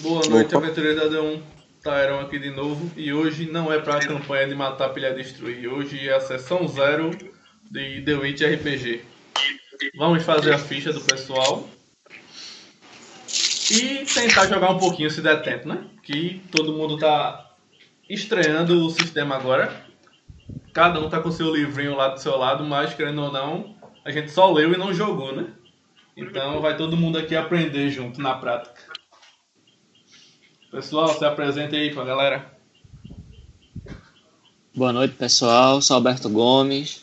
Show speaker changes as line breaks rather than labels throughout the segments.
Boa noite, aventureiros da D1. Tyron aqui de novo. E hoje não é para a campanha de matar, pilhar, destruir. Hoje é a sessão zero de The Witch RPG. Vamos fazer a ficha do pessoal. E tentar jogar um pouquinho se der tempo, né? Que todo mundo tá estreando o sistema agora. Cada um tá com seu livrinho lá do seu lado, mas querendo ou não, a gente só leu e não jogou, né? Então vai todo mundo aqui aprender junto na prática. Pessoal, se apresente aí pra galera.
Boa noite, pessoal. Sou Alberto Gomes.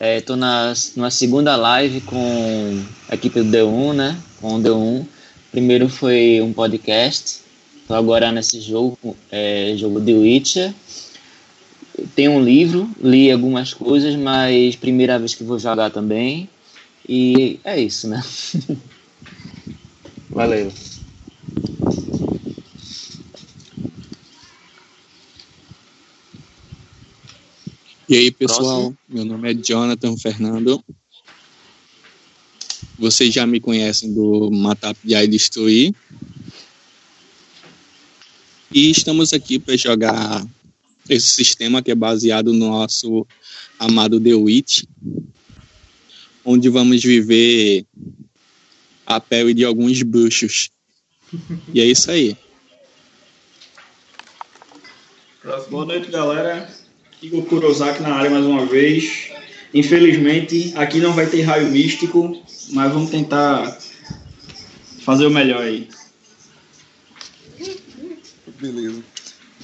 Estou é, na, numa segunda live com a equipe do D1, né? Com o D1. Primeiro foi um podcast. Estou agora nesse jogo, é, jogo de Witcher. Tem um livro, li algumas coisas, mas primeira vez que vou jogar também. E é isso, né? Valeu.
E aí, pessoal, Próximo. meu nome é Jonathan Fernando. Vocês já me conhecem do Matar, Piar e Destruir. E estamos aqui para jogar esse sistema que é baseado no nosso amado The Witch, onde vamos viver a pele de alguns bruxos. E é isso aí.
Boa noite, galera. Igor Kurosaki na área mais uma vez. Infelizmente, aqui não vai ter raio místico, mas vamos tentar fazer o melhor aí.
Beleza.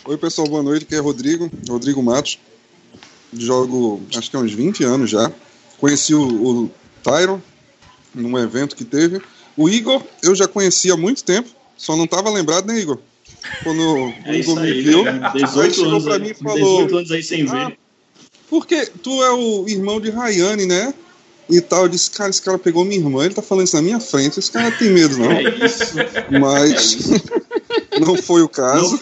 Oi, pessoal, boa noite. Aqui é Rodrigo, Rodrigo Matos. Jogo, acho que há uns 20 anos já. Conheci o, o Tyron num evento que teve. O Igor eu já conhecia há muito tempo, só não estava lembrado, né, Igor? Quando
é o Igor me viu, né? 18 chegou mim e falou: 18 anos aí sem ah, ver.
Porque tu é o irmão de Rayane, né? E tal, eu disse, cara, esse cara pegou minha irmã, ele tá falando isso na minha frente, esse cara tem medo, não.
É isso.
Mas não foi o caso.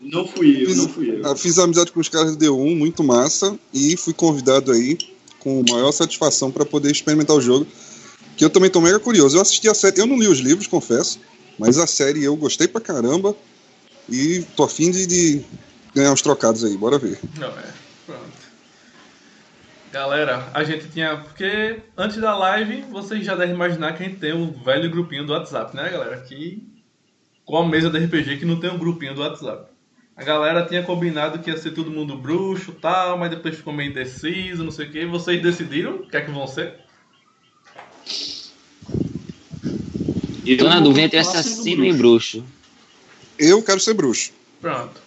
Não, não fui eu, fiz, não fui eu.
Fiz amizade com os caras do D1, muito massa, e fui convidado aí com maior satisfação para poder experimentar o jogo. Que eu também tô mega curioso. Eu assisti a série, eu não li os livros, confesso, mas a série eu gostei pra caramba. E tô afim de, de ganhar uns trocados aí, bora ver.
Não, é. Pronto. Galera, a gente tinha. Porque antes da live, vocês já devem imaginar que a gente tem um velho grupinho do WhatsApp, né, galera? Que. Com a mesa de RPG que não tem um grupinho do WhatsApp. A galera tinha combinado que ia ser todo mundo bruxo e tal, mas depois ficou meio indeciso, não sei o que. Vocês decidiram o que é que vão ser?
Eu tô na dúvida entre assassino e bruxo.
Eu quero ser bruxo.
Pronto.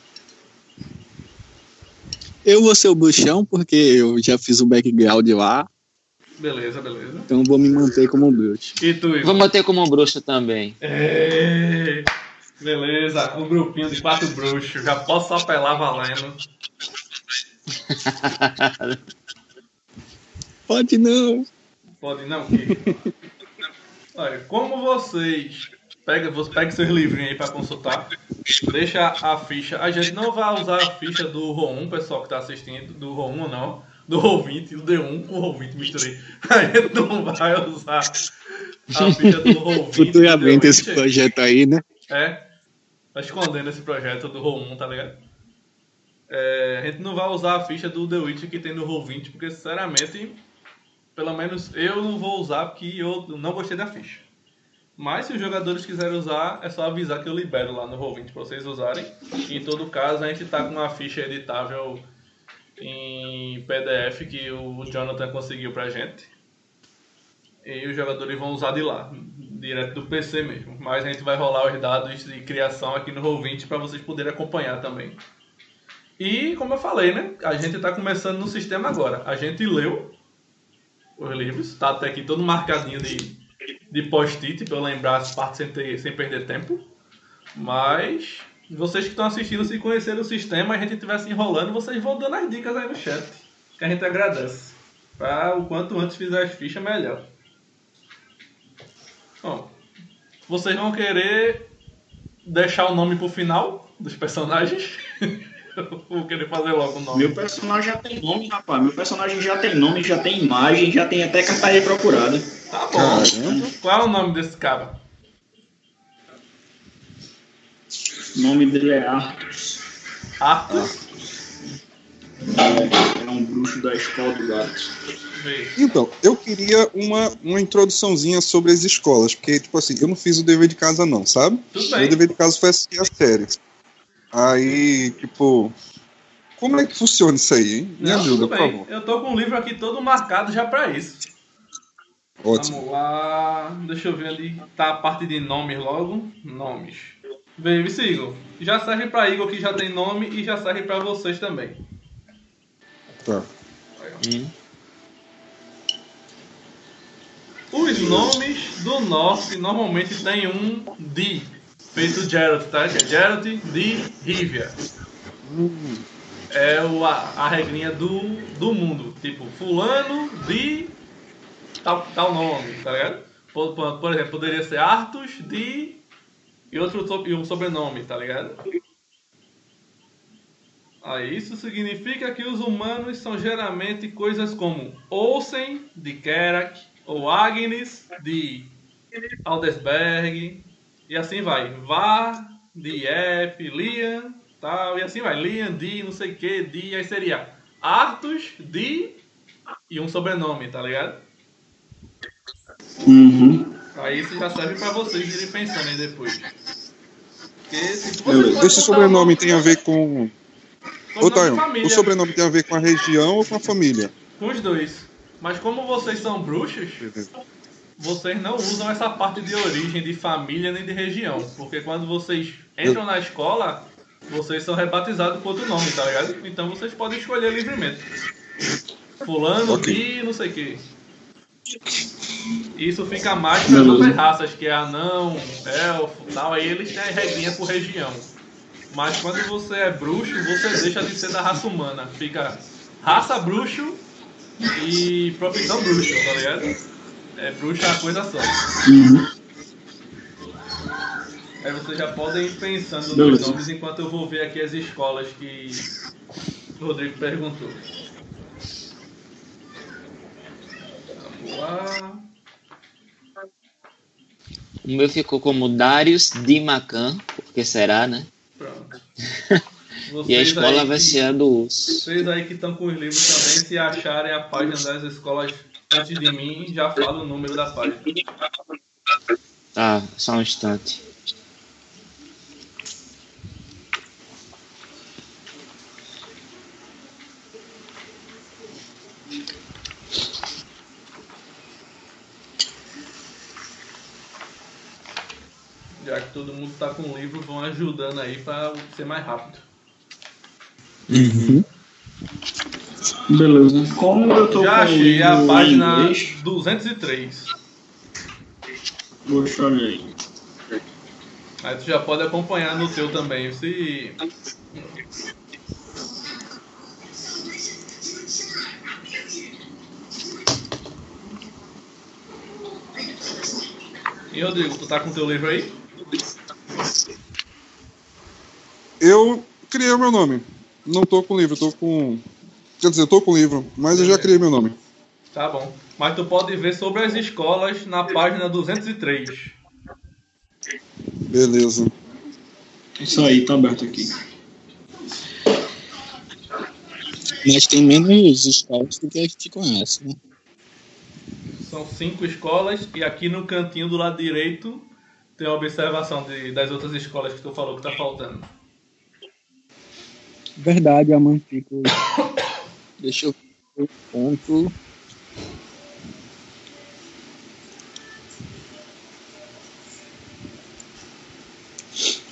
Eu vou ser o bruxão, porque eu já fiz o background lá.
Beleza, beleza.
Então vou me manter como bruxo.
E tu, Igor?
Vou manter como bruxo também.
É... Beleza, um grupinho de quatro bruxos. Já posso apelar valendo.
Pode não.
Pode não, que... Olha, como vocês Pega, você pega seus livrinhos aí para consultar. Deixa a ficha. A gente não vai usar a ficha do RO1, pessoal que está assistindo, do RO1 não, do RO20, do D1 com o RO20 misturei. A gente não vai usar a ficha do RO20.
Futuramente esse projeto aí, né?
É. Tá escondendo esse projeto do RO1, tá ligado? É, a gente não vai usar a ficha do The Witch que tem no Roll20, porque sinceramente, pelo menos eu não vou usar porque eu não gostei da ficha. Mas se os jogadores quiserem usar, é só avisar que eu libero lá no Roll20 para vocês usarem. em todo caso, a gente está com uma ficha editável em PDF que o Jonathan conseguiu pra gente. E os jogadores vão usar de lá, direto do PC mesmo. Mas a gente vai rolar os dados de criação aqui no Roll20 para vocês poderem acompanhar também. E como eu falei, né? A gente está começando no sistema agora. A gente leu os livros, está até aqui todo marcadinho de de post-it para eu lembrar as partes sem, ter, sem perder tempo. Mas vocês que estão assistindo, se conhecerem o sistema e a gente estivesse enrolando, vocês vão dando as dicas aí no chat. Que a gente agradece. Para o quanto antes fizer as fichas, melhor. Bom, vocês vão querer deixar o nome pro final dos personagens? Vou querer fazer logo o nome.
Meu personagem já tem nome, rapaz. Meu personagem já tem nome, já tem imagem, já tem até cartaria procurada.
Tá bom. Qual é o nome desse cara?
O nome dele é Arthur.
Arthur?
É, é um bruxo da escola do gato.
Então, eu queria uma, uma introduçãozinha sobre as escolas, porque, tipo assim, eu não fiz o dever de casa, não, sabe?
Tudo
Meu
bem.
dever de casa foi assistir a série. Aí, tipo, como é que funciona isso aí, hein? Me
Não,
ajuda, por favor.
Eu tô com o livro aqui todo marcado já pra isso.
Ótimo.
Vamos lá. Deixa eu ver onde tá a parte de nomes logo. Nomes. Vê, me sigam. Já serve pra Igor que já tem nome e já serve pra vocês também.
Tá.
Hum.
Os nomes do norte normalmente tem um de. Feito Geralt, tá? Que é Geralt de Rivia. É o, a, a regrinha do, do mundo. Tipo, fulano de tal, tal nome, tá ligado? Por, por, por exemplo, poderia ser Artus de. E outro e um sobrenome, tá ligado? Aí isso significa que os humanos são geralmente coisas como Olsen de Kerak ou Agnes de Aldesberg e assim vai. Var de F, Lian, tal, e assim vai. Lian de não sei o que, de, aí seria Artus de e um sobrenome, tá ligado?
Uhum.
Aí isso já serve pra vocês irem pensando aí depois.
Esse
botar
sobrenome
um-
tem a ver com. Ô, Tayon, o sobrenome tem a ver com a região ou com a família?
Com os dois. Mas como vocês são bruxos, vocês não usam essa parte de origem, de família nem de região. Porque quando vocês entram na escola, vocês são rebatizados com outro nome, tá ligado? Então vocês podem escolher livremente. Fulano
Ok.
de não sei o que. Isso fica mais para outras raças, que é anão, elfo tal. Aí eles têm a regrinha por região. Mas quando você é bruxo, você deixa de ser da raça humana. Fica raça bruxo e profissão bruxo, tá ligado? É bruxo é uma coisa só.
Uhum.
Aí vocês já podem ir pensando nos
Beleza.
nomes enquanto eu vou ver aqui as escolas que o Rodrigo perguntou.
O meu ficou como Darius de Macan, porque será, né?
Pronto.
E a escola vai ser a do urso.
Vocês aí que estão com os livros também, se acharem a página das escolas antes de mim, já fala o número da página.
Tá, só um instante.
Já que todo mundo tá com o livro, vão ajudando aí pra ser mais rápido.
Beleza. Como eu tô
Já achei a página
inglês,
203.
Deixa eu ver aí.
Aí tu já pode acompanhar no teu também. Se. E Rodrigo, tu tá com teu livro aí?
Eu criei o meu nome. Não tô com livro, tô com. Quer dizer, eu tô com livro, mas eu já criei meu nome.
Tá bom. Mas tu pode ver sobre as escolas na página 203.
Beleza.
Isso aí, tá aberto aqui.
Mas tem menos escolas do que a gente conhece, né?
São cinco escolas e aqui no cantinho do lado direito tem a observação de- das outras escolas que tu falou que tá faltando.
Verdade, a. Deixa eu ver o ponto.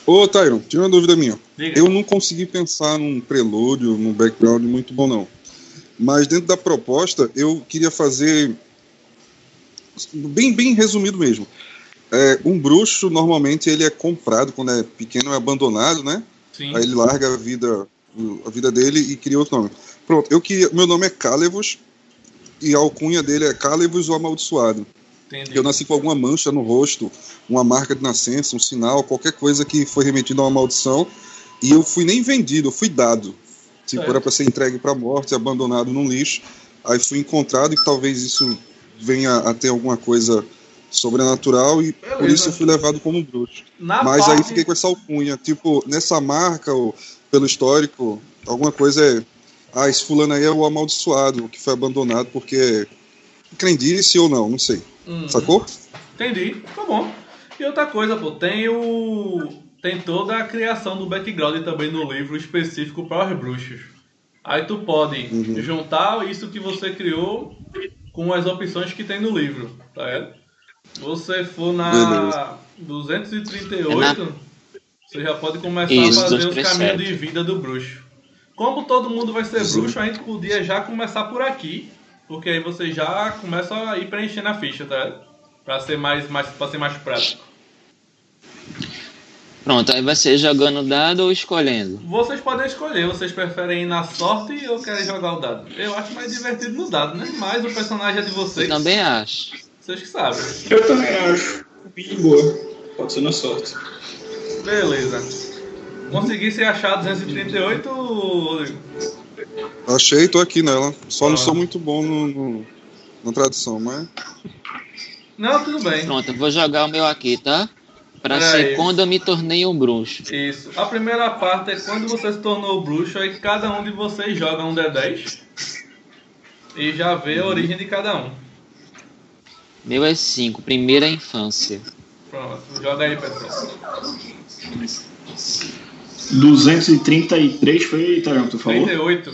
Ô, Tyron, tira uma dúvida minha.
Diga.
Eu não consegui pensar num prelúdio, num background muito bom, não. Mas dentro da proposta, eu queria fazer. Bem, bem resumido mesmo. É, um bruxo, normalmente, ele é comprado quando é pequeno, é abandonado, né?
Sim.
Aí ele larga a vida, a vida dele e cria outro nome. Pronto, eu queria. Meu nome é Calevos e a alcunha dele é Calevos o Amaldiçoado.
Entendi.
Eu nasci com alguma mancha no rosto, uma marca de nascença, um sinal, qualquer coisa que foi remetida a uma maldição. E eu fui nem vendido, eu fui dado. Tipo,
Certo.
era para ser entregue para a morte, abandonado num lixo. Aí fui encontrado e talvez isso venha a ter alguma coisa sobrenatural e Beleza. por isso eu fui levado como bruxo. Na Mas parte... aí fiquei com essa alcunha, tipo, nessa marca, ou pelo histórico, alguma coisa é. Ah, esse fulano aí é o amaldiçoado, que foi abandonado porque. Crendice ou não, não sei. Uhum. Sacou?
Entendi, tá bom. E outra coisa, pô, tem o. Tem toda a criação do background também no livro específico para os bruxos. Aí tu pode uhum. juntar isso que você criou com as opções que tem no livro, tá vendo? Você for na 238, você já pode começar Isso, a fazer os caminhos de vida do bruxo. Como todo mundo vai ser bruxo, a gente podia já começar por aqui, porque aí você já começa a ir preenchendo a ficha, tá? Pra ser mais, mais, pra ser mais prático.
Pronto, aí vai ser jogando dado ou escolhendo?
Vocês podem escolher, vocês preferem ir na sorte ou querem jogar o dado? Eu acho mais divertido no dado, né? Mas o personagem é de vocês.
Eu também acho.
Vocês que sabem.
Eu também acho. Bem boa. Pode ser na sorte.
Beleza. Consegui ser achar 238, Rodrigo?
Achei, tô aqui nela. Só ah. não sou muito bom no, no, na tradução, mas.
Não, tudo bem.
Pronto, eu vou jogar o meu aqui, tá? Pra ser aí. quando eu me tornei um bruxo.
Isso. A primeira parte é quando você se tornou bruxo, aí cada um de vocês joga um D10 e já vê a origem de cada um.
Meu é 5, primeira infância.
Pronto, joga aí, pessoal.
233 foi, Tarão, tu falou?
38.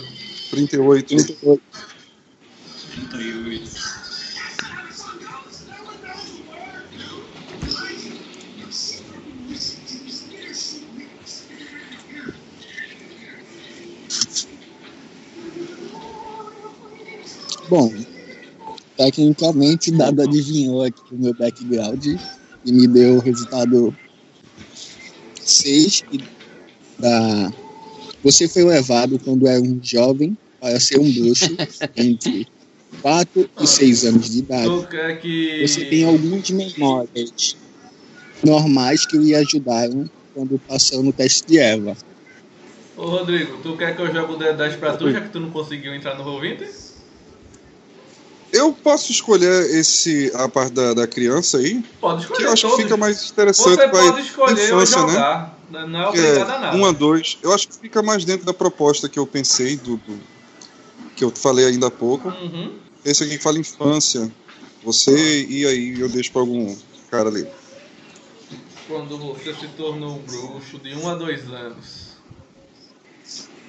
38. 38.
38.
Bom, tecnicamente, Dado adivinhou aqui o meu background e me deu o resultado 6. Da... Você foi levado quando era um jovem para ser um bruxo entre 4 e 6 anos de idade. Você tem algumas memórias normais que lhe ajudaram quando passou no teste de Eva.
Ô Rodrigo, tu quer que eu jogue o D10 pra tu, já que tu não conseguiu entrar no Roll20?
Eu posso escolher esse a parte da, da criança aí?
Pode escolher.
Que eu acho
todos.
que fica mais interessante
Você pode escolher infância, né? jogar.
Né?
Não é obrigado
é,
a nada.
Um a dois. Eu acho que fica mais dentro da proposta que eu pensei, do, do que eu falei ainda há pouco.
Uhum.
Esse aqui que fala infância. Você e aí eu deixo para algum cara ali.
Quando você se tornou um bruxo de um a dois anos.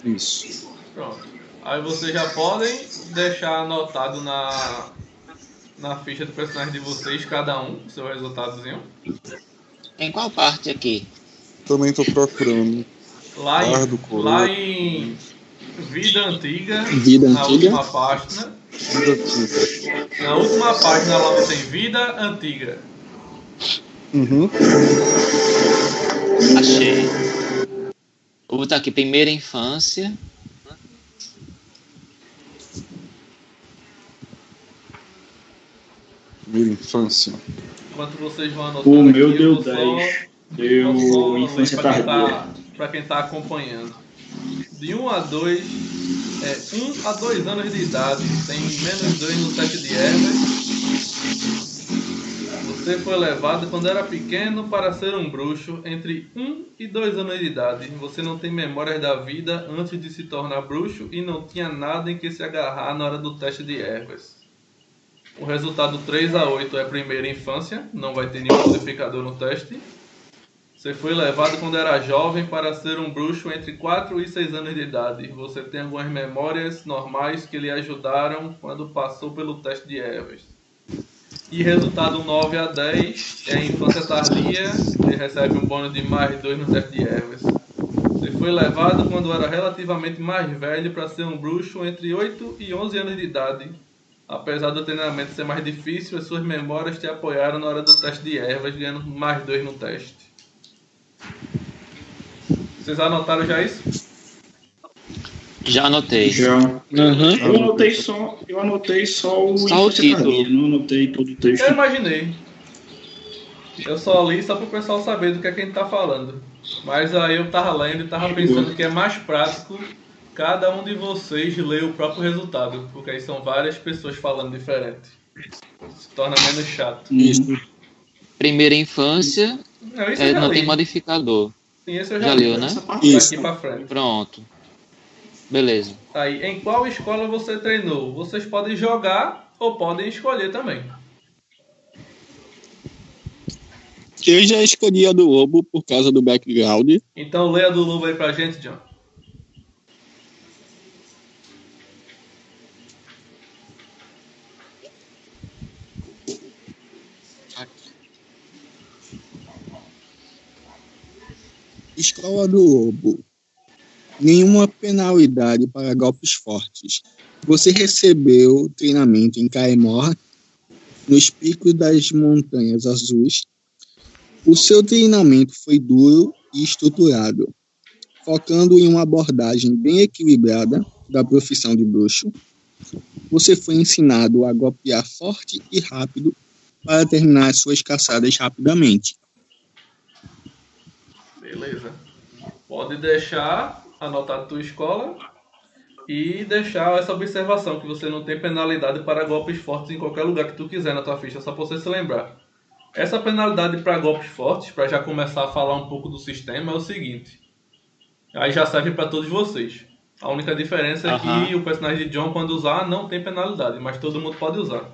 Isso.
Pronto. Aí vocês já podem deixar anotado na, na ficha do personagem de vocês, cada um, seu resultadozinho.
Em qual parte aqui?
Também tô procurando.
Lá em, lá em Vida Antiga,
Vida
na
Antiga.
última página. Vida Antiga. Na última página lá tem Vida Antiga.
Uhum.
Achei. Vou botar aqui primeira infância.
Primeira infância.
Enquanto vocês vão anotando.
O meu deu 10. Deu infância tardia.
Tá, pra quem tá acompanhando. De 1 a 2, é 1 a 2 anos de idade, tem menos 2 no teste de Herbert. Você foi levado quando era pequeno para ser um bruxo entre 1 e 2 anos de idade. Você não tem memórias da vida antes de se tornar bruxo e não tinha nada em que se agarrar na hora do teste de ervas. O resultado 3 a 8 é primeira infância, não vai ter nenhum modificador no teste. Você foi levado quando era jovem para ser um bruxo entre 4 e 6 anos de idade. Você tem algumas memórias normais que lhe ajudaram quando passou pelo teste de Evers. E resultado 9 a 10 é a infância tardia, ele recebe um bônus de mais 2 no teste de Evers. Você foi levado quando era relativamente mais velho para ser um bruxo entre 8 e 11 anos de idade. Apesar do treinamento ser mais difícil, as suas memórias te apoiaram na hora do teste de ervas, ganhando mais dois no teste. Vocês anotaram já isso?
Já anotei.
Já. Uhum. Eu anotei só, eu anotei só o,
só o título.
não anotei todo o texto.
Eu imaginei. Eu só li só para o pessoal saber do que é que a gente tá falando. Mas aí eu tava lendo e tava pensando que é mais prático cada um de vocês lê o próprio resultado, porque aí são várias pessoas falando diferente. Se torna menos chato.
Isso.
primeira infância
Não,
é, não tem modificador.
Sim, esse eu já,
Já
li.
leu, né?
Essa parte
Isso.
Daqui pra frente.
Pronto. Beleza.
Aí, em qual escola você treinou? Vocês podem jogar ou podem escolher também.
Eu já escolhi a do Lobo por causa do background.
Então leia do Lobo aí pra gente, John.
Escola do Lobo. Nenhuma penalidade para golpes fortes. Você recebeu treinamento em Caemor, nos picos das Montanhas Azuis. O seu treinamento foi duro e estruturado, focando em uma abordagem bem equilibrada da profissão de bruxo. Você foi ensinado a golpear forte e rápido para terminar suas caçadas rapidamente.
Beleza. Pode deixar anotado tua escola e deixar essa observação que você não tem penalidade para golpes fortes em qualquer lugar que tu quiser na tua ficha, só pra você se lembrar. Essa penalidade para golpes fortes, para já começar a falar um pouco do sistema, é o seguinte. Aí já serve para todos vocês. A única diferença é que o personagem de John, quando usar, não tem penalidade, mas todo mundo pode usar.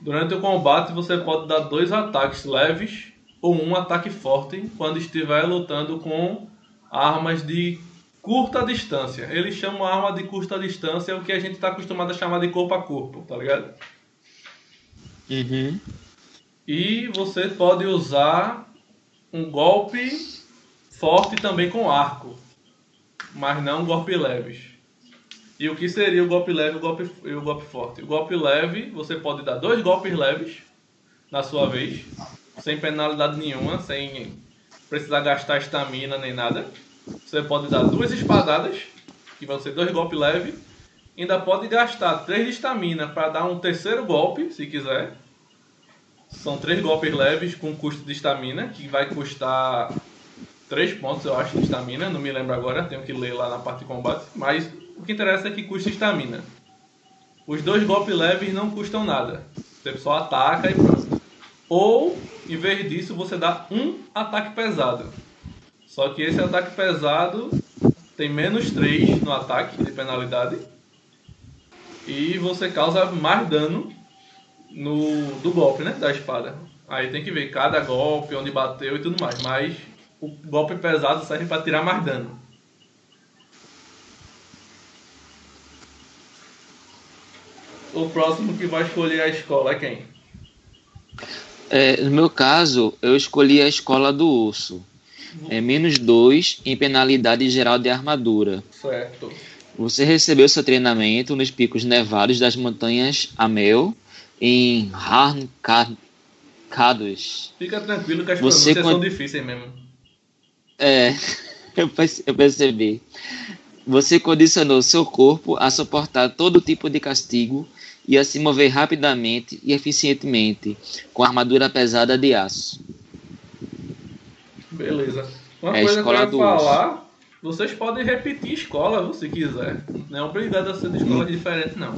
Durante o combate, você pode dar dois ataques leves ou um ataque forte quando estiver lutando com armas de curta distância. Eles chamam arma de curta distância o que a gente está acostumado a chamar de corpo a corpo, tá ligado?
Uhum.
E você pode usar um golpe forte também com arco, mas não golpe leves. E o que seria o golpe leve e o golpe, e o golpe forte? O golpe leve, você pode dar dois golpes leves na sua vez, sem penalidade nenhuma, sem precisar gastar estamina nem nada. Você pode dar duas espadadas, que vão ser dois golpes leves. Ainda pode gastar três de estamina para dar um terceiro golpe, se quiser. São três golpes leves com custo de estamina, que vai custar 3 pontos, eu acho, de estamina. Não me lembro agora, tenho que ler lá na parte de combate. Mas o que interessa é que custa estamina. Os dois golpes leves não custam nada. Você só ataca e pronto. Ou, em vez disso, você dá um ataque pesado. Só que esse ataque pesado tem menos 3 no ataque de penalidade. E você causa mais dano no do golpe, né? Da espada. Aí tem que ver cada golpe, onde bateu e tudo mais. Mas o golpe pesado serve para tirar mais dano. O próximo que vai escolher a escola é quem?
É, no meu caso, eu escolhi a escola do urso. É menos 2 em penalidade geral de armadura.
Certo.
Você recebeu seu treinamento nos picos nevados das montanhas Amel, em Harnkados.
Fica tranquilo que as
Você
pronúncias
con-
são difíceis mesmo.
É, eu perce- eu percebi. Você condicionou seu corpo a suportar todo tipo de castigo e a se mover rapidamente e eficientemente com armadura pesada de aço.
Beleza. Uma
É
coisa que eu ia falar, vocês podem repetir escola se quiser. Não é obrigado a ser de escola
Hum.
diferente, não.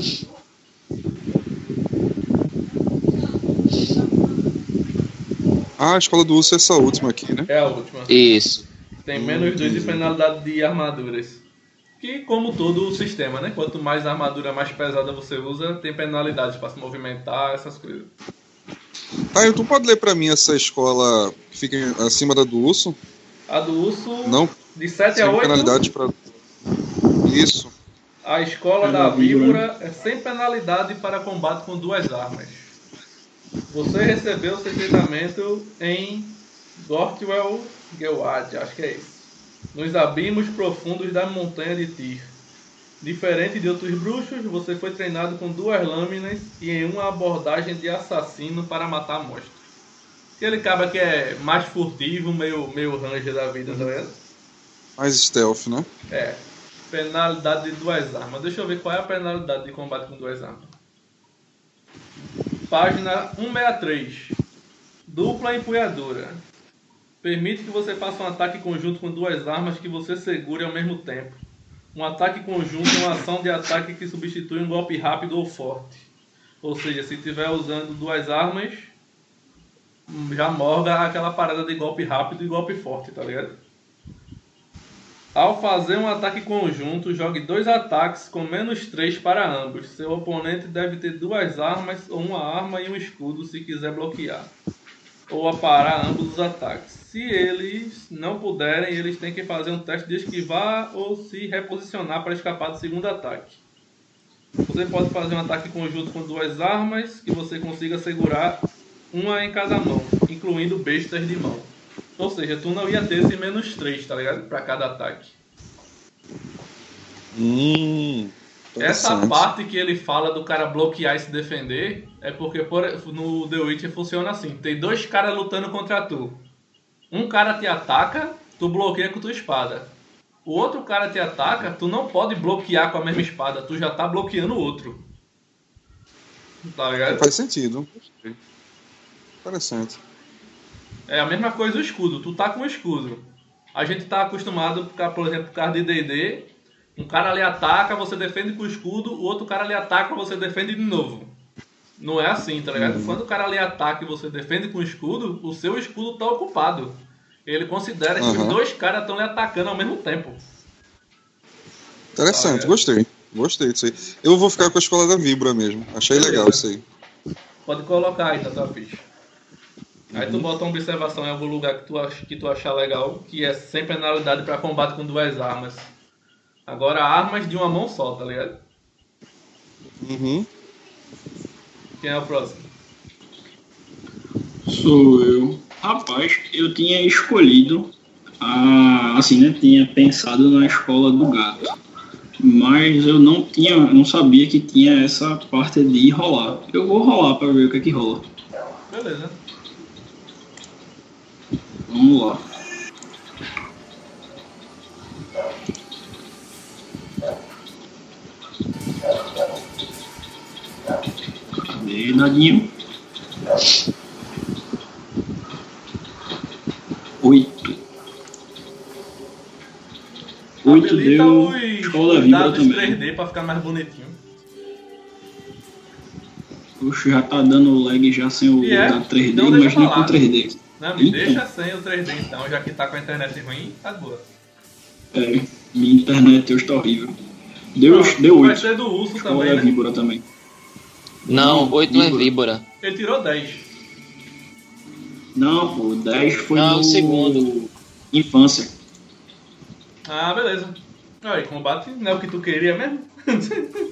Ah, a escola do urso é essa última aqui, né?
É a última.
Isso.
Tem menos 2 de penalidade de armaduras. Que, como todo o sistema, né? Quanto mais armadura mais pesada você usa, tem penalidades para se movimentar, essas coisas.
Tá, então pode ler pra mim essa escola que fica em- acima da do urso?
A do urso,
Não,
de 7
sem
a 8,
penalidade pra. Isso.
a escola
É
da
da víbora,
é sem penalidade para combate com duas armas. Você recebeu seu treinamento em Gortwell Gewad, acho que é isso. Nos abismos profundos da montanha de Tyr. Diferente de outros bruxos, você foi treinado com duas lâminas e em uma abordagem de assassino para matar monstros. Aquele cara que é mais furtivo, meio, meio ranger da vida, tá vendo?
Mais stealth, né?
É. Penalidade de duas armas. Deixa eu ver qual é a penalidade de combate com duas armas. Página 163. Dupla empunhadura. Permite que você faça um ataque conjunto com duas armas que você segure ao mesmo tempo. Um ataque conjunto é uma ação de ataque que substitui um golpe rápido ou forte. Ou seja, se estiver usando duas armas, já morga aquela parada de golpe rápido e golpe forte, tá ligado? Ao fazer um ataque conjunto, jogue dois ataques com menos 3 para ambos. Seu oponente deve ter duas armas ou uma arma e um escudo se quiser bloquear. Ou aparar ambos os ataques. Se eles não puderem, eles têm que fazer um teste de esquivar ou se reposicionar para escapar do segundo ataque. Você pode fazer um ataque conjunto com duas armas que você consiga segurar uma em cada mão, incluindo bestas de mão. Ou seja, tu não ia ter esse menos 3, tá ligado? Pra cada ataque.
Hum,
Essa parte que ele fala do cara bloquear e se defender é porque por- no The Witcher funciona assim: tem dois caras lutando contra tu. Um cara te ataca, tu bloqueia com tua espada. O outro cara te ataca, tu não pode bloquear com a mesma espada, tu já tá bloqueando o outro. Tá ligado?
Faz sentido. Interessante.
É a mesma coisa o escudo. Tu tá com o escudo. A gente tá acostumado, por por exemplo, por causa de D&D, um cara ali ataca, você defende com o escudo, o outro cara ali ataca, você defende de novo. Não é assim, tá ligado? Quando o cara ali ataca e você defende com o escudo, o seu escudo tá ocupado. Ele considera que
Aham.
os dois caras estão lhe atacando ao mesmo tempo.
Interessante,
Ah, é.
gostei. Gostei disso aí. Eu vou ficar com a escola da Vibra mesmo. Achei
Beleza.
legal isso aí.
Pode colocar aí na tua ficha. Aí tu bota uma observação em algum lugar que tu, ach, que tu achar legal, que é sempre penalidade para combate com duas armas. Agora armas de uma mão só, tá ligado?
Uhum.
Quem é o próximo?
Sou eu. Rapaz, eu tinha escolhido, a, assim, né? Tinha pensado na escola do gato. Mas eu não tinha, não sabia que tinha essa parte de rolar. Eu vou rolar pra ver o que é que rola.
Beleza.
Vamos lá. Cadê, dadinho? Oito. Oito
Habilita
deu
os,
escola
os
vibra
dados
também.
3D pra ficar mais bonitinho.
Oxe, já tá dando lag já sem o
é?
da 3D,
Então deixa
imagina
pra
com
lá.
3D.
Não, me
Eita.
deixa sem o 3D então, já que tá com a internet ruim, tá boa.
É, minha internet hoje tá horrível. Deu,
Pronto,
deu
Vai
8.
ser do urso
Escola
também, né?
víbora também.
Não,
Não,
8 é
víbora.
Ele tirou 10.
Não, pô, 10 foi
Não,
no
segundo.
Infância.
Ah, beleza. Aí, combate não é o que tu queria mesmo?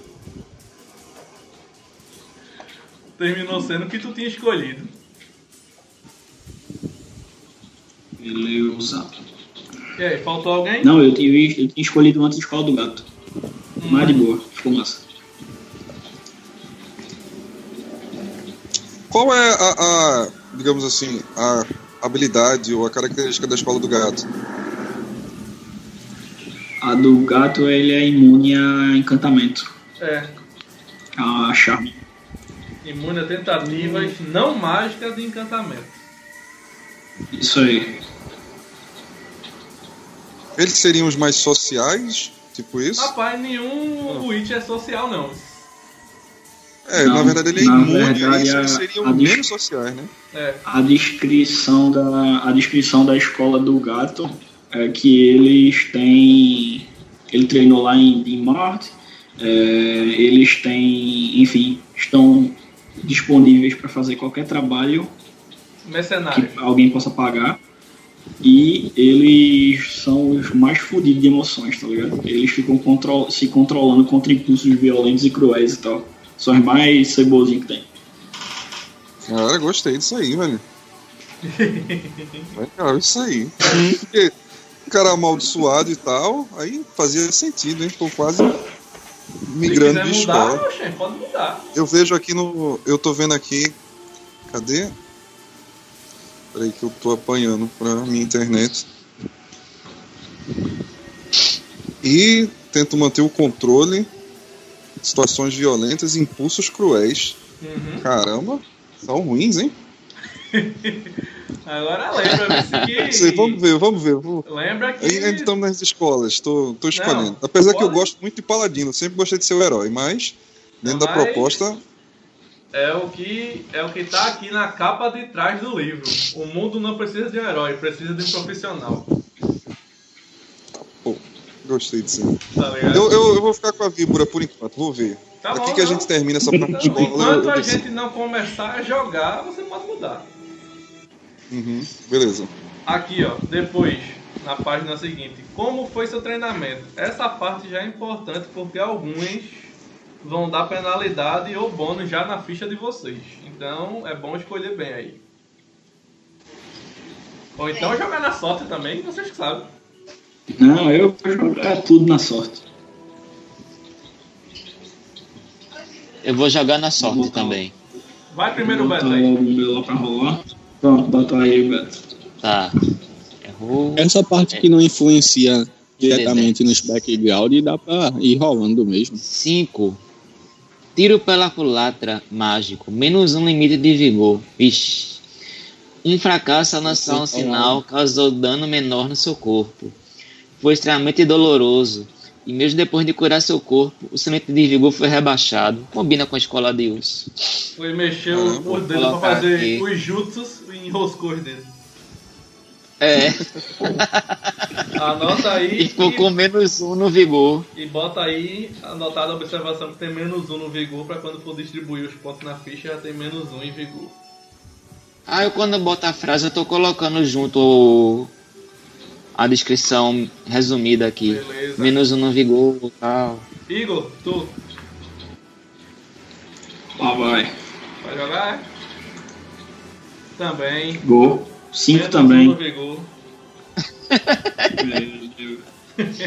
Terminou sendo o que tu tinha escolhido.
Beleza.
E aí, faltou alguém?
Não, eu tinha, eu tinha escolhido antes a escola do gato.
Hum.
Mas de boa, ficou massa.
Qual é a, a, digamos assim, a habilidade ou a característica da escola do gato?
A do gato, ele é imune a encantamento.
É,
A charme.
imune a tentativas não mágicas de encantamento.
Isso aí.
Eles seriam os mais sociais, tipo isso?
Rapaz, nenhum Witch é social, não.
É,
Não,
na verdade ele é imune a isso,
a-
eles seriam
a
menos sociais, né?
É,
A descrição da, a descrição da escola do gato é que eles têm. Ele treinou lá em, em Marte. é, eles têm, enfim, estão disponíveis para fazer qualquer trabalho que
mercenário.
alguém possa pagar. E eles são os mais fodidos de emoções, tá ligado? Eles ficam contro se controlando contra impulsos violentos e cruéis e tal. São os mais cebozinhos que tem.
Cara, gostei disso aí, velho. Legal, isso aí. Porque o cara amaldiçoado e tal, aí fazia sentido, hein? Tô quase
Se
migrando de
mudar,
escola.
oxe, pode mudar.
Eu vejo aqui no. Eu tô vendo aqui. Cadê? Peraí que eu tô apanhando pra minha internet. E tento manter o controle. Situações violentas e impulsos cruéis.
Uhum.
Caramba, são ruins, hein?
Agora lembra que.
Sei, vamos ver, vamos ver.
Lembra que.
Ainda estamos nas escolas, tô escolhendo.
Não,
Apesar que eu
pode-
gosto muito de Paladino, sempre gostei de ser o herói, mas dentro da
Mas-
proposta.
é o que é o que tá aqui na capa de trás do livro. O mundo não precisa de um herói, precisa de um profissional.
Gostei disso.
Tá ligado?
Eu, eu, eu vou ficar com a víbora por enquanto, vou ver.
Tá
Aqui
bom,
que a
não.
gente termina essa parte de
Então,
escola. eu-
enquanto
eu
a
decido.
gente não começar a jogar, você pode mudar.
Uhum, beleza.
Aqui, ó, depois, na página seguinte, como foi seu treinamento? Essa parte já é importante porque alguns vão dar penalidade ou bônus já na ficha de vocês. Então é bom escolher bem aí. Ou então jogar na sorte também, vocês que sabem.
Não, eu vou jogar tudo na sorte.
Eu vou jogar na sorte
botar
também.
Vai primeiro Beto
botar o meu lá pra rolar. Pronto, bota aí, Beto.
Tá. Errou.
Essa parte que não influencia diretamente nos background dá pra ir rolando mesmo.
5. Tiro pela culatra mágico. Menos um limite de vigor. Vixe. Um fracasso ao lançar um sinal causou dano menor no seu corpo. Foi extremamente doloroso. E mesmo depois de curar seu corpo, o limite de vigor foi rebaixado. Combina com a escola de urso.
Ele mexeu
Ah,
os dedos pra fazer
aqui.
os jutsus e enroscou os dedos.
É,
Anota aí
e ficou
e,
com menos um no vigor.
e bota aí anotada a observação que tem menos um no vigor pra quando for distribuir os pontos na ficha já tem menos um em vigor.
Ah, eu quando boto a frase eu tô colocando junto o- a descrição resumida aqui.
Beleza.
Menos um no vigor e tal.
Igor, tu
Lá vai.
vai jogar? é? Também.
Gol. Cinco
Menos
também.
um no vigor.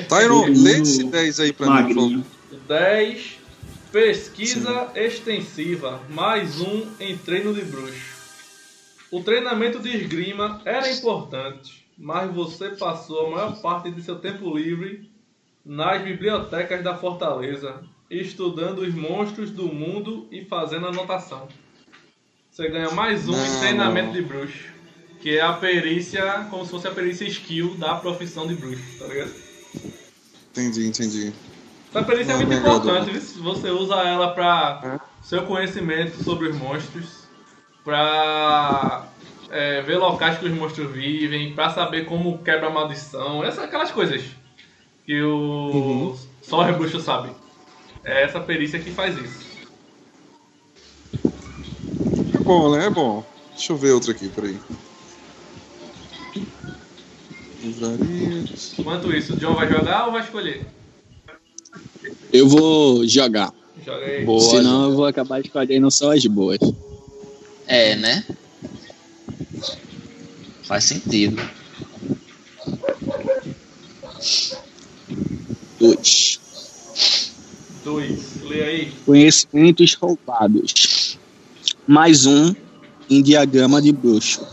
Tyron,
Todo
lê esse 10 aí pra mim, por favor.
Magrinho.
10. Pesquisa extensiva. Mais um em treino de bruxo. O treinamento de esgrima era importante, mas você passou a maior parte de seu tempo livre nas bibliotecas da fortaleza, estudando os monstros do mundo e fazendo anotação. Você ganha mais um
Não.
treinamento de bruxo, que é a perícia, como se fosse a perícia skill da profissão de bruxo, tá ligado?
Entendi, entendi.
Essa perícia é
Não,
muito
não é
importante, viu? você usa ela para seu conhecimento sobre os monstros, para ver locais que os monstros vivem, para saber como quebra a maldição, essas aquelas coisas que o
Uhum.
só o rebucho sabe. É essa perícia que faz isso.
É bom, né? É bom. Deixa eu ver outro aqui, peraí.
Enquanto isso, o John vai jogar ou vai escolher?
Eu vou jogar.
Joga aí.
Boa.
Senão eu vou acabar escolhendo só as boas.
É, né? Faz sentido.
Dois.
Dois. Lê aí.
Conhecimentos roubados. Mais um em diagrama de bruxo.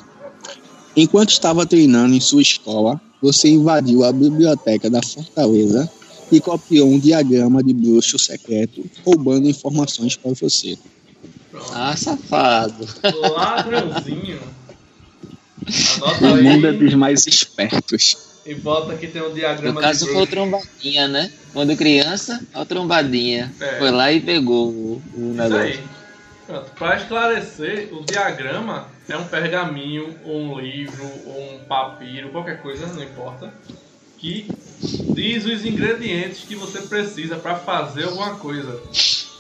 Enquanto estava treinando em sua escola, você invadiu a biblioteca da fortaleza e copiou um diagrama de bruxo secreto, roubando informações para você.
Ah, safado.
Ladrãozinho. Anota
O mundo é
aí
dos mais espertos.
e bota que tem um
No
diagrama
caso
de
foi o trombadinha, né? Quando criança, a trombadinha.
É.
Foi lá e pegou o, o
Isso
negócio.
aí. Pronto. Para esclarecer, o diagrama é um pergaminho, ou um livro, ou um papiro, qualquer coisa, não importa, que diz os ingredientes que você precisa para fazer alguma coisa.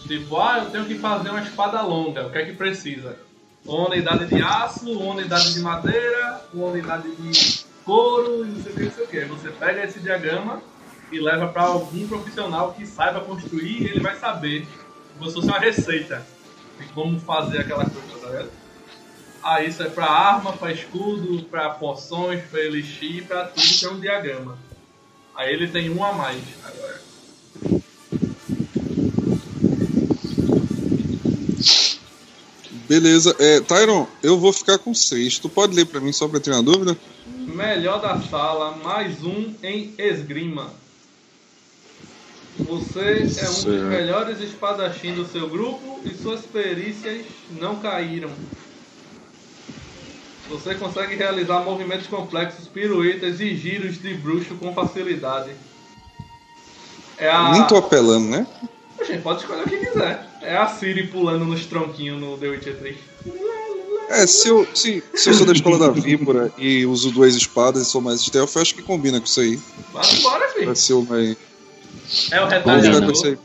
Tipo, ah, eu tenho que fazer uma espada longa, o que é que precisa? Uma unidade de aço, uma unidade de madeira, uma unidade de couro e não sei o que, não sei o que. Você pega esse diagrama e leva para algum profissional que saiba construir e ele vai saber, como se fosse uma receita de como fazer aquela coisa, tá ligado? Ah, isso é pra arma, pra escudo, pra poções, pra elixir, pra tudo que é um diagrama. Aí ele tem um a mais agora.
Beleza. É, Tyron, eu vou ficar com 6. Tu pode ler pra mim só pra ter uma dúvida?
Melhor da sala, mais um em esgrima. Você é um dos melhores espadachins do seu grupo e suas perícias não caíram. Você consegue realizar movimentos complexos, piruetas e giros de bruxo com facilidade. É a...
Nem tô apelando, né?
A gente pode escolher o que quiser. É a Siri pulando nos tronquinhos no The Witcher 3.
É, se eu, se, se eu sou da escola da víbora e uso duas espadas e sou mais stealth, eu acho que combina com isso aí.
Embora, filho.
Vai ser o mais.
É o retalhador.
aí.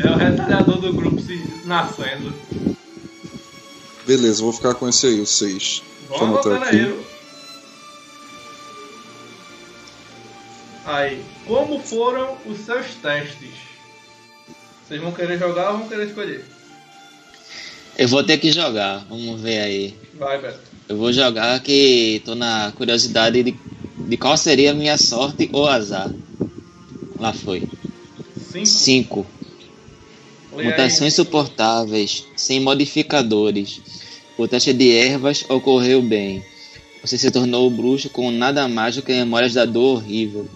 É o retalhador do grupo se nascendo.
Beleza, vou ficar com esse aí, o 6. Deixa eu
Vamos
anotar
aí. Como foram os seus testes? Vocês vão querer jogar ou vão querer escolher?
Eu vou ter que jogar, vamos ver aí.
Vai, Beto.
Eu vou jogar que tô na curiosidade de, de qual seria a minha sorte ou azar. Lá foi.
Cinco.
5.
Lê aí.
Mutações suportáveis, sem modificadores. O teste de ervas ocorreu bem. Você se tornou bruxo com nada mais do que memórias da dor horrível.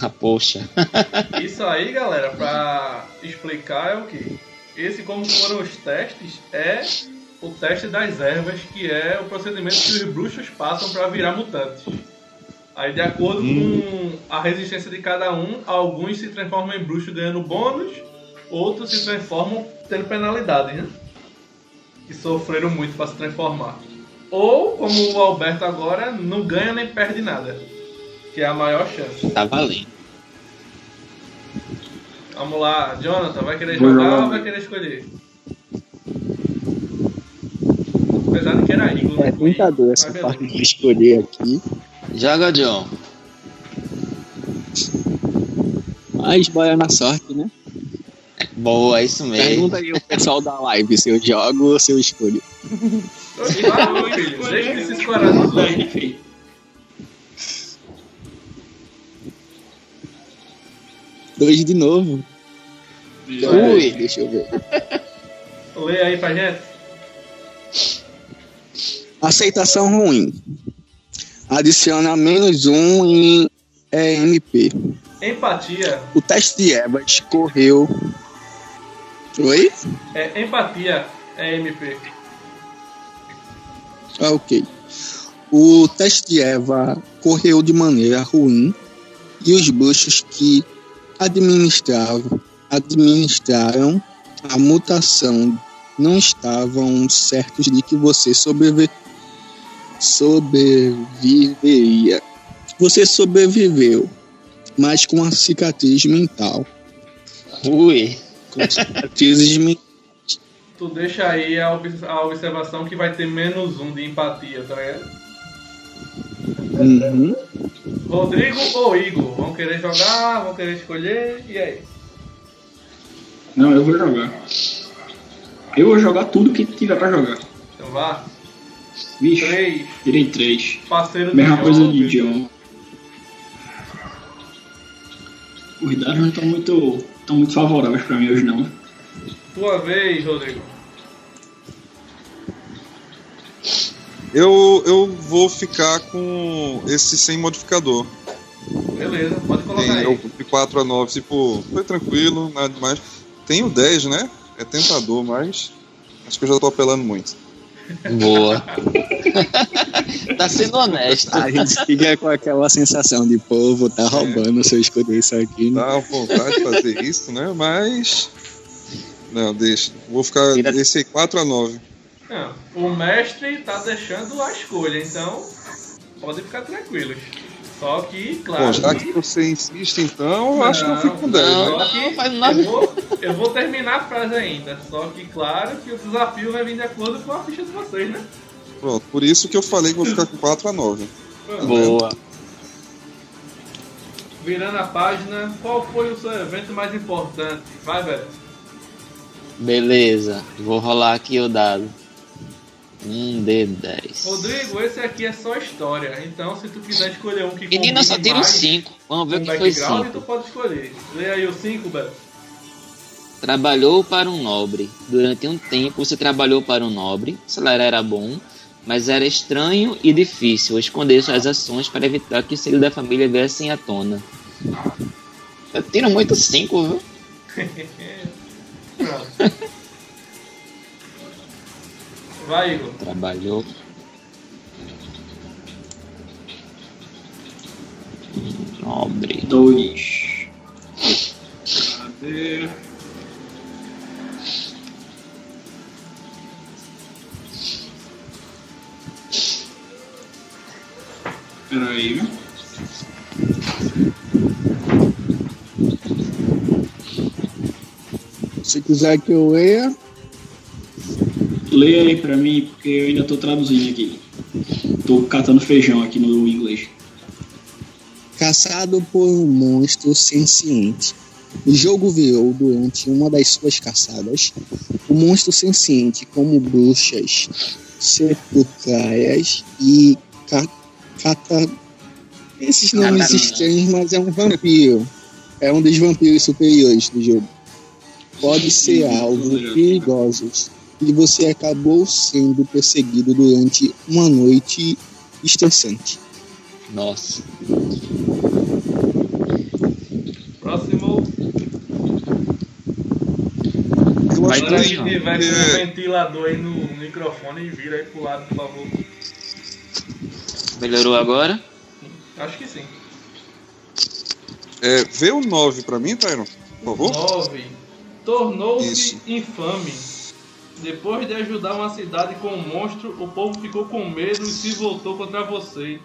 Ah, poxa.
Isso aí, galera, pra explicar é o que? Esse, como foram os testes, é o teste das ervas, que é o procedimento que os bruxos passam pra virar mutantes. Aí, de acordo com a resistência de cada um, alguns se transformam em bruxo ganhando bônus, outros se transformam tendo penalidades, né? Que sofreram muito pra se transformar. Ou, como o Alberto agora, não ganha nem perde nada que é a maior chance.
Tá valendo.
Vamos lá, Jonathan, vai querer jogar ou vai querer escolher? Apesar de que era Eagle.
É
né?
tentador essa parte de escolher aqui.
Joga, John.
Mas boia na sorte, né?
Boa, é isso mesmo.
Pergunta aí o pessoal da live se eu jogo ou se eu escolho.
Escolhe, filho. Deixa
esse
escorado. de novo. Oi, Ui, deixa eu ver.
Lê aí pra gente.
Aceitação ruim. Adiciona menos um em EMP.
Empatia.
O teste de Evas correu. Oi?
É empatia, é EMP.
Ah, ok. O teste de Eva correu de maneira ruim e os bruxos que administravam, administraram a mutação não estavam certos de que você sobrevi sobreviveria. Você sobreviveu, mas com a cicatriz mental.
Ui.
Com cicatrizes mentais.
Tu deixa aí a, obs- a observação que vai ter menos um de empatia, tá ligado?
Uhum.
Rodrigo ou Igor? Vão querer jogar? Vão querer escolher? E aí?
Não, eu vou jogar. Eu vou jogar tudo que tiver pra jogar.
Então vá.
Vixe,
Três.
tirei três.
Parceiro do
Mesma
John.
coisa de John. Os dados não estão muito, tão muito favoráveis pra mim hoje não.
Tua vez, Rodrigo.
Eu, eu vou ficar com esse sem modificador.
Beleza, pode colocar
Tem,
aí.
eu de 4 a 9, tipo, foi tranquilo, nada demais. Tem o 10, né? É tentador, mas acho que eu já tô apelando muito.
Boa. tá sendo honesto.
A gente fica com aquela sensação de, pô, vou tá roubando se eu escolher isso aqui. né?
Dá vontade de fazer isso, né? Mas. Não, deixa. Vou ficar
Tira-
esse aí 4 a 9.
Não, o mestre tá deixando a escolha, então podem ficar tranquilos. Só que, claro.
Bom, já
que-
que você insiste, então, eu acho que eu fico com 10,
Não,
né?
Não, faz
eu
nada.
vou, eu vou terminar a frase ainda. Só que, claro, que o desafio vai vir de acordo com a ficha de vocês, né?
Pronto, por isso que eu falei que vou ficar com 4 a 9.
Pronto.
Boa.
Virando a página, qual foi o seu evento mais importante? Vai, velho.
Beleza. Vou rolar aqui o dado. Um D10.
Rodrigo, esse aqui é só história. Então, se tu quiser escolher um que
Menina, só tiro
mais
5. Vamos ver o que foi
background,
5.
tu pode escolher. Lê aí o 5, Beto.
Trabalhou para um nobre. Durante um tempo você trabalhou para um nobre. O salário era bom, mas era estranho e difícil esconder suas ações para evitar que os segredos da família viessem à tona. Eu tiro muito 5, viu?
Pronto. Vai, Igor.
Trabalhou. Nobre.
Dois. ser. Peraí, viu?
Se quiser que eu leia,
Leia aí pra mim, porque eu ainda tô traduzindo aqui. Tô catando feijão aqui no inglês.
caçado por um monstro senciente. O jogo virou durante uma das suas caçadas. O monstro senciente, como bruxas, sepulcrárias e ca cata... Esses nomes
Catarina.
estranhos, mas é um vampiro. É um dos vampiros superiores do jogo. Pode ser algo perigosos. E você acabou sendo perseguido durante uma noite estressante.
Nossa.
Próximo.
Eu acho
Agora
que
tiver com um ventilador aí no microfone, vira aí pro lado, por favor.
Melhorou agora?
Acho que sim.
é, vê o 9 pra mim, Tyron, por favor.
9. Tornou-se
Isso.
infame. Depois de ajudar uma cidade com um monstro, o povo ficou com medo e se voltou contra você.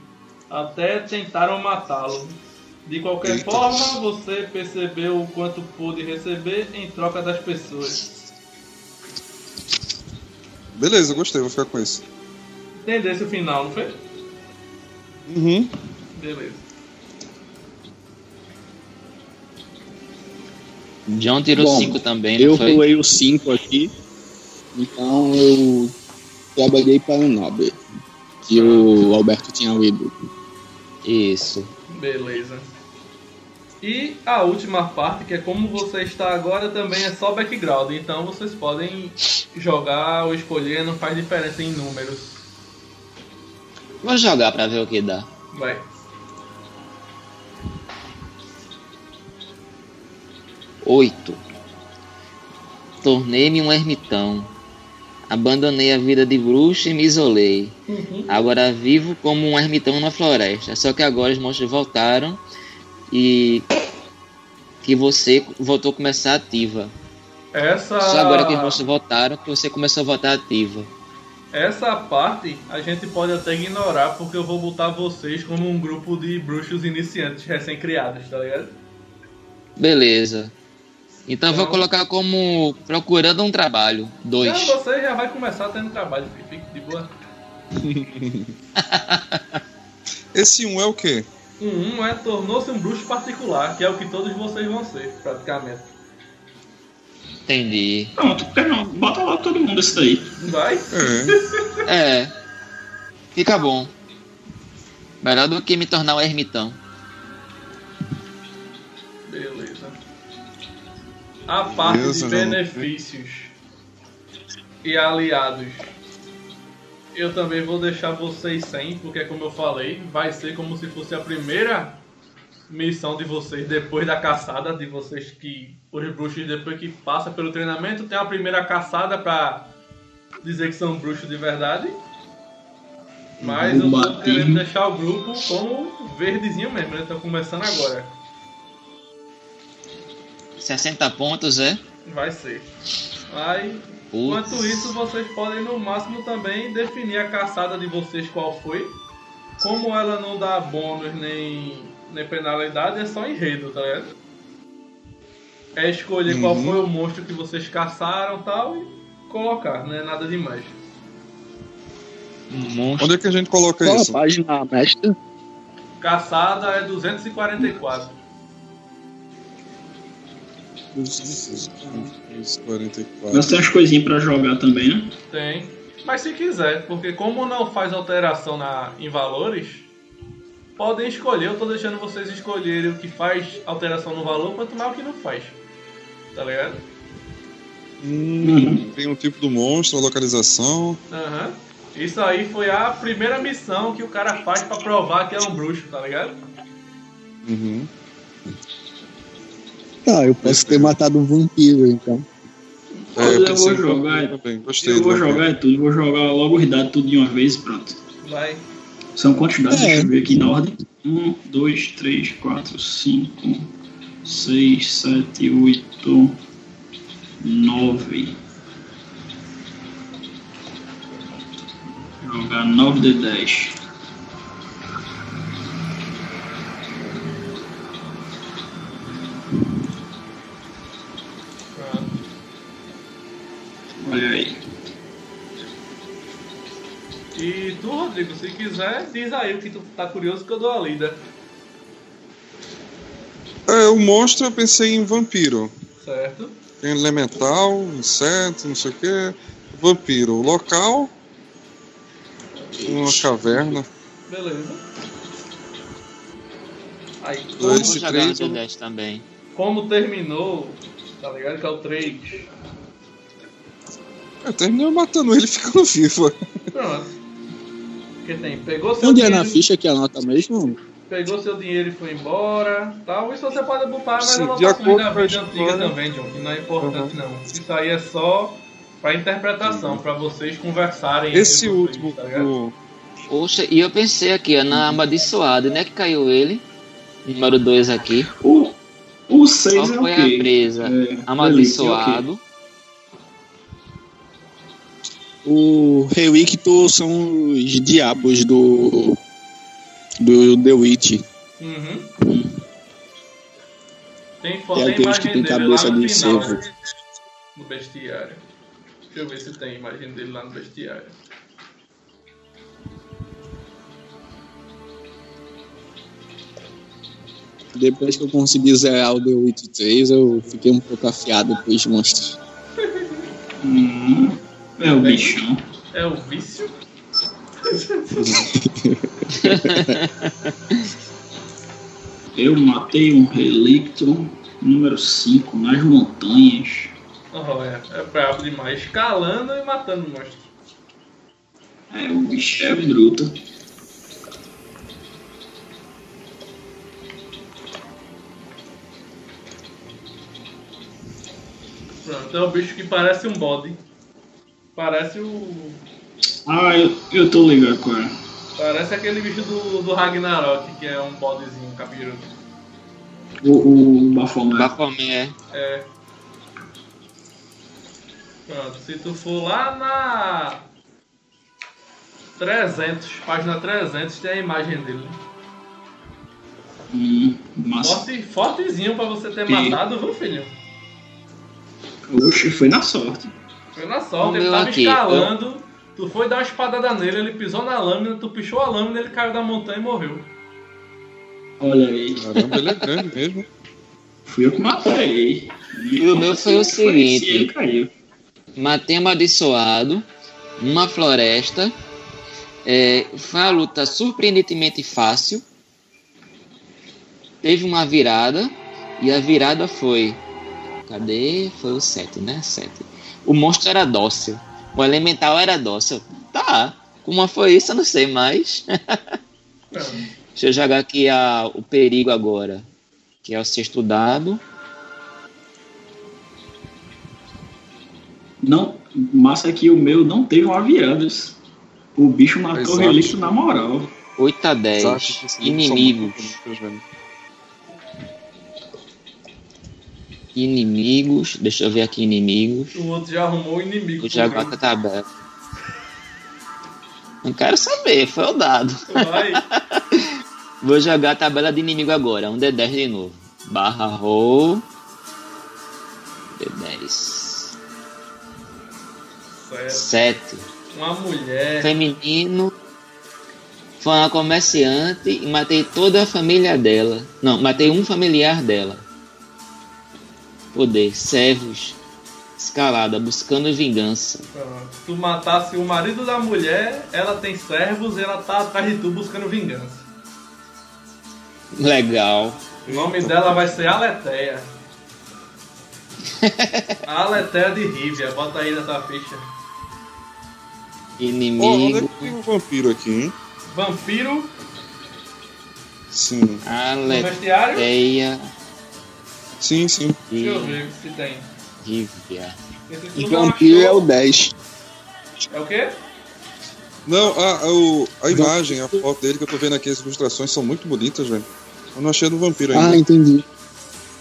Até tentaram matá-lo. De qualquer
Eita.
forma, você percebeu o quanto pôde receber em troca das pessoas.
Beleza, gostei, vou ficar com esse.
Entendesse o final, não foi?
Uhum.
Beleza.
John tirou
Bom,
5 também, não
Eu
foi?
pulei o 5 aqui, então eu trabalhei para o Nobre, que o Alberto tinha lido.
Isso.
Beleza. E a última parte, que é como você está agora, também é só background. Então vocês podem jogar ou escolher, não faz diferença em números.
Vou jogar pra ver o que dá.
Vai.
Oito. Tornei-me um ermitão. Abandonei a vida de bruxo e me isolei. Agora vivo como um ermitão na floresta. Só que agora os monstros voltaram e que você voltou a começar ativa.
Essa,
Só agora que os monstros voltaram que você começou a voltar ativa.
essa parte a gente pode até ignorar, porque eu vou botar vocês como um grupo de bruxos iniciantes recém-criados, tá ligado?
Beleza. Então eu vou
Então-
colocar como procurando um trabalho. Dois.
Então você já vai começar tendo trabalho. Fique de boa.
Esse 1 é o quê?
Um, um é tornou-se um bruxo particular, que é o que todos vocês vão ser, praticamente.
Entendi.
Pronto, por que não? Bota logo todo mundo esse daí.
Vai?
É.
É. Fica bom. Melhor do que me tornar um ermitão.
A parte
Beleza,
de
não.
benefícios e aliados. Eu também vou deixar vocês sem, porque como eu falei, vai ser como se fosse a primeira missão de vocês depois da caçada de vocês que os bruxos depois que passa pelo treinamento tem a primeira caçada pra dizer que são bruxos de verdade. Mas eu tô querendo deixar o grupo como verdezinho mesmo, né? Tô começando agora.
60 pontos, é?
Vai ser. Aí,
Putz.
enquanto isso, vocês podem no máximo também definir a caçada de vocês qual foi. Como ela não dá bônus nem, nem penalidade, é só enredo, tá ligado? É escolher qual
Uhum.
foi o monstro que vocês caçaram e tal e colocar, não é nada demais.
Monstro.
Onde é que a gente coloca
Qual a
isso?
página mestre?
Caçada é 244.
44.
Mas tem umas coisinhas pra jogar também, né?
Tem. Mas se quiser, porque como não faz alteração na, em valores, podem escolher. Eu tô deixando vocês escolherem o que faz alteração no valor, quanto mais o que não faz. Tá ligado?
Hum, tem um tipo do monstro, a localização.
Aham. Isso aí foi a primeira missão que o cara faz pra provar que é um bruxo, tá ligado?
Uhum.
Ah, eu posso ter matado um vampiro, então.
É,
eu
pensei
vou jogar.
também, Gostei
Eu vou
vampiro.
jogar é tudo, vou jogar logo os dados tudo de uma vez e pronto.
Vai.
São quantos dados?
É.
Deixa eu ver aqui na ordem. Um, dois, três, quatro, cinco, seis, sete, oito, nove. Jogar nove de dez.
E tu, Rodrigo, se quiser, diz aí o que tu tá curioso que eu dou a lida.
É, o monstro eu pensei em vampiro.
Certo?
Tem elemental, inseto, não sei o que. Vampiro. Local. Uma caverna.
Beleza. Aí,
Dois.
jogar
três, um-
D10 também.
como terminou, tá ligado? Que é o 3.
Eu terminei matando ele ficando vivo.
Pronto. Que tem? Pegou seu
Onde é
dinheiro,
na ficha que anota mesmo?
pegou seu dinheiro e foi embora. Tal. Isso você pode botar nas
Sim,
anotações da vida antiga também, John, que não é importante não. Isso aí é só pra interpretação, pra vocês conversarem.
Esse
vocês,
último.
tá ligado?
o-
Poxa, e eu pensei aqui, ó, na amaldiçoada, né? Que caiu ele. Número 2 aqui.
O, o 6
Qual
é o
foi
quê?
a presa?
É,
Amaldiçoado.
O Rewicto são os diabos do. do The Witch.
Uhum. Tem foto,
É aqueles que tem
dele lá
cabeça
no
de
final,
cervo.
no bestiário. Deixa eu ver se tem imagem dele lá no bestiário.
Depois que eu consegui zerar o The Witch 3, eu fiquei um pouco afiado com os monstros.
Hum, é o bichão.
É o vício?
Eu matei um relicto número 5 nas montanhas.
Oh, é, é brabo demais. Escalando e matando monstros.
É, o bicho é bruto.
Pronto, é um bicho que parece um bode. Parece o.
Ah, eu, eu tô ligado é.
Parece aquele bicho do, do Ragnarok, que é um bodezinho capiroto.
O, o Bafomé.
Bafomé.
É. Pronto, se tu for lá na 300, página 300, tem a imagem dele.
Hum, massa.
Forte, fortezinho pra você ter
Sim.
matado, viu, filho?
Oxe, foi na sorte.
Foi na sorte, ele tava
aqui,
escalando, tu foi dar uma espadada nele, ele pisou na lâmina, tu pichou a lâmina, ele caiu da montanha e morreu.
Olha aí.
Caramba, ele é grande mesmo.
Fui eu que matei.
E o meu foi o
Se
seguinte.
ele caiu.
Matei amaldiçoado. Uma floresta. É, foi uma luta surpreendentemente fácil. Teve uma virada. E a virada foi. Cadê? Foi o 7, né? 7. O monstro era dócil. O elemental era dócil. Tá. Como foi isso, eu não sei mais.
Pronto.
Deixa eu jogar aqui a, o perigo agora. Que é o sexto dado.
Não, massa que o meu não teve uma virada. O bicho matou o
Exato.
relicto na moral.
8 a 10.
Exato, são
Inimigos. Deixa eu ver aqui inimigos.
O outro já arrumou o inimigo.
Vou jogar com a tabela. Não quero saber, foi o dado.
Vai.
Vou jogar a tabela de inimigo agora. Um D10 de novo. Barra roll. D10.
Certo.
7.
Uma mulher.
Feminino. Foi uma comerciante e matei toda a família dela. Não, matei um familiar dela. Poder. Servos. Escalada, buscando vingança.
Pronto. Tu matasse o marido da mulher, ela tem servos e ela tá atrás de tu buscando vingança.
Legal.
O nome dela vai ser Aletheia. Aletheia de Rívia, bota aí nessa ficha.
Ó, onde é
Inimigo.
que tem um vampiro aqui, hein?
Vampiro
Sim.
Aletheia.
Sim, sim.
Deixa eu ver se tem. Não
vampiro é
achou.
o 10.
É o quê?
Não, a, a, o- a imagem, a foto dele que eu tô vendo aqui, as ilustrações são muito bonitas, velho. Eu não achei do vampiro
Ah,
ainda.
entendi.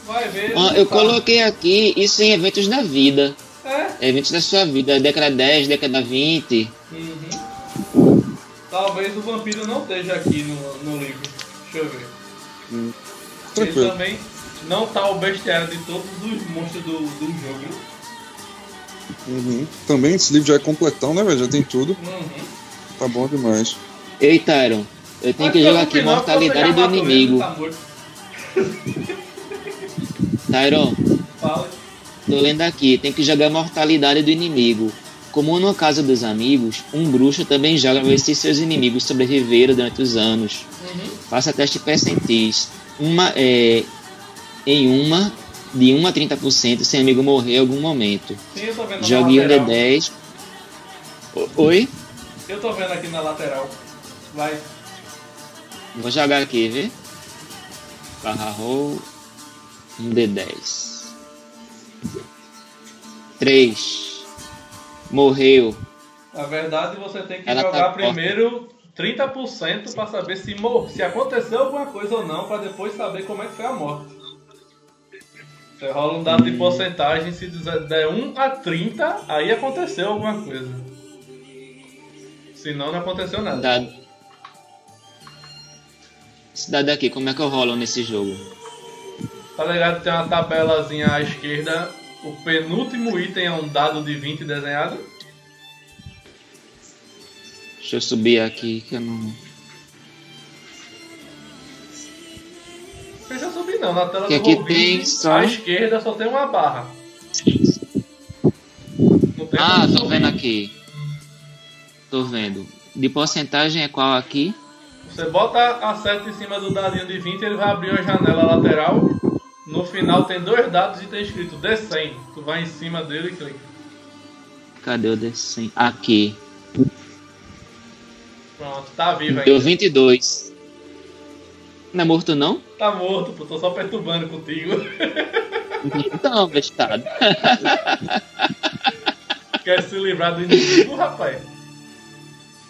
Vai ver. Não
eu
tá.
coloquei aqui isso em eventos da vida.
É.
Eventos da sua vida, década 10, década 20.
Uhum. Talvez o vampiro não esteja aqui no, no livro. Deixa eu ver. Ele
Tranquilo.
também não tá o bestiário de todos os monstros do, do jogo.
Uhum. Também esse livro já é completão, né, velho? Já tem tudo.
Uhum.
Tá bom demais.
Ei, Tyron, eu tenho que
Mas
jogar
no
aqui Mortalidade do Inimigo.
tá morto.
Tyron,
Fala.
tô lendo aqui, tem que jogar Mortalidade do Inimigo. Como no caso dos amigos, um bruxo também joga ver se seus inimigos sobreviveram durante os anos.
Uhum.
Faça teste percentis. Uma, é, em uma, de 1 a 30%, se amigo morrer em algum momento.
Sim, eu tô vendo
Jogue um
lateral.
D10. O- Oi?
Eu tô vendo aqui na lateral. Vai.
Vou jogar aqui, vê? Barra roll. Um D10. 3. Morreu.
Na verdade, você tem que
Ela tá
jogar
morta.
primeiro 30% pra saber se, mor se aconteceu alguma coisa ou não, pra depois saber como é que foi a morte. Você rola um dado de porcentagem, se der 1 a 30, aí aconteceu alguma coisa. Senão não aconteceu nada.
Dado. Esse dado aqui, como é que eu rolo nesse jogo?
Tá ligado? Tem uma tabelazinha à esquerda. O penúltimo item é um dado de 20 desenhado.
Deixa eu subir aqui que eu não.
Eu subir não, na tela
Que
do
aqui
Roll20,
tem só-
à esquerda só tem uma barra.
Ah, tô
subir.
vendo aqui. Tô vendo. De porcentagem é qual aqui?
Você bota a seta em cima do dadinho de 20 ele vai abrir uma janela lateral. No final tem dois dados e tem escrito D100. Tu vai em cima dele e clica.
Cadê o D100? Aqui.
Pronto, tá vivo
Deu
ainda.
22. Não é morto não?
Tá morto, pô, tô só perturbando contigo.
Então, bestado.
Quer se livrar do inimigo, rapaz?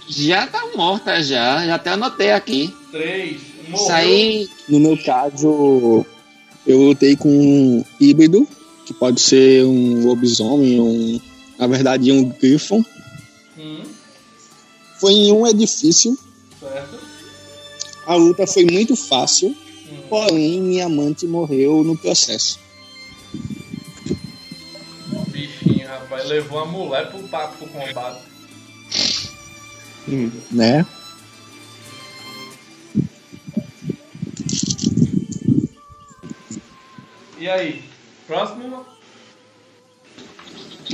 Já tá morta já. Já até anotei aqui.
3. Morreu.
Isso aí.
No meu caso, eu lutei com um híbrido, que pode ser um lobisomem, um, na verdade um griffon.
Hum,
Foi em um edifício.
certo.
A luta foi muito fácil,
Hum.
porém minha amante morreu no processo.
Bichinho, rapaz. Levou a mulher pro papo pro combate.
Né?
E aí? Próximo?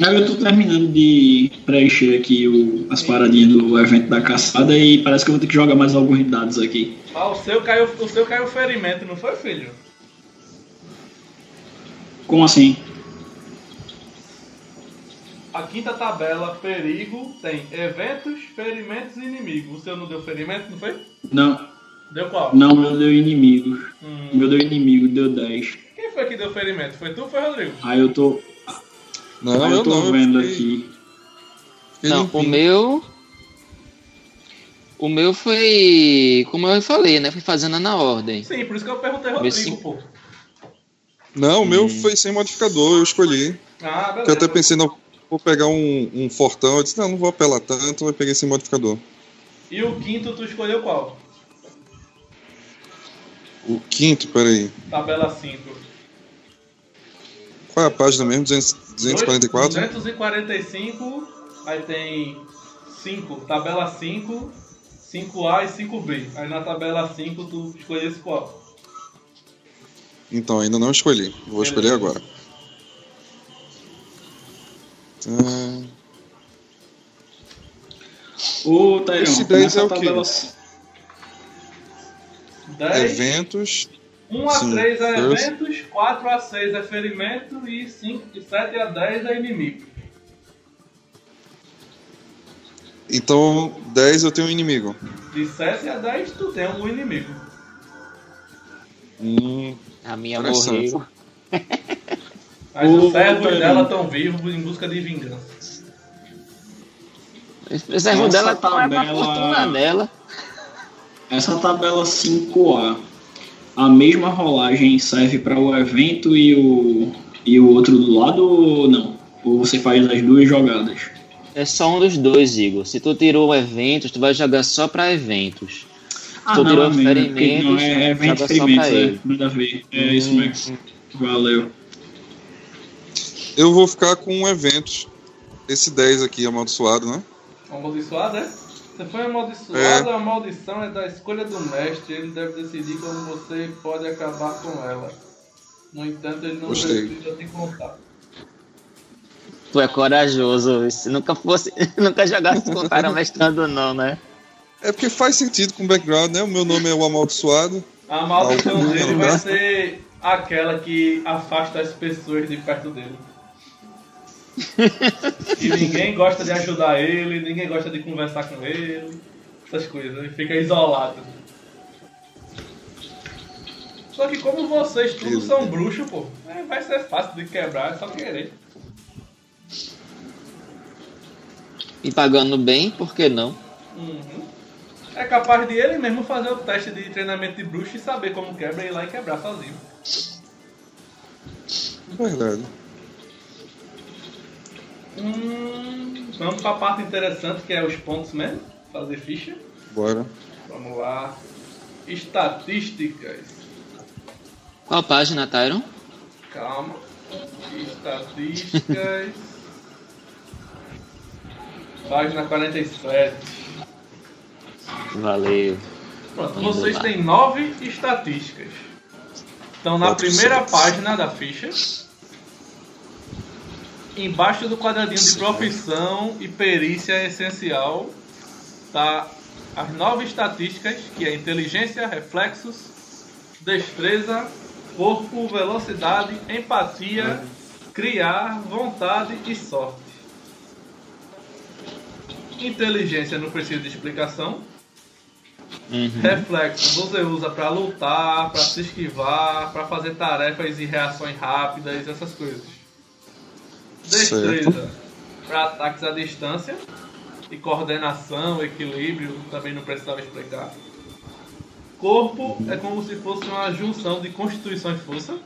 Aí eu tô terminando de preencher aqui o- as paradinhas do evento da caçada e parece que eu vou ter que jogar mais alguns dados aqui.
Ah, o seu caiu, o seu caiu ferimento, não foi, filho?
Como assim?
A quinta tabela, perigo, tem eventos, ferimentos e inimigos. O seu não deu ferimento, não foi?
Não,
Deu qual?
não, meu deu inimigo. O
Hum.
meu deu inimigo, deu 10.
Quem foi que deu ferimento? Foi tu ou foi Rodrigo?
Aí eu tô,
Não,
aí
eu,
eu tô
não.
vendo
eu
aqui.
Não, o meu. O meu foi. Como eu falei, né? Fui fazendo na ordem.
Sim, por isso que eu perguntei Rodrigo,
se-
pô.
Não, o meu
Hum.
foi sem modificador, eu escolhi.
Ah,
Porque eu até pensei, não, vou pegar um, um fortão. Eu disse, não, não vou apelar tanto, eu peguei sem modificador.
E o quinto, tu escolheu qual?
O quinto, peraí.
Tabela 5.
Qual é a página mesmo? 200, 244?
245, aí tem 5, tabela 5, 5A e 5B. Aí na tabela 5 tu escolhesse qual?
Então, ainda não escolhi. Vou escolher agora. Tá.
Ô, Tairão,
Esse 10
começa
é o quê?
tabela...
10,
Eventos.
1 a
sim,
3 é eventos, 4 a 6 é ferimento e 5, e 7 a 10 é inimigo.
Então, 10 eu tenho um inimigo.
De 7 a 10 tu tem um inimigo.
Hum,
A minha morreu.
Mas os servos dela estão vivos em busca de vingança.
O servo
Essa
dela tá uma
tabela-
fortuna dela.
Essa tabela 5A a mesma rolagem serve para o evento e o, e o outro do lado ou não? Ou você faz as duas jogadas?
É só um dos dois, Igor. Se tu tirou eventos, tu vai jogar só para eventos.
Ah,
tu
não,
tirou
amigo, porque
ferimentos,
não é evento
joga só pra
é,
ele.
nada a ver. É isso mesmo. Valeu.
Eu vou ficar com eventos. Esse 10 aqui, amaldiçoado, né?
Amaldiçoado, é? Você foi amaldiçoado,
É.
a maldição é da escolha do mestre. Ele deve decidir como você pode acabar com ela. No entanto, ele não
Gostei.
precisa te contar.
Tu é corajoso. Se nunca fosse, nunca jogasse com o cara mestrando, não, né?
É porque faz sentido com o background, né? O meu nome é o amaldiçoado.
A maldição dele vai ser aquela que afasta as pessoas de perto dele. E ninguém gosta de ajudar ele, ninguém gosta de conversar com ele, essas coisas, ele fica isolado. Só que como vocês todos são bruxos, pô, é, vai ser fácil de quebrar, é só querer.
E pagando bem, por que não?
Uhum. É capaz de ele mesmo fazer o teste de treinamento de bruxo e saber como quebra e ir lá e quebrar sozinho.
Verdade.
Hum, vamos pra parte interessante que é os pontos mesmo. Fazer ficha.
Bora.
Vamos lá. Estatísticas.
Qual página, Tyron?
Calma. Estatísticas. Página 47.
Valeu.
Pronto,
Indo
vocês
lá.
têm nove estatísticas. Então na
Quatro
primeira
sets.
página da ficha, embaixo do quadradinho de profissão e perícia essencial, tá as nove estatísticas, que é inteligência, reflexos, destreza, corpo, velocidade, empatia, criar, vontade e sorte. Inteligência não precisa de explicação.
Uhum.
Reflexo você usa pra lutar, pra se esquivar, pra fazer tarefas e reações rápidas, essas coisas. Destreza pra ataques à distância e coordenação, equilíbrio, também não precisava explicar. Corpo é como se fosse uma junção de constituição e força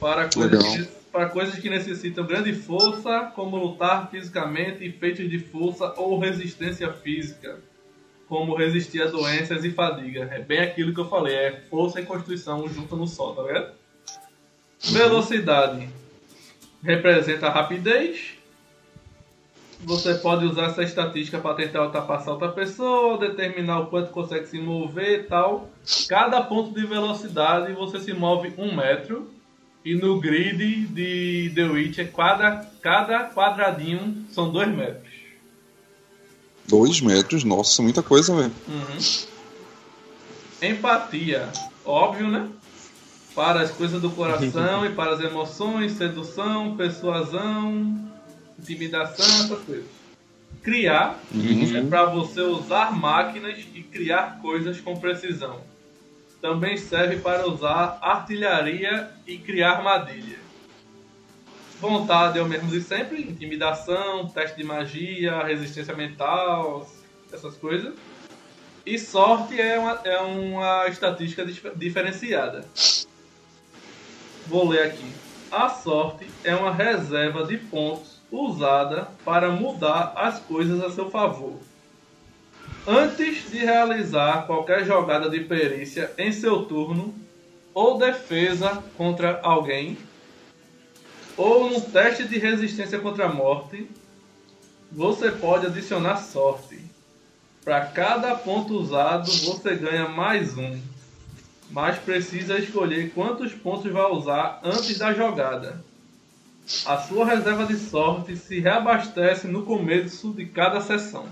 para coisas, que, para coisas que necessitam grande força, como lutar fisicamente e feitos de força ou resistência física como resistir a doenças e fadiga. É bem aquilo que eu falei, é força e constituição junto no só, tá ligado? Velocidade representa a rapidez. Você pode usar essa estatística para tentar ultrapassar outra pessoa, determinar o quanto consegue se mover e tal. Cada ponto de velocidade você se move um metro. E no grid de The Witcher, cada, cada quadradinho são dois metros.
Dois metros, nossa, muita coisa, velho.
Uhum. Empatia, óbvio, né? Para as coisas do coração e para as emoções, sedução, persuasão, intimidação, essas coisas. Criar é para você usar máquinas e criar coisas com precisão. Também serve para usar artilharia e criar armadilha. Vontade é o mesmo de sempre, intimidação, teste de magia, resistência mental, essas coisas. E sorte é uma, é uma estatística dif- diferenciada. Vou ler aqui. A sorte é uma reserva de pontos usada para mudar as coisas a seu favor. Antes de realizar qualquer jogada de perícia em seu turno ou defesa contra alguém, ou num teste de resistência contra a morte, você pode adicionar sorte. Para cada ponto usado, você ganha mais um. Mas precisa escolher quantos pontos vai usar antes da jogada. A sua reserva de sorte se reabastece no começo de cada sessão.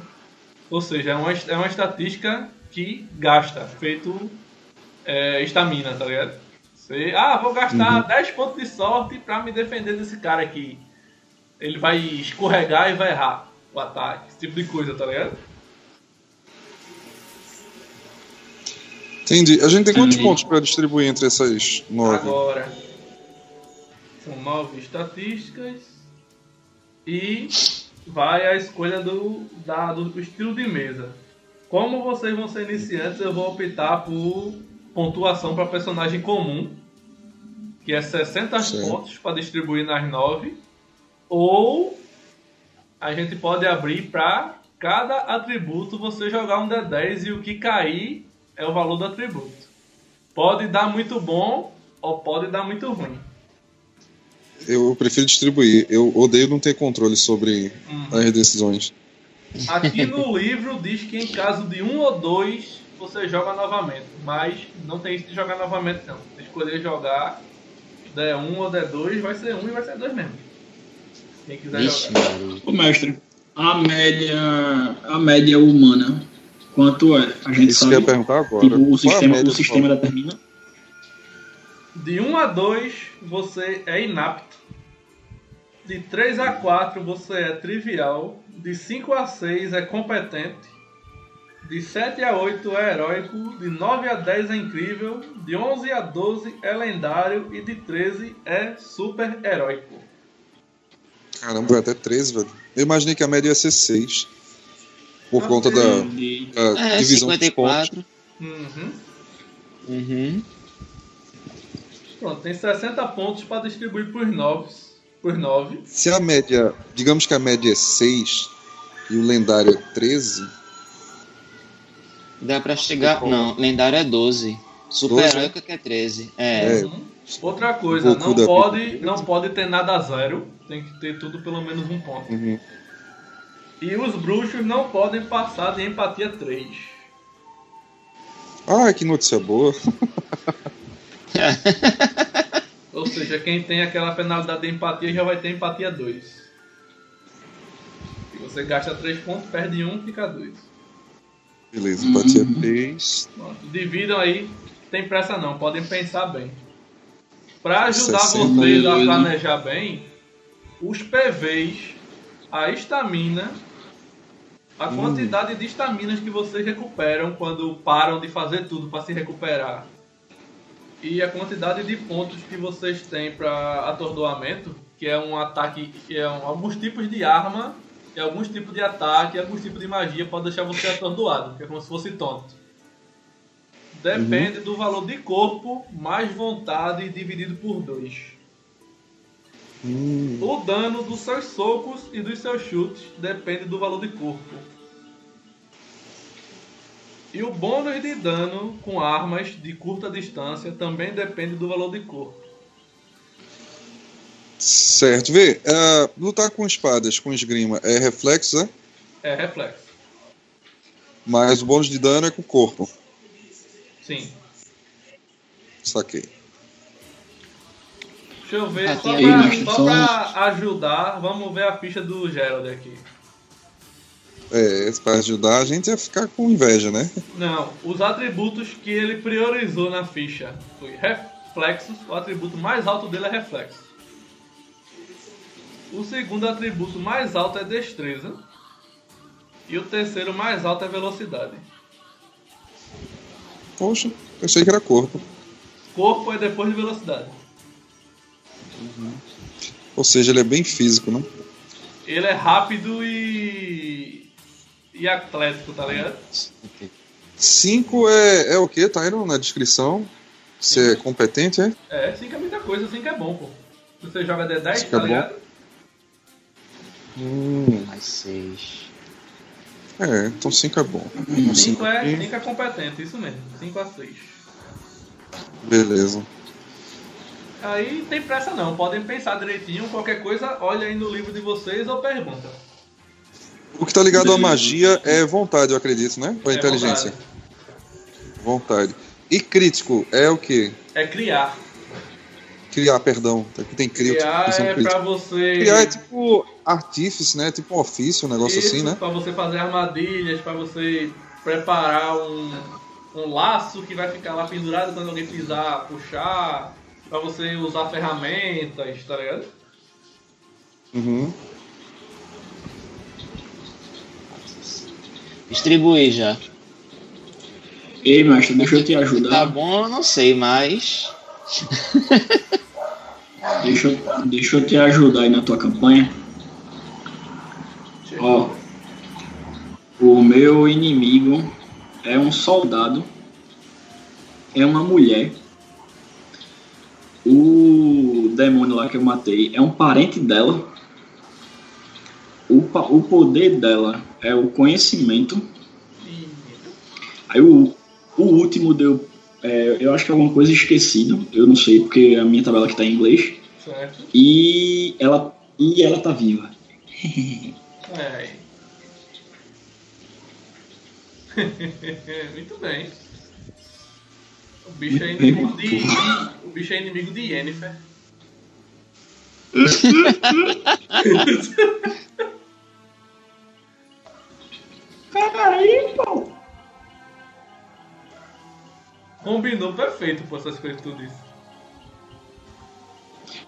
Ou seja, é uma, é uma estatística que gasta, feito é, estamina, tá ligado? Você, ah, vou gastar 10 pontos de sorte pra me defender desse cara aqui. Ele vai escorregar e vai errar o ataque, esse tipo de coisa, tá ligado?
Entendi. A gente tem quantos
Entendi.
pontos pra distribuir entre essas nove?
Agora, são nove estatísticas e vai a escolha do, da, do estilo de mesa. Como vocês vão ser iniciantes, eu vou optar por pontuação para personagem comum, que é 60
Certo.
pontos para distribuir nas 9, ou a gente pode abrir para cada atributo você jogar um D10 e o que cair é o valor do atributo. Pode dar muito bom ou pode dar muito ruim.
Eu prefiro distribuir. Eu odeio não ter controle sobre
Uhum.
as decisões.
Aqui no livro diz que em caso de um ou dois você joga novamente, mas não tem isso de jogar novamente não. Se escolher jogar der um ou der dois, vai ser um e vai ser dois mesmo. Quem quiser
Vixe,
jogar.
Ô, mestre, a média, a média humana, quanto é? A gente
Isso que eu
sabe.
ia perguntar agora.
Tipo, o sistema,
média
o
do
sistema determina.
De 1 a 2 você é inapto. De 3 a 4 você é trivial. De 5 a 6 é competente. De 7 a 8 é heróico. De 9 a 10 é incrível. De 11 a 12 é lendário. E de 13 é super heróico.
Caramba, até 13, velho. Eu imaginei que a média ia ser 6. Por conta da,
De-
da
É,
divisão dos pontos.
54.
Uhum.
Uhum.
Pronto, tem 60 pontos para distribuir por 9. Por 9.
Se a média, digamos que a média é 6 e o lendário é 13,
Dá pra chegar. Não, lendário é 12. Super
12?
heróico que é 13. É.
É.
Uhum. Outra coisa,
Goku
não pode,
vida.
não pode ter nada a zero. Tem que ter tudo pelo menos um ponto.
uhum.
E os bruxos não podem passar de empatia 3.
ah, que notícia boa.
Ou seja, quem tem aquela penalidade de empatia já vai ter empatia 2. Se você gasta 3 pontos, perde 1, fica 2.
Beleza, empatia
Uhum.
3.
Pronto, Dividam aí, tem pressa não, podem pensar bem. Para ajudar
60
vocês a planejar bem, os PVs, a estamina, a
Hum.
quantidade de estaminas que vocês recuperam quando param de fazer tudo para se recuperar. E a quantidade de pontos que vocês têm para atordoamento, que é um ataque, que é um- alguns tipos de arma, e alguns tipos de ataque, e alguns tipos de magia pode deixar você atordoado, que é como se fosse tonto. Depende do valor de corpo mais vontade dividido por 2.
Hum,
O dano dos seus socos e dos seus chutes depende do valor de corpo. E o bônus de dano com armas de curta distância também depende do valor de corpo.
certo. Vê, ah, lutar com espadas, com esgrima, é reflexo, né?
É reflexo.
Mas o bônus de dano é com o corpo.
Sim.
Saquei.
Deixa eu ver, só, pra, só pra ajudar, vamos ver a ficha do Gerald aqui.
É, para ajudar a gente a ficar com inveja, né?
Não, os atributos que ele priorizou na ficha foi reflexos, o atributo mais alto dele é reflexo. O segundo atributo mais alto é destreza. E o terceiro mais alto é velocidade.
Poxa, pensei que era corpo.
Corpo é depois de velocidade.
Ou seja, ele é bem físico, né?
Ele é rápido e. e atlético, tá ligado?
5 é, é o que, Tyron, na descrição? Você é competente, é?
É, 5 é muita coisa, 5 é bom, pô. Você joga D10,
Cinco
tá
é bom?
ligado?
Hum,
Mais 6.
é, então 5 é bom.
5 é, cinco é competente, isso mesmo. 5 a 6.
Beleza.
Aí tem pressa não, podem pensar direitinho, qualquer coisa, olha aí no livro de vocês ou pergunta.
O que tá ligado à magia é vontade, eu acredito, né? Ou
É
inteligência?
vontade.
Vontade. E crítico é o que?
É criar.
Criar, perdão. Aqui tem crítico.
Criar é
crítico.
pra você.
Criar é tipo artífice, né? Tipo um ofício, um negócio
Isso,
assim, né?
Pra você fazer armadilhas, pra você preparar um, um laço que vai ficar lá pendurado quando alguém pisar, puxar. Pra você usar ferramentas, tá ligado?
Uhum.
Distribuir já.
Ei, mestre, deixa eu te
Tá
ajudar.
bom, eu não sei, mas.
Deixa, eu- deixa eu te ajudar aí na tua campanha. Ó, o meu inimigo é um soldado é uma mulher. O demônio lá que eu matei é um parente dela. O, o poder dela é o conhecimento. Aí o, o último deu. É, eu acho que é alguma coisa esquecido. Eu não sei, porque a minha tabela aqui tá em inglês.
Certo.
E ela, e ela tá viva.
É. Muito bem. O bicho é inimigo de. O bicho é inimigo de Yennefer.
Peraí, pô.
Combinou perfeito por essas coisas que tu disse.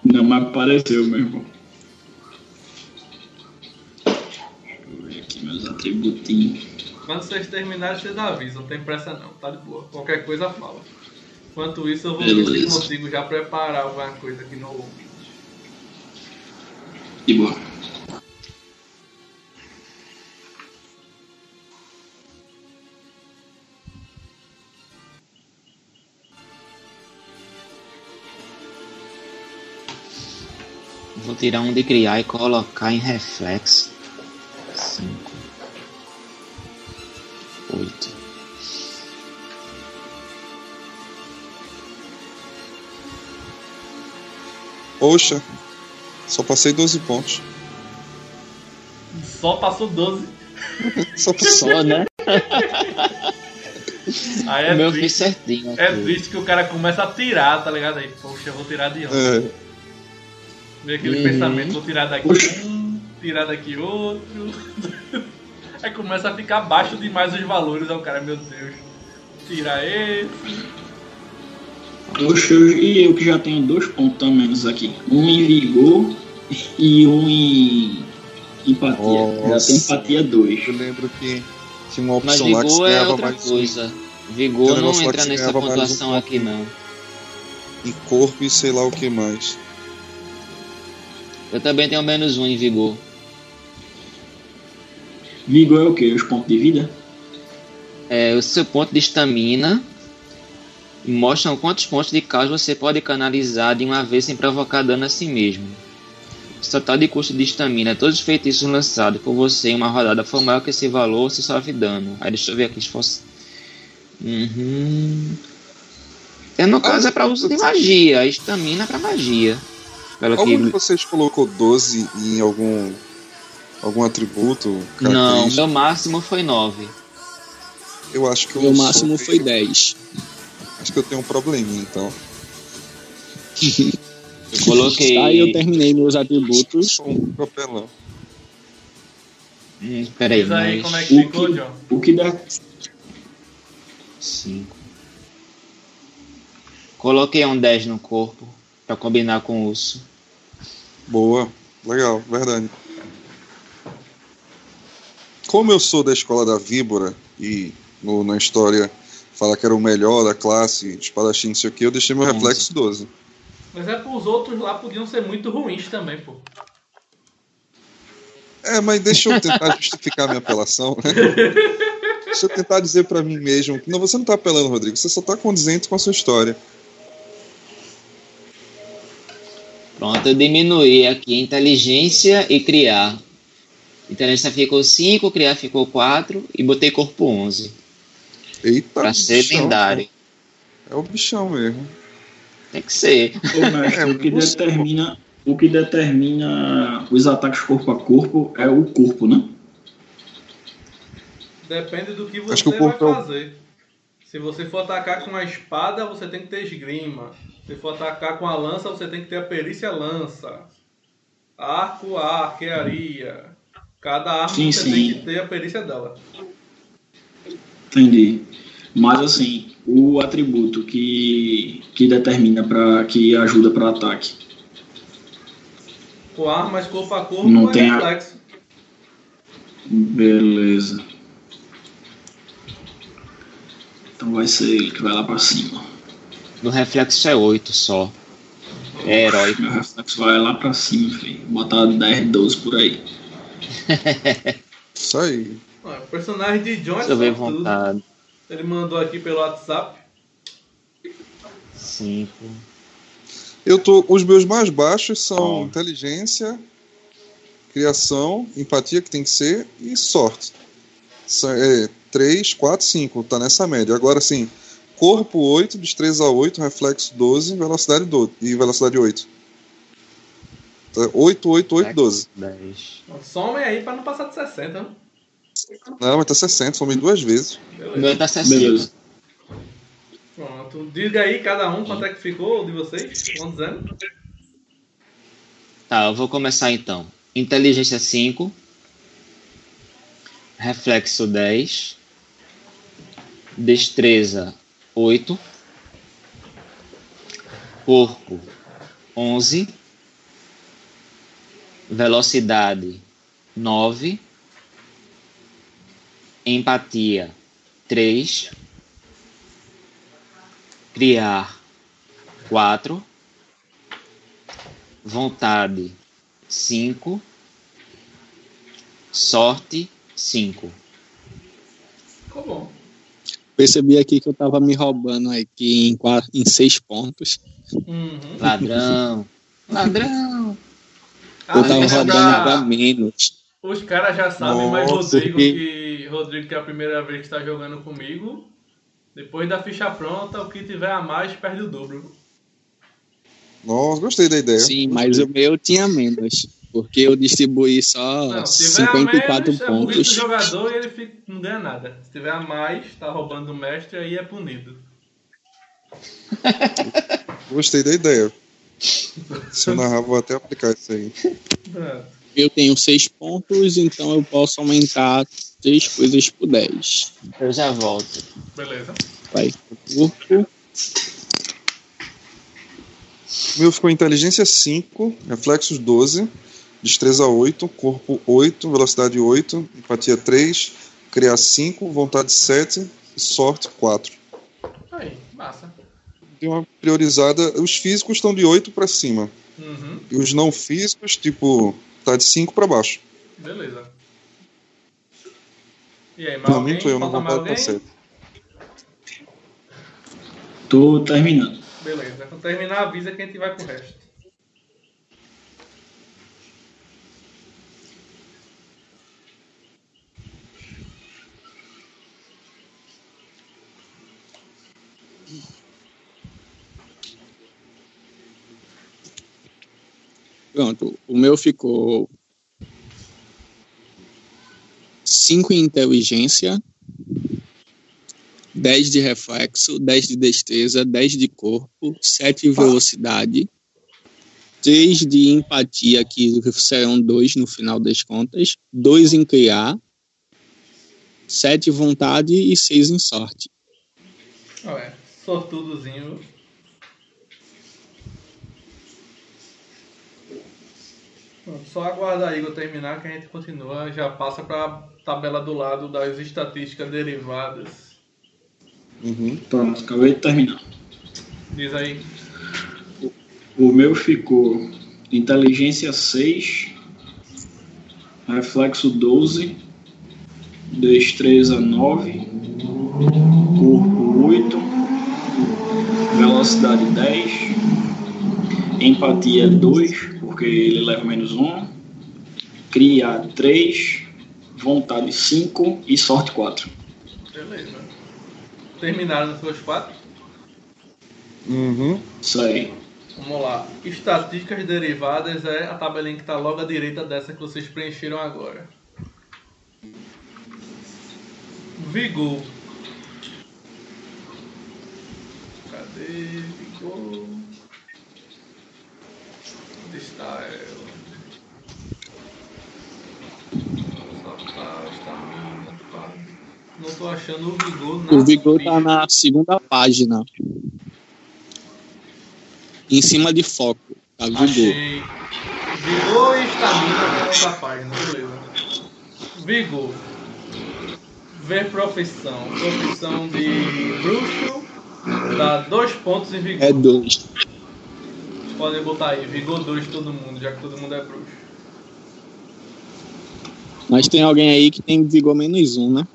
Não, mas apareceu, meu irmão. Deixa eu ver aqui meus atributinhos.
Quando vocês terminarem, vocês avisam. Não tem pressa não, tá de boa. Qualquer coisa fala. Enquanto isso, eu vou ver se
Beleza.
consigo já preparar alguma coisa aqui no ouvinte.
De boa.
Vou tirar um de criar e colocar em reflexo. Cinco. Oito.
Poxa, só passei 12 pontos.
Só passou 12.
Só passei.
Só, né?
Aí é
o meu
triste.
fiz certinho.
É
aqui.
triste que o cara começa a tirar, tá ligado? Aí, poxa, eu vou tirar de onde?
É,
Vem aquele
Uhum.
pensamento, vou tirar daqui um, tirar daqui outro. Aí começa a ficar baixo demais os valores, aí o cara, meu Deus, tirar esse.
Oxe, eu, e eu que já tenho dois pontos a menos aqui. Um em vigor e um em empatia. Já
Nossa.
tem empatia 2.
eu lembro que tinha uma
Mas
opção lá que
é outra
mais um
coisa.
Tem
Vigor
um
não
que
entra nessa
um
pontuação
ponto.
aqui, não.
em corpo e sei lá o que mais.
Eu também tenho menos um em vigor.
Vigor é o quê? Os pontos de vida?
É o seu ponto de estamina. E mostram quantos pontos de caos você pode canalizar de uma vez sem provocar dano a si mesmo. O total de custo de estamina, todos os feitiços lançados por você em uma rodada for maior que esse valor, você sofre dano. Aí deixa eu ver aqui se fosse. Uhum. É, no caso é para uso de magia, a estamina é para magia. Pelo
Algum de
que...
vocês colocou 12 em algum algum atributo?
Não, meu máximo foi 9.
Eu acho que
O meu
eu
máximo foi
meio-
10.
Acho que eu tenho um probleminha, então.
Eu coloquei.
Aí eu terminei meus atributos.
Sou um papelão.
Hum, peraí,
Diz aí
mais
como é que
O
ficou,
que-
John.
O que dá
5. Coloquei um 10 no corpo pra combinar com o urso.
Boa, legal, verdade. Como eu sou da escola da víbora e no- na história fala que era o melhor da classe, espadachim, não sei o que, eu deixei meu
Onze.
reflexo 12.
Mas é pros outros lá podiam ser muito ruins também, pô.
É, mas deixa eu tentar justificar minha apelação, né? Deixa eu tentar dizer pra mim mesmo que não, você não tá apelando, Rodrigo, você só tá condizente com a sua história.
Pronto, eu diminuí aqui inteligência e criar. Inteligência ficou 5, criar ficou 4 e botei corpo 11.
Eita,
Pra ser
bichão,
lendário.
É o bichão mesmo.
Tem que ser.
Ô, mestre,
É,
o que determina o que determina os ataques corpo a corpo é o corpo, né?
Depende do que
Acho
você
que o corpo é
vai
o-
fazer. Se você for atacar com a espada, você tem que ter esgrima. Se for atacar com a lança, você tem que ter a perícia lança. Arco, a arquearia. Cada arma
Sim,
você
sim.
tem que ter a perícia dela.
Entendi. Mas assim, o atributo que, que determina para que ajuda para ataque.
Com armas corpo a corpo
Não
é
tem a-
reflexo.
Beleza. Então vai ser ele que vai lá pra cima.
No reflexo é 8 só. É herói.
Meu reflexo vai lá pra cima, filho. Botar 10, 12 por aí.
Isso aí.
O personagem de John é
Deixa eu vontade.
Ele mandou aqui pelo WhatsApp.
Cinco.
Eu tô. Os meus mais baixos são
Ó.
inteligência, criação, empatia que tem que ser e sorte. São, é, 3, 4, 5, tá nessa média. Agora sim, corpo 8, destreza 8, reflexo 12, velocidade 12 e velocidade 8. Tá, 8, 8, 8, 12.
Dez.
Some aí pra não passar de 60, né?
Não, mas tá 60, somei duas vezes.
O
Beleza.
meu tá 60.
Beleza.
Pronto. Diga aí cada um quanto é que ficou de vocês. Vão dizendo.
Tá, eu vou começar então. Inteligência 5. Reflexo 10. Destreza 8. Corpo 11. Velocidade 9. Empatia 3. Criar 4. Vontade 5. Sorte 5.
Ficou bom.
Percebi aqui que eu tava me roubando aqui em, quatro, em seis pontos.
Uhum.
Ladrão. Ladrão.
Ah,
eu tava
mas
roubando
já-
pra menos.
Os caras já sabem, mas
Nossa,
Rodrigo,
que-
que Rodrigo, que é a primeira vez que está jogando comigo, depois da ficha pronta, o que tiver a mais perde o dobro.
Nossa, gostei da ideia.
Sim, mas o meu tinha menos. Porque eu distribuí só
Não, se tiver a
54
menos, é
pontos.
jogador e ele fica- não ganha nada. Se tiver a mais, tá roubando do mestre, aí é punido.
Gostei da ideia. Se eu narrar, vou até aplicar isso aí.
Pronto.
Eu tenho seis pontos, então eu posso aumentar três coisas por 10.
Eu já volto.
Beleza.
Vai corpo,
O meu ficou inteligência 5, reflexos 12, destreza 8, corpo 8, velocidade 8, empatia 3, criar 5, vontade 7 e sorte 4.
Aí, massa.
Deu uma priorizada. Os físicos estão de 8 para cima.
Uhum.
E os não físicos, tipo, tá de 5 para baixo.
Beleza. E aí, mais
Não,
alguém?
eu,
mais
vontade
alguém?
certo.
Tô terminando.
Beleza. Quando terminar, avisa que a gente vai pro resto.
Pronto, o meu ficou 5 em inteligência, 10 de reflexo, 10 de destreza, 10 de corpo, 7 de velocidade, 3 de empatia, que serão 2 no final das contas, 2 em criar, 7 vontade e 6 em sorte.
Ué, sortudozinho. Só aguardar a Igor terminar que a gente continua. Já passa pra tabela do lado das estatísticas derivadas.
Uhum.
Pronto, acabei de terminar.
Diz aí.
O meu ficou inteligência 6, reflexo 12, destreza 9, corpo 8, velocidade 10, empatia 2, porque ele leva menos 1, cria 3, vontade 5 e sorte 4.
Beleza. Terminaram os seus quatro?
Uhum.
Isso aí.
Vamos lá. Estatísticas derivadas é a tabelinha que está logo à direita dessa que vocês preencheram agora. Vigor. Cadê Vigor? Onde está ela? Só estamina, pá. Não tô achando o Vigor na
O vigor tá na segunda página. Em cima de foco. Tá vigor.
Achei. Vigor e estamina na outra página, beleza. Vigor. Ver profissão. Profissão de bruxo. Dá dois pontos em vigor.
É dois.
Vocês podem botar aí, vigor 2 todo mundo, já que todo mundo é bruxo.
Mas tem alguém aí que tem vigor menos um, né?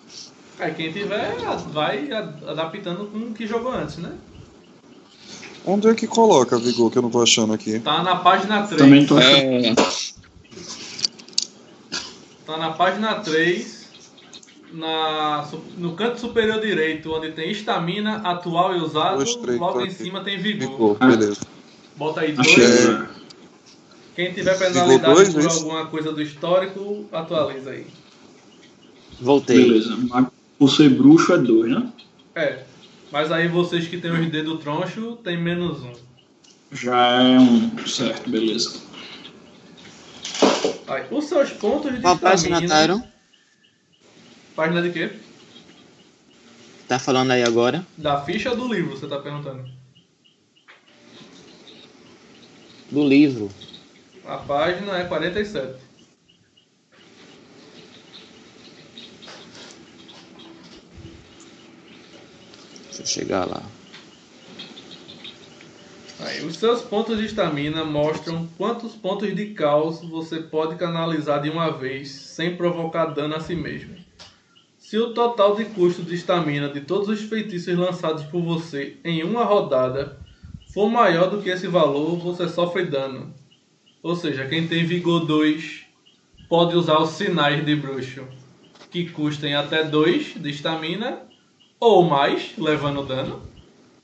Aí quem tiver, vai adaptando com o que jogou antes, né?
Onde é que coloca, Vigor, que eu não tô achando aqui?
Tá na página 3.
Também tô achando.
É,
Tá na página 3, na, no canto superior direito, onde tem estamina, atual e usado.
Dois, três,
logo
tá
em
aqui.
cima tem vigor.
Vigor, beleza.
Bota aí dois.
É.
Quem tiver penalidade
dois,
por
é isso?
alguma coisa do histórico, atualiza aí.
Voltei.
Beleza. Mas por ser bruxo é dois, né?
É. Mas aí vocês que tem os dedos troncho, tem menos um.
Já é um. Certo, beleza.
Aí, os seus pontos de
Qual página,
estamina...
Tyron?
Página de quê?
Tá falando aí agora?
Da ficha ou do livro, você tá perguntando?
Do livro.
A página é 47.
Deixa eu chegar lá.
Aí, os seus pontos de estamina mostram quantos pontos de caos você pode canalizar de uma vez sem provocar dano a si mesmo. Se o total de custo de estamina de todos os feitiços lançados por você em uma rodada for maior do que esse valor, você sofre dano. Ou seja, quem tem vigor 2 pode usar os sinais de bruxo, que custem até 2 de estamina ou mais, levando dano.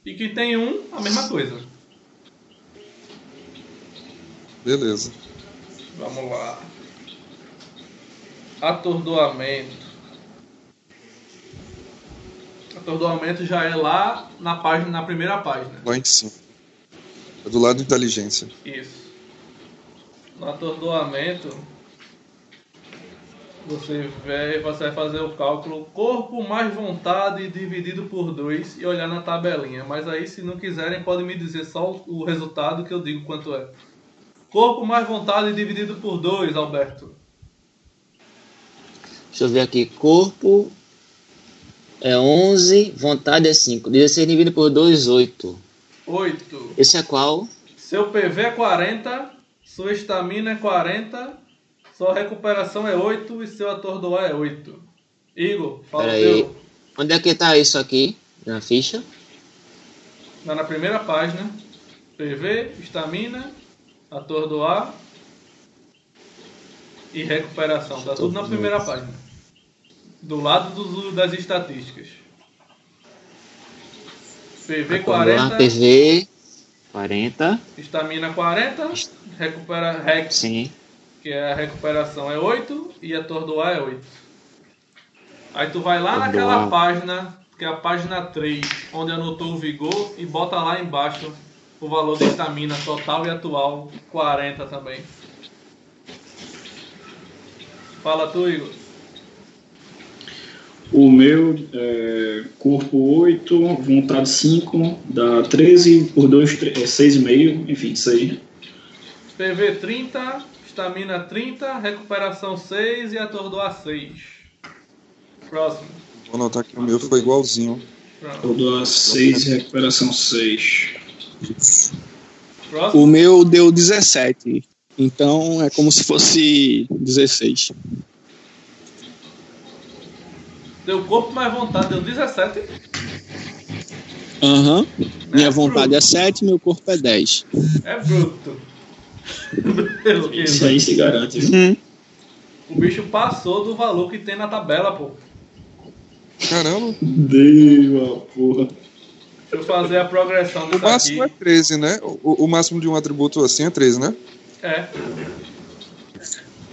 E que tem um, a mesma coisa.
Beleza.
Vamos lá. Atordoamento. Atordoamento já é lá na página, na primeira página.
Lá em cima. É do lado de inteligência.
Isso. No atordoamento, você vai, você vai fazer o cálculo corpo mais vontade dividido por 2 e olhar na tabelinha. Mas aí, se não quiserem, podem me dizer só o o resultado que eu digo quanto é. Corpo mais vontade dividido por 2, Alberto.
Deixa eu ver aqui. Corpo é 11, vontade é 5. 16 dividido por 2, 8.
8.
Esse é qual?
Seu PV é 40, sua estamina é 40, sua recuperação é 8 e seu atordoar é 8. Igor, fala o
Pera aí.
teu.
Onde é que tá isso aqui? Na ficha?
Tá na primeira página. PV, estamina, atordoar e recuperação. Tá tudo na primeira página. Do lado dos, das estatísticas. PV
Atordoar,
40,
PV 40.
estamina 40, recupera, rec,
Sim.
que é a recuperação é 8 e atordoar é 8. Aí tu vai lá naquela
Atordoar.
página, que é a página 3, onde anotou o vigor e bota lá embaixo o valor de estamina total e atual, 40 também. Fala tu, Igor.
O meu é corpo 8, vontade 5, dá 13 por 2, é 6,5, enfim, 6.
PV 30, estamina 30, recuperação 6 e atordoar 6. Próximo.
Vou anotar que o meu foi igualzinho.
Todo 6 e recuperação 6.
Próximo.
O meu deu 17. Então é como se fosse 16.
Deu corpo mais vontade, deu 17.
Aham. Minha
É
vontade
bruto.
é 7, meu corpo é 10.
É bruto.
Isso aí se garante?
Hum.
O bicho passou do valor que tem na tabela, pô.
Caramba,
Deu a porra.
Deixa eu fazer a progressão
o
disso
máximo é
aqui.
13, né? O, o máximo de um atributo assim é 13, né?
É,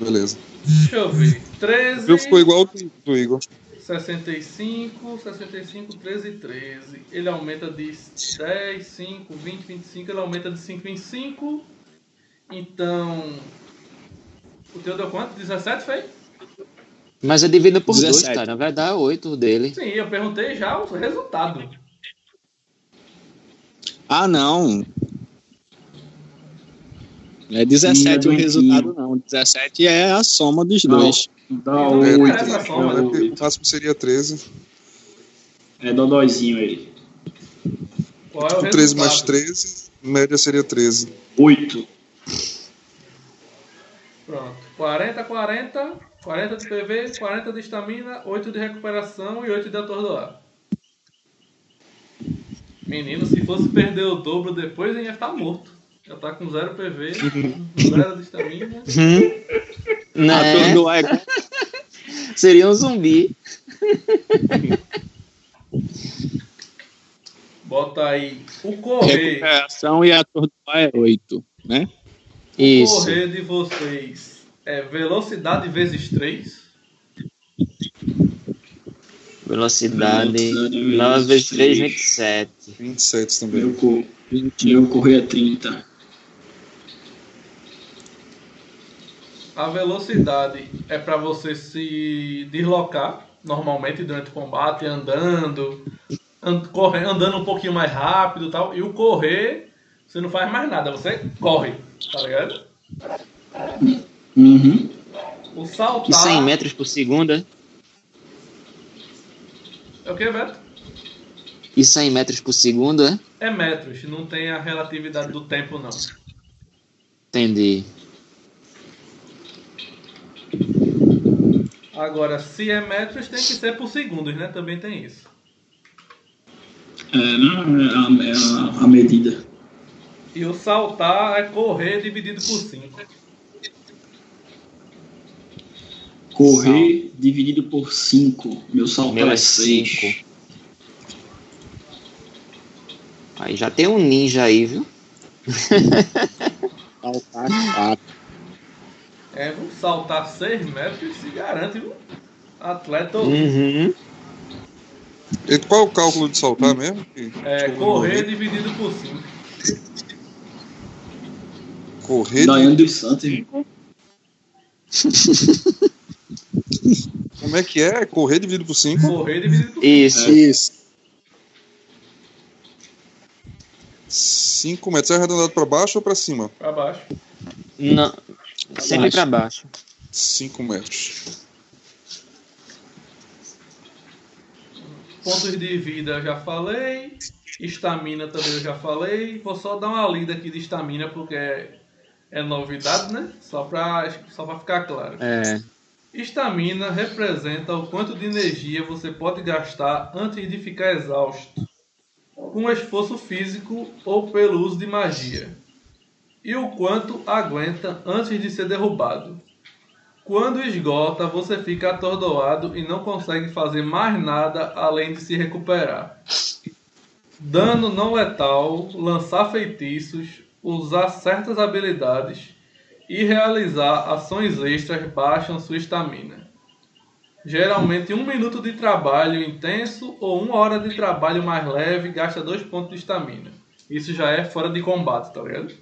Beleza.
deixa eu ver.
O
13,
meu ficou igual do, do Igor.
65, 65, 13 e 13. Ele aumenta de 10, 5, 20, 25. Ele aumenta de 5 em 5. Então. O teu deu quanto? 17 foi?
Mas é dividido por 2,
17.
cara. Vai dar 8 dele.
Sim, eu perguntei já o resultado.
Ah, não. Não é 17 o resultado, não. 17 é a soma dos
Não.
dois.
Dá
Não
8.
interessa a soma,
É,
né?
o máximo seria 13.
É dodóizinho aí.
Qual é o
O 13 mais
resultado?
13, média seria 13.
8.
Pronto. 40, 40, 40 de PV, 40 de estamina, 8 de recuperação e 8 de atordoar. Menino, se fosse perder o dobro depois, ele ia estar morto. Já tá com zero PV, zero de estamina.
Né?
Atordoar é
Seria um zumbi.
Bota aí o correr.
recuperação e atordoar é 8, né?
O
Isso.
correr de vocês é velocidade vezes 3.
Velocidade.
Velocidade
9 vezes 3,
três.
27.
27 também.
Meu, cor...
20.
Meu correr é 30.
A velocidade é para você se deslocar normalmente durante o combate, andando, and, corre, andando um pouquinho mais rápido e tal. E o correr, você não faz mais nada, você corre, tá ligado?
Uhum.
O
E
saltar.
100 metros por segundo, é?
É o que, Beto?
E 100 metros por segundo, é?
É metros, não tem a relatividade do tempo, não.
Entendi.
Agora, se é metros, tem que ser por segundos, né? Também tem isso.
É, não, é, a, é a, a medida.
E o saltar é correr dividido por 5.
Correr dividido por 5. Meu salto
Meu
é
é
6.
5. Aí já tem um ninja aí, viu?
Saltar 4.
É, viu? saltar 6 metros se garante, viu? Atleta
Uhum.
E qual é o cálculo de saltar mesmo?
É
eu
correr dividido por 5.
vi? Correr.
Daiane dos Santos.
Como é que é? Correr dividido por 5?
Correr dividido por 5.
Isso.
Isso.
5 metros. É arredondado pra baixo ou pra cima?
Pra baixo.
Não. Sempre
baixo.
pra baixo.
5 metros.
Pontos de vida eu já falei. Estamina também eu já falei. Vou só dar uma lida aqui de estamina porque é, é novidade, né? Só pra, só pra ficar claro.
É.
Estamina representa o quanto de energia você pode gastar antes de ficar exausto, com esforço físico ou pelo uso de magia, e o quanto aguenta antes de ser derrubado. Quando esgota, você fica atordoado e não consegue fazer mais nada além de se recuperar. Dano não letal, lançar feitiços, usar certas habilidades e realizar ações extras baixam sua estamina. Geralmente um minuto de trabalho intenso ou uma hora de trabalho mais leve gasta dois pontos de estamina. Isso já é fora de combate, tá ligado?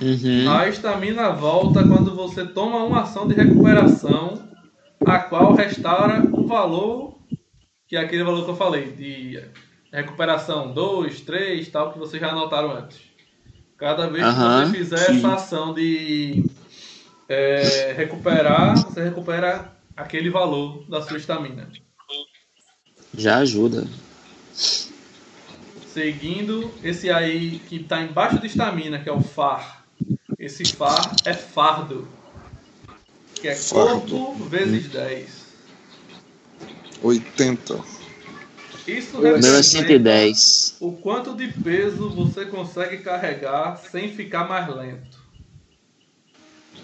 Uhum.
A estamina volta quando você toma uma ação de recuperação, a qual restaura um valor, que é aquele valor que eu falei, de recuperação 2, 3, tal, que vocês já anotaram antes. Cada vez que você fizer essa ação de é, recuperar, você recupera aquele valor da sua estamina.
Já ajuda.
Seguindo, esse aí que está embaixo de estamina, que é o far. Esse far é fardo. Que é
Fardo.
corpo vezes 10.
80.
Isso
é
representa
110.
o quanto de peso você consegue carregar sem ficar mais lento.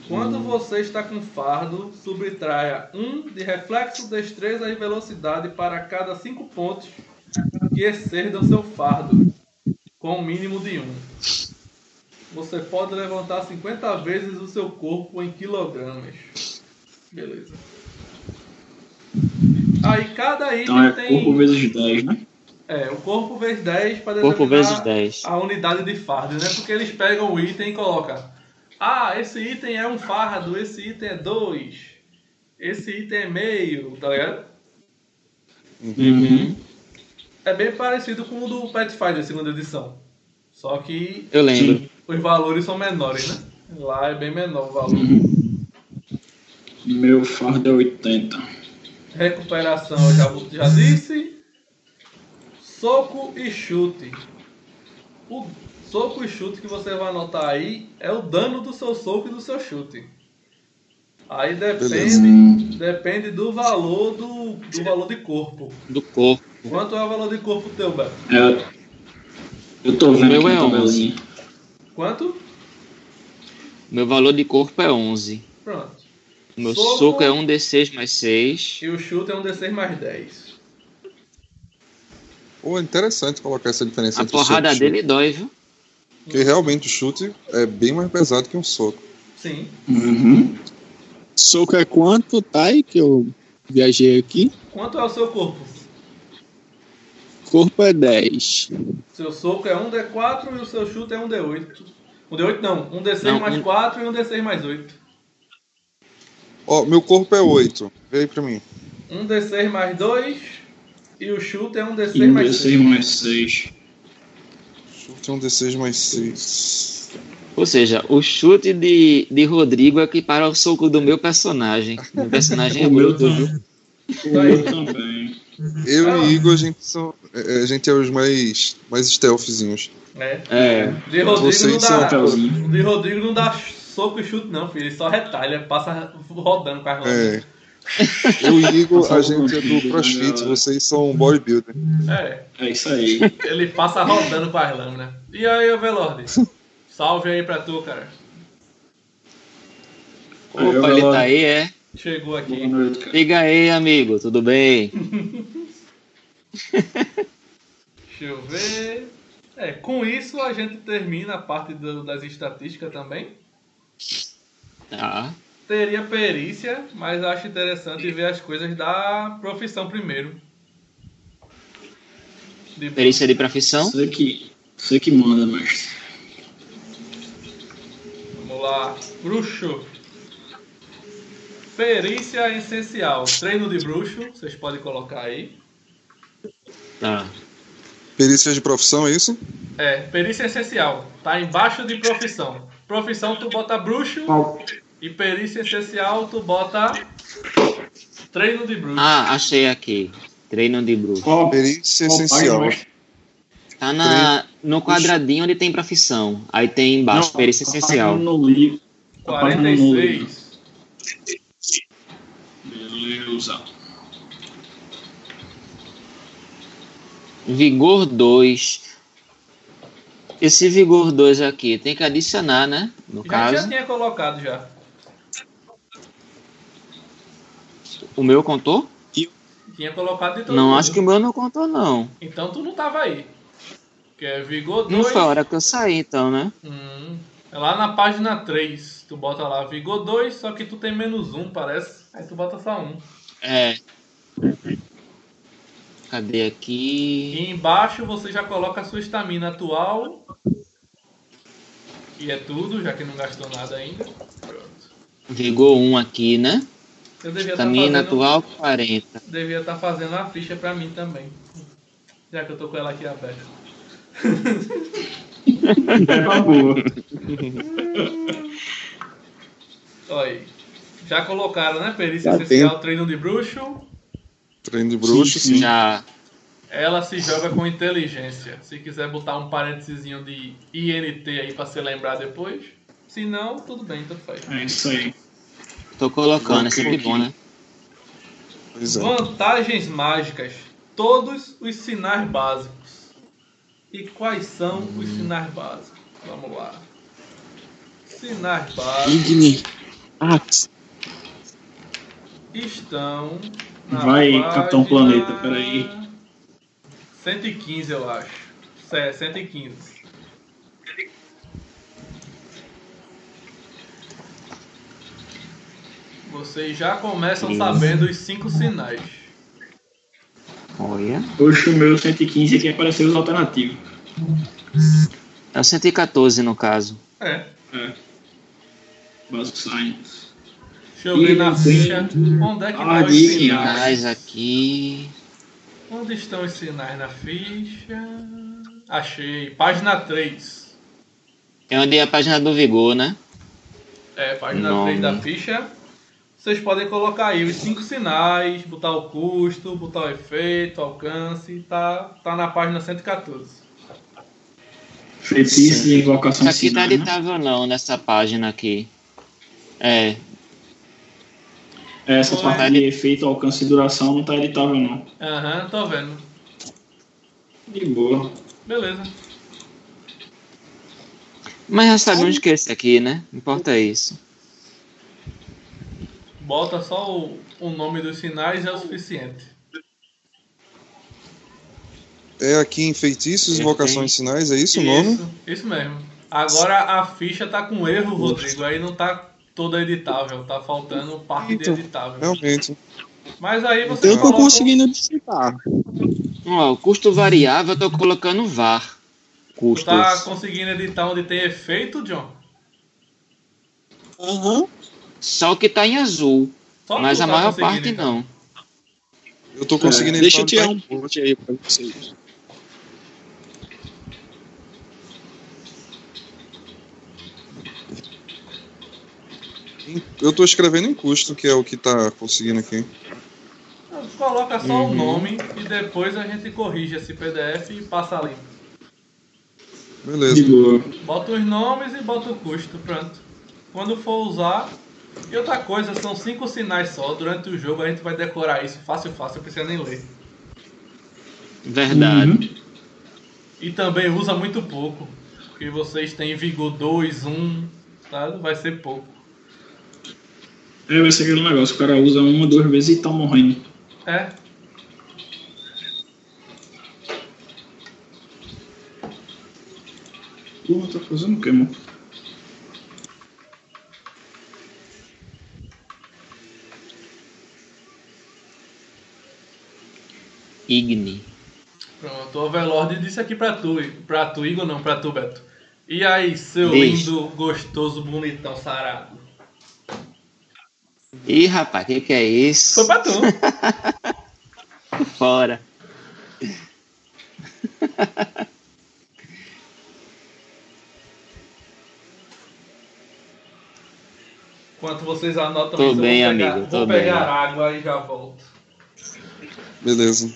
Quando você está com fardo, subtraia 1 de reflexo, destreza e velocidade para cada 5 pontos que excedam seu fardo, com um mínimo de 1. Você pode levantar 50 vezes o seu corpo em quilogramas. Beleza. Aí cada item
Então é
tem.
corpo vezes 10, né?
É, o corpo vezes 10 para
Corpo
determinar
vezes 10.
a unidade de fardo, né? Porque eles pegam o item e colocam. Ah, esse item é um fardo, esse item é 2, esse item é meio, tá ligado?
Uhum.
É bem parecido com o do Pathfinder, segunda edição. Só que
Eu lembro.
Os valores são menores, né? Lá é bem menor o valor.
Meu fardo é 80.
Recuperação, eu já, já disse. Soco e chute. O soco e chute que você vai anotar aí é o dano do seu soco e do seu chute. Aí
Beleza.
depende, depende do valor do, do valor de corpo.
Do corpo.
Quanto é o valor de corpo teu, Beto?
É Eu tô vendo
meu
aqui
é
na
11.
Quanto?
Meu valor de corpo é 11.
Pronto.
Meu
Soco-
soco, é 1d6 mais 6.
E o chute é um D6 mais 10.
Pô, é interessante colocar essa diferença
A
entre o soco
porrada
chute.
dele dói, viu?
Porque realmente o chute é bem mais pesado que um soco.
Sim.
Uhum.
Soco é quanto, Thay, que eu viajei aqui?
Quanto é o seu corpo?
Corpo é 10.
Seu soco é um D4 e o seu chute é um D8. Um D8 não, um D6
Não,
mais
um-
4 e um D6 mais 8.
Ó, meu corpo é 8. Vê aí pra mim.
Um D6 mais 2 e o chute é um D6
E um
mais 6.
D6 mais 6.
Chute é um D6 mais 6.
Ou seja, o chute de, de Rodrigo equipara ao soco do meu personagem. Meu personagem é
O meu
bruto, viu?
O meu também.
Eu
Ah.
e Igor, a gente, são, é, a gente é os mais, mais stealthzinhos.
É.
É.
De Rodrigo
Vocês
não
são
dá.
papelzinho.
O de Rodrigo não dá soco e chute, não, filho. Ele só retalha, passa rodando com as mãos.
É. Eu e Igor, a gente é do crossfit,
galera.
vocês são bodybuilder.
É.
É isso aí.
Ele passa rodando com as lâminas. E aí, ô Velorde? Salve aí pra tu, cara.
Opa, ele tá aí, é?
Chegou
Boa
aqui.
noite, cara.
Liga aí, amigo, tudo bem?
Deixa eu ver. É, com isso a gente termina a parte do- das estatísticas também.
Tá.
Teria perícia, mas acho interessante ver as coisas da profissão primeiro. De-
Perícia de profissão?
Você que, você que manda, mestre.
Vamos lá. Bruxo. Perícia essencial. Treino de bruxo, vocês podem colocar aí.
Tá.
Perícia de profissão, é isso?
É, perícia essencial. Tá embaixo de profissão. Profissão tu bota bruxo e perícia essencial tu bota treino de bruxo.
Ah, achei aqui. Treino de bruxo.
Qual,
Perícia
qual
essencial.
Tá na, no quadradinho onde tem profissão. Aí tem embaixo,
Não,
perícia
a
essencial.
No livro. A página no livro.
46.
Beleza.
Vigor 2. Esse vigor 2 aqui tem que adicionar, né? No
Já,
caso.
já tinha colocado já.
O meu contou?
Tinha colocado de todo
Não,
mundo.
acho que o meu não contou, não.
Então tu não tava aí. Que é vigor
Não
2.
foi a hora que eu saí, então, né?
Hum, é lá na página 3. Tu bota lá vigor 2, só que tu tem menos 1, parece. Aí tu bota só 1.
É. Cadê aqui?
E embaixo você já coloca a sua estamina atual. Que é tudo, já que não gastou nada ainda. Pronto.
Vigor 1 aqui, né?
Eu devia estar
Estamina
fazendo,
atual 40.
devia estar fazendo a ficha pra mim também. Já que eu tô com ela aqui aberta.
É uma boa.
Olha aí. Já colocaram, né? Perícia
Já
essencial, treino de bruxo.
Treino de bruxo,
Sim,
sim.
Já.
Ela se joga com inteligência. Se quiser botar um parênteses de INT aí pra se lembrar depois. Se não, tudo bem, tanto faz.
É isso aí.
Tô colocando, é sempre bom, né?
Pois é.
Vantagens mágicas. Todos os sinais básicos. E quais são os sinais básicos? Vamos lá. Sinais básicos
Igni. Axe.
estão.
Vai,
página
Capitão Planeta, peraí.
115, eu acho. É, 115. Vocês já começam
Sim.
sabendo os cinco sinais.
Olha.
Hoje o meu 115 aqui apareceu os alternativos.
É o 114 no caso.
É.
É. Basic Science.
Deixa eu ver na ficha. Onde é que
Ah,
estão os sinais?
Aqui.
Onde estão os sinais na ficha? Achei. Página 3.
É onde é a página do Vigor, né?
É, página
Nome.
3 da ficha. Vocês podem colocar aí os cinco sinais, botar o custo, botar o efeito, alcance. Tá, tá na página 114.
Feitiço de invocação
Isso aqui tá
sinais, né?
editável não, nessa página aqui. É,
Essa
Pô,
parte
é.
de efeito, alcance e duração não tá editável não.
Aham, tô vendo.
De boa.
Beleza.
Mas já sabemos que é esse aqui, né? Importa isso.
Bota só o, o nome dos sinais é o suficiente.
É aqui em feitiços, invocações e sinais, é isso o nome?
Isso, isso mesmo. Agora a ficha tá com erro, Rodrigo. Aí não tá toda editável. Tá faltando parte de
Então,
editável.
Realmente.
Mas aí você
Eu tô
coloca-
conseguindo digitar.
Ó, o custo variável eu tô colocando VAR.
Tu
Custos.
tá conseguindo editar onde tem efeito, John?
Aham.
Só o que tá em azul.
Só
mas a
tá
maior parte
então.
não.
Eu tô conseguindo
É, deixa eu
editar
tirar um print aí pra vocês.
Eu tô escrevendo em custo, que é o que tá conseguindo aqui.
Coloca só
Uhum.
o nome e depois a gente corrige esse PDF e passa limpo.
Beleza.
Bota os nomes e bota o custo, pronto. Quando for usar. E outra coisa, são cinco sinais só. Durante o jogo a gente vai decorar isso fácil, fácil, não precisa nem ler.
Verdade.
Uhum.
E também usa muito pouco. Porque vocês têm vigor 2, 1, tá? Vai ser pouco.
É, vai ser aquele negócio, o cara usa uma, duas vezes e tá morrendo.
É.
Porra, tá fazendo o quê, mano?
Igni.
Pronto, o Overlord disse aqui pra tu, pra tu, Igor não, pra tu, Beto. E aí, seu
Diz.
lindo, gostoso, bonitão, sarado?
Ih, rapaz, o que, que é isso?
Foi pra tu.
Fora.
Enquanto vocês anotam
Tô
isso,
bem,
eu vou pegar,
amigo, tô
vou
bem.
pegar água e já volto.
Beleza.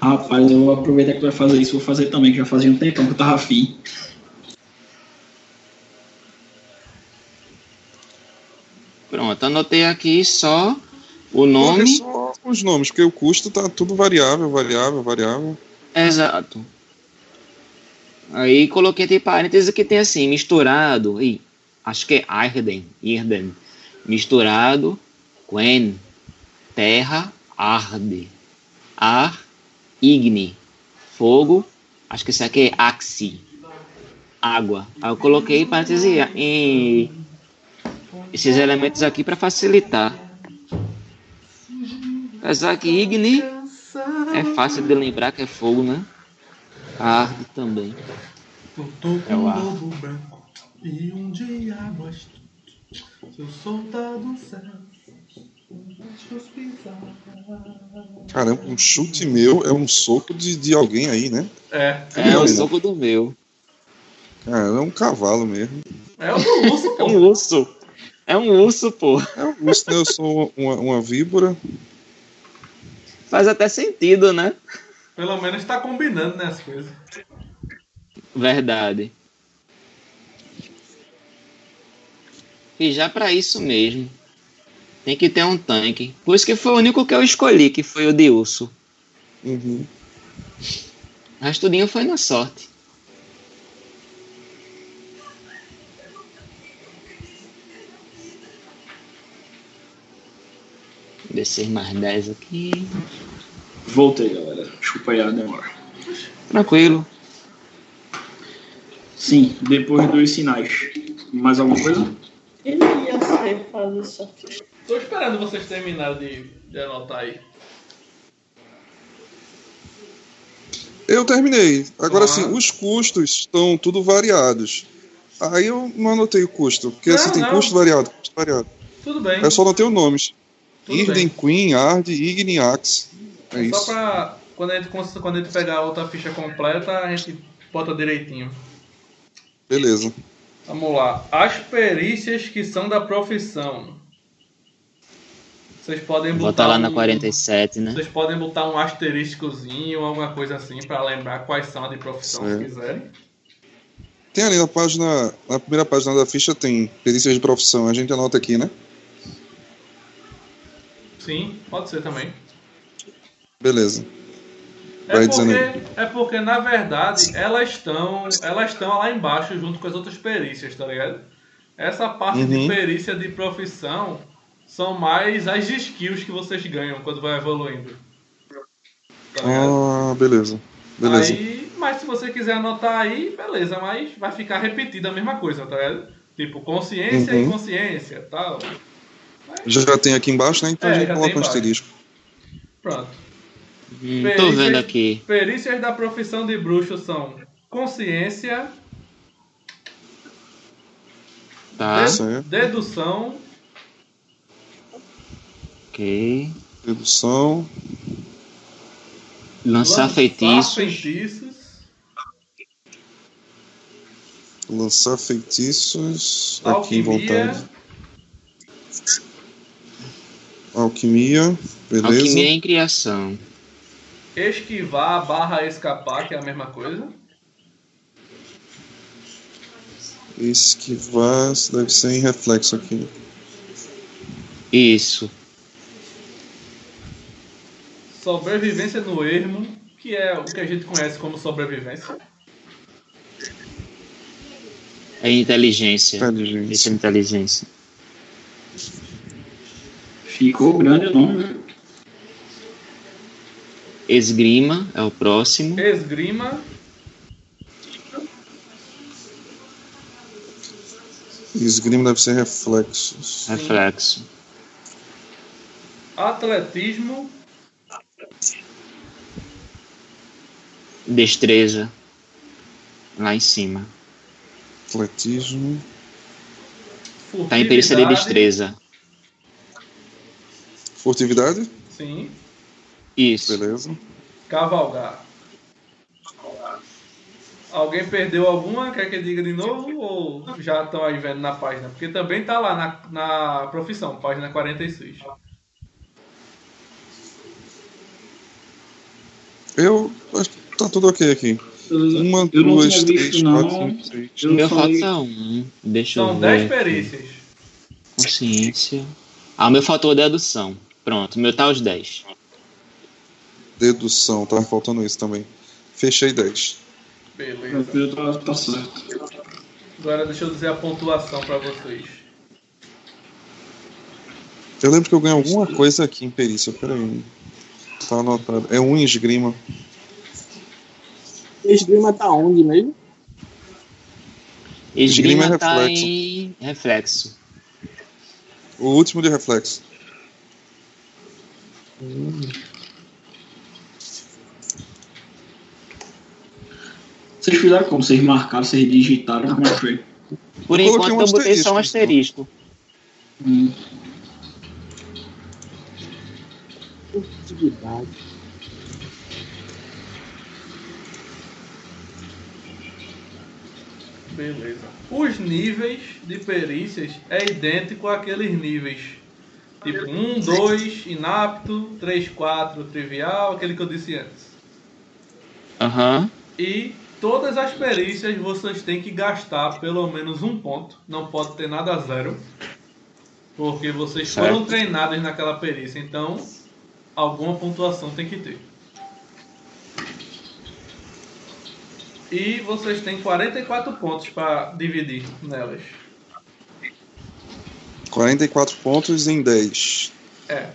Rapaz, eu vou aproveitar que tu vai fazer isso, vou fazer também, que já fazia um tempão que eu tava afim.
Pronto, anotei aqui só o nome.
só os nomes, porque o custo tá tudo variável, variável, variável.
Exato. Aí coloquei entre parênteses que tem assim, misturado. Ih, acho que é Irden. Irden. Misturado. Quen. Terra. Arde. Ar. Igni. Fogo. Acho que isso aqui é Axi. Água. Aí eu coloquei parênteses em esses elementos aqui para facilitar. Apesar que Igni é fácil de lembrar que é fogo, né? Arde também.
Eu tô com
É o
um lobo branco e um diabo astuto. Seu soldado certo, deixa os pisar.
Caramba, um chute meu é um soco de, de alguém aí, né?
É,
É
Não.
o soco do meu.
Cara, é um cavalo mesmo.
é o do urso,
É um urso. É um urso, pô.
É um urso, né? Eu sou uma, uma víbora.
Faz até sentido, né?
Pelo menos tá combinando, né, as coisas.
Verdade. E já pra isso mesmo. Tem que ter um tanque. Por isso que foi o único que eu escolhi, que foi o de urso.
Uhum.
Resto tudinho foi na sorte. Descer mais 10 aqui.
Voltei, galera. Chupa aí a demora.
Tranquilo.
Sim, depois dos sinais. Mais alguma coisa?
Ele ia sair fazer só ficha.
Tô esperando vocês terminarem de, de anotar aí.
Eu terminei. Agora
Ah.
sim, os custos estão tudo variados. Aí eu não anotei o custo, porque
Não,
assim tem
não.
custo variado, custo variado.
Tudo bem.
Eu só anotei os nomes. Irden. Queen, Ard, Igni, Axe. É
Só
isso.
pra. Quando a, gente, quando a gente pegar a outra ficha completa, a gente bota direitinho.
Beleza.
Vamos lá. As perícias que são da profissão. Vocês podem
Vou
botar.
botar lá na
um-
47, né?
Vocês podem botar um asteriscozinho, alguma coisa assim, pra lembrar quais são as de profissão, se
Certo.
quiserem.
Tem ali na página, na primeira página da ficha tem perícias de profissão. A gente anota aqui, né?
Sim, pode ser também.
Beleza.
É porque, é porque, na verdade, elas estão elas estão lá embaixo junto com as outras perícias, tá ligado? Essa parte de
Uhum.
perícia de profissão são mais as skills que vocês ganham quando vai evoluindo. Tá?
Ah, beleza. Beleza.
Aí, mas se você quiser anotar aí, beleza, mas vai ficar repetida a mesma coisa, tá ligado? Tipo, consciência e
Uhum.
consciência, tal.
Já tem aqui embaixo, né? Então
É,
a gente
já
coloca um asterisco.
Pronto.
Hum, tô vendo aqui.
Perícias da profissão de bruxo são consciência,
Tá,
de- dedução,
ok.
Dedução.
Lançar feitiços.
feitiços,
Lançar feitiços. Aqui em
alquimia,
vontade. Alquimia. Beleza.
Alquimia em criação.
esquivar barra escapar, que é a mesma coisa.
Esquivar. isso Deve ser em reflexo aqui.
Isso.
Sobrevivência no ermo, que é o que a gente conhece como sobrevivência.
É inteligência. Isso é
Inteligência.
Ficou grande o nome, né?
Esgrima é o próximo.
Esgrima,
Esgrima deve ser reflexos.
Reflexo.
atletismo,
Destreza. Lá em cima.
Atletismo.
Tá em perícia de destreza.
Furtividade.
Sim.
Isso.
Beleza.
Cavalgar. Alguém perdeu alguma? Quer que eu diga de novo? Ou já estão aí vendo na página? Porque também tá lá na, na profissão, página 46.
Eu acho que tá tudo ok aqui. Uma,
Eu
duas, três,
visto,
quatro, cinco, seis.
Eu
Meu
falei-
falta um. Deixa
São
eu
10
ver.
perícias.
Consciência. Ah, o meu faltou dedução. Pronto, o meu tá os 10.
Dedução, tá faltando isso também. Fechei 10.
Beleza.
Eu tá, tá certo.
Agora deixa eu dizer a pontuação pra vocês.
Eu lembro que eu ganhei alguma coisa aqui em perícia. Peraí. Tá anotado. É um em esgrima.
Esgrima tá onde mesmo?
Esgrima,
Esgrima é
tá
reflexo.
em reflexo.
O último de reflexo.
Vocês fizeram como? Vocês marcaram, vocês digitaram, como é foi?
Por enquanto
um
eu botei só um
asterisco.
Hum.
Beleza. Os níveis de perícias é idêntico àqueles níveis. Tipo 1, 2, inapto, 3, 4, trivial, aquele que eu disse antes.
Aham.
E todas as perícias vocês têm que gastar pelo menos um ponto. Não pode ter nada a zero. Porque vocês
Certo.
foram treinados naquela perícia. Então, alguma pontuação tem que ter. E vocês têm 44 pontos para dividir nelas.
44 pontos em 10.
É.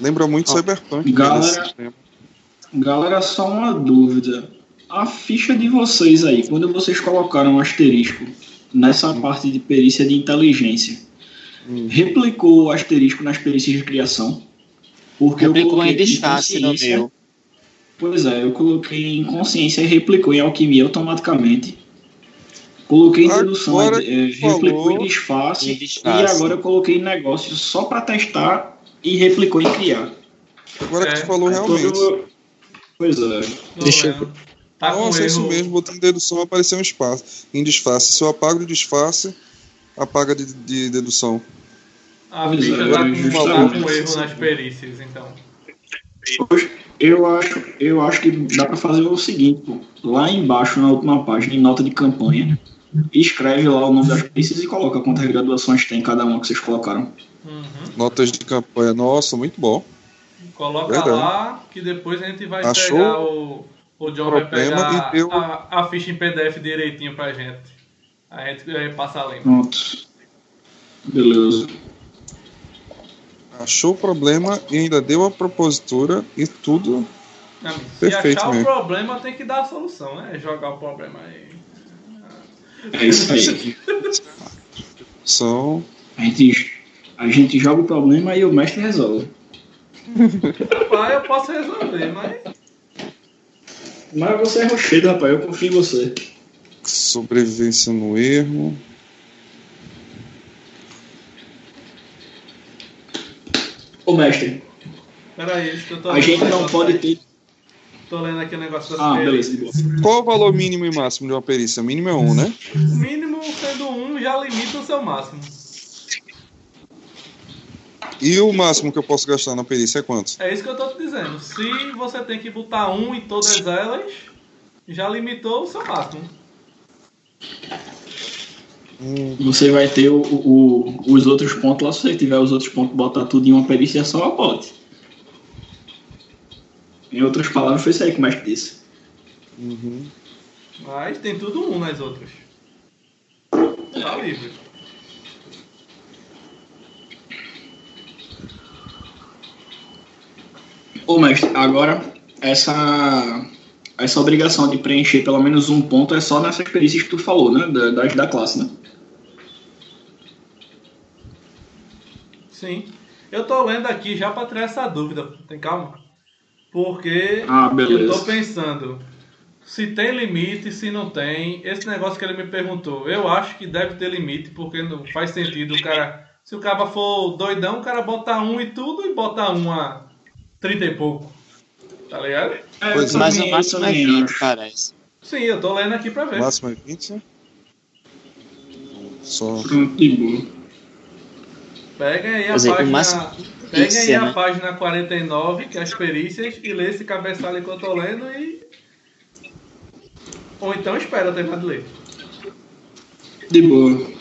Lembra muito
Ó,
Cyberpunk.
galera-
nesse sistema.
Galera, só uma dúvida. A ficha de vocês aí, quando vocês colocaram um asterisco nessa parte de perícia de inteligência,
Hum.
replicou o asterisco nas perícias de criação? Porque
Replicou em
coloquei
disfarce no
consciência-
meu.
Pois é, eu coloquei em consciência e replicou em alquimia automaticamente. Coloquei em dedução,
Agora
eh,
que
replicou em disfarce,
em
e agora eu coloquei em negócio só para testar e replicou em criar.
Agora que
É,
tu falou realmente.
Quando- Pois é.
Não
Deixa
é. Tá com
Nossa, é isso
erro.
mesmo, em dedução apareceu um espaço. Em disfarce. Se eu apago de disfarce, apaga de, de dedução.
A
Pois
ficha
é,
tá com, tá
justamente.
com erro nas perícias, então.
Eu acho, eu acho que dá para fazer o seguinte, pô. lá embaixo na última página, em nota de campanha, escreve lá o nome das perícias e coloca quantas graduações tem cada uma que vocês colocaram.
Uhum.
Notas de campanha. Nossa, muito bom.
Coloca
Verdade.
lá que depois a gente vai
Achou
pegar o. O John vai pegar
e deu-
a, a ficha em PDF direitinho pra gente. A gente vai passar limpo.
Pronto. Beleza.
Achou o problema e ainda deu a propositura e tudo.
Não, Se
Perfeito
achar o problema, tem que dar a solução, né? Jogar o problema aí.
É isso aí.
São.
A gente, a gente joga o problema e o mestre resolve.
Rapaz, eu posso resolver, mas.
Mas você é rochedo, rapaz. Eu confio em você.
Sobrevivência no erro.
Ô, mestre,
Pera aí, isso que eu tô
a gente não pode ter...
Tô lendo aqui o negócio das
Ah,
perícias.
beleza.
Qual o valor mínimo e máximo de uma perícia? Mínimo é um, né?
O mínimo sendo um já limita o seu máximo.
E o máximo que eu posso gastar na perícia é quanto?
É isso que eu tô te dizendo. Se você tem que botar um em todas elas, já limitou o seu máximo.
Você vai ter o, o- os outros pontos lá. Se você tiver os outros pontos, botar tudo em uma perícia só, pode. Em outras palavras, foi isso aí que o mestre disse.
uhum.
Mas tem tudo um nas outras. Tá livre.
Ô, mestre, agora, essa, essa obrigação de preencher pelo menos um ponto é só nessas perícias que tu falou, né? Da, das da classe, né?
Sim. Eu tô lendo aqui já pra tirar essa dúvida. Tem calma? Porque
Ah,
eu tô pensando se tem limite, se não tem. Esse negócio que ele me perguntou, eu acho que deve ter limite, porque não faz sentido o cara. Se o cara for doidão, o cara bota um e tudo e bota um a 30 e pouco. Tá ligado?
É,
Pois
eu
Mas o máximo é
também
20,
acho.
parece.
Sim, eu tô lendo aqui pra ver.
Máximo é 20. Só.
Pronto, de boa.
Peguem aí a
Quer dizer, o
página.
máximo
Peguem aí a
né?
página 49, que é as perícias, e lê esse cabeçalho que eu tô lendo e. Ou então espera eu terminar de ler.
De boa.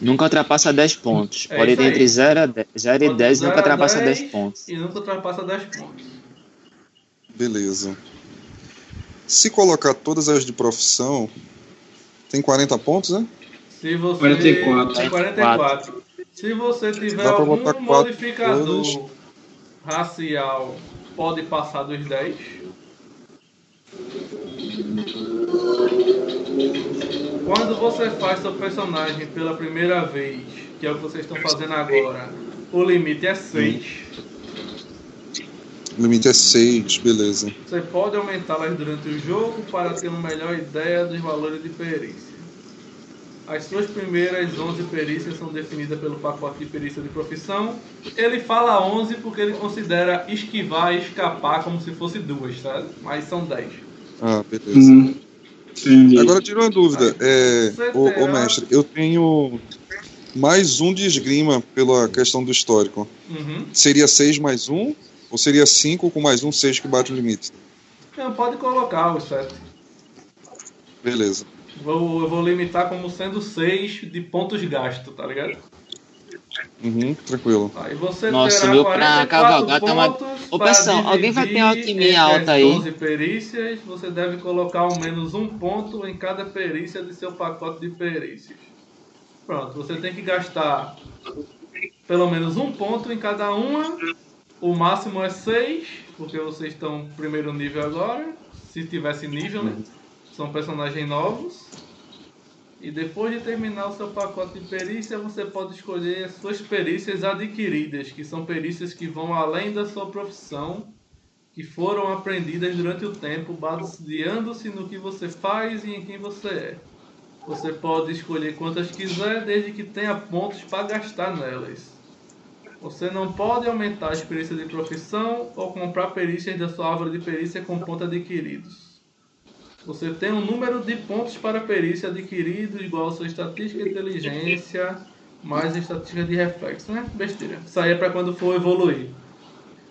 Nunca ultrapassa 10 pontos.
É
Pode ir entre 0 a 10, 0 e
Pode
10 e nunca ultrapassa
10
10 pontos.
E nunca ultrapassa 10 pontos.
Beleza. Se colocar todas as de profissão, tem 40 pontos, né?
Se você.
44.
Tem 44. Se você tiver algum modificador
todas.
racial, pode passar dos 10. Quando você faz seu personagem pela primeira vez, que é o que vocês estão fazendo agora, o limite é 6.
O limite é 6, beleza.
Você pode aumentá-las durante o jogo para ter uma melhor ideia dos valores de perícia. As suas primeiras 11 perícias são definidas pelo pacote de perícia de profissão. Ele fala 11 porque ele considera esquivar e escapar como se fosse duas, sabe? Mas são 10.
Ah, beleza.
Hum, entendi.
Agora tira uma dúvida. É, ô, mestre, eu tenho mais um de esgrima pela questão do histórico.
Uhum.
Seria 6 mais um? Ou seria 5 com mais um 6 que bate o limite?
Não, pode colocar os 7.
Beleza.
Vou, eu vou limitar como sendo 6 de pontos gastos, tá ligado?
Uhum, tranquilo.
Aí você
Nossa,
terá
meu, pra
44
cavalgar tá uma- Ô, pessoal, alguém vai ter alquimia alta aí?
11 perícias, você deve colocar ao menos um ponto em cada perícia de seu pacote de perícias. Pronto, você tem que gastar pelo menos um ponto em cada uma. O máximo é 6, porque vocês estão primeiro nível agora. Se tivesse nível, né? São personagens novos. E depois de terminar o seu pacote de perícia, você pode escolher as suas perícias adquiridas, que são perícias que vão além da sua profissão, que foram aprendidas durante o tempo, baseando-se no que você faz e em quem você é. Você pode escolher quantas quiser, desde que tenha pontos para gastar nelas. Você não pode aumentar a experiência de profissão ou comprar perícias da sua árvore de perícia com pontos adquiridos. Você tem um número de pontos para perícia adquirido igual a sua estatística de inteligência mais estatística de reflexo, né? Besteira. Isso aí é para quando for evoluir.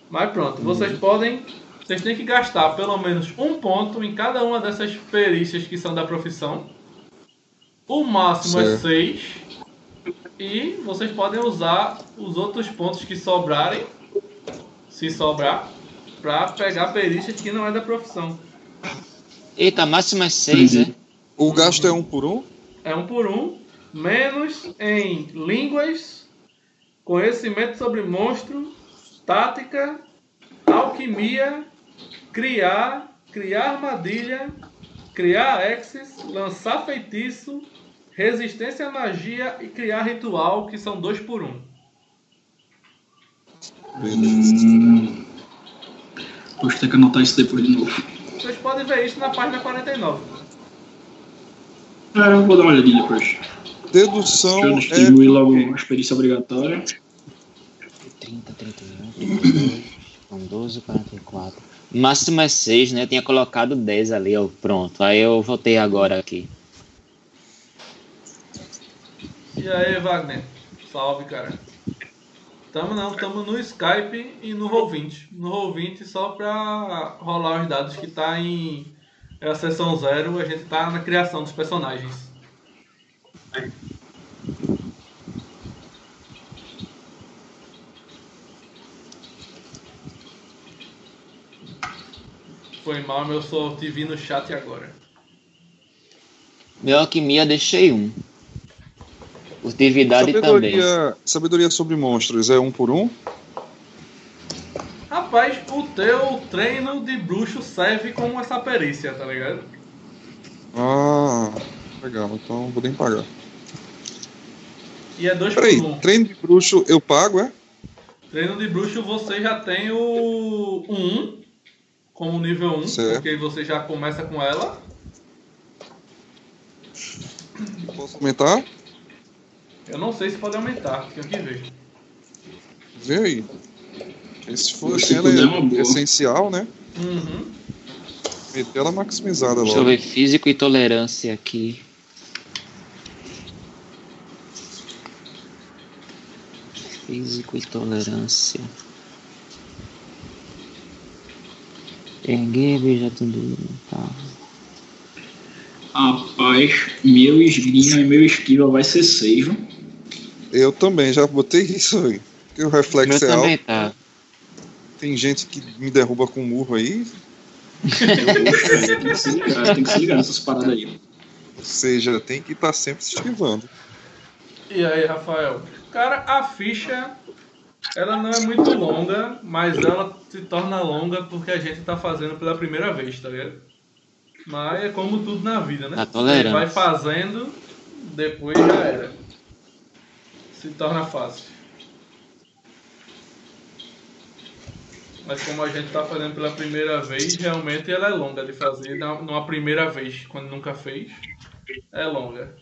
Mas pronto, vocês uhum. podem. Vocês têm que gastar pelo menos um ponto em cada uma dessas perícias que são da profissão. O máximo é
certo.
é 6 e vocês podem usar os outros pontos que sobrarem, se sobrar, pra pegar perícias que não é da profissão.
Eita, máximo é 6,
Uhum.
é?
O gasto é um por um?
É um por um, menos em línguas, conhecimento sobre monstro, tática, alquimia, criar, criar armadilha, criar axis, lançar feitiço, resistência à magia e criar ritual, que são dois por um.
Hum. Poxa, tem que anotar isso depois de novo.
Vocês podem ver isso na página 49.
É, eu vou dar uma olhadinha depois.
Dedução
Deixa eu
é.
distribuir logo a experiência obrigatória.
30, 31, 32, são 12, 44. Máximo é 6, né? Eu tinha colocado 10 ali, ó. Pronto. Aí eu voltei agora aqui.
E aí, Wagner? Salve, cara. Tamo não, tamo no Skype e no Roll20. No Roll20 só pra rolar os dados que tá em é a sessão zero, a gente tá na criação dos personagens. Foi mal, eu só te vi no chat agora.
Meu alquimia deixei um. Furtividade também.
Sabedoria, sabedoria sobre monstros é um por um?
Rapaz, o teu treino de bruxo serve como essa perícia, tá ligado?
Ah, legal. Então vou nem pagar.
E é dois por
Peraí,
um.
treino de bruxo eu pago, é?
Treino de bruxo você já tem o 1 como nível 1,
Certo.
porque você já começa com ela.
Posso aumentar?
Eu não sei se pode aumentar, tenho que ver.
Vê aí. Porque se for
Se
ela
puder, é
é essencial, né?
Uhum.
Meter ela maximizada
Deixa eu
logo.
ver físico e tolerância aqui. Físico e tolerância. Erguer, já tudo. Tá.
Rapaz, meu esgrima e meu esquiva vai ser 6, viu?
Eu também já botei isso aí. Porque o
O meu
reflexo é alto.
tá.
Tem gente que me derruba com murro aí.
Tem que se ligar, tem que se ligar nessas paradas aí.
Ou seja, tem que estar sempre se esquivando.
E aí, Rafael? Cara, a ficha ela não é muito longa, mas ela se torna longa porque a gente tá fazendo pela primeira vez, tá ligado? Mas é como tudo na vida, né?
Tá
Você
tolerante.
vai fazendo, depois já era. Se torna fácil. Mas como a gente tá fazendo pela primeira vez, realmente ela é longa de fazer numa primeira vez, quando nunca fez. É longa.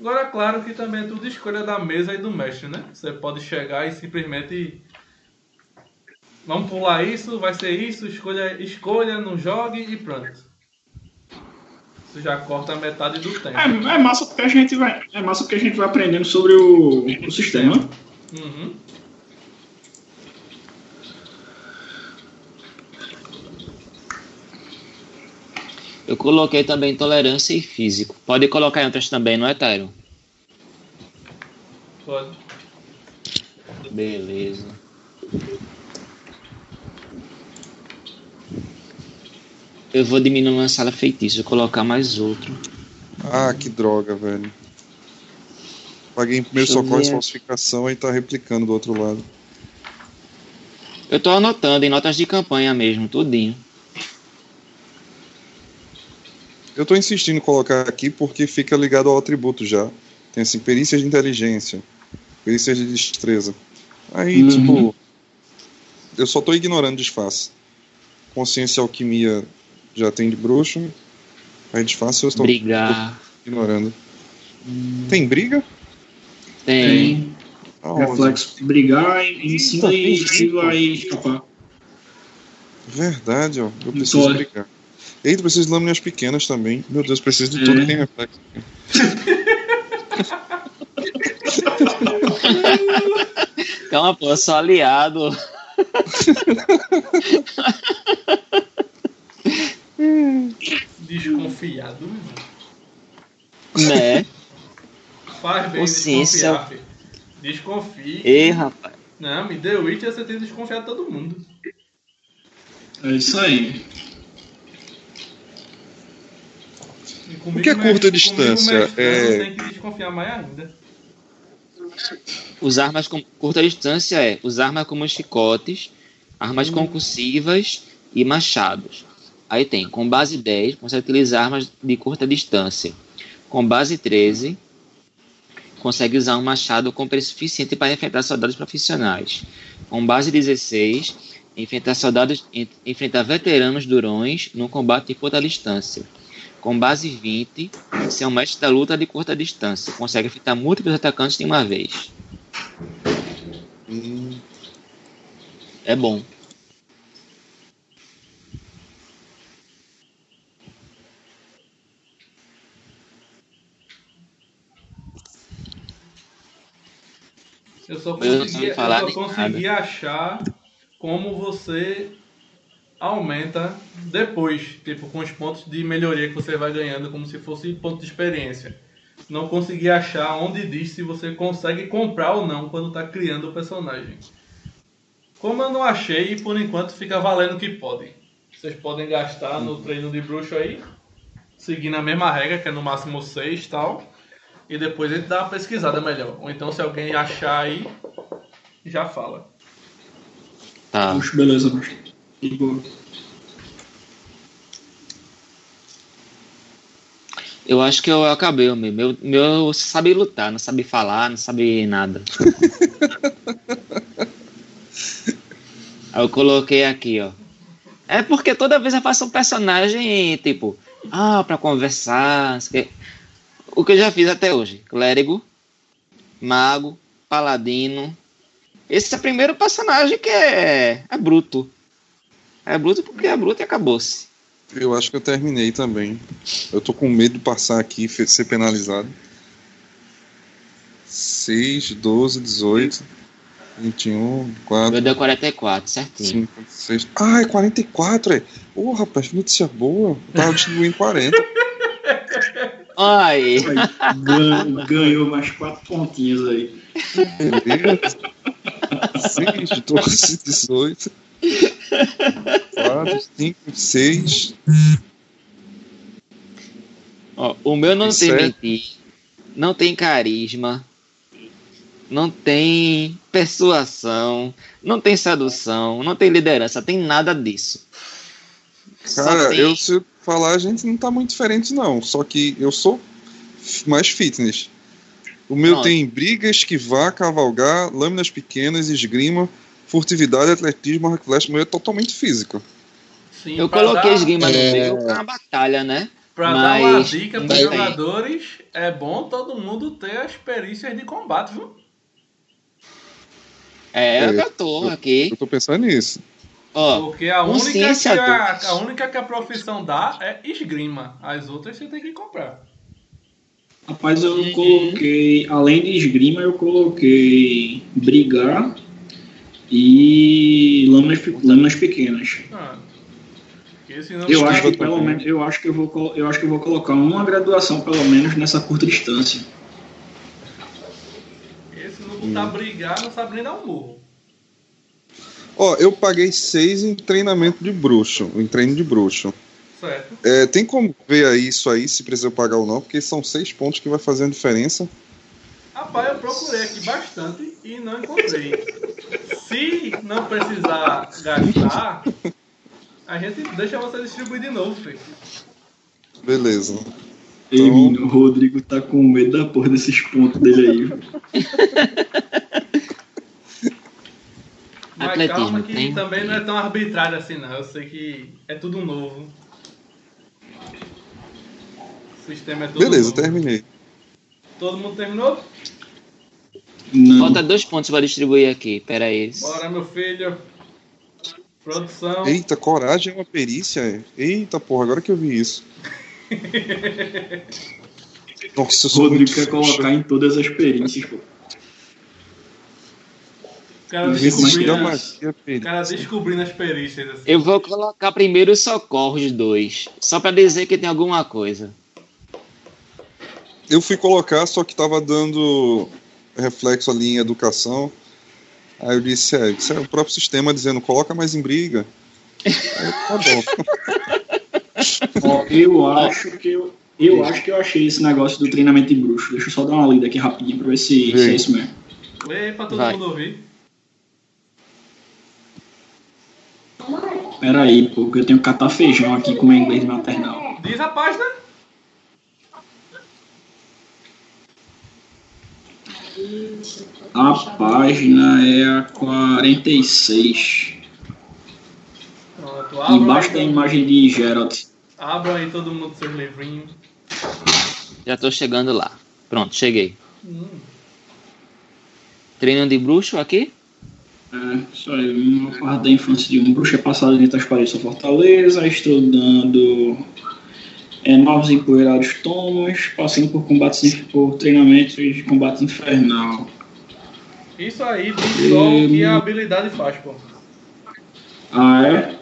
Agora, claro que também é tudo escolha da mesa e do mestre, né? Você pode chegar e simplesmente. Vamos pular isso, vai ser isso, escolha, escolha, não jogue e pronto. Você já corta metade do tempo.
É, é massa porque a gente vai, é massa porque a gente vai aprendendo sobre o, o sistema.
Uhum.
Eu coloquei também tolerância e físico. Pode colocar em outras também, não é, Tyron?
Pode.
Beleza. Eu vou diminuir uma sala feitiço, vou colocar mais outro.
Ah, que droga, velho. Paguei em primeiro socorro e falsificação e tá replicando do outro lado.
Eu tô anotando em notas de campanha mesmo, tudinho.
Eu tô insistindo em colocar aqui porque fica ligado ao atributo já. Tem assim, perícias de inteligência, perícias de destreza. Aí,
Uhum.
tipo, eu só tô ignorando disfarce. Consciência e alquimia já tem de bruxo. Aí disfarce eu estou
Brigar.
ignorando. Tem briga?
Tem.
Reflexo brigar em cima e e escapar.
Verdade, ó. Eu preciso
é.
brigar. Eita, preciso de lâminas pequenas também. Meu Deus, preciso de
É.
tudo que tem reflexo.
Calma, pô, eu sou aliado.
desconfiado, meu irmão.
Né?
Faz bem desconfiar, filho. Desconfie.
Ei, rapaz.
Não, me deu Witcher, você tem que desconfiar de todo mundo.
É isso aí.
E comigo
O que é curta distância?
mestrando,
É-
Tem que desconfiar mais ainda.
Os armas com curta distância é os armas como chicotes, armas concussivas e machados. Aí tem, com base 10, consegue utilizar armas de curta distância. Com base 13, consegue usar um machado com preço suficiente para enfrentar soldados profissionais. Com base 16, enfrentar soldados, en- enfrentar veteranos durões no combate de curta distância. Com base 20, ser um mestre da luta de curta distância. Consegue enfrentar múltiplos atacantes de uma vez.
Hum,
É bom.
Eu só consegui, eu só consegui achar como você aumenta depois, tipo, com os pontos de melhoria que você vai ganhando, como se fosse ponto de experiência. Não consegui achar onde diz se você consegue comprar ou não quando tá criando o personagem. Como eu não achei, por enquanto fica valendo que pode. Vocês podem gastar no treino de bruxo aí, seguindo a mesma regra, que é no máximo 6 e tal. E depois a gente dá uma pesquisada melhor. Ou então se alguém achar aí, já fala.
Tá.
Puxa, beleza, bruxo. De boa.
Eu acho que eu acabei o meu. Meu, meu sabe lutar, não sabe falar, não sabe nada. Aí eu coloquei aqui, ó. É porque toda vez eu faço um personagem, tipo, ah, pra conversar. não sei o quê. O que eu já fiz até hoje: clérigo, mago, paladino. Esse é o primeiro personagem que é, é bruto. É bruto porque é bruto e acabou-se.
eu acho que eu terminei também. Eu tô com medo de passar aqui e ser penalizado. 6, 12, 18, 21, 4,
Meu deu 44, certinho.
5, 6. Ah, é 44, é? Ô, rapaz, que notícia boa. Eu tava distribuindo 40.
Aí.
Gan- Ganhou mais quatro pontinhos aí.
Beleza. 6, 12, 18. 4, 5, 6.
Ó, o meu não
Isso
tem
é-
mentir, não tem carisma, não tem persuasão, não tem sedução, não tem liderança, tem nada disso.
Cara,
tem-
eu se eu falar, a gente não tá muito diferente, não. Só que eu sou mais fitness. O meu
Pronto.
tem briga, esquivar, cavalgar, lâminas pequenas, esgrima, furtividade, atletismo, arco e flecha. O meu é totalmente físico.
Sim,
Eu coloquei
dar,
esgrima no
É.
meio pra uma batalha, né?
Pra dar uma
mas
dica
não
pros jogadores, é bom todo mundo ter as perícias de combate, viu?
É,
É,
eu já tô aqui.
Eu tô pensando nisso.
Ó,
Porque a única, que a, a única que a profissão dá é esgrima. As outras você tem que comprar.
Rapaz, eu coloquei, além de esgrima, eu coloquei brigar e lâminas, lâminas pequenas.
Ah,
Eu acho que pelo menos, eu acho que eu vou, eu acho que eu vou colocar uma graduação pelo menos nessa curta distância.
porque se não botar brigar, não sabe nem dar um murro.
Ó, eu paguei 6 em treinamento de bruxo, em treino de bruxo.
Certo?
É, tem como ver aí isso aí, se precisa pagar ou não, porque são 6 pontos que vai fazer a diferença.
Rapaz, eu procurei aqui bastante e não encontrei. Se não precisar gastar, a gente deixa você distribuir de novo, filho.
Beleza.
Ei,
Então-
menino, o Rodrigo tá com medo da porra desses pontos dele aí.
Mas
Atletismo,
calma que
tem?
também não é tão arbitrário assim não. Eu sei que é tudo novo. O sistema é tudo
Beleza,
novo.
terminei.
Todo mundo terminou?
Não.
falta dois pontos pra distribuir aqui. Pera aí.
Bora, meu filho. Produção.
Eita, coragem é uma perícia? Eita, porra, agora que eu vi isso. Nossa, eu
O
sou
Rodrigo
muito
quer colocar em todas as perícias, pô.
Cara
é que
descobrindo, o cara descobrindo as perícias. Assim.
Eu vou colocar primeiro os socorros dois. Só pra dizer que tem alguma coisa.
Eu fui colocar, só que tava dando reflexo ali em educação. Aí eu disse, é, isso é o próprio sistema dizendo, coloca mais em briga. Aí, tá bom.
Ó, eu acho que eu, eu acho que eu achei esse negócio do treinamento de bruxo. Deixa eu só dar uma lida aqui rapidinho pra ver se, se é isso mesmo.
Lê pra todo
Vai.
mundo ouvir.
Pera aí, pô, que eu tenho que catar feijão aqui com o meu inglês maternal.
Diz a página.
A página é a 46.
Pronto, abra
Embaixo
aí,
da imagem de Geralt.
abra aí todo mundo seus livrinhos.
Já tô chegando lá. Pronto, cheguei.
Hum.
Treino de bruxo aqui?
É, isso aí, uma parte da infância de um bruxo é passada dentro das paredes da fortaleza, estudando é, novos e empoeirados tomos, passando por combates por treinamentos de combate infernal.
Isso aí diz só o que a habilidade faz, pô.
Ah, é?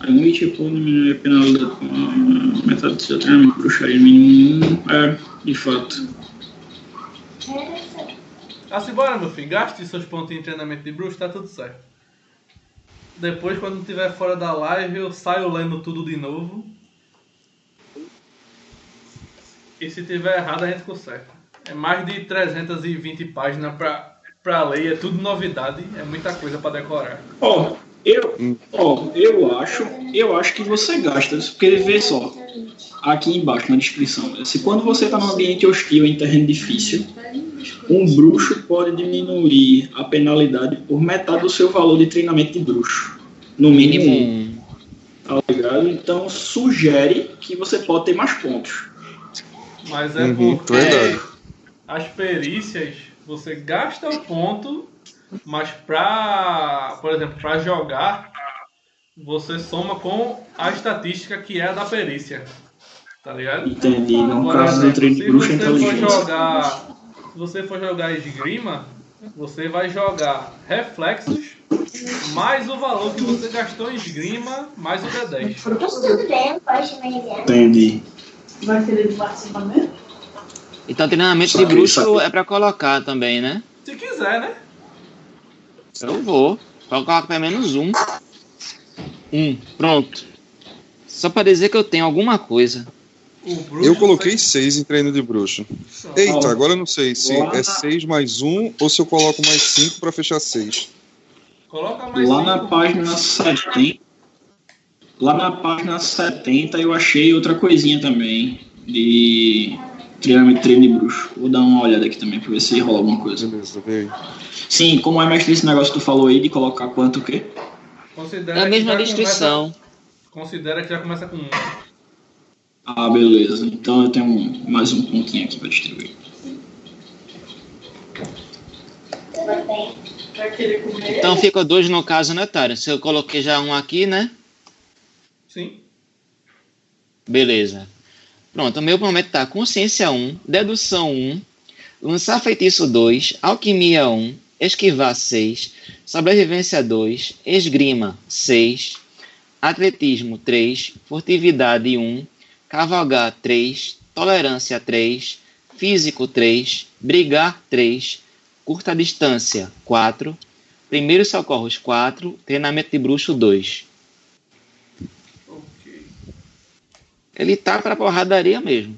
Permite pôr diminuir a penalidade com a metade do seu treinamento bruxaria mínimo 1. É, de fato.
Assim, bora, meu filho. Gaste seus pontos em treinamento de bruxo, tá tudo certo. Depois, quando estiver fora da live, eu saio lendo tudo de novo. E se tiver errado, a gente conserta. É mais de 320 páginas pra, pra ler, é tudo novidade, é muita coisa pra decorar.
Ó, eu, ó, eu acho, eu acho que você gasta, porque vê só, aqui embaixo na descrição, se quando você está num ambiente hostil em terreno difícil, um bruxo pode diminuir a penalidade por metade do seu valor de treinamento de bruxo. No mínimo,
Mínimo
um,
um.
tá ligado? Então sugere que você pode ter mais pontos.
Mas é
Uhum,
porque
verdade.
as perícias você gasta o ponto, mas pra, por exemplo, pra jogar, você soma com a estatística que é a da perícia. Tá ligado?
Entendi. No
Por
caso do treino de
se
bruxo é
você for jogar, se você for jogar esgrima, você vai jogar reflexos mais o valor que você gastou em esgrima mais o D10.
Tudo bem, pode me ligar.
Entendi.
Vai querer participar mesmo?
Então treinamento de bruxo é pra colocar também, né?
Se quiser, né?
Eu vou. Vou colocar pelo menos um. Um. Pronto. Só pra dizer que eu tenho alguma coisa.
Eu coloquei
você-
6 em treino de bruxo. Eita, agora eu não sei se
lá
é
na-
6 mais 1 ou se eu coloco mais 5 pra fechar 6.
Coloca mais
Lá
cinco.
na página 70, lá na página 70 eu achei outra coisinha também de treinamento treino de bruxo. Vou dar uma olhada aqui também pra ver se rola alguma coisa.
Beleza, veio.
Sim, como é mestre esse negócio que tu falou aí de colocar quanto o quê?
Considera
É a mesma descrição.
começa- considera que já começa com um.
Ah, beleza. Então eu tenho um- mais um pontinho aqui pra distribuir.
Então fica dois no caso, né, Tário? Se eu coloquei já um aqui, né?
Sim.
Beleza. Pronto, o meu momento tá consciência 1, dedução 1, lançar feitiço 2, alquimia 1, esquivar 6, sobrevivência 2, esgrima 6, atletismo 3, furtividade 1, cavalgar 3, tolerância 3, físico 3, brigar 3, curta distância 4, primeiros socorros 4, treinamento de bruxo 2.
Ok.
Ele tá pra porradaria mesmo.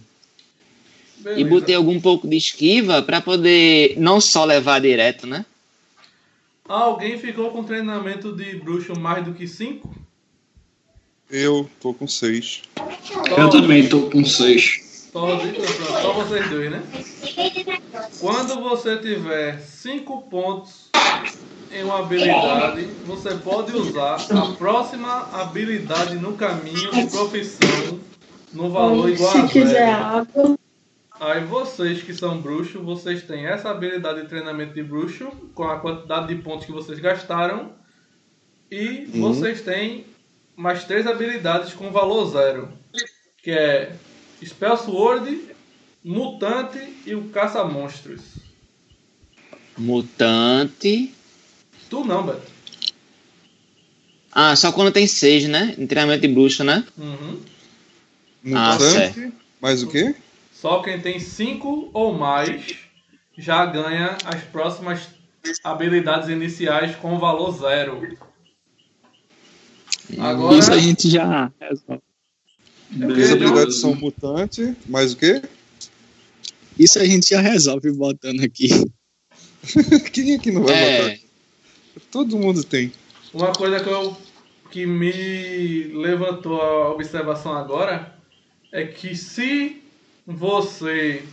Beleza.
E botei algum pouco de esquiva pra poder não só levar direto, né?
Alguém ficou com treinamento de bruxo mais do que 5?
Eu tô com 6.
Eu também tô com 6.
Só, só vocês dois, né? Quando você tiver 5 pontos em uma habilidade, você pode usar a próxima habilidade no caminho de profissão no valor igual a
Se quiser
zero.
água,
Aí vocês que são bruxos, vocês têm essa habilidade de treinamento de bruxo com a quantidade de pontos que vocês gastaram. E
Uhum.
vocês têm mais três habilidades com valor zero. Que é Spell Sword, Mutante e o Caça-Monstros.
Mutante.
Tu não, Beto.
Ah, só quando tem seis, né? Em treinamento de bruxo, né?
Uhum.
Ah,
Mutante, mais o quê?
Só quem tem 5 ou mais já ganha as próximas habilidades iniciais com valor zero. Agora,
Isso a gente já resolve.
As
Beleza.
habilidades são mutante, mais o quê?
Isso a gente já resolve botando aqui.
Quem é que não vai
É,
botar? Todo mundo tem.
uma coisa que, eu, que me levantou a observação agora é que se você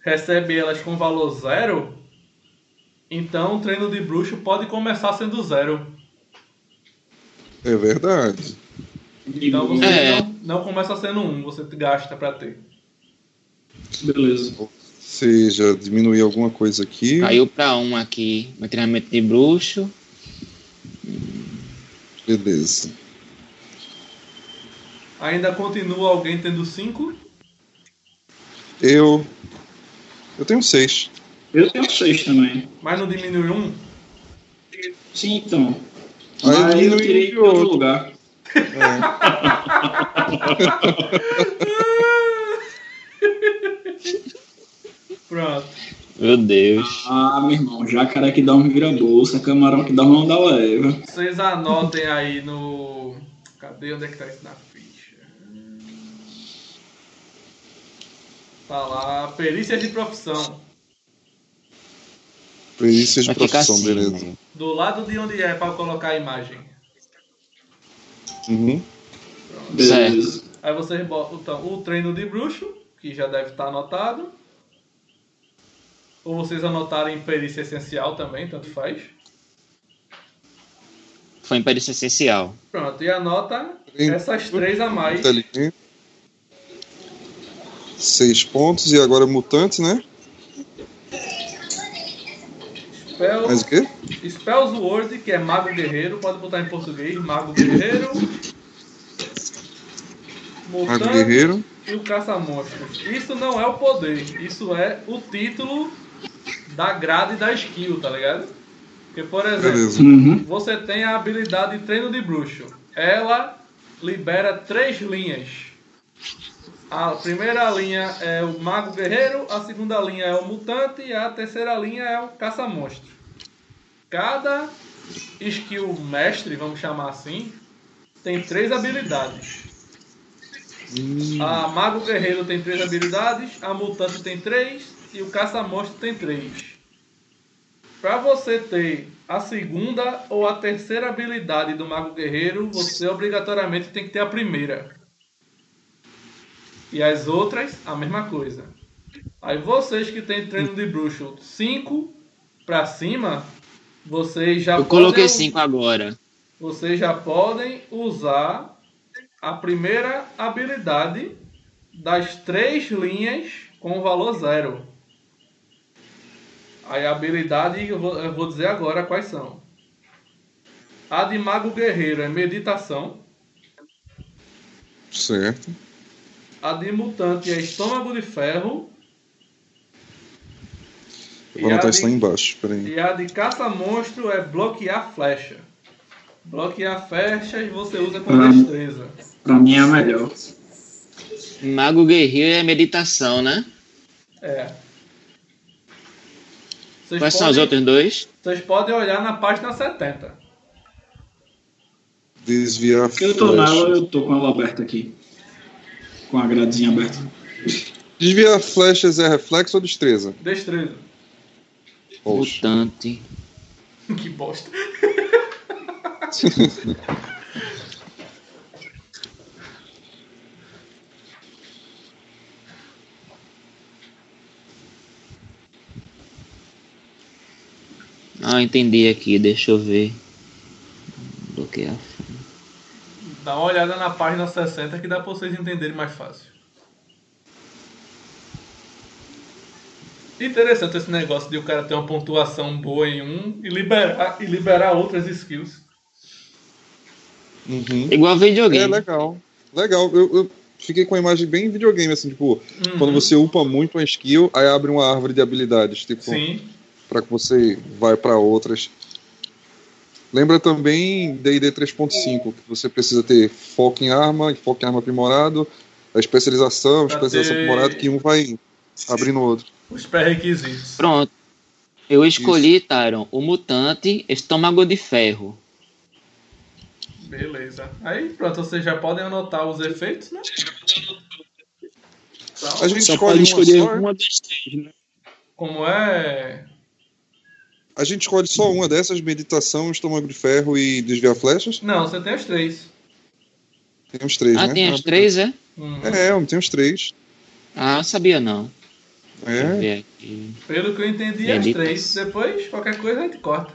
recebe elas com valor zero, então o treino de bruxo pode começar sendo zero.
É verdade.
Então você
É.
não, não começa sendo um, você gasta pra ter.
Beleza.
Seja, diminuir alguma coisa aqui.
caiu pra um aqui. Meu treinamento de bruxo.
Beleza.
Ainda continua alguém tendo 5?
Eu. Eu tenho seis.
Eu tenho seis também.
Mas não diminui um?
Sim, então.
Aí
Aí eu tirei
de
outro lugar.
Pronto.
Meu Deus.
Ah, meu irmão, jacaré que dorme vira bolsa, camarão que dorme não dá leva.
Vocês anotem aí no. Cadê? Onde é que tá isso na ficha? Tá lá, perícia de profissão.
Perícias de profissão,
assim.
beleza.
Do lado de onde é pra colocar a imagem.
Uhum.
Beleza.
Aí vocês botam então, o treino de bruxo, que já deve estar anotado. Ou vocês anotarem perícia essencial também, tanto faz.
Foi em perícia essencial.
Pronto, e anota essas três a mais.
Inteligente. Seis pontos e agora mutante, né?
Spell,
Mais o quê?
Spells Word, que é Mago Guerreiro, pode botar em português, Mago Guerreiro.
Mago Guerreiro.
e o Caça-Monstros. Isso não é o poder, isso é o título da grade da skill, tá ligado? Porque, por exemplo.
Uhum.
você tem a habilidade treino de bruxo. Ela libera três linhas. A primeira linha é o mago guerreiro, a segunda linha é o mutante e a terceira linha é o caça-monstro. Cada skill mestre, vamos chamar assim, tem três habilidades.
Hum,
A mago guerreiro tem três habilidades, a mutante tem três e o caça-monstro tem três. Para você ter a segunda ou a terceira habilidade do mago guerreiro, você obrigatoriamente tem que ter a primeira. E as outras, a mesma coisa. Aí vocês que têm treino de bruxo 5 para cima, vocês já
Eu coloquei
podem-
cinco agora.
vocês já podem usar a primeira habilidade das três linhas com valor zero. Aí a habilidade, eu vou, eu vou dizer agora quais são. A de Mago Guerreiro é meditação.
certo.
A de Mutante é estômago de ferro.
Eu vou
E a
anotar isso lá
de-
embaixo. Peraí.
E a de caça-monstro é bloquear flecha. Bloquear flechas você usa com destreza.
Pra mim é a melhor.
Mago guerreiro é meditação, né?
É. Vocês
Quais são os
podem-
outros dois?
Vocês podem olhar na página 70.
Desviar
Eu tô nela,
flecha.
eu tô com ela aberta aqui. Com a gradezinha aberta.
Desviar flechas é reflexo ou destreza?
Destreza.
Mutante.
que bosta.
Ah, entendi aqui, deixa eu ver. Bloquear.
Dá uma olhada na página 60 que dá pra vocês entenderem mais fácil. Interessante esse negócio de o cara ter uma pontuação boa em um e liberar, e liberar outras skills.
Uhum.
Igual
É
videogame.
legal. Legal. Eu, eu fiquei com a imagem bem videogame, assim, tipo,
Uhum.
quando você upa muito uma skill, aí abre uma árvore de habilidades, tipo,
Sim.
pra que você vai pra outras. Lembra também D&D 3.5, que você precisa ter foco em arma, foco em arma aprimorado, a especialização,
Pra
especialização
ter-
aprimorada, que um vai abrindo o outro.
Os pré-requisitos.
Pronto. Eu escolhi, Tyron, o mutante estômago de ferro.
Beleza. Aí, pronto, vocês já podem anotar os efeitos, né? Então,
A gente
Só
escolhe
pode
uma
escolher
só,
uma das três, né?
Como é.
A gente escolhe só uma dessas, meditação, estômago de ferro e desviar flechas.
Não, você tem os três.
Tem os três,
Ah,
né?
tem as três, é?
Uhum.
É, eu tenho os três.
Ah, sabia não. Deixa eu
É.
ver aqui.
Pelo que eu entendi, as três. Depois, qualquer coisa a gente corta.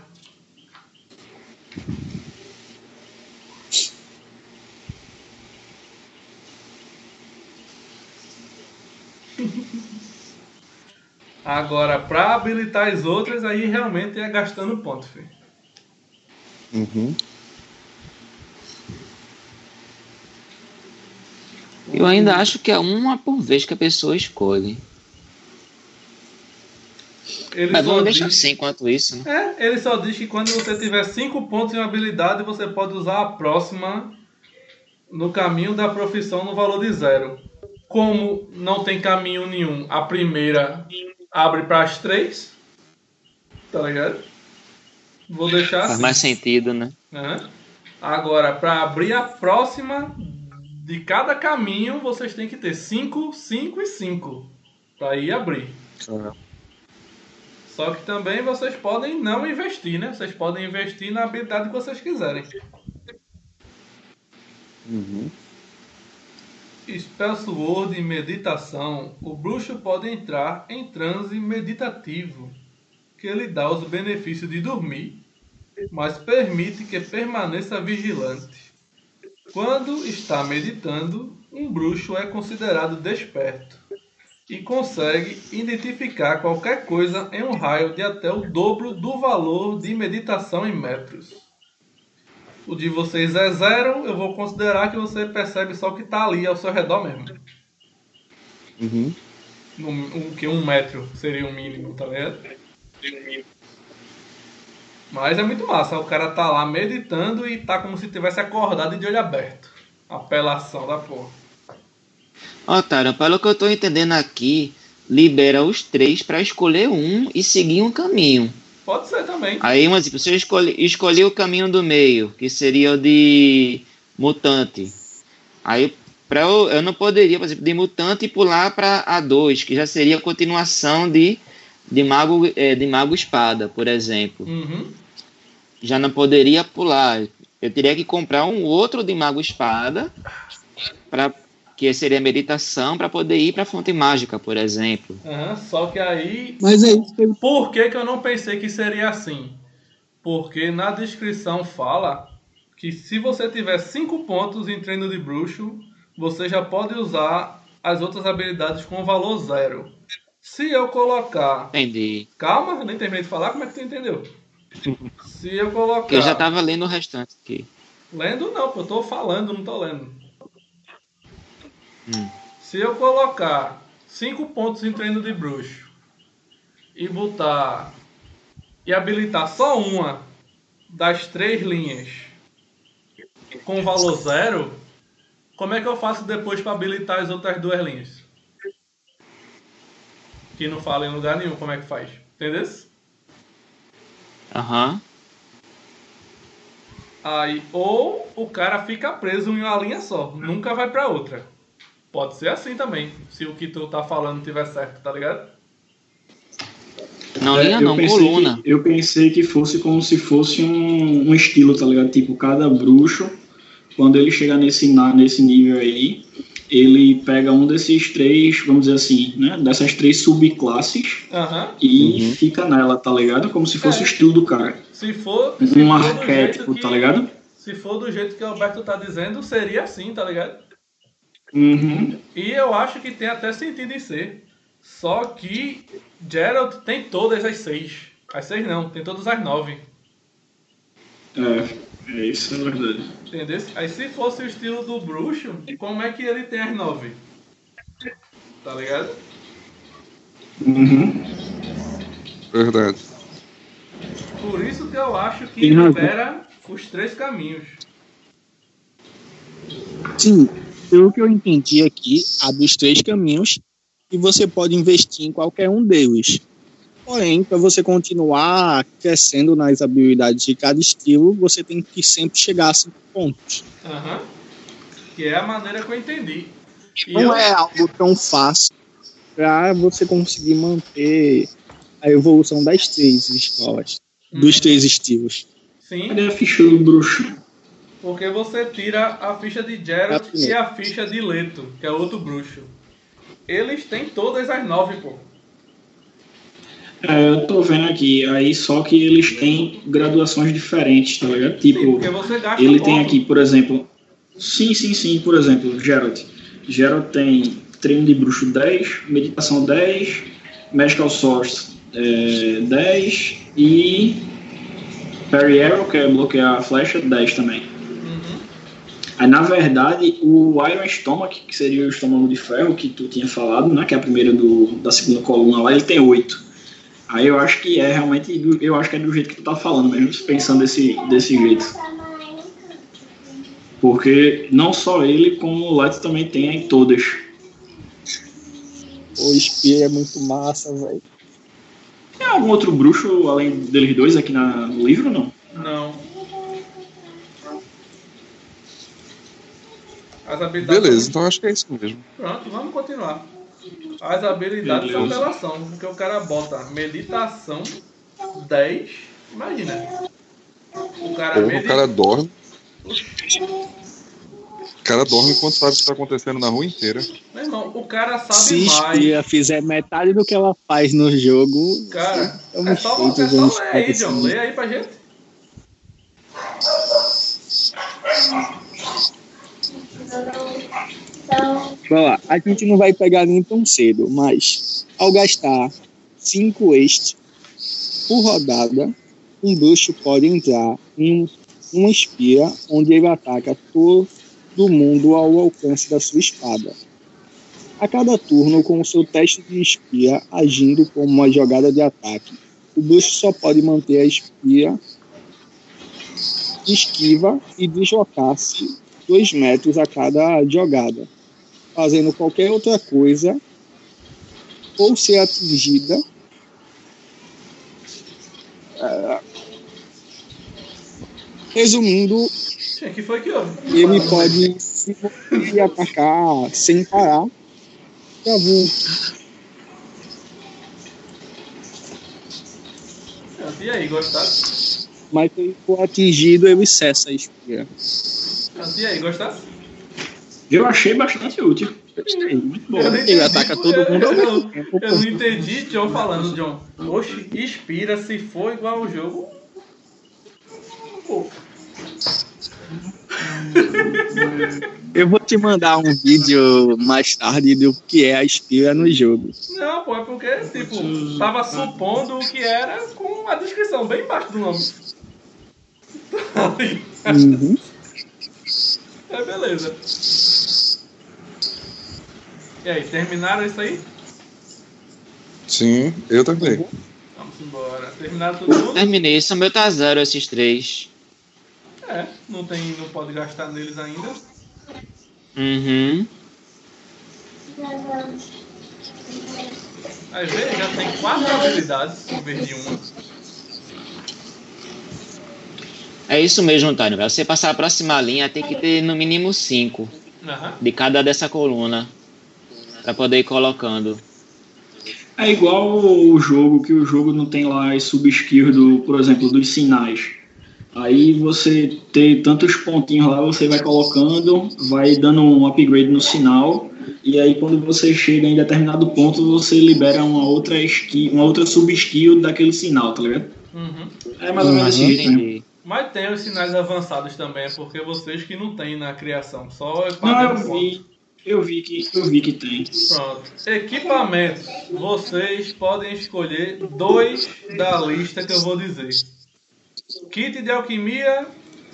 Agora, pra habilitar as outras, aí realmente é gastando ponto, filho.
Uhum.
Eu ainda acho que é uma por vez que a pessoa escolhe.
Ele
Mas
só
vamos deixar
diz-
assim enquanto isso, né?
É, ele só diz que quando você tiver 5 pontos em uma habilidade, você pode usar a próxima no caminho da profissão no valor de zero. Como não tem caminho nenhum, a primeira abre para as três. Tá ligado? Vou deixar
Faz
assim.
mais sentido, né?
Aham. Agora, para abrir a próxima de cada caminho, vocês têm que ter 5, 5 e 5. Para ir abrir.
Caramba.
Só que também vocês podem não investir, né? Vocês podem investir na habilidade que vocês quiserem.
Uhum.
Spell Sword e meditação. O bruxo pode entrar em transe meditativo, que lhe dá os benefícios de dormir, mas permite que permaneça vigilante. Quando está meditando, um bruxo é considerado desperto e consegue identificar qualquer coisa em um raio de até o dobro do valor de meditação em metros. O de vocês é zero, eu vou considerar que você percebe só o que está ali ao seu redor mesmo.
Uhum.
Um, um, que um metro seria o mínimo, tá vendo? Mas é muito massa, o cara tá lá meditando e tá como se tivesse acordado e de olho aberto. Apelação da porra.
Tyron, pelo que eu tô entendendo aqui, libera os três pra escolher um e seguir um caminho.
Pode ser também.
Aí, exemplo, se eu escolhi, escolhi o caminho do meio, que seria o de mutante. Aí, pra eu, eu não poderia, por exemplo, de mutante pular para A2, que já seria a continuação de, de, mago, eh, de mago espada, por exemplo.
Uhum.
Já não poderia pular. Eu teria que comprar um outro de mago espada, pra, que seria meditação, para poder ir para fonte mágica, por exemplo.
Aham, Só que aí
Mas é isso que eu
Por que, que eu não pensei que seria assim? Porque na descrição fala que se você tiver 5 pontos em treino de bruxo, você já pode usar as outras habilidades com valor zero. Se eu colocar.
Entendi.
Calma, eu nem terminei de falar, como é que tu entendeu? Se eu colocar.
Eu já tava lendo o restante aqui.
Lendo não, eu tô falando, não tô lendo.
Hum.
Se eu colocar 5 pontos em treino de bruxo e botar e habilitar só uma das três linhas com valor zero, como é que eu faço depois para habilitar as outras duas linhas? Que não fala em lugar nenhum como é que faz. Entendeu?
Aham.
Aí, ou o cara fica preso em uma linha só, nunca vai pra outra. Pode ser assim também, se o que tu tá falando tiver certo, tá ligado?
Não,
É,
linha
eu
não, coluna.
Que, eu pensei que fosse como se fosse um, um estilo, tá ligado? Tipo, cada bruxo, quando ele chegar nesse, nesse nível aí, ele pega um desses três, vamos dizer assim, né? Dessas três subclasses
Aham.
e
Uhum.
fica nela, tá ligado? Como se fosse
É.
o estilo do cara.
Se for. Se
Um
for do
arquétipo,
jeito que-
tá ligado?
Se for do jeito que o Alberto tá dizendo, seria assim, tá ligado?
Uhum.
E eu acho que tem até sentido em ser. Só que Gerald tem todas as seis. As seis não, tem todas as nove.
É, é isso, é verdade.
Entendeu? Aí se fosse o estilo do bruxo, como é que ele tem as nove? Tá ligado?
Uhum.
Verdade.
Por isso que eu acho que libera os três caminhos.
Sim, pelo que eu entendi aqui, há dos três caminhos e você pode investir em qualquer um deles. Porém, para você continuar crescendo nas habilidades de cada estilo, você tem que sempre chegar a cinco pontos.
Aham. Que é a maneira que eu entendi. E
Não
eu,
é algo tão fácil para você conseguir manter a evolução das três escolas, dos
Hum.
três estilos.
Sim,
Cadê a ficha do bruxo?
Porque você tira a ficha de Geralt e a ficha de Leto, que é outro bruxo. Eles têm todas as nove, pô.
É, eu tô vendo aqui, aí só que eles têm graduações diferentes, tá ligado?
Sim,
Tipo,
gasta
ele
ponto.
tem aqui, por exemplo. Sim, sim, sim, por exemplo, Geralt. Geralt tem treino de bruxo 10, meditação 10, Magical Source é, 10 e Parry Arrow, que é bloquear a flecha, 10 também. Aí, na verdade, o Iron Stomach, que seria o estômago de ferro que tu tinha falado, né, que é a primeira do, da segunda coluna lá, ele tem 8. Aí eu acho que é realmente, do- eu acho que é do jeito que tu tá falando mesmo, pensando desse, desse jeito. Porque não só ele, como o Leto também tem em todas.
O Spear é muito massa, velho.
Tem algum outro bruxo além deles dois aqui na, no livro não?
Não. As habilidades.
Beleza, então acho que é isso mesmo.
Pronto, vamos continuar. As habilidades são
Beleza.
apelação, porque o cara bota meditação 10. Imagina. O cara
Porra, o
medita.
cara dorme. O cara dorme enquanto sabe o que está acontecendo na rua inteira.
Meu irmão, o cara sabe
Se
mais.
Spear fizer metade do que ela faz no jogo,
Cara, é
me
só, é só ler aí, John. Lê aí pra gente.
Lá, a gente não vai pegar nem tão cedo, mas ao gastar 5 este por rodada, um bruxo pode entrar em uma espia onde ele ataca todo mundo ao alcance da sua espada. A cada turno, com o seu teste de espia agindo como uma jogada de ataque, o bruxo só pode manter a espia esquiva e deslocar-se 2 metros a cada jogada. Fazendo qualquer outra coisa ou ser atingida é, resumindo ele pode se e atacar sem parar. Travou
E aí, gostaram?
mas se ele for atingido ele cessa a
E aí, gostaram?
Eu achei bastante útil. Gostei, muito bom.
Ele ataca todo mundo ao
eu-
tempo
Eu não entendi John falando, John. Oxe, inspira se for igual ao jogo. Pô,
eu vou te mandar um vídeo mais tarde do que é a espia no jogo
não, pô, é porque, tipo, tava supondo o que era com a descrição bem embaixo do nome.
Uhum.
É, beleza. E aí, terminaram isso aí?
Sim, eu também.
Vamos embora. Terminaram todo mundo?
Terminei, são meu tá zero esses três.
É, não tem, não pode gastar neles ainda.
Uhum.
Aí vê, já tem quatro habilidades em vez de uma.
É isso mesmo, Antônio. Pra você passar a próxima linha, tem que ter no mínimo cinco
Aham.
de cada dessa coluna. Pra poder ir colocando.
É igual o jogo, que o jogo não tem lá as sub-skills, do, por exemplo, dos sinais. Aí você tem tantos pontinhos lá, você vai colocando, vai dando um upgrade no sinal, e aí quando você chega em determinado ponto, você libera uma outra skill, uma outra sub-skill daquele sinal, tá ligado?
Uhum.
É mais ou menos
Uhum.
assim, né?
Mas tem os sinais avançados também, porque vocês que não tem na criação, só é
Não, eu vi, eu vi que eu vi que tem.
Pronto. Equipamentos. Vocês podem escolher dois da lista que eu vou dizer. Kit de alquimia,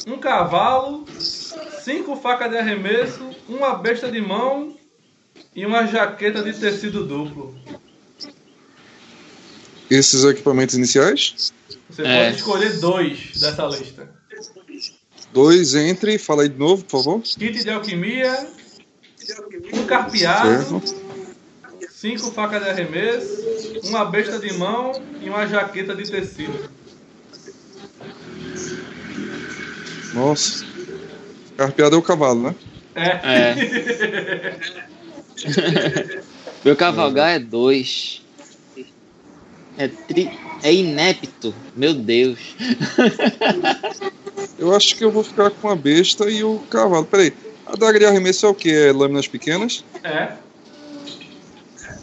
um cavalo, cinco facas de arremesso, uma besta de mão e uma jaqueta de tecido duplo.
Esses equipamentos iniciais?
Você
É.
pode escolher dois dessa lista.
Dois entre, fala aí de novo, por favor.
Kit de alquimia, um carpeado,
Certo.
cinco facas de arremesso, uma besta de mão e uma jaqueta de tecido.
Nossa. Carpeado é o cavalo, né?
É.
É. Meu cavalgar é dois. É, tri... é inepto. Meu Deus.
Eu acho que eu vou ficar com a besta e o cavalo. Peraí. A daga de arremesso é o que? É lâminas pequenas?
É.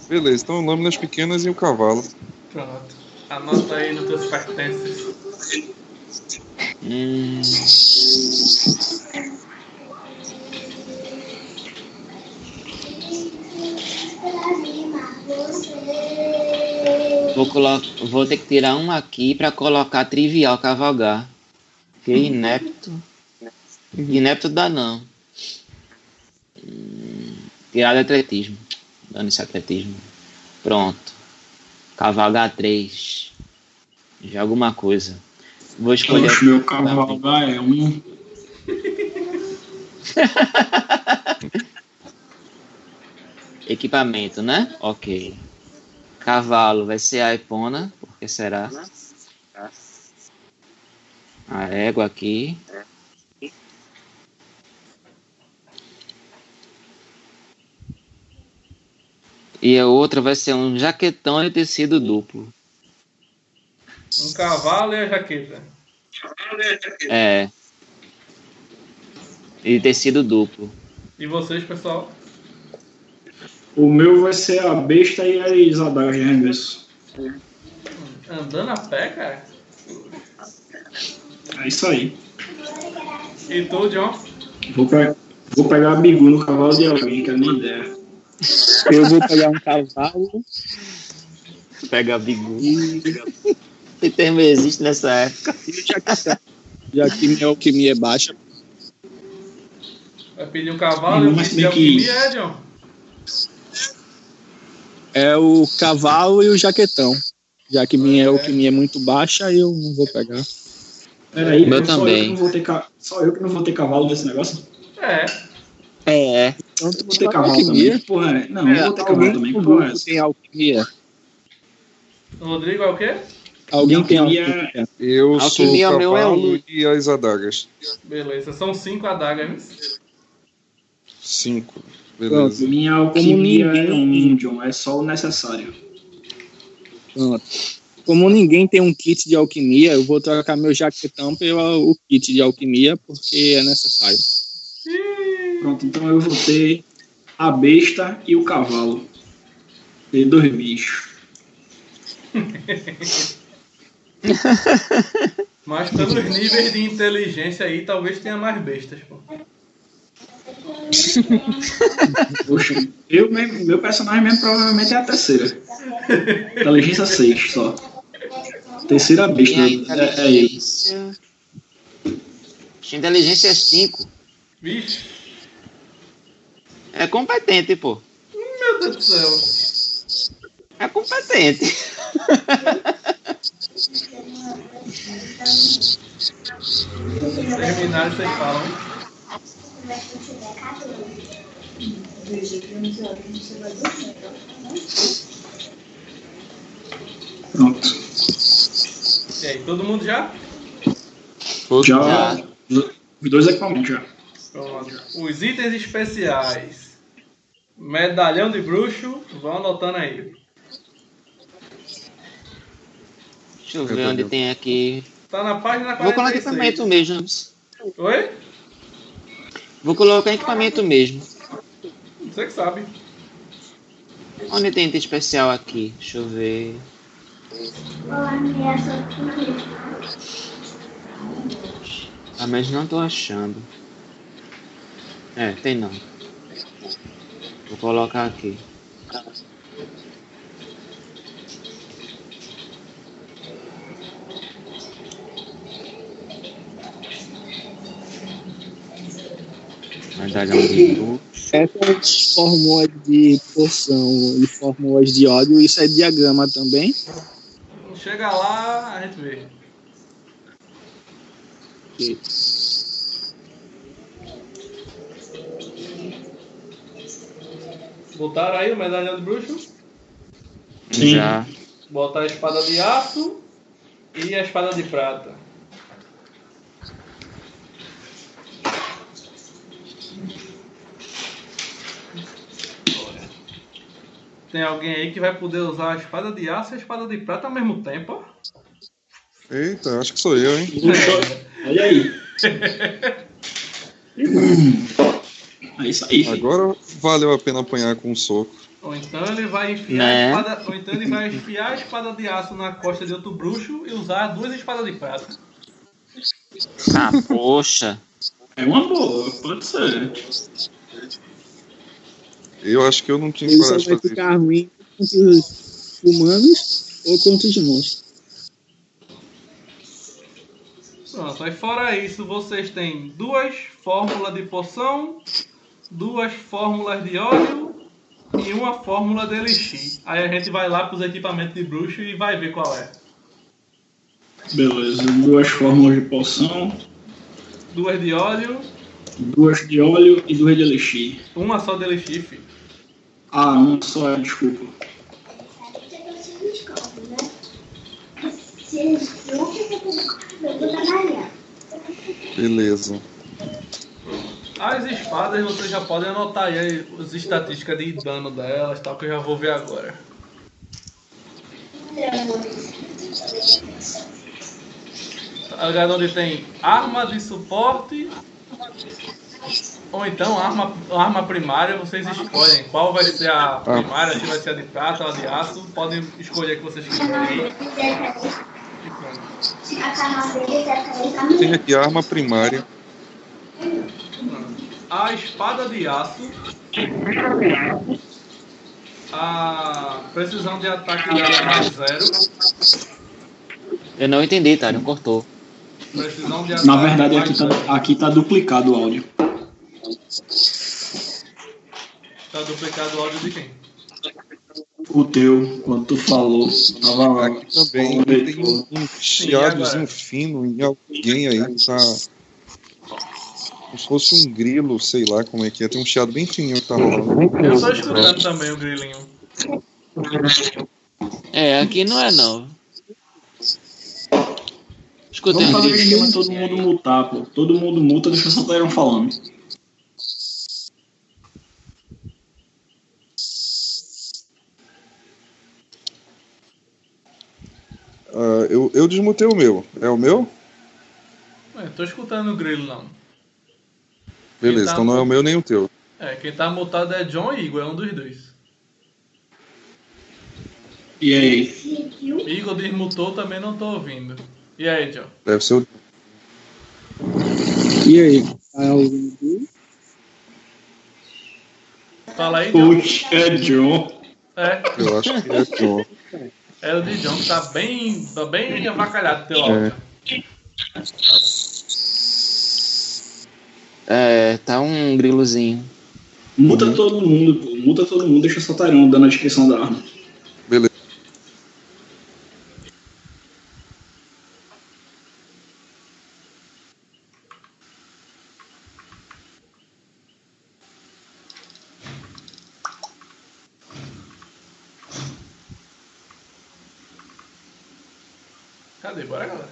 Beleza, então lâminas pequenas e o cavalo.
Pronto. Anota aí nos teus pertences.
Hum. Vou, colo... Vou ter que tirar um aqui pra colocar trivial cavalgar. Que inepto. Inepto dá não. Hum, Tirar de atletismo. Dando esse atletismo. Pronto. Cavalgar 3. Já alguma coisa. Vou escolher.
Poxa, meu cavalgar é um.
Equipamento, né? Ok. Cavalo vai ser a Epona, porque será? A égua aqui. E a outra vai ser um jaquetão de tecido duplo.
Um cavalo e a jaqueta.
É. E tecido duplo.
E vocês, pessoal?
O meu vai ser a besta e as adagas de arremesso.
Andando a pé, cara?
É isso aí.
E tu, John?
Vou, pe- vou pegar a bigu no cavalo de alguém, que eu nem ideia.
Eu vou pegar um cavalo
Pega a bigu.
e,
Que termo existe nessa época?
Já que minha alquimia é baixa,
Vai pedir um cavalo e um
Mas tem que-
alquimia, é, John?
É o cavalo e o jaquetão. Já que minha alquimia é muito baixa, eu não vou pegar.
Peraí,
Meu
só
também.
Eu que não vou ter ca... Só eu que não vou ter cavalo desse negócio?
É.
É.
Então,
Eu vou ter cavalo também. Porra, é. não, eu vou ter cavalo também. Porra, é
tem alquimia?
Rodrigo é o quê?
Alguém tem
Alquimia-
alquimia?
Eu sou
Alquimia
o
meu é
cavalo
um.
e as adagas.
Beleza, são cinco adagas.
Cinco.
Pronto.
Beleza.
Minha alquimia
ninguém-
é um, John. É só o necessário.
Pronto. Como ninguém tem um kit de alquimia, eu vou trocar meu jaquetão pelo o kit de alquimia, porque é necessário.
Pronto, então eu vou ter a besta e o cavalo. Ter dois bichos.
Mas pelos níveis de inteligência aí, talvez tenha mais bestas, pô.
Poxa, eu mesmo, meu personagem mesmo provavelmente é a terceira. Inteligência 6 só. Terceira besta.
Minha
É, é ele.
inteligência. Inteligência é 5.
Vixe,
É competente, pô.
meu Deus do céu.
É competente.
Terminar, vocês falam.
Pronto.
E aí, todo mundo já?
Já. Os dois equipamentos já.
Pronto. Os itens especiais. Medalhão de bruxo, vão anotando aí.
Deixa eu ver onde tem aqui.
Tá na página
Vou colocar
46.
equipamento mesmo.
Oi?
Vou colocar equipamento mesmo.
Você que sabe.
Onde tem item especial aqui? Deixa eu ver. Ah, mas não tô achando. É, tem não. Vou colocar aqui. Medalhão de luz.
Essas fórmulas de poção e fórmulas de ódio, isso é diagrama também.
Chega lá, a gente vê. Botaram aí o medalhão de bruxo?
Sim.
Já.
Botar a espada de aço e a espada de prata. Tem alguém aí que vai poder usar a espada de aço e a espada de prata ao mesmo tempo? ó?
Eita, acho que sou eu, hein?
Olha aí. É isso aí.
Agora valeu a pena apanhar com um soco.
Ou então ele vai enfiar
Né?
a espada. Ou então ele vai enfiar a espada de aço na costa de outro bruxo e usar duas espadas de prata.
Ah, poxa.
É uma boa, pode ser.
Eu acho que eu não tinha
Ele
coragem de
vai
fazer isso.
ficar ruim contra os humanos ou contra os monstros.
Pronto, aí fora isso, vocês têm duas fórmulas de poção, duas fórmulas de óleo e uma fórmula de elixir. Aí a gente vai lá pros equipamentos de bruxo e vai ver qual é.
Beleza, duas fórmulas de poção,
Duas de óleo,
duas de óleo e duas de elixir.
uma só de elixir, filho.
Ah, uma só, desculpa.
Beleza.
As espadas vocês já podem anotar aí as estatísticas de dano delas, tal, que eu já vou ver agora. Tá ligado onde tem arma de suporte ou então arma, arma primária, vocês escolhem qual vai ser a primária, se vai ser a de prata ou a de aço, podem escolher a que vocês quiserem.
Tem aqui a arma primária.
A espada de aço. A precisão de ataque dela é mais zero.
Eu não entendi, tá? Não cortou.
Precisão de ataque
Na verdade, aqui tá, aqui tá duplicado o áudio.
Tá duplicado o áudio de quem?
O teu, quando tu falou, tava
Aqui também tem um, um chiadozinho fino em alguém aí. Tá. Como se fosse um grilo, sei lá como é que é. Tem um chiado bem fininho que tá rolando.
Eu tô escutando também o grilinho.
É, aqui não é não. Escutei
Vamos fazer o esquema todo mundo mutar, pô. Todo mundo muta, deixa só Tyrone falando.
Ah, eu, eu desmutei o meu. É o meu?
Ué, tô escutando o grilo não.
Beleza,
tá
então não é o meu nem o teu.
É, quem tá mutado é John e Igor, é um dos dois.
E aí?
Igor desmutou, também não tô ouvindo. E aí, John?
Deve ser o.
E aí? Ouvindo?
Fala aí, John.
Puxa, é John.
É,
Eu acho que é John.
é o de John que tá bem, tá bem avacalhado teu
É.
áudio.
É, tá um grilozinho.
Muta todo mundo, pô. Muta todo mundo, deixa só o Tyrone dando a descrição da arma.
Beleza.
Cadê? Bora, galera.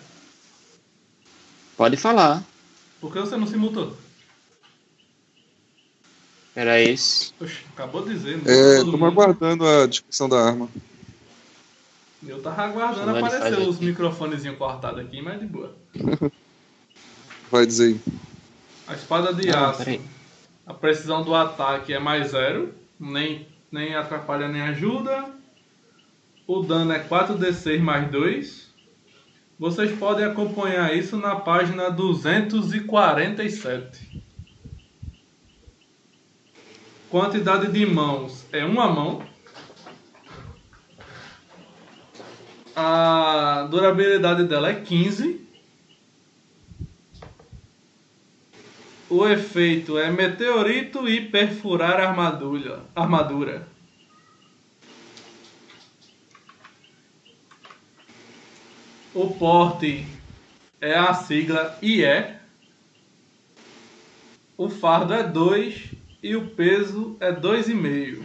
Pode falar.
Por que você não se mutou?
Era esse.
Oxe, acabou de dizer. mutou
É, estamos
mundo.
aguardando a descrição da arma.
Eu tava aguardando aparecer os
aqui.
microfonezinhos cortados aqui, mas de boa.
Vai dizer aí.
A espada de
Não,
aço.
peraí.
A precisão do ataque é mais zero. Nem, nem atrapalha nem ajuda. O dano é 4d6 mais 2. Vocês podem acompanhar isso na página 247. Quantidade de mãos é uma mão. A durabilidade dela é 15. O efeito é meteorito e perfurar armadura. armadura. O porte é a sigla IE. O fardo é 2 e o peso é 2,5.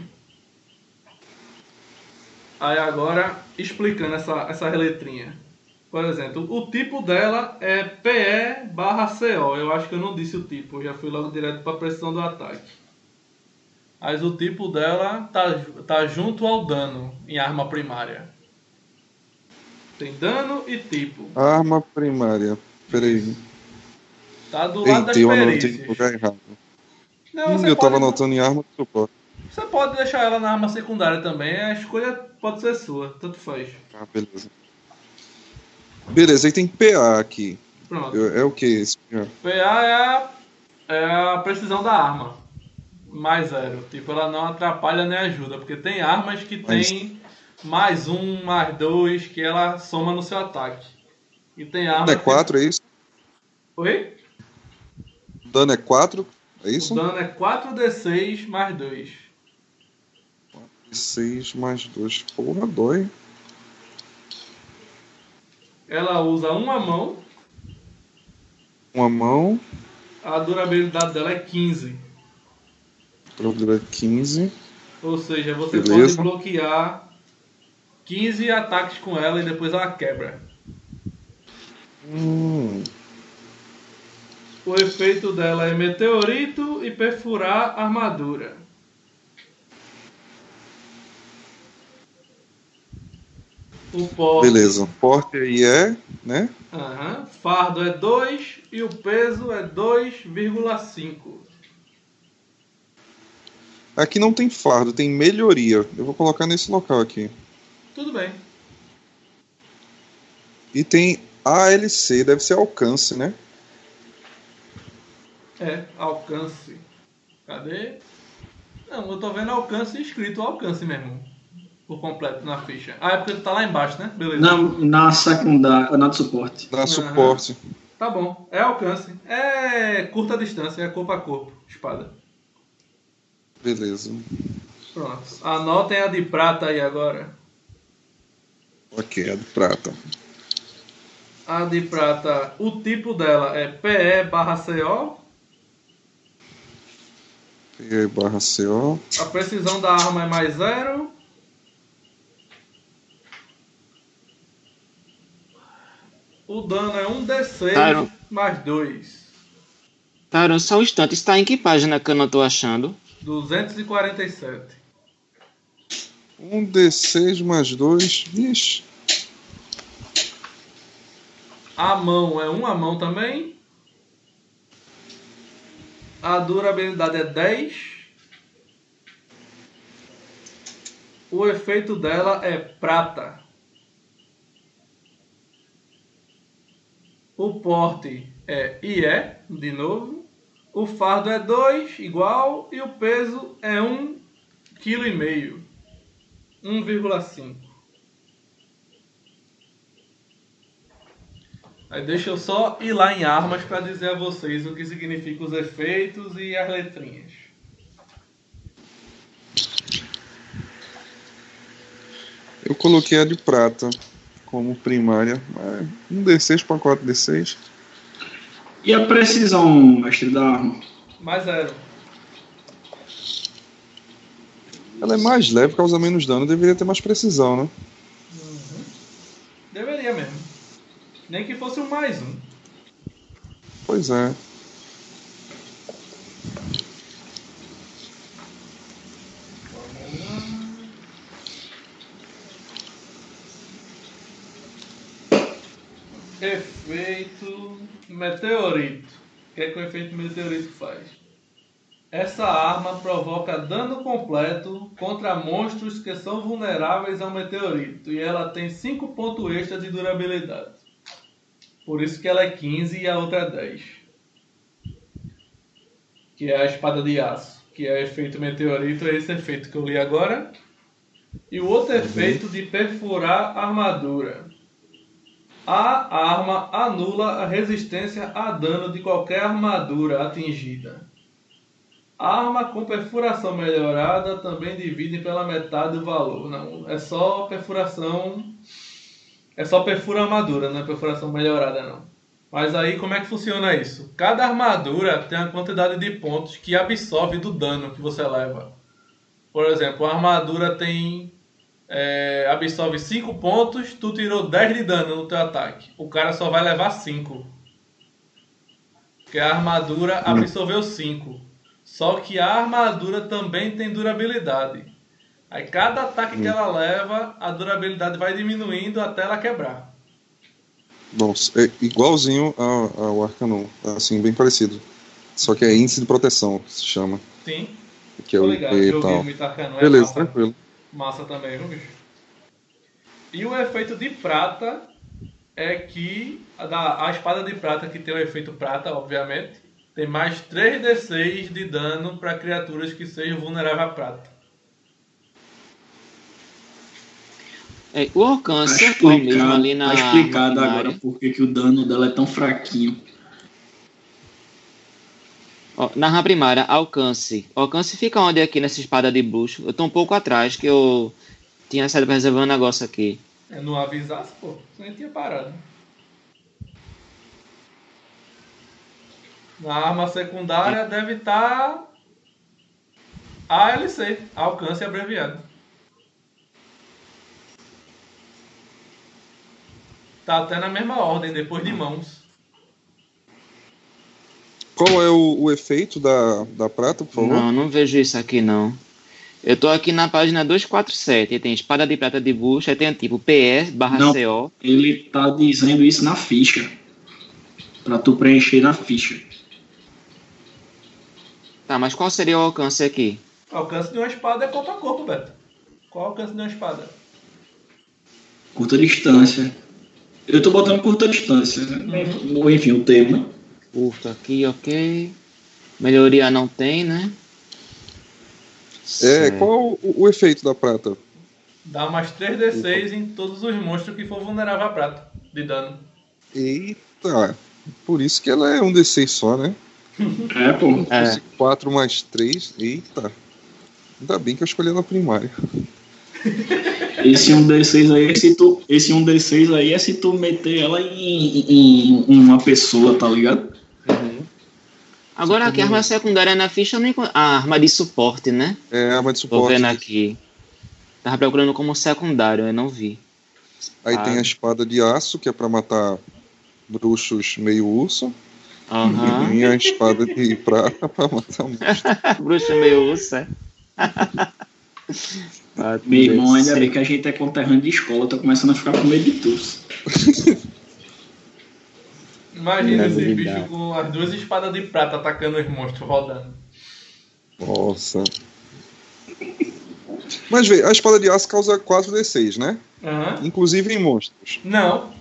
Aí agora, explicando essa, essa letrinha. Por exemplo, o tipo dela é PE barra CO. Eu acho que eu não disse o tipo, já fui logo direto para a precisão do ataque. Mas o tipo dela tá, tá junto ao dano em arma primária. Tem dano e tipo.
Arma primária. Peraí.
Tá do lado das
Eita, eu anotei
perícias.
lugar errado.
Não,
Hum, eu tava
pode-
anotando em arma de suporte.
Você pode deixar ela na arma secundária também, a escolha pode ser sua, tanto faz.
Ah, beleza. Beleza, aí tem PA aqui.
Pronto.
Eu- É o que esse PA?
PA é a, é a precisão da arma. Mais zero. Tipo, ela não atrapalha nem ajuda. Porque tem armas que
Mas-
tem mais um, mais dois, que ela soma no seu ataque. E tem arma.
Dano é
que-
4, é isso?
Oi?
Dano é 4, é
O
isso?
dano é 4d6 mais 2.
6 mais 2. Porra, dói.
Ela usa uma mão.
Uma mão,
A durabilidade dela é 15.
problema 15.
Ou seja, você
Beleza.
pode bloquear 15 ataques com ela e depois ela quebra.
Hum,
O efeito dela é meteorito e perfurar armadura. O porte,
beleza. Porte aí é, né?
Aham. fardo é 2 e o peso é 2,5.
Aqui não tem fardo, tem melhoria. Eu vou colocar nesse local aqui.
Tudo bem.
E tem ALC, deve ser alcance, né?
É, alcance. Cadê? Não, eu tô vendo alcance escrito alcance mesmo. Por completo na ficha. Ah, é porque tá lá embaixo, né? Beleza.
Na, na secundária, na de suporte.
Dá suporte.
Tá bom. É alcance. É curta distância, é corpo a corpo. Espada.
Beleza.
Pronto. Anotem a de prata aí agora.
Ok, a de prata.
A de prata, o tipo dela é PE barra CO.
PE barra CO.
A precisão da arma é mais zero. O dano é 1d6
Tyron.
mais 2.
Tyron, só um instante. Está em que página que eu não tô achando?
247.
Um D6 mais 2. Vixe.
A mão é uma mão também. A durabilidade é 10. O efeito dela é prata. O porte é IE, de novo. O fardo é 2, igual. E o peso é 1,5 kg. 1,5. Aí deixa eu só ir lá em armas para dizer a vocês o que significam os efeitos e as letrinhas.
Eu coloquei a de prata como primária. mas Um D6 para 4 D6.
E a precisão, mestre da arma?
Mais zero.
Ela é mais leve, causa menos dano. Deveria ter mais precisão, né?
Deveria mesmo. Nem que fosse um mais um.
Pois é.
Efeito meteorito. O que é que o efeito meteorito faz? Essa arma provoca dano completo contra monstros que são vulneráveis ao meteorito e ela tem 5 pontos extra de durabilidade. Por isso que ela é 15 e a outra é 10. Que é a espada de aço, que é o efeito meteorito, é esse efeito que eu li agora. E o outro efeito de perfurar armadura. A arma anula a resistência a dano de qualquer armadura atingida. Arma com perfuração melhorada também divide pela metade o valor. Não, é só perfuração. É só perfura armadura, não é perfuração melhorada não. Mas aí como é que funciona isso? Cada armadura tem a quantidade de pontos que absorve do dano que você leva. Por exemplo, a armadura tem. é, absorve 5 pontos, tu tirou 10 de dano no teu ataque. O cara só vai levar 5. Porque a armadura absorveu 5. Só que a armadura também tem durabilidade. Aí cada ataque que ela leva, a durabilidade vai diminuindo até ela quebrar.
Nossa, é igualzinho ao, ao Arcanon, assim, bem parecido. Só que é índice de proteção, que se chama.
Sim,
Que é o
ligado.
E tal.
muito é
Beleza,
massa.
tranquilo.
Massa também, viu, bicho? E o efeito de prata é que a, a espada de prata, que tem o efeito prata, obviamente, tem mais 3d6 de dano para criaturas que sejam vulneráveis a prata.
É, o
Tá
alcance é qual mesmo
explicado,
ali na.
tá explicado
na
agora por que o dano dela é tão fraquinho.
Ó, na arma primária, alcance. O alcance fica onde aqui nessa espada de bruxo? Eu tô um pouco atrás, que eu tinha saído pra resolver um negócio aqui.
É, não avisasse, pô, você nem tinha parado. Na arma secundária deve estar ALC, alcance abreviado. Tá até na mesma ordem, depois de mãos.
Qual é o, o efeito da, da prata, por favor?
Não, não vejo isso aqui não. Eu tô aqui na página 247, e tem espada de prata de aí tem tipo PS barra
Não.
CO.
Ele tá dizendo isso na ficha. Pra tu preencher na ficha.
Tá, mas qual seria o alcance aqui?
Alcance de uma espada é corpo a corpo, Beto. Qual o alcance de uma espada?
Curta distância. Eu tô botando curta distância. né? Ou enfim, o termo.
Curto aqui, ok. Melhoria não tem, né?
É,
Certo.
qual o, o efeito da prata?
Dá mais 3d6 em todos os monstros que for vulnerável a prata de dano.
Eita, por isso que ela é um D6 só, né?
É, pô.
É.
4 mais 3, eita. Ainda bem que eu escolhi ela primária.
Esse 1D6 aí, se tu, esse 1D6 aí é se tu meter ela em, em- em uma pessoa, tá ligado?
Agora aqui, a arma secundária na ficha, eu não encontro. Ah, arma de suporte, né?
É arma de
Tô
suporte.
vendo aqui. Tava procurando como secundário, eu não vi.
Aí
Ah.
tem a espada de aço, que é pra matar bruxos meio urso.
Aham.
E a espada de prata pra matar monstro.
Bruxa meio urso, é? Ah,
Meu irmão, ainda
sei.
bem que a gente é conterrâneo de escola, tô começando a ficar com medo de tudo.
Imagina esse
Habilidade.
bicho com as duas espadas de prata atacando os monstros rodando.
Nossa. Mas vê, a espada de aço causa 4 D6, né?
Aham.
Inclusive em monstros.
Não,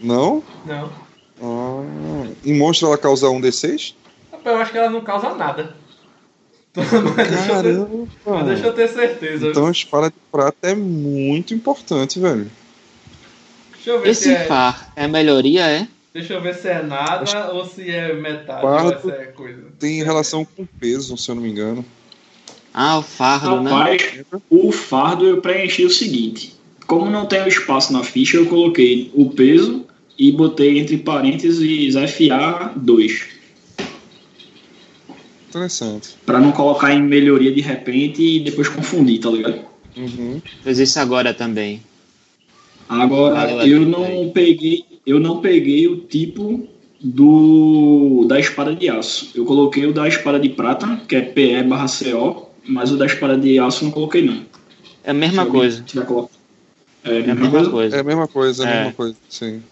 Não?
não.
Ah, em monstro ela causa 1 D6?
Eu acho que ela não causa nada. Mas deixa, eu ter, mas
Caramba!
deixa eu ter certeza.
Então a espada de prata é muito importante, velho.
Deixa eu ver se
Esse
é.
far é melhoria, é?
Deixa eu ver se é nada ou se é metade
Fardo
se é coisa.
Tem relação com peso, se eu não me engano.
Ah, o fardo, né?
O fardo eu preenchi o seguinte. Como não tem espaço na ficha, eu coloquei o peso e botei entre parênteses FA2.
Interessante.
Pra não colocar em melhoria de repente e depois confundir, tá ligado?
Uhum.
Fez isso agora também.
Agora, eu não peguei, eu não peguei o tipo do da espada de aço. Eu coloquei o da espada de prata, que é PE barra CO, mas o da espada de aço eu não coloquei não.
É a mesma coisa.
Tiver colocado. É,
É a
mesma
mesma
coisa?
coisa.
É a mesma coisa, é a
É.
mesma coisa, sim.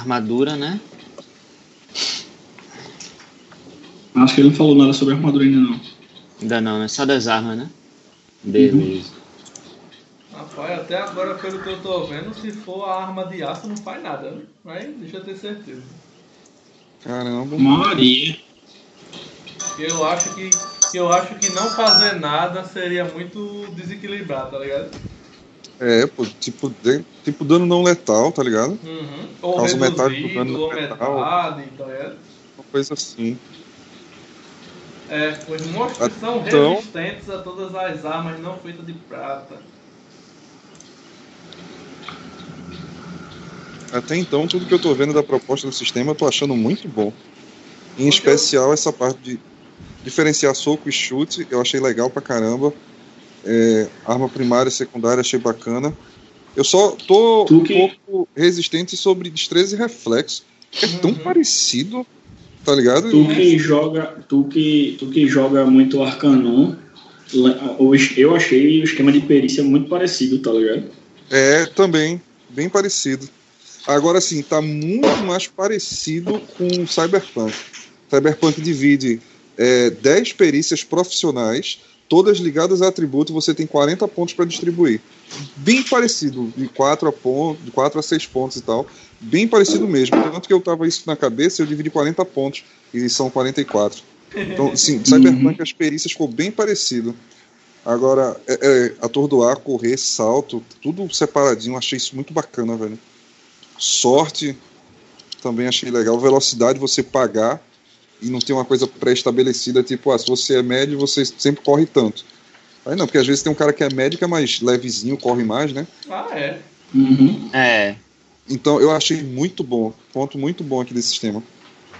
Armadura, né?
Acho que ele não falou nada sobre armadura ainda não.
Ainda não, né? Só das armas, né? Beleza.
Rapaz, até agora, pelo que eu tô vendo, se for a arma de aço não faz nada, né? Mas deixa eu ter certeza.
Caramba.
Maria.
Eu acho que, que eu acho que não fazer nada seria muito desequilibrado, tá ligado?
É, pô, tipo, de- tipo dano não letal, tá ligado?
Uhum. Ou
Causa metade do
reduzido,
dano
ou
letal.
metade, tá ligado?
Uma coisa assim.
É, os monstros são
Então-
resistentes a todas as armas não feitas de prata.
Até então, tudo que eu tô vendo da proposta do sistema, eu tô achando muito bom. Em
Porque
especial essa parte de diferenciar soco e chute, eu achei legal pra caramba. É, arma primária e secundária, achei bacana. Eu só tô
Tu
um
que-
pouco resistente sobre destreza e reflexo. É tão
Uhum.
parecido, tá ligado?
Tu que joga, tu que, tu que joga muito Arcanon, es- eu achei o esquema de perícia muito parecido, tá ligado?
É, também, bem parecido. Agora sim, tá muito mais parecido com Cyberpunk. Cyberpunk divide é, 10 perícias profissionais, todas ligadas a atributo, você tem 40 pontos para distribuir. Bem parecido, de 4 a, ponto, de 4 a 6 pontos e tal. Bem parecido mesmo. Tanto que eu tava isso na cabeça, eu dividi 40 pontos, e são 44. Então, sim, Cyberpunk, as perícias ficou bem parecido. Agora, é, é, atordoar, correr, salto, tudo separadinho, achei isso muito bacana, velho. Sorte, também achei legal. Velocidade, você pagar e não ter uma coisa pré-estabelecida, tipo, ah, se você é médio, você sempre corre tanto. Aí não, porque às vezes tem um cara que é médico, é mais levezinho, corre mais, né?
Ah, é.
Uhum.
É,
Então eu achei muito bom, ponto muito bom aqui desse sistema.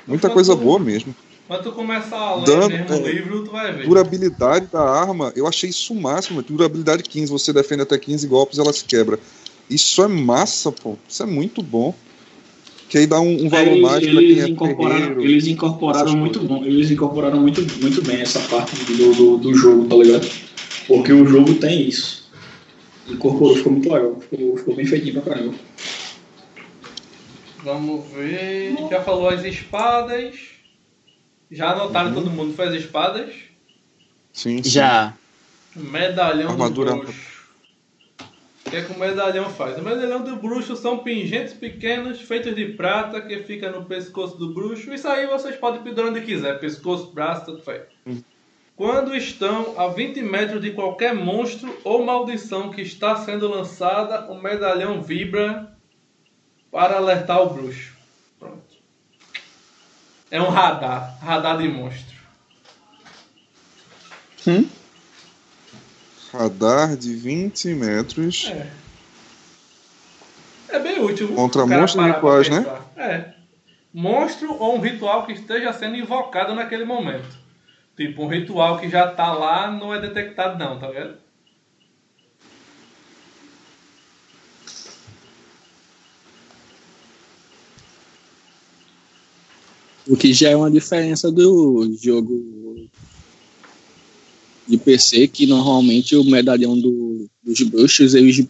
Muita
Mas
coisa
tu-
boa mesmo.
Quando tu começar a ler
Dano,
mesmo o
é,
livro, tu vai ver.
Durabilidade da arma, eu achei isso o máximo. Durabilidade 15, você defende até 15 golpes ela se quebra. Isso é massa, pô. Isso é muito bom. Que aí dá um, um valor
Eles,
mais pra quem
eles
é
incorporaram, eles incorporaram muito bom, eles incorporaram muito, muito bem essa parte do, do, do jogo, tá ligado? Porque o jogo tem isso. Incorporou, ficou muito legal, ficou, ficou bem feitinho pra caramba.
Vamos ver. Já falou as espadas. Já anotaram
Uhum.
todo mundo faz espadas?
Sim, sim.
já.
Medalhão
Armadura-
do bruxo. O que é que o medalhão faz? O medalhão do bruxo são pingentes pequenos feitos de prata que fica no pescoço do bruxo. Isso aí vocês podem pedir onde quiser, pescoço, braço, tudo faz.
Uhum.
Quando estão a 20 metros de qualquer monstro ou maldição que está sendo lançada, o medalhão vibra para alertar o bruxo. Pronto. É um radar, radar de monstro.
Radar de 20 metros.
É. É bem útil.
Contra monstros rituais, né?
É. Monstro ou um ritual que esteja sendo invocado naquele momento. Tipo, um ritual que já tá lá não é detectado não, tá vendo?
O que já é uma diferença do jogo de PC, que normalmente o medalhão do- dos bruxos eles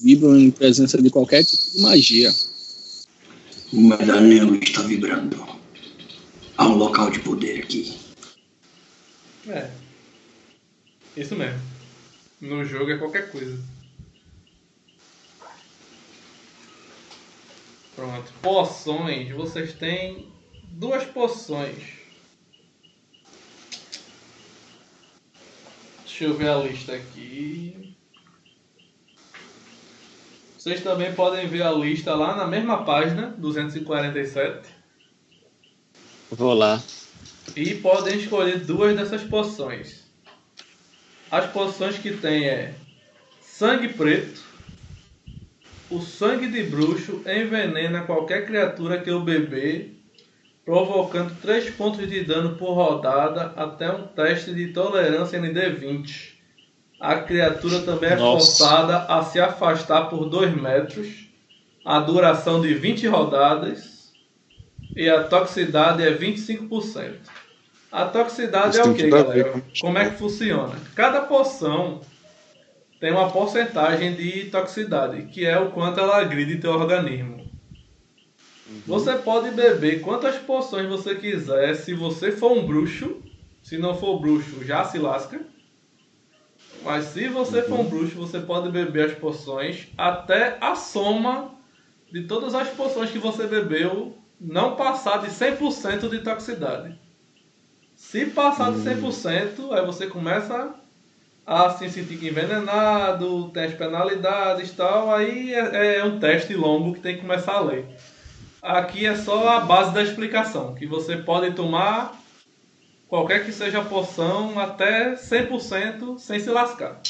vibram em presença de qualquer tipo de magia.
O medalhão está vibrando. Há um local de poder aqui.
É. Isso mesmo. No jogo é qualquer coisa. Pronto. Poções. Vocês têm duas poções. Deixa eu ver a lista aqui. Vocês também podem ver a lista lá na mesma página, 247.
Vou lá.
E podem escolher duas dessas poções. As poções que tem é sangue preto. O sangue de bruxo envenena qualquer criatura que o beber, provocando 3 pontos de dano por rodada até um teste de tolerância ND20. A criatura também é
Nossa.
forçada a se afastar por 2 metros. A duração de 20 rodadas. E a toxicidade é 25%. A toxicidade
Isso
é o que,
ver
galera?
com-
Como é que funciona? Cada poção tem uma porcentagem de toxicidade, que é o quanto ela agride teu organismo. Você pode beber quantas poções você quiser, se você for um bruxo. Se não for bruxo, já se lasca. Mas se você for um bruxo, você pode beber as poções até a soma de todas as poções que você bebeu não passar de 100% de toxicidade. Se passar de 100%, aí você começa a se sentir envenenado, tem as penalidades e tal, aí é, é um teste longo que tem que começar a ler. Aqui é só a base da explicação, que você pode tomar qualquer que seja a poção até 100% sem se lascar.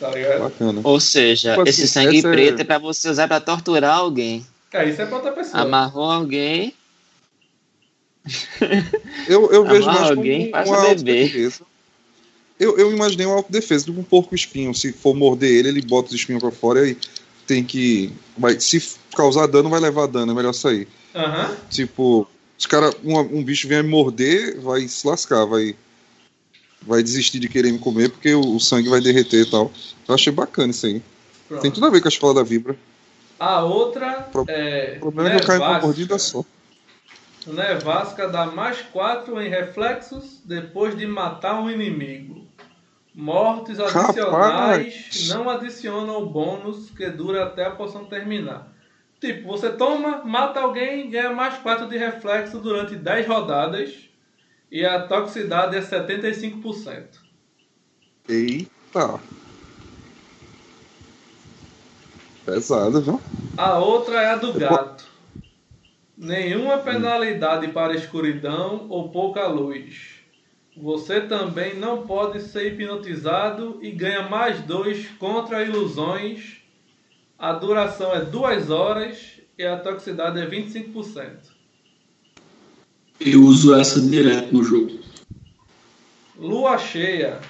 Tá ligado?
Bacana.
Ou seja,
Tipo
esse
assim,
sangue
essa
preto é pra você usar pra torturar alguém.
É, isso é pra outra pessoa.
Amarrou alguém,
Eu, eu vejo mais como
alguém, passa
uma autodefesa. Eu, eu imaginei uma autodefesa, tipo um porco espinho. Se for morder ele, ele bota os espinhos pra fora e tem que. Vai, se causar dano, vai levar dano, é melhor sair.
Aham.
Tipo, os cara, um, um bicho vier me morder, vai se lascar, vai. Vai desistir de querer me comer porque o, o sangue vai derreter e tal. Eu achei bacana isso aí.
Pronto.
Tem tudo a ver com a escola da Vibra.
A outra
Pro-
é.
O problema é que eu caio numa mordida só.
Nevasca dá mais 4 em reflexos depois de matar um inimigo. Mortes adicionais
Rapaz!
não adicionam o bônus que dura até a poção terminar. Tipo, você toma, mata alguém ganha mais 4 de reflexo durante 10 rodadas. E a toxicidade é 75%.
Eita. Pesado, viu?
A outra é a do gato. Nenhuma penalidade para escuridão ou pouca luz. Você também não pode ser hipnotizado e ganha mais dois contra ilusões. A duração é 2 horas e a toxicidade é 25%.
Eu uso essa direto no jogo.
Lua cheia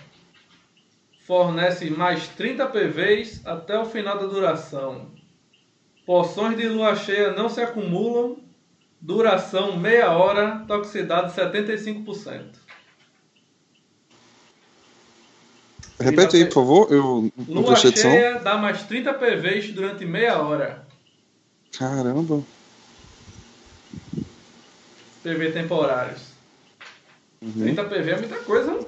fornece mais 30 PVs até o final da duração. Poções de lua cheia não se acumulam. Duração meia hora, toxicidade 75%.
Repete aí, por favor. Eu não
Lua
prestei atenção.
cheia dá mais 30 PVs durante meia hora.
Caramba.
PV temporários.
Uhum.
30 PV é muita coisa.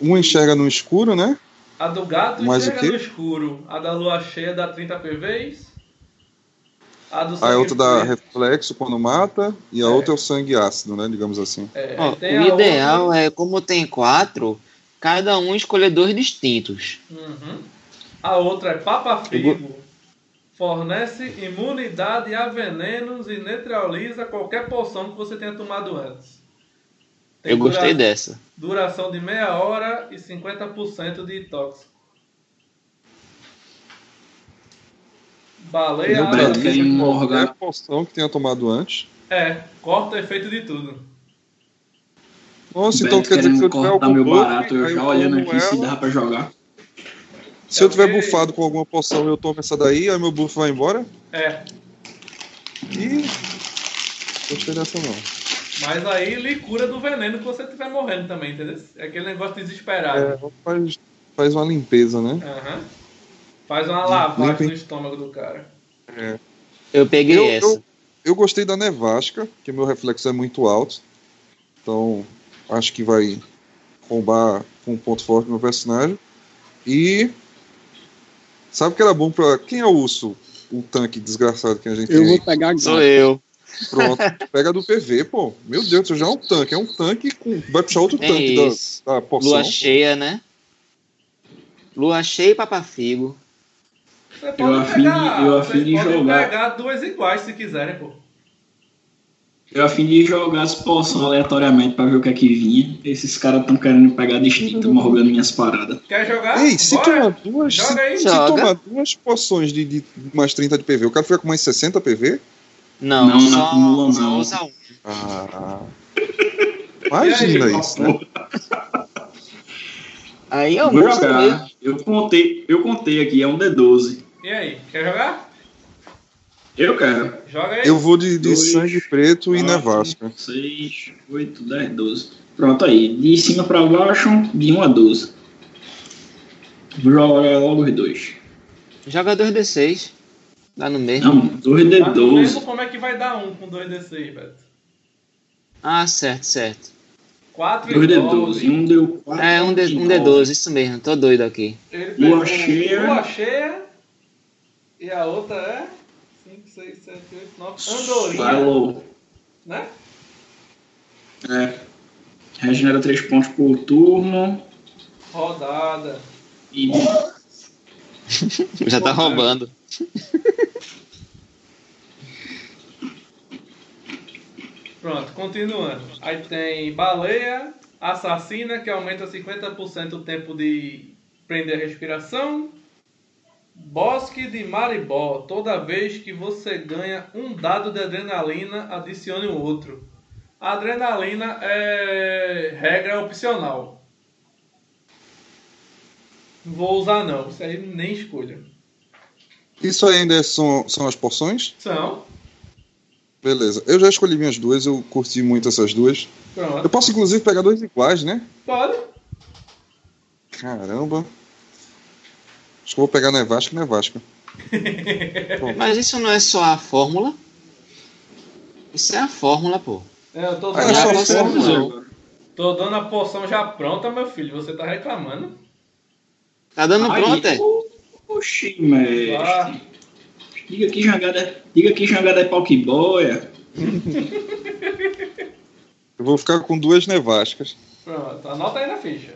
Um enxerga no escuro, né?
A do gato
Mais o
chega
quê?
no escuro. A da lua cheia dá 30 PVs. A do
A outra dá
preto-
reflexo quando mata. E a
É.
outra é o sangue ácido, né? Digamos assim.
É,
o ideal
outra-
é, como tem quatro, cada um escolher dois distintos.
Uhum. A outra é Papa Figo. Fornece imunidade a venenos e neutraliza qualquer poção que você tenha tomado antes. Tem
Eu gostei
dura-
dessa.
Duração de meia hora e 50% de tóxico. Baleia azul.
morgar.
Qualquer poção que tenha tomado antes.
É, corta o efeito de tudo.
Nossa, então quer dizer que se eu tiver algum
meu
buff,
barato, eu já olhando aqui se
ela.
dá pra jogar.
Se eu tiver
É
bufado com alguma poção eu tomo essa daí, aí meu buff vai embora.
É,
E. Gostei dessa não.
mas aí lhe cura do veneno que você estiver morrendo também, entendeu? É aquele negócio desesperado.
É, faz, faz uma limpeza, né?
Aham. Faz uma lavagem
Limpa, hein?
no estômago do cara.
Eu peguei
Eu,
essa.
eu, eu gostei da nevasca, que meu reflexo é muito alto. Então, acho que vai roubar com um ponto forte do meu personagem. E. Sabe o que era bom pra. Quem é o urso? O tanque desgraçado que a gente
Eu
tem
vou
aí?
pegar
Sou eu.
Pronto. Pega do PV, pô. Meu Deus, isso já é um tanque. É um tanque com. Vai puxar outro
É
tanque da, da poção.
Lua cheia, né? Lua cheia e papafigo.
Você pode
afim eu afim
vocês
de
podem
jogar.
pegar duas iguais se quiserem, pô.
Eu a fim de jogar as poções aleatoriamente pra ver o que é que vinha. Esses caras estão querendo pegar distinto, estão roubando minhas paradas.
Quer jogar?
Ei, se
Bora?
tomar duas. Se,
Joga aí.
se
Joga.
tomar duas poções de, de mais 30 de PV, o cara fica com mais 60 PV?
Não,
Não, não acumula,
só
não.
usa um.
Ah. Imagina
aí,
isso, né?
Aí eu
Vou
vou
jogar. Eu contei, eu contei aqui, é um D12.
E aí, quer jogar?
Eu quero.
Joga aí.
Eu vou de, de
Dois,
sangue preto e
quatro,
nevasca.
6, 8, 10, 12. Pronto aí. De cima pra baixo, de 1 a 12. Vou jogar logo os dois.
Joga 2d6. Dá no mesmo.
Não, 2
Tá no mesmo
D12.
como é que vai dar um com 2 DC, Beto?
Ah, certo, certo.
4 e
2D12.
9.
Um deu 4.
É, um, D, um D12, isso mesmo, tô doido aqui.
Ele
Lua
pegou
cheia.
Lua cheia. E a outra é 5, 6, 7, 8, 9. Andorinha.
Falou.
Né?
É. Regenera 3 pontos por turno.
Rodada.
E
Já tá roubando.
Pronto, continuando. Aí tem baleia, assassina, que aumenta 50% o tempo de prender a respiração. Bosque de maribó. Toda vez que você ganha um dado de adrenalina, adicione um outro. A adrenalina é regra opcional. Não vou usar não, isso aí nem escolha.
Isso ainda são, são as porções?
São.
Beleza. Eu já escolhi minhas duas, eu curti muito essas duas. Eu
Pronto.
posso, inclusive, pegar dois iguais, né?
Pode.
Caramba. Acho que eu vou pegar nevasca nevasca.
Mas isso não é só a fórmula? Isso é a fórmula, pô.
É, eu tô
Ah,
dando,
é só
a,
a fórmula.
tô dando a poção já pronta, meu filho. Você tá reclamando?
Tá dando
Aí,
pronto, é?
Oxi, mestre.
Ah,
Diga que jangada, diga que jangada é pau que boia.
Eu vou ficar com duas nevascas.
pronto. Anota aí na ficha.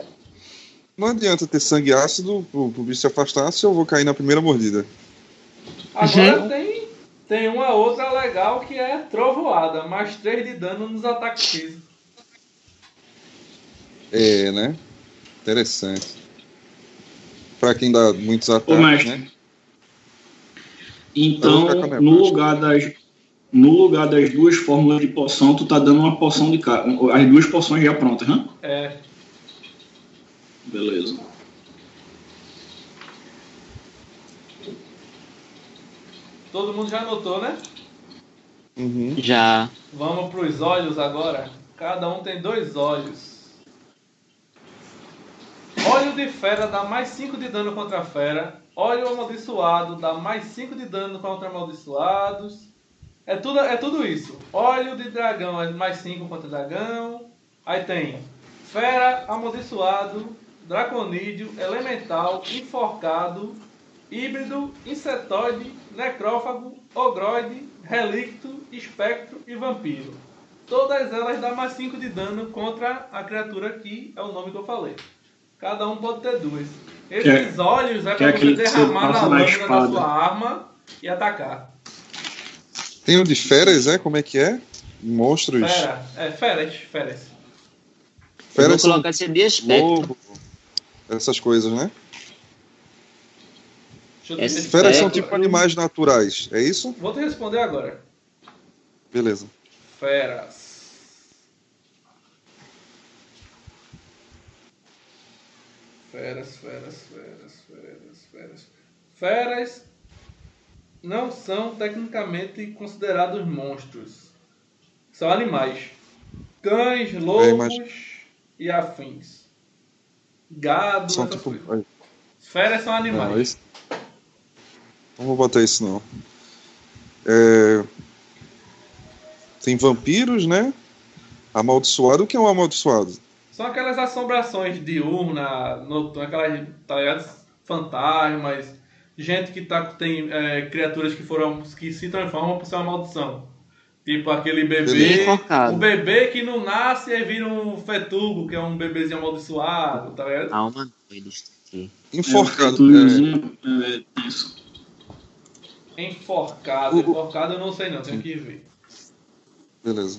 Não adianta ter sangue ácido pro, pro bicho se afastar se eu vou cair na primeira mordida.
Agora tem, tem uma outra legal que é trovoada. Mais 3 de dano nos ataques físicos.
É, né? Interessante. Pra quem dá muitos ataques,
mestre.
né?
Então, no lugar das no lugar das duas fórmulas de poção, tu tá dando uma poção de cada. As duas poções já prontas, né?
É.
Beleza.
Todo mundo já anotou, né?
Uhum.
Já.
Vamos pros olhos agora. Cada um tem dois olhos. Óleo de fera dá mais 5 de dano contra a fera. Óleo amaldiçoado dá mais 5 de dano contra amaldiçoados. É tudo, é tudo isso. Óleo de dragão é mais 5 contra dragão. Aí tem fera, amaldiçoado, draconídeo, elemental, enforcado, híbrido, insetoide, necrófago, ogroide, relicto, espectro e vampiro. Todas elas dão mais 5 de dano contra a criatura que é o nome que eu falei. Cada um pode ter duas. Esses
Quer-
olhos é
quer
para você derramar na lâmina da sua arma e atacar.
Tem o de feras, é? Como é que é? Monstros.
Fera, é feras, feras.
Eu vou
Feras são
colocar esse de espectro.
lobo. Essas coisas, né?
Deixa eu te
Esse
responder
Feras são tipo animais naturais, é isso?
Vou te responder agora.
Beleza.
Feras. Feras, feras, feras, feras, feras. Feras não são tecnicamente considerados monstros. São animais. Cães, lobos
imagino.
e afins. Gado,
São tipo.
Feras são
Não,
animais.
esse... não vou botar isso não. É, Tem vampiros, né? Amaldiçoado. O que é um amaldiçoado?
São aquelas assombrações diurna, noturna, aquelas tá ligado? fantasmas, gente que tá, tem é, criaturas que foram que se transformam por ser uma maldição. Tipo aquele bebê. O bebê que não nasce e vira um fetugo, que é um bebezinho amaldiçoado, tá ligado?
Alma doida isso aqui.
Enforcado.
É,
é,
um é, isso.
Enforcado.
O-
Enforcado eu não sei não, tenho que ver.
Beleza.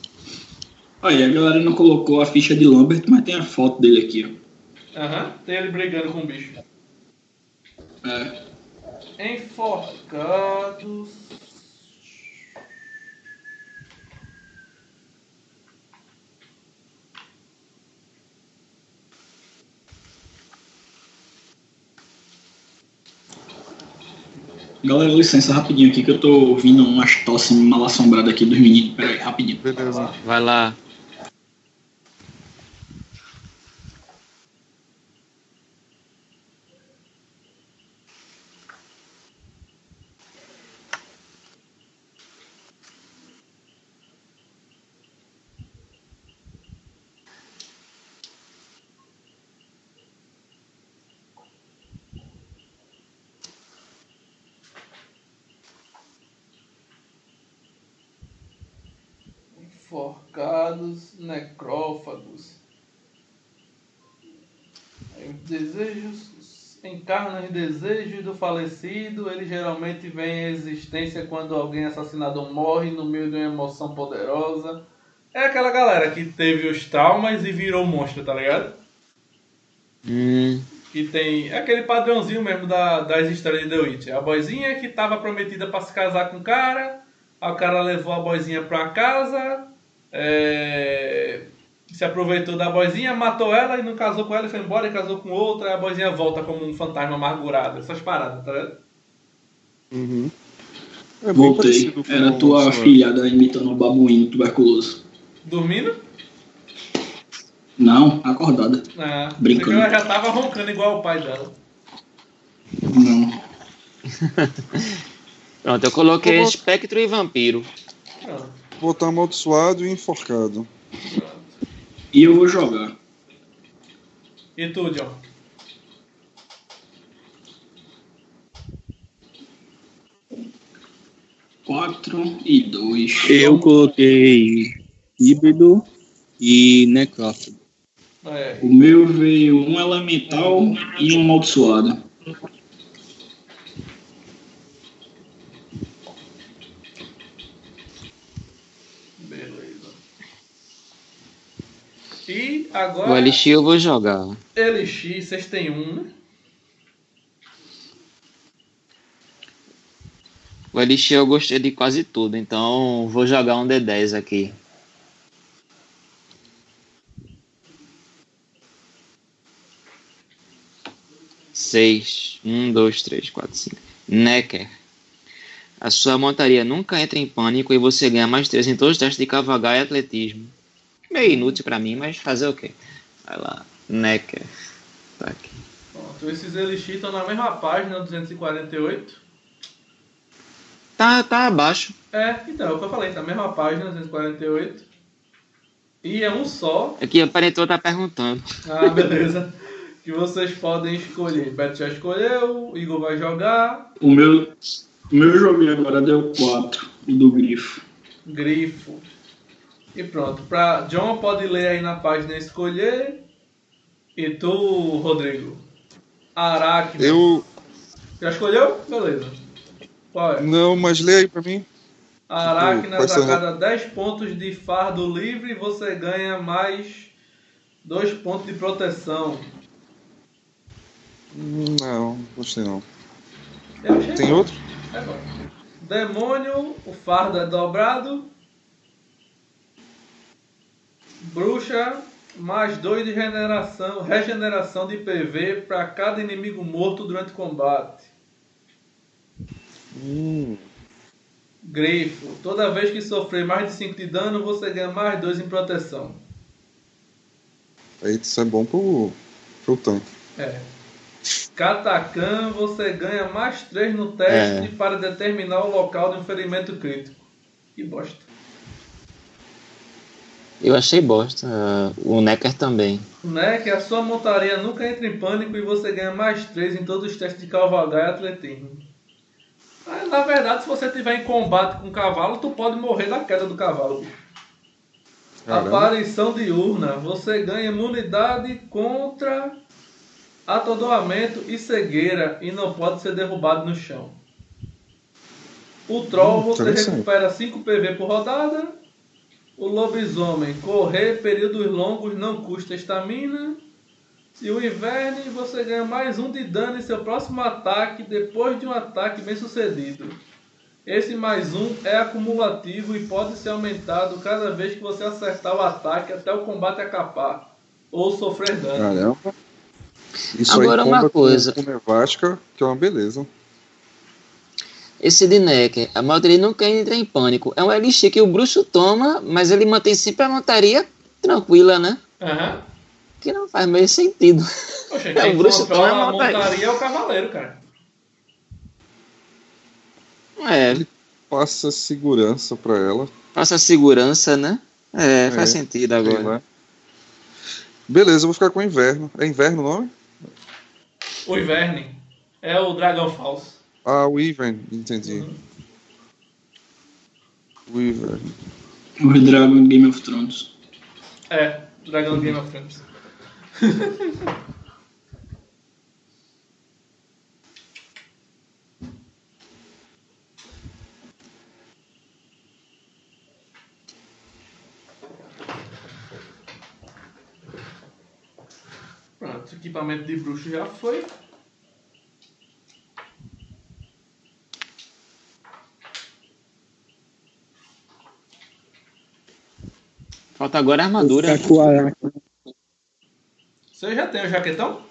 Aí, a galera não colocou a ficha de Lambert, mas tem a foto dele aqui,
Aham, tem ele brigando com o bicho.
ó. É.
Enforcados.
Galera, licença rapidinho aqui que eu tô ouvindo umas tosse mal assombrada aqui dos meninos. Pera aí, rapidinho.
Beleza.
Vai lá.
enforcados, necrófagos. Aí, Os desejos do falecido. Ele geralmente vem à existência quando alguém assassinado morre no meio de uma emoção poderosa. É aquela galera que teve os traumas e virou monstro, tá ligado?
Hum,
Que tem é aquele padrãozinho mesmo da, das histórias de The Witch. A boizinha que tava prometida pra se casar com o cara, aí o cara levou a boizinha pra casa, é, se aproveitou da boizinha, matou ela e não casou com ela e foi embora e casou com outra, aí a boizinha volta como um fantasma amargurado. Essas paradas, tá ligado?
Uhum. É
Voltei. Era tua filhada imitando um babuíno tuberculoso.
Dormindo?
Não, acordada.
Ah,
Brincando.
Ela já tava roncando igual o pai dela.
Não.
pronto, eu coloquei
Como-
espectro e vampiro.
Pronto,
Botar amaldiçoado e enforcado.
pronto.
E eu vou jogar.
E tu, John?
Quatro e dois.
Eu coloquei híbrido e necrófago.
É.
O meu veio um elemental e um amaldiçoado.
Beleza. E
O
agora.
Elixir eu vou jogar.
Elixir, vocês têm um, né?
O Elixir eu gostei de quase tudo, então vou jogar um D10 aqui. Seis. Um, dois, três, quatro, cinco. Necker. A sua montaria nunca entra em pânico e você ganha mais três em todos os testes de cavalgar e atletismo. Meio inútil pra mim, mas fazer o quê? Vai lá. Necker. Tá aqui.
Pronto, esses Elixir estão na mesma página, 248.
Tá, tá abaixo.
É, então, é o que eu falei, tá na mesma página, 248. E é um só.
É que aparentou tá perguntando.
Ah, beleza. que vocês podem escolher. Beto já escolheu, Igor vai jogar,
O meu, o meu joguinho agora deu quatro. O do grifo.
grifo. E pronto. Pra John pode ler aí na página escolher. E tu, Rodrigo? Aracne.
Eu.
Já escolheu? Beleza. Qual é?
Não, mas lê aí pra mim.
Aracnas
quais
a cada 10 pontos de fardo livre você ganha mais 2 pontos de proteção.
Não, gostei não. Tem
bom.
outro?
É bom. Demônio, o fardo é dobrado. Bruxa, mais 2 de regeneração, regeneração de PV para cada inimigo morto durante o combate.
Hum,
Grifo, toda vez que sofrer mais de 5 de dano, você ganha mais 2 em proteção.
aí isso é bom pro, pro tanque.
É. Katakan, você ganha mais 3 no teste para determinar o local de um ferimento crítico. Que bosta.
Eu achei bosta. O Necker também.
Que a sua montaria nunca entra em pânico e você ganha mais 3 em todos os testes de cavalgar e atletismo. Mas, na verdade, se você estiver em combate com um cavalo, tu pode morrer da queda do cavalo.
Caramba.
Aparição diurna. Você ganha imunidade contra atordoamento e cegueira e não pode ser derrubado no chão. O troll
Hum,
você recupera 5 PV por rodada. O lobisomem correr períodos longos não custa estamina. E o inverno você ganha mais um de dano em seu próximo ataque depois de um ataque bem sucedido. Esse mais um é acumulativo e pode ser aumentado cada vez que você acertar o ataque até o combate acabar ou sofrer dano.
Caramba. Isso
Agora
aí
uma coisa.
Com, com nevasca, que é uma beleza.
Esse de Necker, a montaria nunca entra em pânico. É um elixir que o bruxo toma, mas ele mantém sempre a montaria tranquila, né?
Aham.
Que não faz meio sentido.
Poxa,
É, o bruxo
controla
toma
a
a montaria.
montaria é o cavaleiro, cara.
É,
Passa segurança pra ela.
passa segurança, né? É, faz
É,
sentido agora.
Beleza, eu vou ficar com inverno. É inverno o nome?
O Iverne é o dragão falso.
Ah, o Ivern, entendi.
Uhum.
O Ivern.
O Dragon Game of Thrones.
É, Dragão Game of Thrones. Pronto, equipamento de bruxo já foi.
Falta agora a armadura.
Com a-
Você já tem o jaquetão?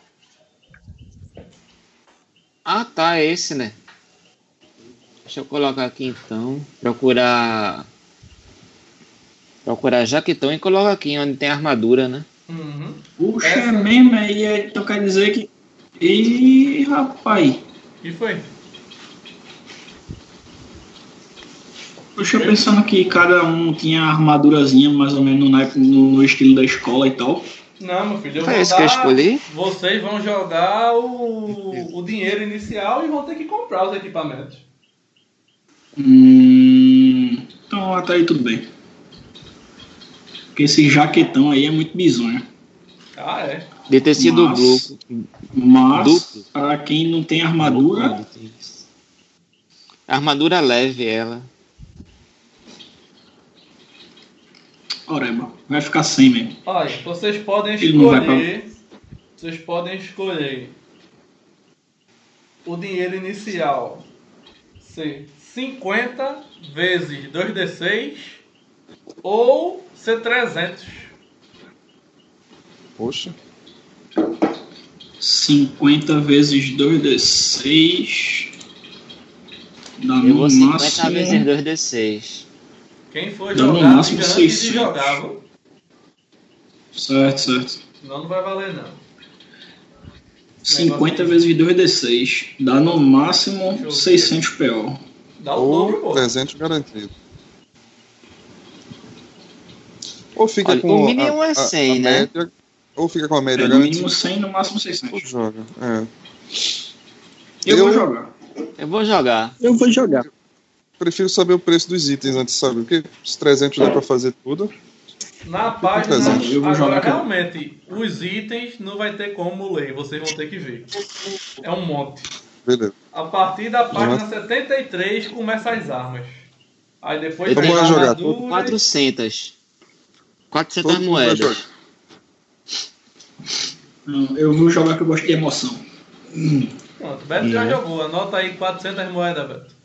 Ah, tá, é esse, né? Deixa eu colocar aqui então. Procurar. Procurar jaquetão e coloca aqui onde tem armadura, né?
Uhum.
Puxa,
Essa-
é mesmo, aí é, então quer dizer que. Ih, rapaz.
E foi?
Puxa, pensando que cada um tinha a armadurazinha mais ou menos no, naipe- no, no estilo da escola e tal.
Não, meu filho, eu vou
esse que eu
dar-
escolhi?
Vocês vão jogar o, o dinheiro inicial e vão ter que comprar os equipamentos.
Hum, então até aí tudo bem. Porque esse jaquetão aí é muito bizonho.
Ah, é.
De tecido
Mas-
duplo.
Mas,
Duplo.
para quem não tem armadura,
Armadura leve ela.
Oreba, vai ficar sem mesmo.
Olha, vocês podem escolher. Vocês podem escolher o dinheiro inicial ser 50 vezes 2d6 ou ser 300.
Poxa.
50 vezes 2d6. Dá
Eu
no
vou 50
máximo.
vezes 2d6.
Quem for
Não, no
jogar,
máximo
antes de
600.
jogar, viu?
Certo, certo.
Senão não vai valer não.
50 vezes 2d6. Dá no máximo 600 PO.
Dá o dobro,
Ou
pô.
300 garantido. Ou fica
Olha,
com
o mínimo
a,
é
a-
100,
a
né?
média, ou fica com a média
É, no
garantida.
mínimo 100, no máximo
Ou
600.
joga. É.
Eu,
Eu-
vou jogar.
Eu vou jogar.
Eu vou jogar.
Prefiro saber o preço dos itens antes, sabe? Porque os 300 dá pra fazer tudo.
Na página.
Eu vou
agora realmente, os itens não vai ter como ler, vocês vão ter que ver. É um monte.
Beleza.
A partir da página 73 começa as armas. Aí depois
bora
as
jogar.
armaduras.
400. 400
Todo
moedas.
Não, Eu vou jogar que eu gosto de emoção.
Pronto, Beto já
Né?
jogou. Anota aí 400 moedas, Beto.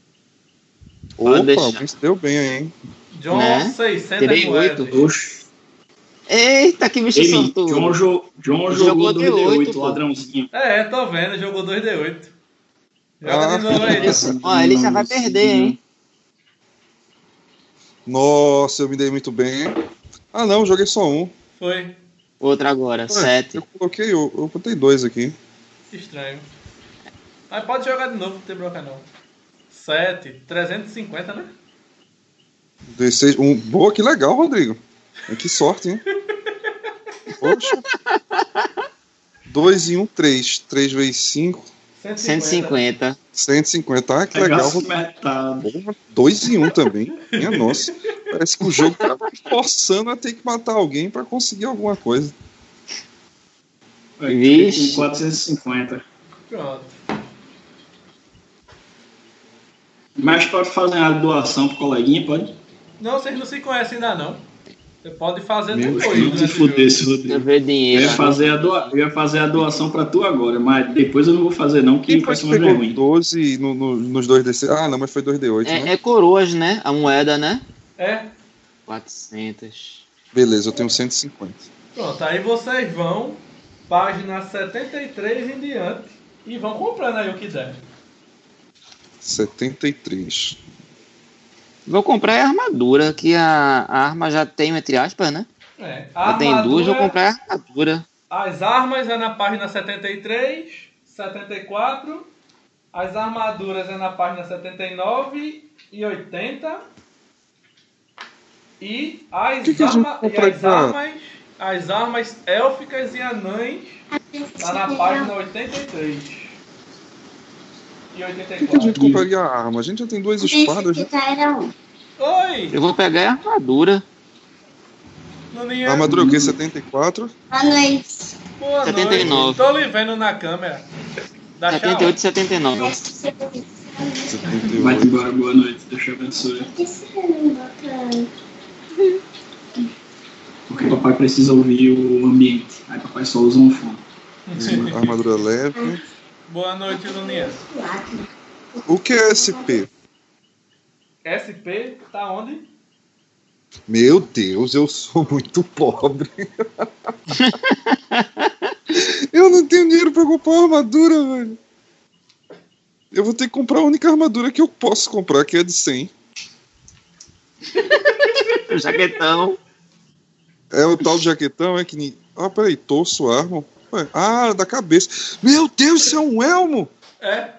Opa,
deixar.
alguém se deu bem aí, hein?
John,
Né?
600
Tirei
moedas.
oito.
Oxe.
Eita, que bicho sortudo.
John, jo, John
Jogou
jogou
D8,
2D8,
pô.
ladrãozinho.
É, tô vendo, jogou 2D8. Joga
Ah,
de novo aí.
Esse- Ó, ele já vai perder, hein?
Nossa, eu me dei muito bem, hein? Ah, não, joguei só um.
Foi.
Outro agora,
Ué,
7.
Eu coloquei, eu, eu botei dois aqui.
Estranho. Mas pode jogar de novo, não tem bronca não. 7, 350, né?
D6, um. Boa, que legal, Rodrigo. Que sorte, hein? Poxa. 2 e 1, um, 3. 3 vezes 5,
150.
150. Ah, que legal.
metade.
2 e 1 um também. Minha nossa. Parece que o jogo tá forçando a ter que matar alguém pra conseguir alguma coisa.
Vixe.
com 450.
Pronto.
Mas pode fazer a doação pro coleguinha, pode?
Não, vocês não se conhecem ainda não. Você pode fazer
Meu
depois.
filho,
durante
se
o
fuder, se
jogo.
Deixa eu
fuder.
ver
Eu
dinheiro.
ia, fazer a doa... eu ia fazer a doação pra tu agora, mas depois eu não vou fazer não, que
que
mais
pegou
vergonha.
12 no, no, nos dois DC? Ah, não, mas foi 2D8, né?
É, é coroas, né? A moeda, né?
É.
400.
Beleza, eu tenho 150.
Pronto, aí vocês vão, página 73 em diante, e vão comprando aí o que der.
73.
Vou comprar a armadura, que a, a arma já tem, entre aspas, né?
É. A
Já tem duas, vou comprar a armadura.
As armas é na página 73, 74. As armaduras é na página 79 e 80. E as,
Que que
arma- e as armas, as armas élficas e anãs tá na página 83. E
Por que, a
84.
gente compraria a arma? A gente já tem duas espadas, né?
Era um.
Oi!
Eu vou pegar a armadura.
Nuninha,
Armadura o quê? 74?
Boa noite.
boa
79.
noite. Tô lhe vendo na câmera. Dá tchau.
78 e 79.
Vai
78.
embora, boa noite, Deus te abençoe.
Por que você não bota...
Porque papai precisa ouvir o ambiente. Aí papai só usa um fone.
Armadura leve.
Boa noite,
lado?
O que é SP?
SP, tá onde?
Meu Deus, eu sou muito pobre. eu não tenho dinheiro pra comprar uma armadura, velho. Eu vou ter que comprar a única armadura que eu posso comprar, que é de 100.
O jaquetão.
É o tal de jaquetão, é que nem. Ah, peraí, torso, arma. Ué, Ah, da cabeça. Meu Deus, isso é um elmo!
É.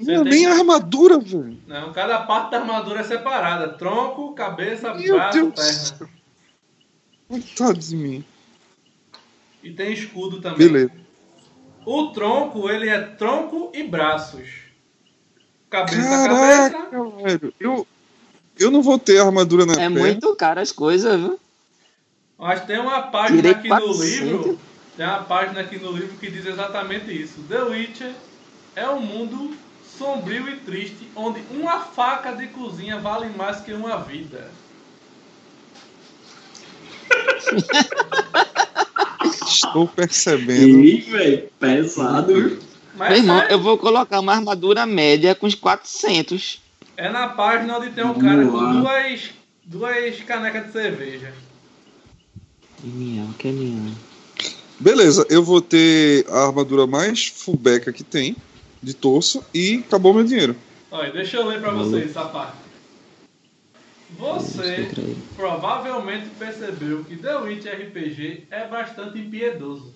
Não é nem
que-
armadura, velho.
Não, cada parte da armadura é separada. Tronco, cabeça,
Meu
braço,
Deus. do
perna.
Coitado de mim.
E tem escudo também.
Beleza.
O tronco, ele é tronco e braços. Cabeça, cabeça.
Caraca, velho. Eu, eu não vou ter armadura na
É
perna.
muito caro as coisas, viu?
Mas tem uma página
Tirei
aqui no
400.
livro. Tem uma página aqui no livro que diz exatamente isso. The Witcher é um mundo sombrio e triste, onde uma faca de cozinha vale mais que uma vida.
Estou percebendo.
Ih, velho, pesado.
Mas
Meu irmão,
é,
eu vou colocar uma armadura média com uns 400.
é na página onde tem um
Vamos
cara
lá.
com duas, duas canecas de cerveja.
Que minhão, que minhão.
Beleza, eu vou ter a armadura mais fullback que tem, de torso, e acabou meu dinheiro.
Olha, deixa eu ler pra vocês essa parte. Você provavelmente percebeu que The Witch RPG é bastante impiedoso.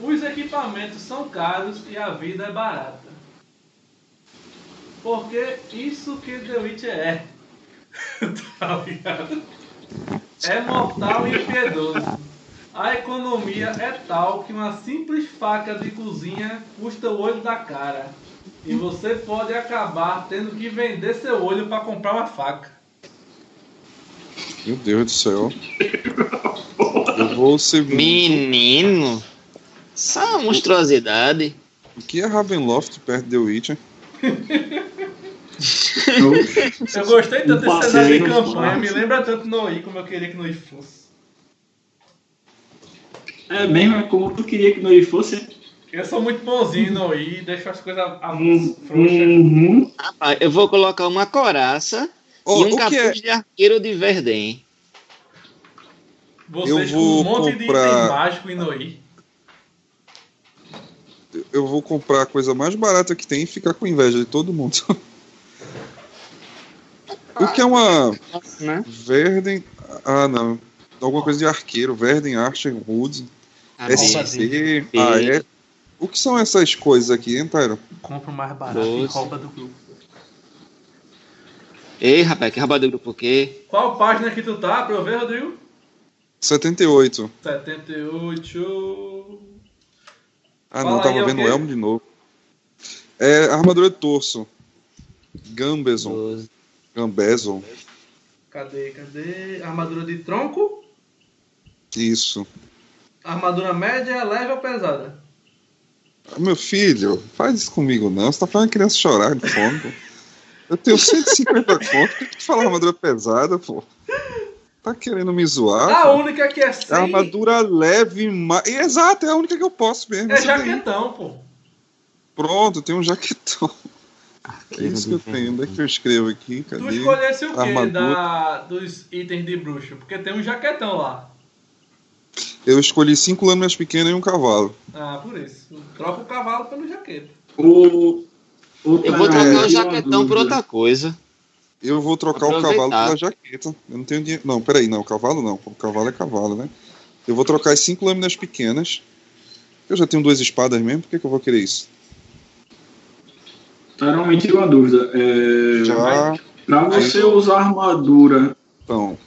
Os equipamentos são caros e a vida é barata. Porque isso que The Witch é. tá ligado? É mortal e impiedoso. A economia é tal que uma simples faca de cozinha custa o olho da cara. E você pode acabar tendo que vender seu olho para comprar uma faca.
Meu Deus do céu. Eu vou ser muito.
Menino, é uma monstruosidade.
O que é Ravenloft perto de The Witcher?
Eu gostei tanto desse cenário de campanha, me lembra tanto Noi como eu queria que Noi fosse.
É mesmo, como tu queria que nós fosse.
Eu sou muito bonzinho Noi, deixo as coisas a-
Hum,
frouxas.
Uhum.
Rapaz, eu vou colocar uma coraça
Ó,
e um capuz
é?
de arqueiro de Verdem.
Vocês
eu
com um
vou
monte de
comprar-
item mágico em Noi.
Eu vou comprar a coisa mais barata que tem e ficar com inveja de todo mundo. o que é uma
Né?
Verden. Ah, não. Alguma coisa de arqueiro. Verden, Archer, Wood, SC. Ah, é. O que são essas coisas aqui, hein, Tyron?
Compro mais barato
Doze.
e rouba do grupo.
Ei, rapaz, que rouba do grupo o quê?
Qual página que tu tá pra eu ver, Rodrigo?
78.
78.
Ah,
Fala
não,
aí,
tava
é o
vendo o Elmo de novo. É armadura de torso. Gambeson.
12.
Gambeson.
Cadê, cadê? Armadura de tronco?
Isso.
Armadura média, leve ou pesada?
Meu filho, faz isso comigo não. Você tá fazendo a criança chorar de fome, pô. Eu tenho 150 conto. Por que tu fala armadura pesada, pô? Tá querendo me zoar?
A
pô?
única que é
É
sem
armadura leve, mas. Exato, é a única que eu posso mesmo.
é
daí.
jaquetão, pô.
Pronto, tem um jaquetão. É isso que eu tenho. Onde é que eu escrevo aqui?
Tu
Cadê?
escolhesse o quê da, dos itens de bruxo? Porque tem um jaquetão lá.
Eu escolhi cinco lâminas pequenas e um cavalo.
Ah, por isso. Troca o cavalo pelo jaqueta.
O, o
Eu vou trocar
eu
o jaquetão por outra coisa.
Eu vou trocar o cavalo pela jaqueta. Eu não tenho dinheiro. Não, peraí, não. Cavalo não. O cavalo é cavalo, né? Eu vou trocar as cinco lâminas pequenas. Eu já tenho duas espadas mesmo, por que, que eu vou querer isso?
Tyron, me tira uma dúvida. É,
Já.
Pra você usar armadura,
Então.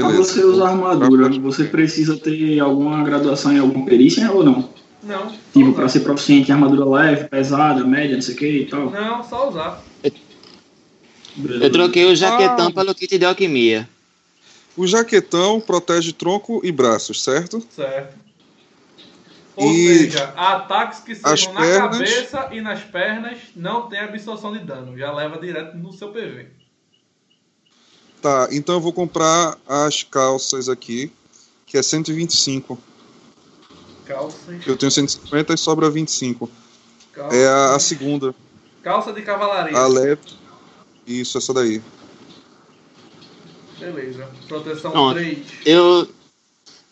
Pra você usar armadura, você precisa ter alguma graduação em alguma perícia ou não?
Não.
Tipo, pra ser proficiente em armadura leve, pesada, média, não sei o que e tal.
Não, só usar.
Eu troquei o jaquetão
Ah.
pelo kit de alquimia.
O jaquetão protege tronco e braços, certo?
Certo. Ou
E
seja, ataques que sejam na
pernas?
cabeça e nas pernas não tem absorção de dano. Já leva direto no seu PV.
Tá, então eu vou comprar as calças aqui, que é 125.
Calças.
Eu tenho 150 e sobra 25.
calça,
É a, a segunda,
calça de cavalaria.
a leve. Isso, essa daí.
Beleza. Proteção
Pronto.
3.
Eu.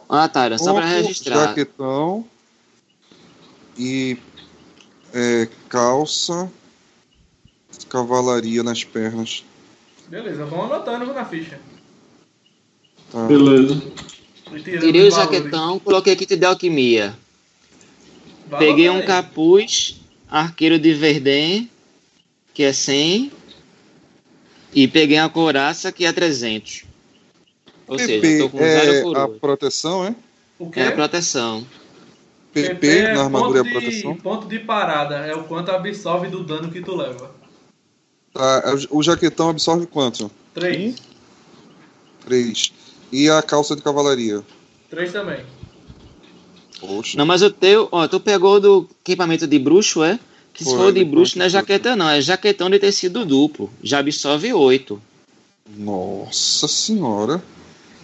Ah, Tyra, só pra
Tronco,
registrar.
Jaquetão e é, calça, cavalaria nas pernas.
Beleza, vamos anotando na ficha.
Tá.
Beleza.
E
Tirei o jaquetão, coloquei kit de alquimia. Peguei um
aí.
capuz, arqueiro de Verden, que é 100. E peguei uma couraça, que é 300. Ou seja,
PP
tô com zero
é
por
a proteção, é?
O quê?
É a proteção.
PP,
é
na armadura é a
de-
proteção.
Ponto de parada é o quanto absorve do dano que tu leva.
Tá, o jaquetão absorve quanto?
3.
3. E a calça de cavalaria?
3 também.
Poxa.
Não, mas o teu, ó, tu pegou do equipamento de bruxo, é? Que se
Foi,
for de bruxo não é
que-
jaqueta, não, é jaquetão de tecido duplo. Já absorve 8.
Nossa senhora.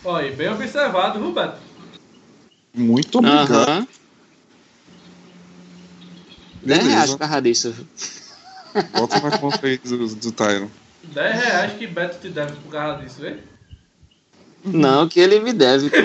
Olha, aí, bem observado, viu, Beto?
Muito obrigado.
Aham. 10
Beleza.
reais por causa disso.
Bota na conta aí do, do Tyron.
10 reais que Beto te deve por causa disso, vê?
Não, que ele me deve, pô.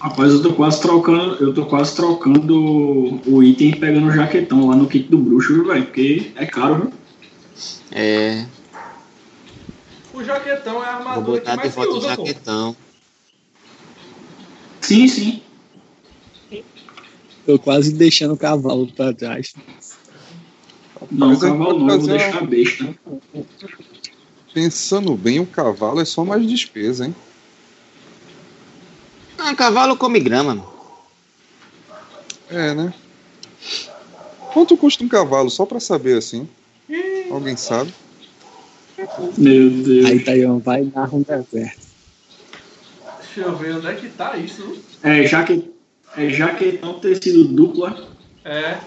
Rapaz, eu tô quase trocando, eu tô quase trocando o item e pegando o jaquetão lá no kit do bruxo, viu, velho? Porque é caro, viu?
É,
O jaquetão é a armadura que mais se
o
usa, pô.
jaquetão.
Sim, sim.
Tô quase deixando o cavalo pra trás.
Não,
aí
cavalo não, vou deixar a besta.
Pensando bem, o cavalo é só mais despesa, hein?
Ah, cavalo come grama, mano.
É, né? Quanto custa um cavalo? Só pra saber, assim. Alguém sabe?
Meu Deus.
Aí Taiwan vai dar um deserto.
Deixa eu ver onde é que tá isso.
É, jaque... é jaquetão tecido dupla.
É.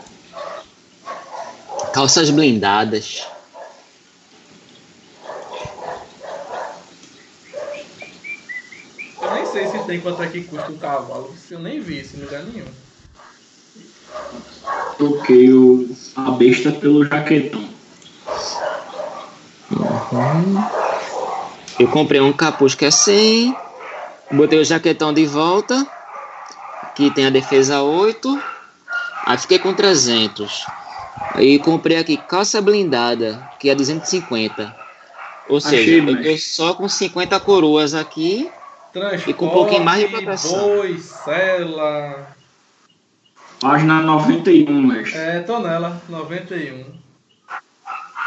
Calças blindadas.
Eu nem sei se tem quanto é que custa um cavalo. Se eu nem vi isso em lugar nenhum.
Troquei o... a besta pelo jaquetão.
Eu comprei um capuz que é 100. Botei o jaquetão de volta. Que tem a defesa 8. Aí fiquei com 300. Aí comprei aqui calça blindada, que é 250. Ou
Achei,
seja, eu
mestre.
tô só com 50 coroas aqui.
Transporte,
E com um pouquinho mais de proteção.
boi, cela.
Página 91, mestre.
É, tonela, 91.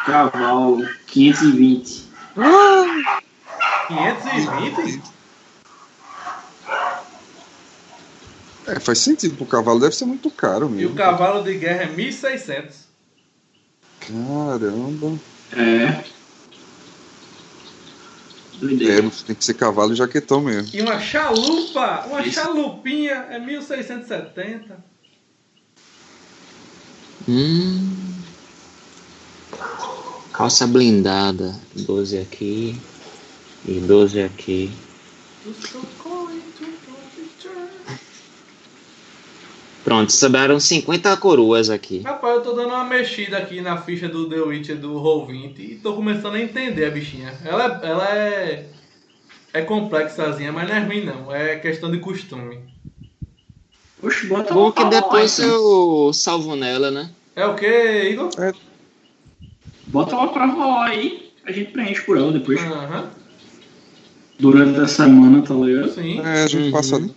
Cavalo 520.
520?
É, faz sentido pro cavalo, deve ser muito caro
E
mesmo.
o cavalo de guerra é 1600.
Caramba.
É. Doideira.
É, tem que ser cavalo e jaquetão mesmo.
E uma chalupa, uma
Isso.
chalupinha é 1670.
Hum. Calça blindada. 12 aqui. E 12 aqui. Pronto, sobraram 50 coroas aqui.
Rapaz, eu tô dando uma mexida aqui na ficha do The Witcher do Roll20 e tô começando a entender a bichinha. Ela, é- ela é. É complexazinha, mas não é ruim não. É questão de costume.
Oxe, bota
Bom que depois eu salvo nela, né?
É o que, Igor?
Bota ela pra rolar aí. A gente preenche por ela depois.
Aham,
Durante a semana, tá ligado?
sim.
É, a gente
Uhum.
passa.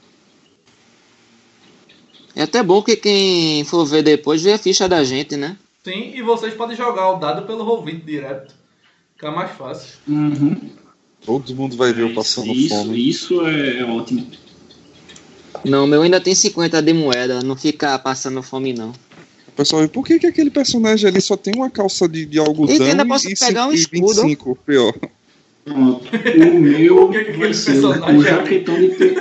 É até bom que quem for ver depois vê a ficha da gente, né?
Sim, e vocês podem jogar o dado pelo Roll20 direto. Fica mais fácil.
Uhum.
Todo mundo vai ver eu passando
isso,
fome.
Isso é, é ótimo.
Não, meu ainda tem 50 de moeda, não fica passando fome não.
Pessoal, por que, que aquele personagem ali só tem uma calça de, de algodão
E ainda posso
e,
pegar um
e
escudo.
25, pior?
Pronto. O meu
que que
vai
aquele
ser
personagem
o
é-
jaquetão de te...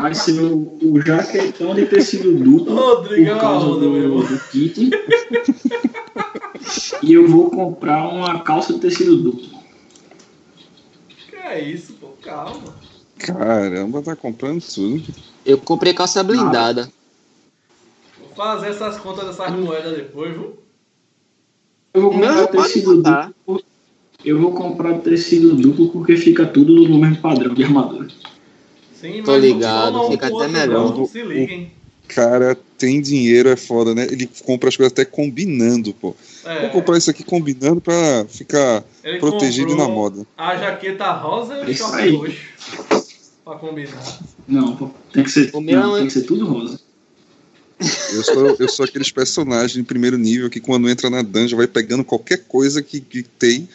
Vai ser o, o jaquetão de tecido duplo
Rodrigo
por causa do, do kit. e eu vou comprar uma calça de tecido duplo.
Que é isso, pô? Calma.
Caramba, tá comprando tudo.
Eu comprei calça blindada.
Fazer essas contas dessas moedas depois, viu?
Eu vou comprar
não
tecido duplo. Eu vou comprar tecido duplo porque fica tudo no mesmo padrão de armadura.
Sim,
Tô
mas
ligado,
não, um
fica até melhor.
não, Se liguem.
Cara, tem dinheiro, é foda, né? Ele compra as coisas até combinando, pô.
É,
Vou comprar isso aqui combinando pra ficar
ele
protegido na moda.
A jaqueta rosa e o
Isso
short
aí.
roxo. Pra combinar.
Não, pô, tem que ser, não,
é-
tem que ser tudo rosa.
Eu sou, eu sou aqueles personagens de primeiro nível que quando entra na dungeon vai pegando qualquer coisa que, que tem,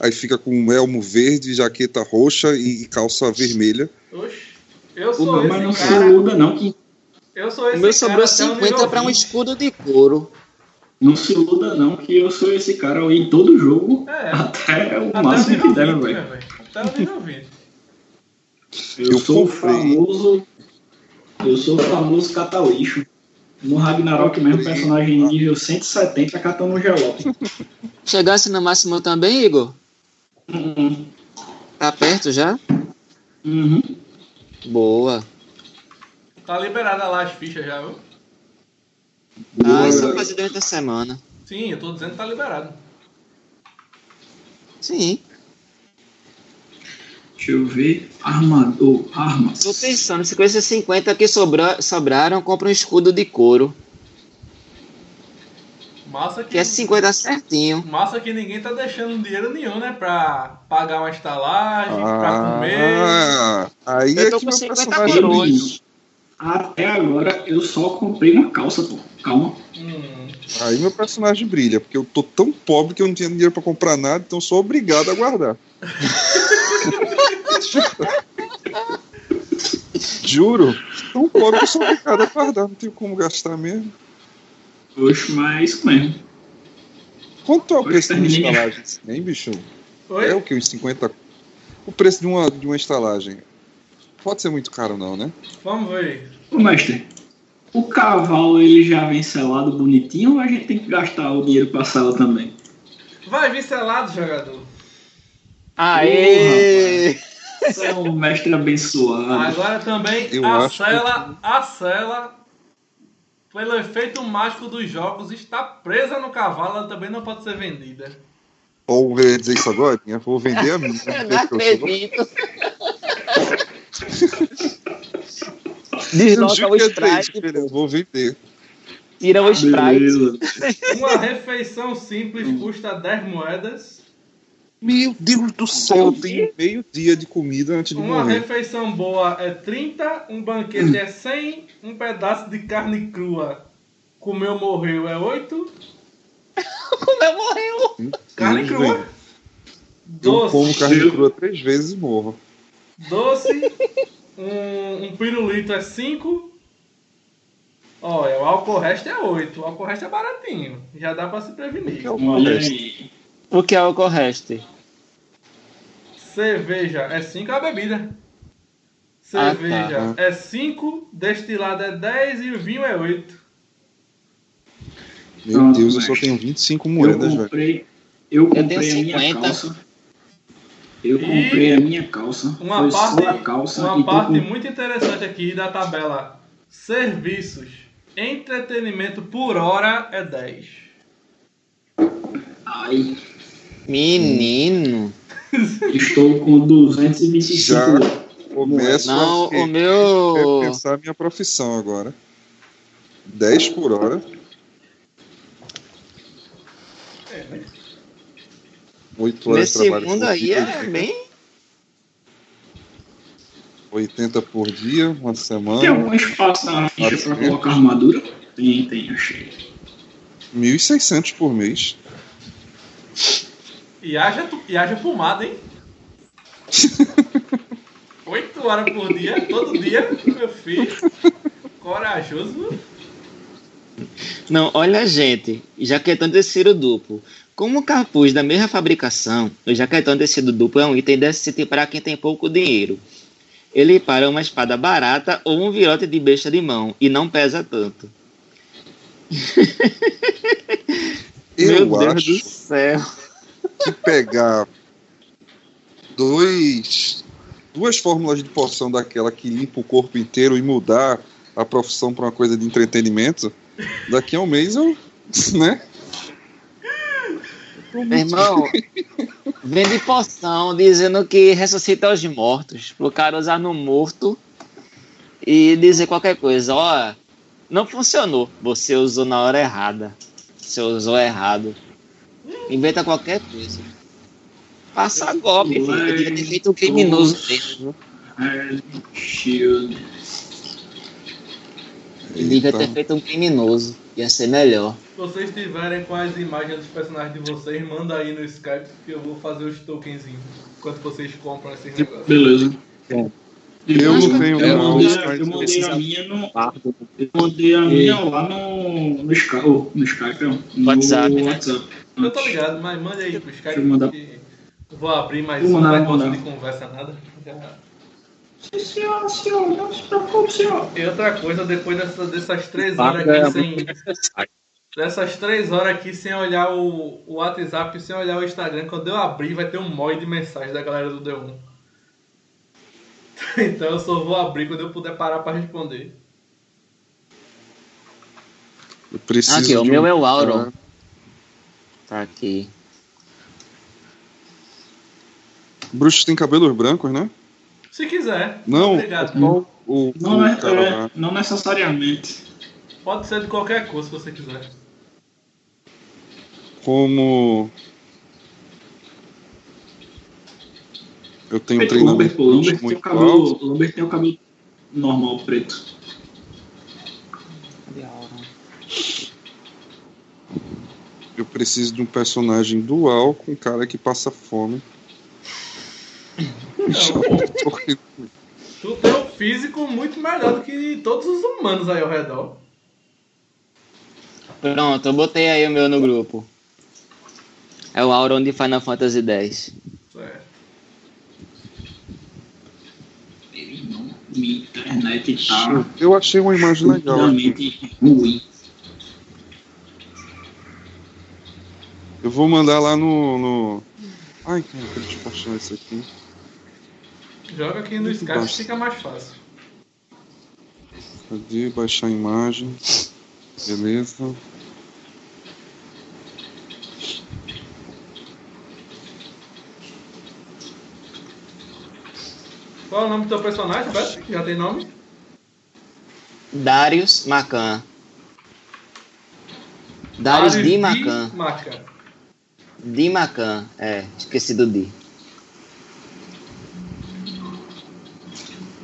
aí fica com um elmo verde, jaqueta roxa e, e calça vermelha.
Oxe. Eu
O
sou
meu, mas não
cara.
iluda não, que
Eu sou
O
esse
meu
cara
sobrou
até o
50
nível
pra um
20.
escudo de couro.
não se iluda não, que eu sou esse cara em todo jogo,
É.
até o
Até o
máximo que der,
20,
velho.
né, velho? Até o nível 20.
Eu,
Eu
sou o
comprei.
famoso. Eu sou o famoso catauixo. No Ragnarok mesmo, personagem nível 170 catando um gelope.
Chegasse no máximo também, Igor?
Uhum.
Tá perto já?
Uhum.
Boa.
Tá liberada lá as fichas já, viu?
Ah, isso vou fazer durante a semana.
Sim, eu tô dizendo que tá liberado.
Sim.
Deixa eu ver. Armador, armas.
Tô pensando, se com esses 50 que sobra, sobraram, compra um escudo de couro.
Massa que,
Que é 50 certinho.
massa que ninguém tá deixando dinheiro nenhum, né? Pra pagar uma estalagem, pra comer.
Ah, aí
Eu
é
tô
que
com
meu
50
personagem
coroas.
Até agora eu só comprei uma calça, pô. Calma.
Hum,
Aí meu personagem brilha, porque eu tô tão pobre que eu não tinha dinheiro pra comprar nada, então eu sou obrigado a guardar. Juro, tão pobre que eu sou obrigado a guardar, não tenho como gastar mesmo.
Oxe, mas é isso mesmo.
Quanto é o preço de uma estalagem? Hein, bicho?
Oi?
É o que? Uns 50? O preço de uma, de uma estalagem. Pode ser muito caro, não, né?
Vamos ver.
Ô, mestre, o cavalo ele já vem selado bonitinho ou a gente tem que gastar o dinheiro pra sela também?
Vai vir selado, jogador.
Aê!
Você é um mestre abençoado.
Agora também
Eu
a cela, a cela, pelo efeito mágico dos jogos, está presa no cavalo, ela também não pode ser vendida.
Ou eu ia dizer isso agora? Eu vou vender a minha.
Eu não
eu sou-
acredito. Desloca o
que
sprite,
filho, eu vou vender.
tira o sprite.
Beleza.
Uma refeição simples custa 10 moedas.
Meu Deus do céu, eu tenho meio dia de comida antes de
Uma
morrer.
refeição boa é 30, um banquete é 100, um pedaço de carne crua comeu, morreu é 8.
Como eu morreu?
Carne
Deus,
crua.
velho. Eu como
Doce,
carne crua três vezes e morro.
doce, um, um pirulito é 5. Olha, o álcool resto é 8. O álcool resto é baratinho. Já dá pra se prevenir.
Que é o
Olha
resto.
O que é o correste?
Cerveja é 5 a bebida.
Ah,
Cerveja é 5, destilado é 10 e o vinho é 8.
Meu
Pronto,
Deus, eu só
mestre.
tenho 25
Eu
moedas, velho.
comprei, eu comprei a minha
50.
calça. Eu comprei a minha calça.
Uma
foi
parte,
calça
uma
e
parte
com-
muito interessante aqui da tabela. Serviços. Entretenimento por hora é 10.
Ai,
Menino.
estou com 225.
Já começo
Não,
a
o meu.
pensar a minha profissão agora. 10 por hora. 8 horas de
Nesse
trabalho
mundo
por
aí
dia.
é bem.
80 por dia, uma
Tem
semana.
algum espaço na ficha pra colocar armadura? Tem, tem, achei.
1.600 por mês.
E haja, tu- e haja pomada, hein? Oito horas por dia, todo dia, meu filho. Corajoso.
Não, olha, gente, jaquetão de tecido duplo. Como o capuz da mesma fabricação, o jaquetão de tecido duplo é um item decente para quem tem pouco dinheiro. Ele para uma espada barata ou um virote de besta de mão e não pesa tanto.
Eu
Meu Deus
acho
do céu.
Que pegar dois, duas fórmulas de poção daquela que limpa o corpo inteiro e mudar a profissão para uma coisa de entretenimento, daqui a um mês eu, né?
Meu irmão, vende poção dizendo que ressuscita os mortos. Pro cara usar no morto e dizer qualquer coisa. Ó, não funcionou. Você usou na hora errada. Você usou errado. Inventa qualquer coisa. Passa golpe, filho. Eu devia ter feito um criminoso mesmo. Eu devia ter
Eita.
feito um criminoso. Ia ser melhor.
Se vocês tiverem com as imagens dos personagens de vocês, manda aí no Skype que eu vou fazer os tokenzinhos. Enquanto vocês compram esses negócios.
Beleza.
Eu não tenho
Eu mandei,
mas
eu mandei a minha no. Eu mandei a minha lá no, no Skype. Oh, no Skype. No
WhatsApp, né?
WhatsApp.
Eu tô ligado, mas manda aí pro Skype
Deixa eu mandar.
que eu vou abrir mais
Vou
um, não
mandar.
de conversa nada.
Sim, senhor, senhor, não se preocupe, senhor.
E outra coisa, depois dessa- dessas três horas aqui sem. Dessas três horas aqui sem olhar o, o WhatsApp, sem olhar o Instagram, quando eu abrir vai ter um monte de mensagem da galera do D1. Então eu só vou abrir quando eu puder parar pra responder.
Eu preciso
Aqui, o
de
meu
um
é o Auron. Tá aqui.
Bruxos têm cabelos brancos, né?
Se quiser.
Não,
Obrigado.
o, o,
Não,
o
é,
cara
é, não necessariamente.
Pode ser de qualquer cor se você quiser.
Como eu tenho um
Feito
treinamento
Lambert, Lambert tem, o
muito
cabelo, Lambert tem o cabelo normal, preto.
Eu preciso de um personagem dual com um cara que passa fome.
Não,
Porque
tu tem um físico muito melhor do que todos os humanos aí ao redor.
Pronto, eu botei aí o meu no grupo. É o Auron de Final Fantasy X.
Certo.
Não, minha internet tá
eu achei uma imagem legal.
completamente ruim.
Eu vou mandar lá no. no... Ai, cara, deixa eu postar isso aqui.
Joga aqui no Skype
baixo.
fica mais fácil.
Cadê? Baixar a imagem. Beleza.
Qual é o nome do teu personagem, Beto? Já tem nome?
Darius Macan. Darius
Ares
de Macan.
Macan.
De Macan, é, esqueci do D.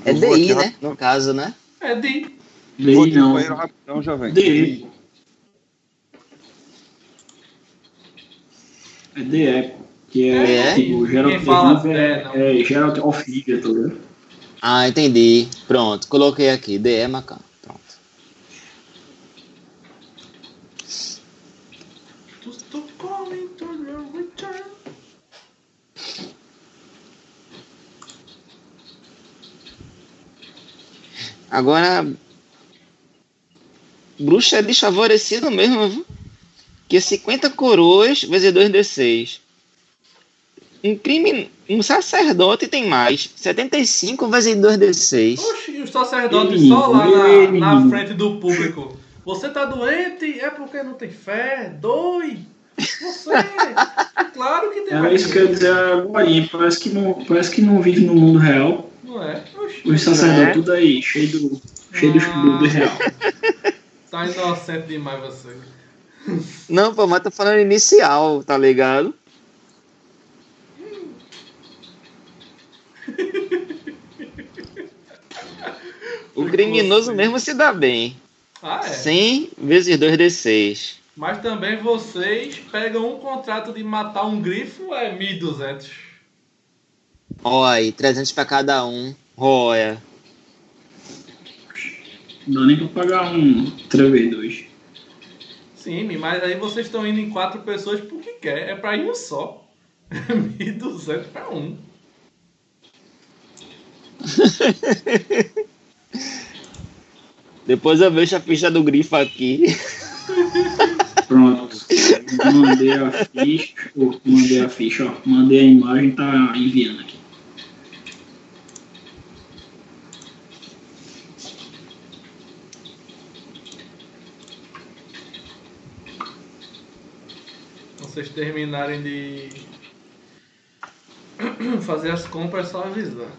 É
vou
DI,
aqui
né?
rapidão.
No caso, né?
É de.
Vou
Dei
aqui no
não.
banheiro rapidão, já vem.
DE. É DE. Que é,
É?
tipo, Geralt
Quem fala
de
DE, não.
é, é Geralt of Rivia, tá ligado?
Ah, entendi. Pronto, coloquei aqui. DE Macan. Agora. Bruxa é desfavorecido mesmo, viu? Que é 50 coroas vezes 2d6. Um crime. Um sacerdote tem mais. 75 vezes 2d6.
Oxi, e o sacerdote
Ele,
só lá na, na frente do público. Você tá doente? É porque não tem fé? Doi! Você! Claro que tem
Era isso que eu ia dizer agora. Parece que não, parece que não vive no mundo real.
Não é? Oxi,
Os sacerdotes
É.
tudo aí, cheio do, cheio do, do, do real.
tá inocente demais você.
Não, pô, mas tô falando inicial, tá ligado? O criminoso
Você.
mesmo se dá bem.
Ah, é.
100 vezes 2d6.
Mas também vocês pegam um contrato de matar um grifo, é 1.200.
Olha aí, 300 pra cada um. Olha.
Não dá nem pra pagar um 3v2.
Sim, mas aí vocês estão indo em quatro pessoas porque quer. É pra ir um só. 1.200 pra um.
Depois eu vejo a ficha do grifo aqui.
Pronto. Mandei a ficha. mandei a ficha, ó. Mandei a imagem, tá enviando aqui.
Vocês terminarem de fazer as compras, é só avisar.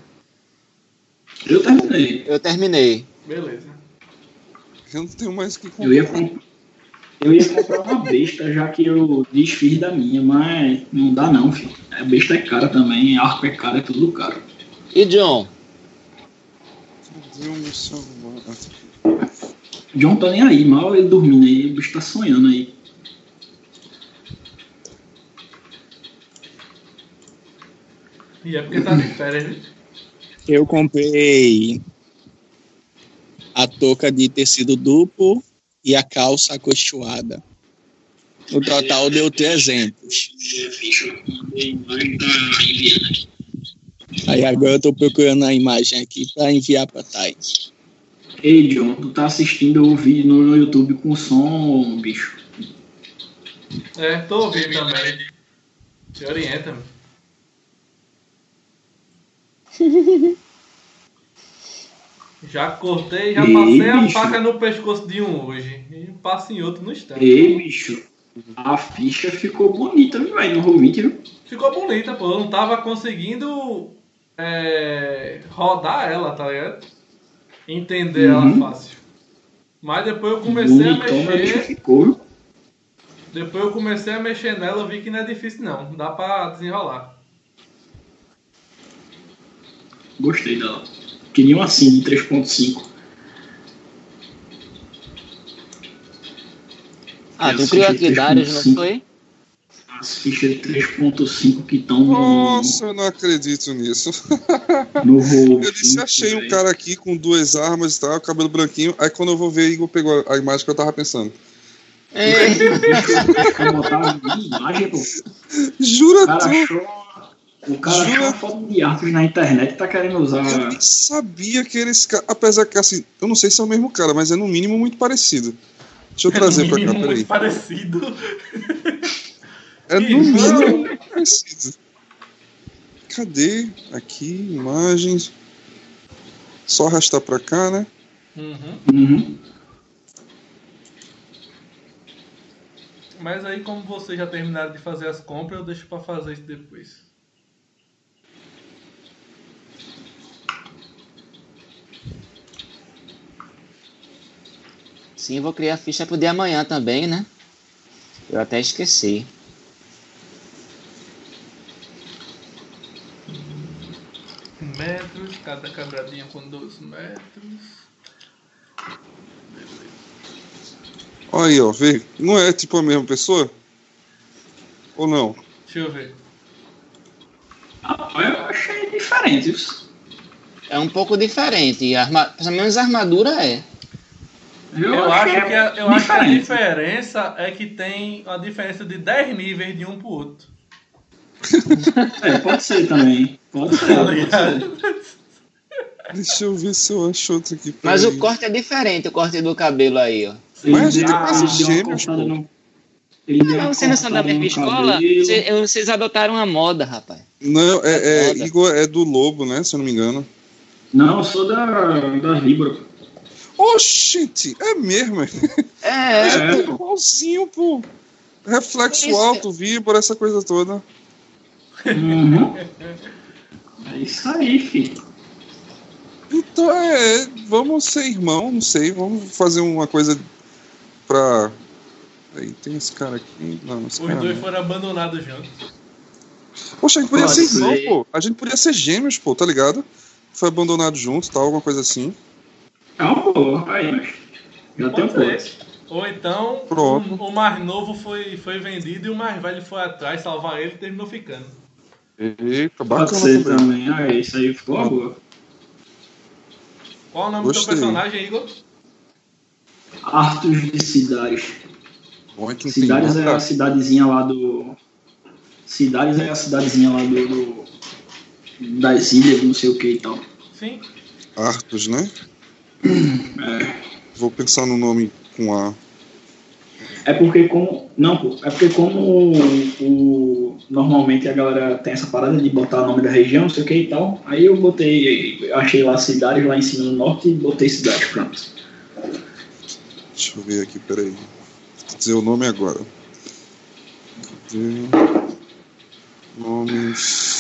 Eu terminei.
Eu terminei.
Beleza.
Eu não tenho mais o que comprar.
Eu ia, comp- eu ia comprar uma besta, já que eu desfiz da minha, mas não dá não, filho. A besta é cara também, arco é caro, é tudo caro.
E John?
Cadê o meu celular?
John tá nem aí, mal ele dormindo aí, o bicho tá sonhando aí.
E é porque tá de férias, né?
Eu comprei a touca de tecido duplo e a calça acolchoada. O total deu 300. Aí agora eu tô procurando a imagem aqui para enviar para Thay.
Ei, John, tu tá assistindo o vídeo no, YouTube com som, bicho.
É, tô ouvindo também. Se orienta, -me. Já cortei, já
Ei,
passei a
bicho.
faca no pescoço de um hoje. E passo em outro no instante.
Ei, bicho, a ficha ficou bonita, viu, velho, no Roll20, viu?
Ficou bonita, pô. Eu não tava conseguindo é, rodar ela, tá ligado? Entender ela
Uhum.
fácil. Mas depois eu comecei a
Bonitão, a
mexer.
ficou?
Depois eu comecei a mexer nela, eu vi que não é difícil não. Dá pra desenrolar.
Gostei dela. Queria um assim, de 3.5.
Ah, tu
sei
criou aqui Darius, não foi?
As fichas 3.5 que estão no,
Nossa, eu não acredito nisso.
no Roll20.
Eu disse, achei um cara aqui com duas armas e tal, cabelo branquinho. Aí quando eu vou ver, Igor pegou a imagem que eu tava pensando.
É,
Jura tu?
O cara achou uma foto de Arthur na internet e tá querendo usar.
Eu nem sabia que era esse cara. Apesar que, assim, eu não sei se é o mesmo cara, mas é no mínimo muito parecido. Deixa eu trazer pra cá,
Mínimo
peraí.
muito parecido.
É no mínimo muito parecido. Cadê? Aqui, imagens. Só arrastar pra cá, né?
Uhum.
Uhum.
Mas aí, como vocês já terminaram de fazer as compras, eu deixo pra fazer isso depois.
Sim, vou criar a ficha pro dia amanhã também, né? Eu até esqueci.
Metros, cada quadradinho com 12 metros.
Olha aí, ó, vê. Não é tipo a mesma pessoa? Ou não?
Deixa eu ver.
Ah, eu achei diferente. isso.
É um pouco diferente. Arma... Pelo menos a armadura é.
Eu,
achei
acho que, a, eu acho que a diferença é que tem uma diferença de 10 níveis de um pro outro.
É, pode ser também. Pode ser.
Tá
pode ser.
Deixa eu ver se eu acho outro aqui.
Mas
peraí.
o corte é diferente, o corte do cabelo aí, ó.
Ele
Mas a gente é quase gêmeos, pô.
no- uma
vocês não são da mesma escola? Vocês, eu- vocês adotaram a moda, rapaz.
Não, é, é, é do Lobo, né? Se eu não me engano.
Não, eu sou da, da Libra.
Oxente, é mesmo. é.
É,
igualzinho, pô. Reflexo
Isso.
alto, víbora, essa coisa toda.
Uhum. É isso aí, filho.
Então é, vamos ser irmão, não sei, vamos fazer uma coisa pra. Aí tem esse cara aqui. Não, esse
Os
cara
dois
não.
foram abandonados juntos.
Poxa, a gente podia
Pode
ser irmão,
ser.
pô. A gente podia ser gêmeos, pô, tá ligado? Foi abandonado junto, tal, alguma coisa assim.
É uma boa. Aí, já tem um
Pode ser. Ou então o, o mais novo foi, foi vendido e o mais velho foi atrás salvar ele e terminou ficando.
Eita,
Pode
bacana
ser
também.
Ah, isso aí ficou uma boa.
Qual o nome do
Gostei.
teu personagem, Igor?
Artos de Cidades.
É não
Cidades é
nada.
a cidadezinha lá do. Cidades é a cidadezinha lá do. do- das ilhas, não sei o que e tal.
Sim.
Artos, né?
É.
Vou pensar no nome com A.
É porque como. Não. É porque como o, o- normalmente a galera tem essa parada de botar o nome da região, não sei o que e tal. Aí eu botei. achei lá cidades lá em cima no norte e botei cidades, pronto.
Deixa eu ver aqui, peraí. Vou dizer o nome agora. Cadê? Nomes.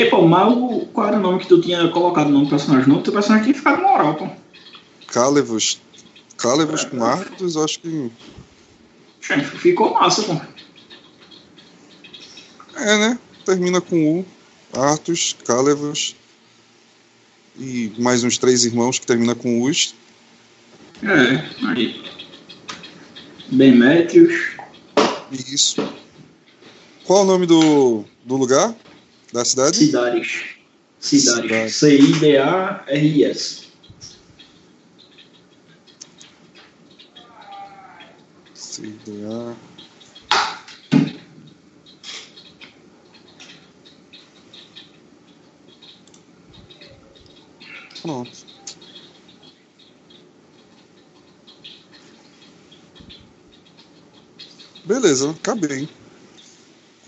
E pô, mas o- qual era o nome que tu tinha colocado no nome do personagem? O nome do personagem tinha ficado moral, pô.
Calevos. Calevos com Artos, eu acho que.
Ficou massa, pô.
É, né? Termina com U. Artos, Calevos. E mais uns três irmãos que termina com Us.
É, aí. Demetrius.
Isso. Qual o nome do, do lugar? Da cidade?
Cidades.
Cidade.
Cidades. C-I-D-A-R-I-S.
CDA. Pronto. Beleza, acabei.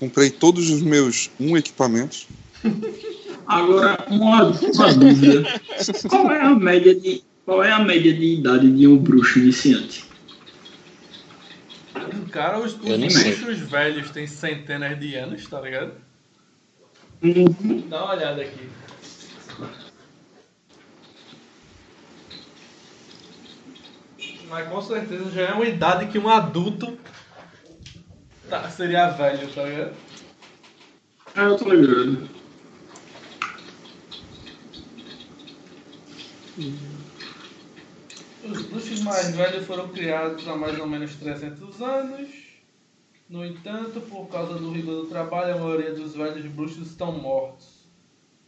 Comprei todos os meus um equipamentos.
Agora, uma, uma dúvida. Qual é a média de. Qual é a média de idade de um bruxo iniciante?
Cara, os, os
sei.
bichos velhos têm centenas de anos, tá ligado?
Uhum.
Dá uma olhada aqui. Mas com certeza já é uma idade que um adulto tá, seria velho, tá ligado?
Ah, eu tô ligado.
Os bruxos mais velhos foram criados há mais ou menos 300 anos. No entanto, por causa do rigor do trabalho, a maioria dos velhos bruxos estão mortos.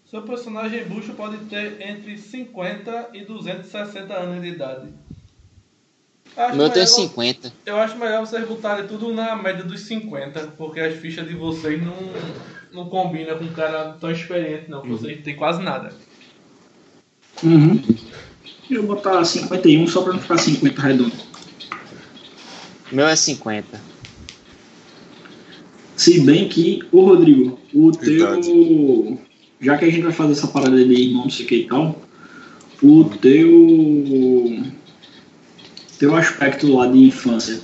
Seu personagem bruxo pode ter entre 50 e 260 anos de idade. Acho
O meu tem
melhor-
50.
Eu acho melhor vocês botarem tudo na média dos 50, porque as fichas de vocês não, não combinam com um cara tão experiente, não. Vocês têm quase nada.
Uhum. Eu vou botar 51 só pra não ficar 50 redondo.
O meu é 50.
Se bem que, ô Rodrigo, o
Verdade.
teu. Já que a gente vai fazer essa parada de irmão, não sei o que e tal, o teu. Teu aspecto lá de infância,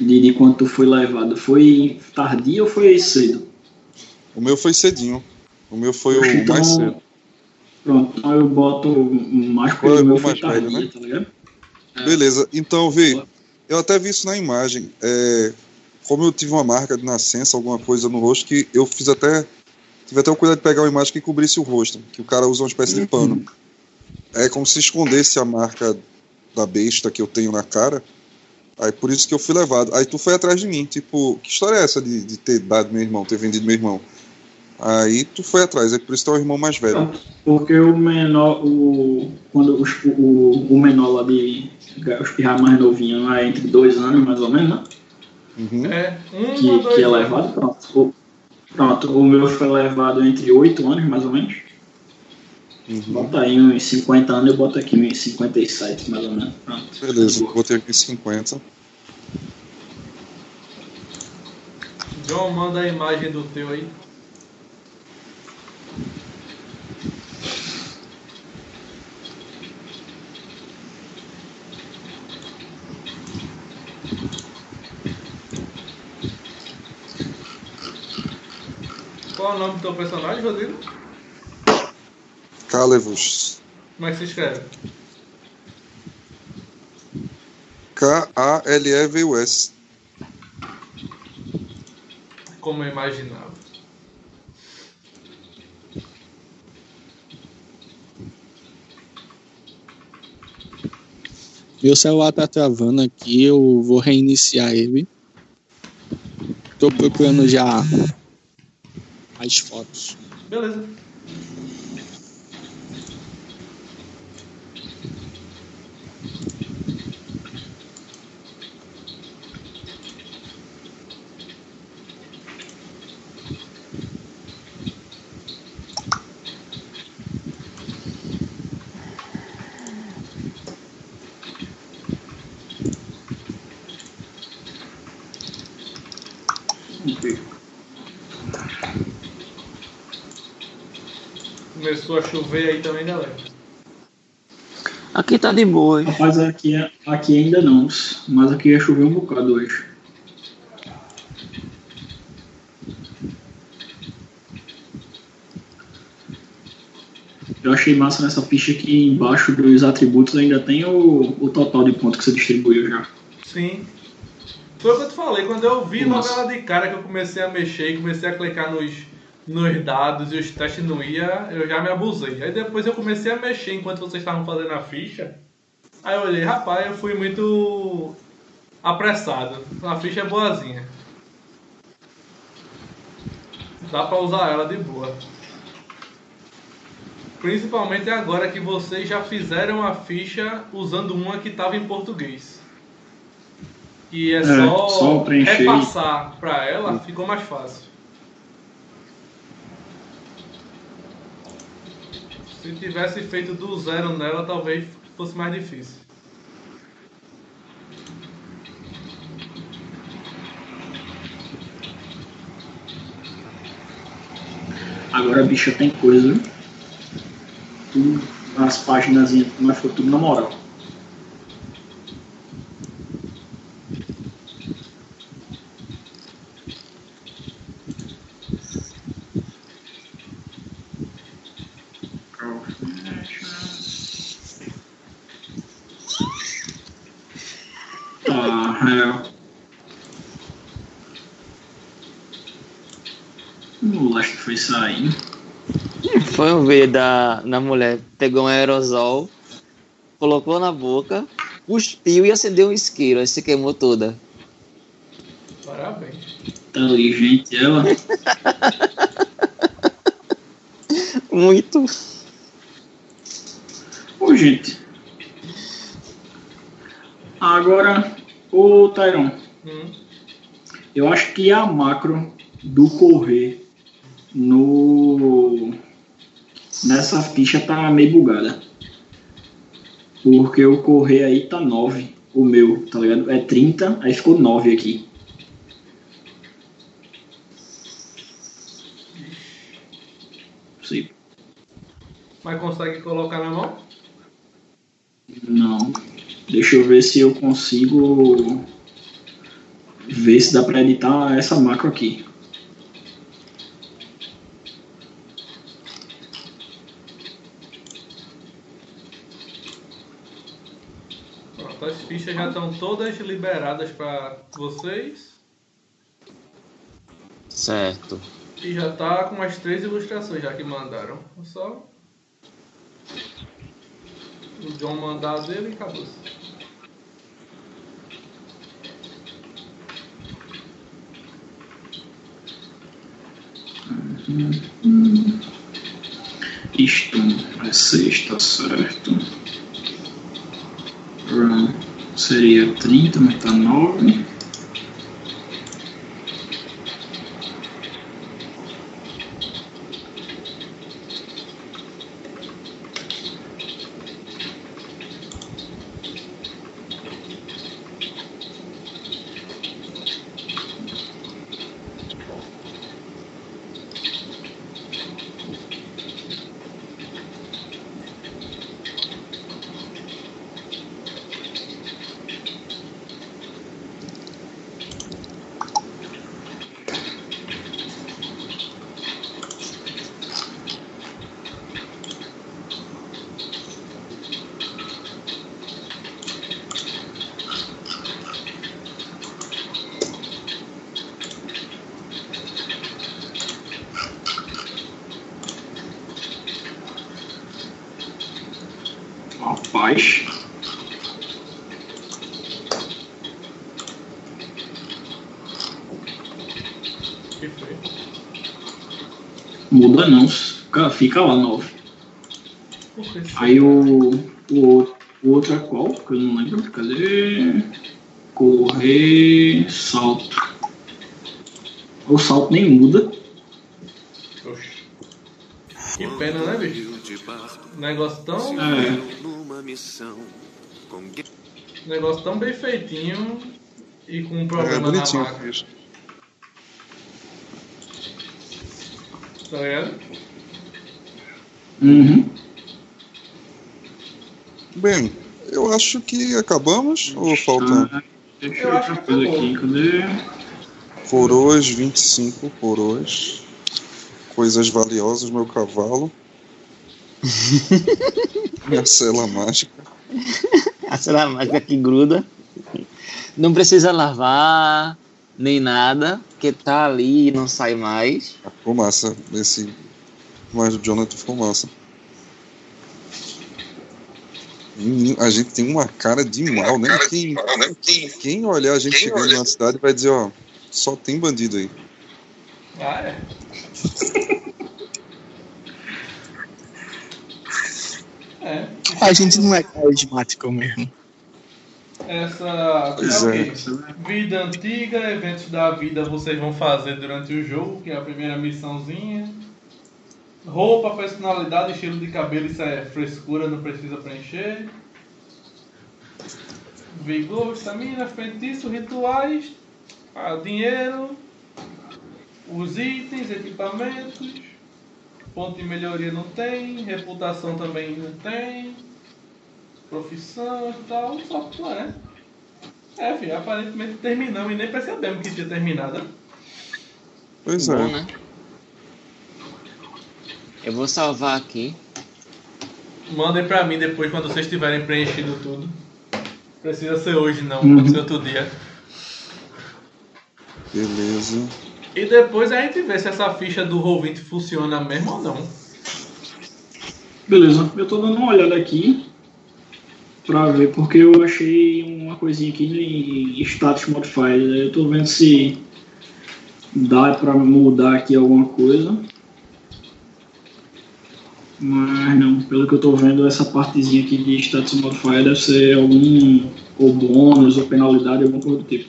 de, de quando tu foi levado, foi tardio ou foi cedo?
O meu foi cedinho. O meu foi o
Então,
mais cedo.
Pronto, então eu boto mais
é
o meu
o
foi
mais velho,
tardio,
né?
tá ligado?
Beleza, então, vê, eu até vi isso na imagem. É, como eu tive uma marca de nascença, alguma coisa no rosto, que eu fiz até. Tive até o cuidado de pegar uma imagem que cobrisse o rosto, que o cara usa uma espécie de pano. É como se escondesse a marca da besta que eu tenho na cara. Aí por isso que eu fui levado. Aí tu foi atrás de mim, tipo, que história é essa de, de ter dado meu irmão, ter vendido meu irmão? Aí tu foi atrás, é por isso que tu é o irmão mais velho.
Pronto, Porque o menor, o, quando os- o, o menor lá de os pirra mais novinho lá é entre dois anos mais ou menos, né?
Uhum.
É, um
Que, que é levado, pronto. O, pronto, o meu foi levado entre 8 anos mais ou menos.
Uhum.
Bota aí uns 50 anos, eu boto aqui uns 57 mais ou menos. Pronto.
Beleza, botei aqui 50.
John, manda a imagem do teu aí. Qual é o nome do teu personagem, Rodrigo?
Calevos.
Como é que se escreve?
K-A-L-E-V-U-S.
Como eu imaginava.
Meu celular tá travando aqui, eu vou reiniciar ele. Tô procurando já as fotos.
Beleza. Começou a chover aí também, galera.
Aqui tá de boa.
Rapaz, aqui, aqui ainda não, mas aqui ia chover um bocado hoje. Eu achei massa nessa ficha que embaixo dos atributos ainda tem o, o total de pontos que você distribuiu já.
Sim. Foi o que eu te falei, quando eu vi logo ela de cara que eu comecei a mexer, comecei a clicar nos, nos dados e os testes não ia, eu já me abusei. Aí depois eu comecei a mexer enquanto vocês estavam fazendo a ficha. Aí eu olhei, rapaz, eu fui muito apressado. A ficha é boazinha. Dá pra usar ela de boa. Principalmente agora que vocês já fizeram a ficha usando uma que estava em português. E é, só,
só preencher.
repassar para ela, ficou mais fácil. Se tivesse feito do zero nela, talvez fosse mais difícil.
Agora, bicha, tem coisa. Tudo, as páginas, mas foi tudo na moral. Ah, é. O acho que foi
um vídeo da, da mulher, pegou um aerosol, colocou na boca, cuspiu e acendeu um isqueiro, aí se queimou toda.
Parabéns.
Inteligente ela.
Muito.
Ô, gente. Agora, ô Tyron,
Hum.
eu acho que a macro do correr no nessa ficha tá meio bugada. Porque o correr aí tá 9, o meu, tá ligado? É 30, aí ficou 9 aqui. Sim.
Mas consegue colocar na mão?
Não. Deixa eu ver se eu consigo ver se dá pra editar essa macro aqui.
Pronto, as fichas já estão todas liberadas para vocês.
Certo.
E já tá com as três ilustrações já que mandaram. Só o John mandar a dele e acabou.
Isto é sexta, certo? Run seria 30, mas Fica, lá, 9.
Por que isso?
Aí o, o, o outro é qual? Que eu não lembro. Cadê? Correr, salto. O salto nem muda.
Oxi. Que pena, né, bicho? Negócio tão,
É.
negócio tão bem feitinho e com um
É
problema na
bonitinho.
máquina. Tá ligado?
Uhum.
Bem, eu acho que acabamos ou faltam
Ah, deixa
Eu
outra
que
coisa aqui. Cadê?
coroas, 25 coroas. Coisas valiosas, meu cavalo. Minha cela mágica.
A cela mágica que gruda. Não precisa lavar nem nada, porque tá ali e não sai mais.
Ficou massa. Esse mais do Jonathan ficou massa. A gente tem uma cara de mal, né? Quem, quem olhar a gente chegando na cidade vai dizer, ó, só tem bandido aí.
Ah, é. É.
A gente não é carismático mesmo.
Essa
Pois
é o
é.
Vida antiga, eventos da vida vocês vão fazer durante o jogo, que é a primeira missãozinha. Roupa, personalidade, estilo de cabelo, isso é frescura, não precisa preencher. Vigor, estamina, feitiço, rituais, ah, dinheiro, os itens, equipamentos, ponto de melhoria não tem, reputação também não tem, profissão e tal, só que lá, né? É, filho, aparentemente terminamos e nem percebemos que tinha terminado.
Pois
Bom,
é.
né? Eu vou salvar aqui.
Mandem pra mim depois quando vocês tiverem preenchido tudo. Precisa ser hoje não,
Uhum.
pode ser outro dia.
Beleza.
E depois a gente vê se essa ficha do Roll20 funciona mesmo ou não.
Beleza, eu tô dando uma olhada aqui pra ver, porque eu achei uma coisinha aqui em status modifier. Eu tô vendo se dá pra mudar aqui alguma coisa. Mas não, pelo que eu tô vendo, essa partezinha aqui de status modifier deve ser algum ou bônus ou penalidade, alguma coisa do tipo.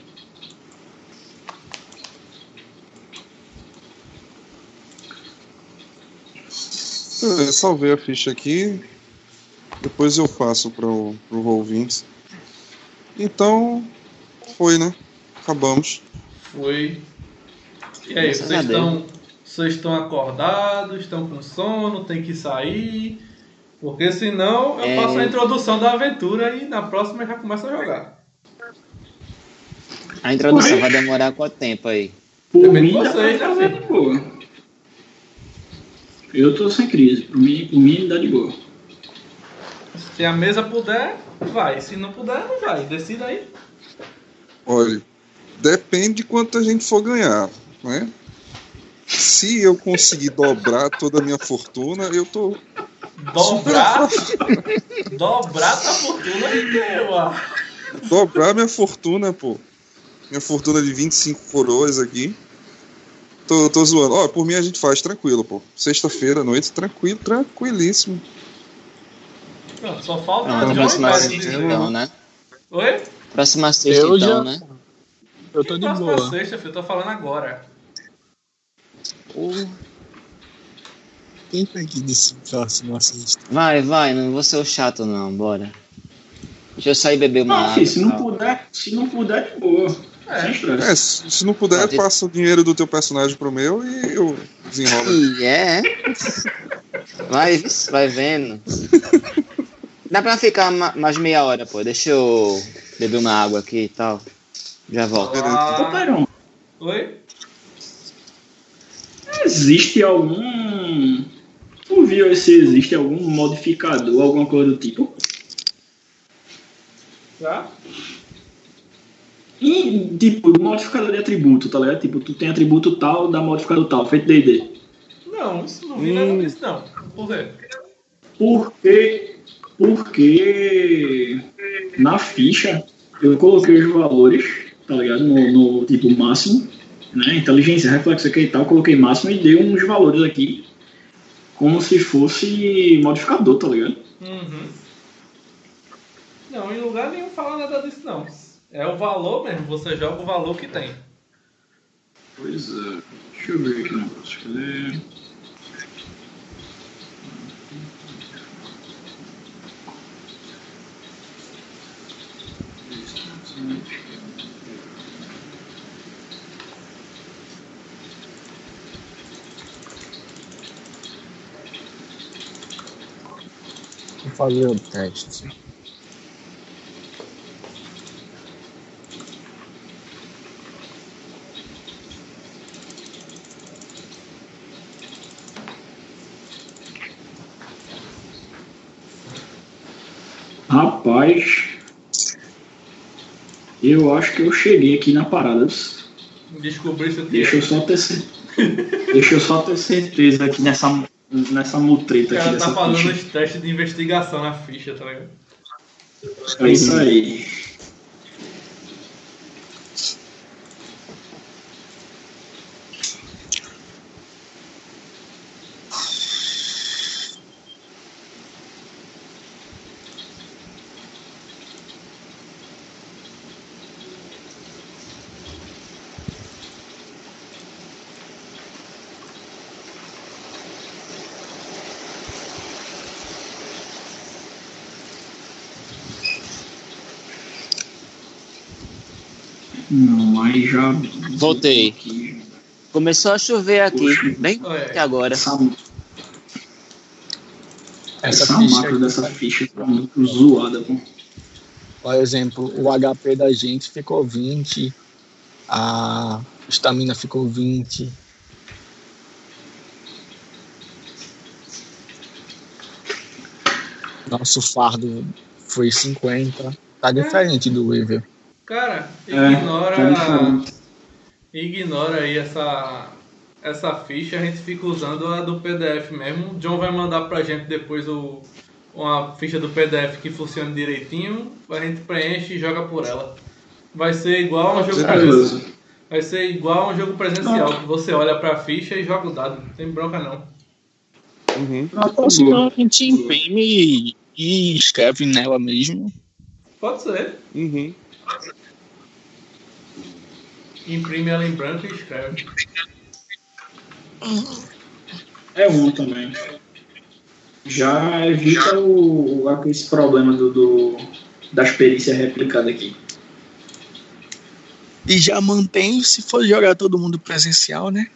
Eu salvei a ficha aqui. Depois eu passo pro, pro Roll20. Então, foi, né? Acabamos.
Foi. E aí,
Graças
vocês estão, vocês estão acordados, estão com sono, tem que sair. Porque senão eu
É.
faço a introdução da aventura e na próxima já começa a jogar.
A introdução
Oi?
vai demorar quanto tempo aí?
Por
Depende
mim,
de
dá
vocês,
pra
né,
de boa. Eu tô sem crise. Por mim, por mim dá de boa.
Se a mesa puder, vai. Se não puder, não vai. Decida aí.
Olha, depende de quanto a gente for ganhar, né? Se eu conseguir dobrar toda a minha fortuna, eu tô.
Dobrar. dobrar tua fortuna deu, ó.
Dobrar minha fortuna, pô. Minha fortuna de 25 coroas aqui. Tô, tô zoando. Ó, por mim a gente faz tranquilo, pô. Sexta-feira à noite, tranquilo, tranquilíssimo.
Pronto, só falta
Não,
a
próxima sexta
dizer.
então, né?
Oi?
Próxima sexta
Eu
então,
já-
né?
Eu tô de
Próxima
boa.
sexta, filho, eu tô falando agora.
Quem foi que disse próximo assiste?
Vai, vai, não vou ser o chato não, bora. Deixa eu sair beber uma
Não,
água.
filho, se não
tal.
puder, se não puder, de boa. Estresse.
É, se, se não puder,
Pode.
passa o dinheiro do teu personagem pro meu e eu desenrolo.
Ih, é? Vai, vai vendo. Dá pra ficar ma- mais meia hora, pô. Deixa eu beber uma água aqui e tal. Já volto.
Ah, oi?
Existe algum. Tu viu se existe algum modificador, alguma coisa do tipo?
Já?
E, tipo, modificador de atributo, tá ligado? Tipo, tu tem atributo tal, dá modificador tal, feito D&D.
Não, isso não vi nada disso não. Por quê?
Porque Porque na ficha eu coloquei os valores, tá ligado? No, no tipo máximo, né? Inteligência, reflexo aqui e tal, coloquei máximo e dei uns valores aqui. Como se fosse modificador, tá ligado?
Uhum. Não, em lugar nenhum fala nada disso não. É o valor mesmo, você joga o valor que tem.
Pois é. Deixa eu ver aqui o negócio. Cadê?
Vou fazer o teste.
Rapaz, eu acho que eu cheguei aqui na parada.
Eu
Deixa eu só ter, cer- Deixa eu só ter certeza aqui nessa, nessa
O
mutreta aqui
cara
dessa
tá fazendo os testes de investigação na ficha, tá ligado?
É isso aí. Não, aí já.
Voltei.
Aqui,
Começou a chover aqui, bem
Olha,
que agora.
essa,
Essa
essa
ficha
macro
aqui,
dessa ficha tá muito zoada, pô.
por exemplo, o HP da gente ficou 20, a estamina ficou 20. Nosso fardo foi 50. Tá diferente do Weaver.
Cara,
É,
ignora.
tá diferente.
ignora aí essa, essa ficha, a gente fica usando a do PDF mesmo. O John vai mandar pra gente depois o, uma ficha do PDF que funcione direitinho. A gente preenche e joga por ela. Vai ser igual a um jogo presencial. Vai ser igual a um jogo presencial, que você olha pra ficha e joga o dado. Não tem bronca não.
Uhum.
Ou senão a gente imprime e escreve nela mesmo.
Pode ser.
Uhum.
Imprime ela em branco e escreve.
É um também. Já evita o, esse problema do, do, da experiência replicada aqui.
E já mantém se for jogar todo mundo presencial, né?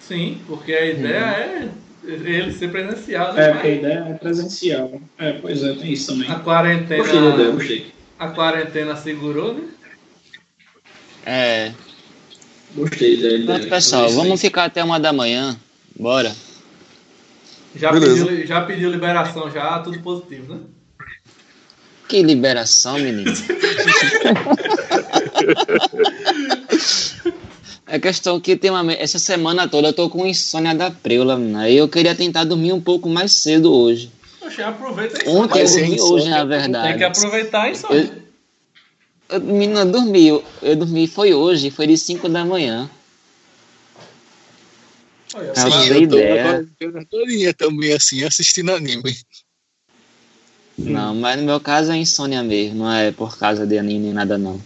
Sim, porque a ideia é ele ser presencial,
É,
né?
porque a ideia é presencial. É, pois é, tem isso também.
A quarentena,
gostei.
a quarentena segurou, né?
É.
Gostei da ideia.
Pronto, pessoal, vamos ficar até uma da manhã. Bora.
Já
Beleza.
pediu, já pediu liberação, já tudo positivo, né?
Que liberação, menino. É questão que tem uma, essa semana toda eu tô com insônia da preula. Aí eu queria tentar dormir um pouco mais cedo hoje.
Poxa, aproveita isso.
Ontem eu dormi
insônia,
hoje, na
tem que
verdade.
Tem que aproveitar isso. aí.
Eu, menina, eu dormi. Eu, eu dormi, foi hoje, foi de 5 da manhã.
Olha,
ter
eu tô
ideia.
eu torinha também assim, assistindo anime.
Não, mas no meu caso é insônia mesmo, não é por causa de anime nem nada não.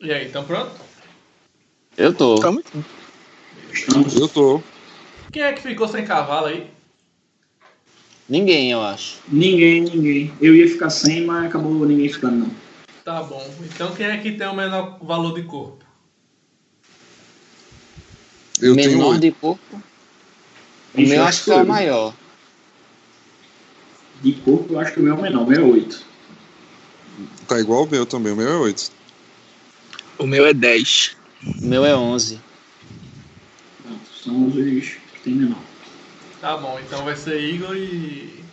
E aí, então pronto?
Eu tô.
Estamos.
Eu tô.
Quem é que ficou sem cavalo aí?
Ninguém, eu acho.
Ninguém, ninguém. Eu ia ficar sem, mas acabou ninguém ficando, não.
Tá bom. Então quem é que tem o menor valor de corpo?
Eu tenho
Menor
oito.
de corpo. O meu
eu
acho que é o
eu.
maior.
De corpo, eu acho que o meu é o menor, o meu é 8.
Tá igual o meu também, o meu é 8.
O meu é 10.
O meu é 11.
São os que tem menor.
Tá bom, então vai ser Igor e.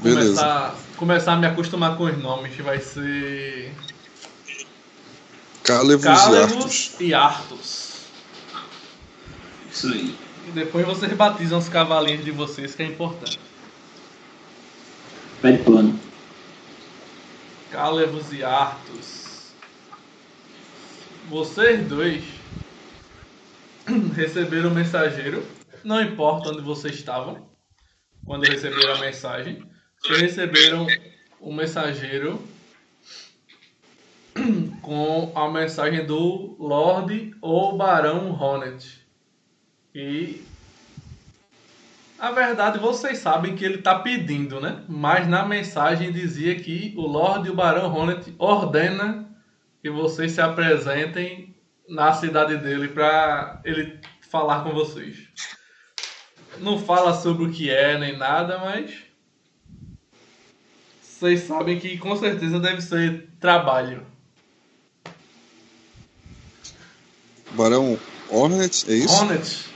Beleza.
começar, começar a me acostumar com os nomes, que vai ser.
Cálevos e
e Artos.
Isso aí.
E depois vocês batizam os cavalinhos de vocês, que é importante.
Pede plano.
Cálevos e Artos. Vocês dois receberam o mensageiro. Não importa onde vocês estavam quando receberam a mensagem. Vocês receberam o mensageiro com a mensagem do Lorde ou Barão Hornet. E a verdade, vocês sabem que ele está pedindo, né? Mas na mensagem dizia que o Lorde e o Barão Hornet ordena que vocês se apresentem na cidade dele para ele falar com vocês. Não fala sobre o que é nem nada, mas vocês sabem que com certeza deve ser trabalho.
Barão Hornet, é isso?
Hornet,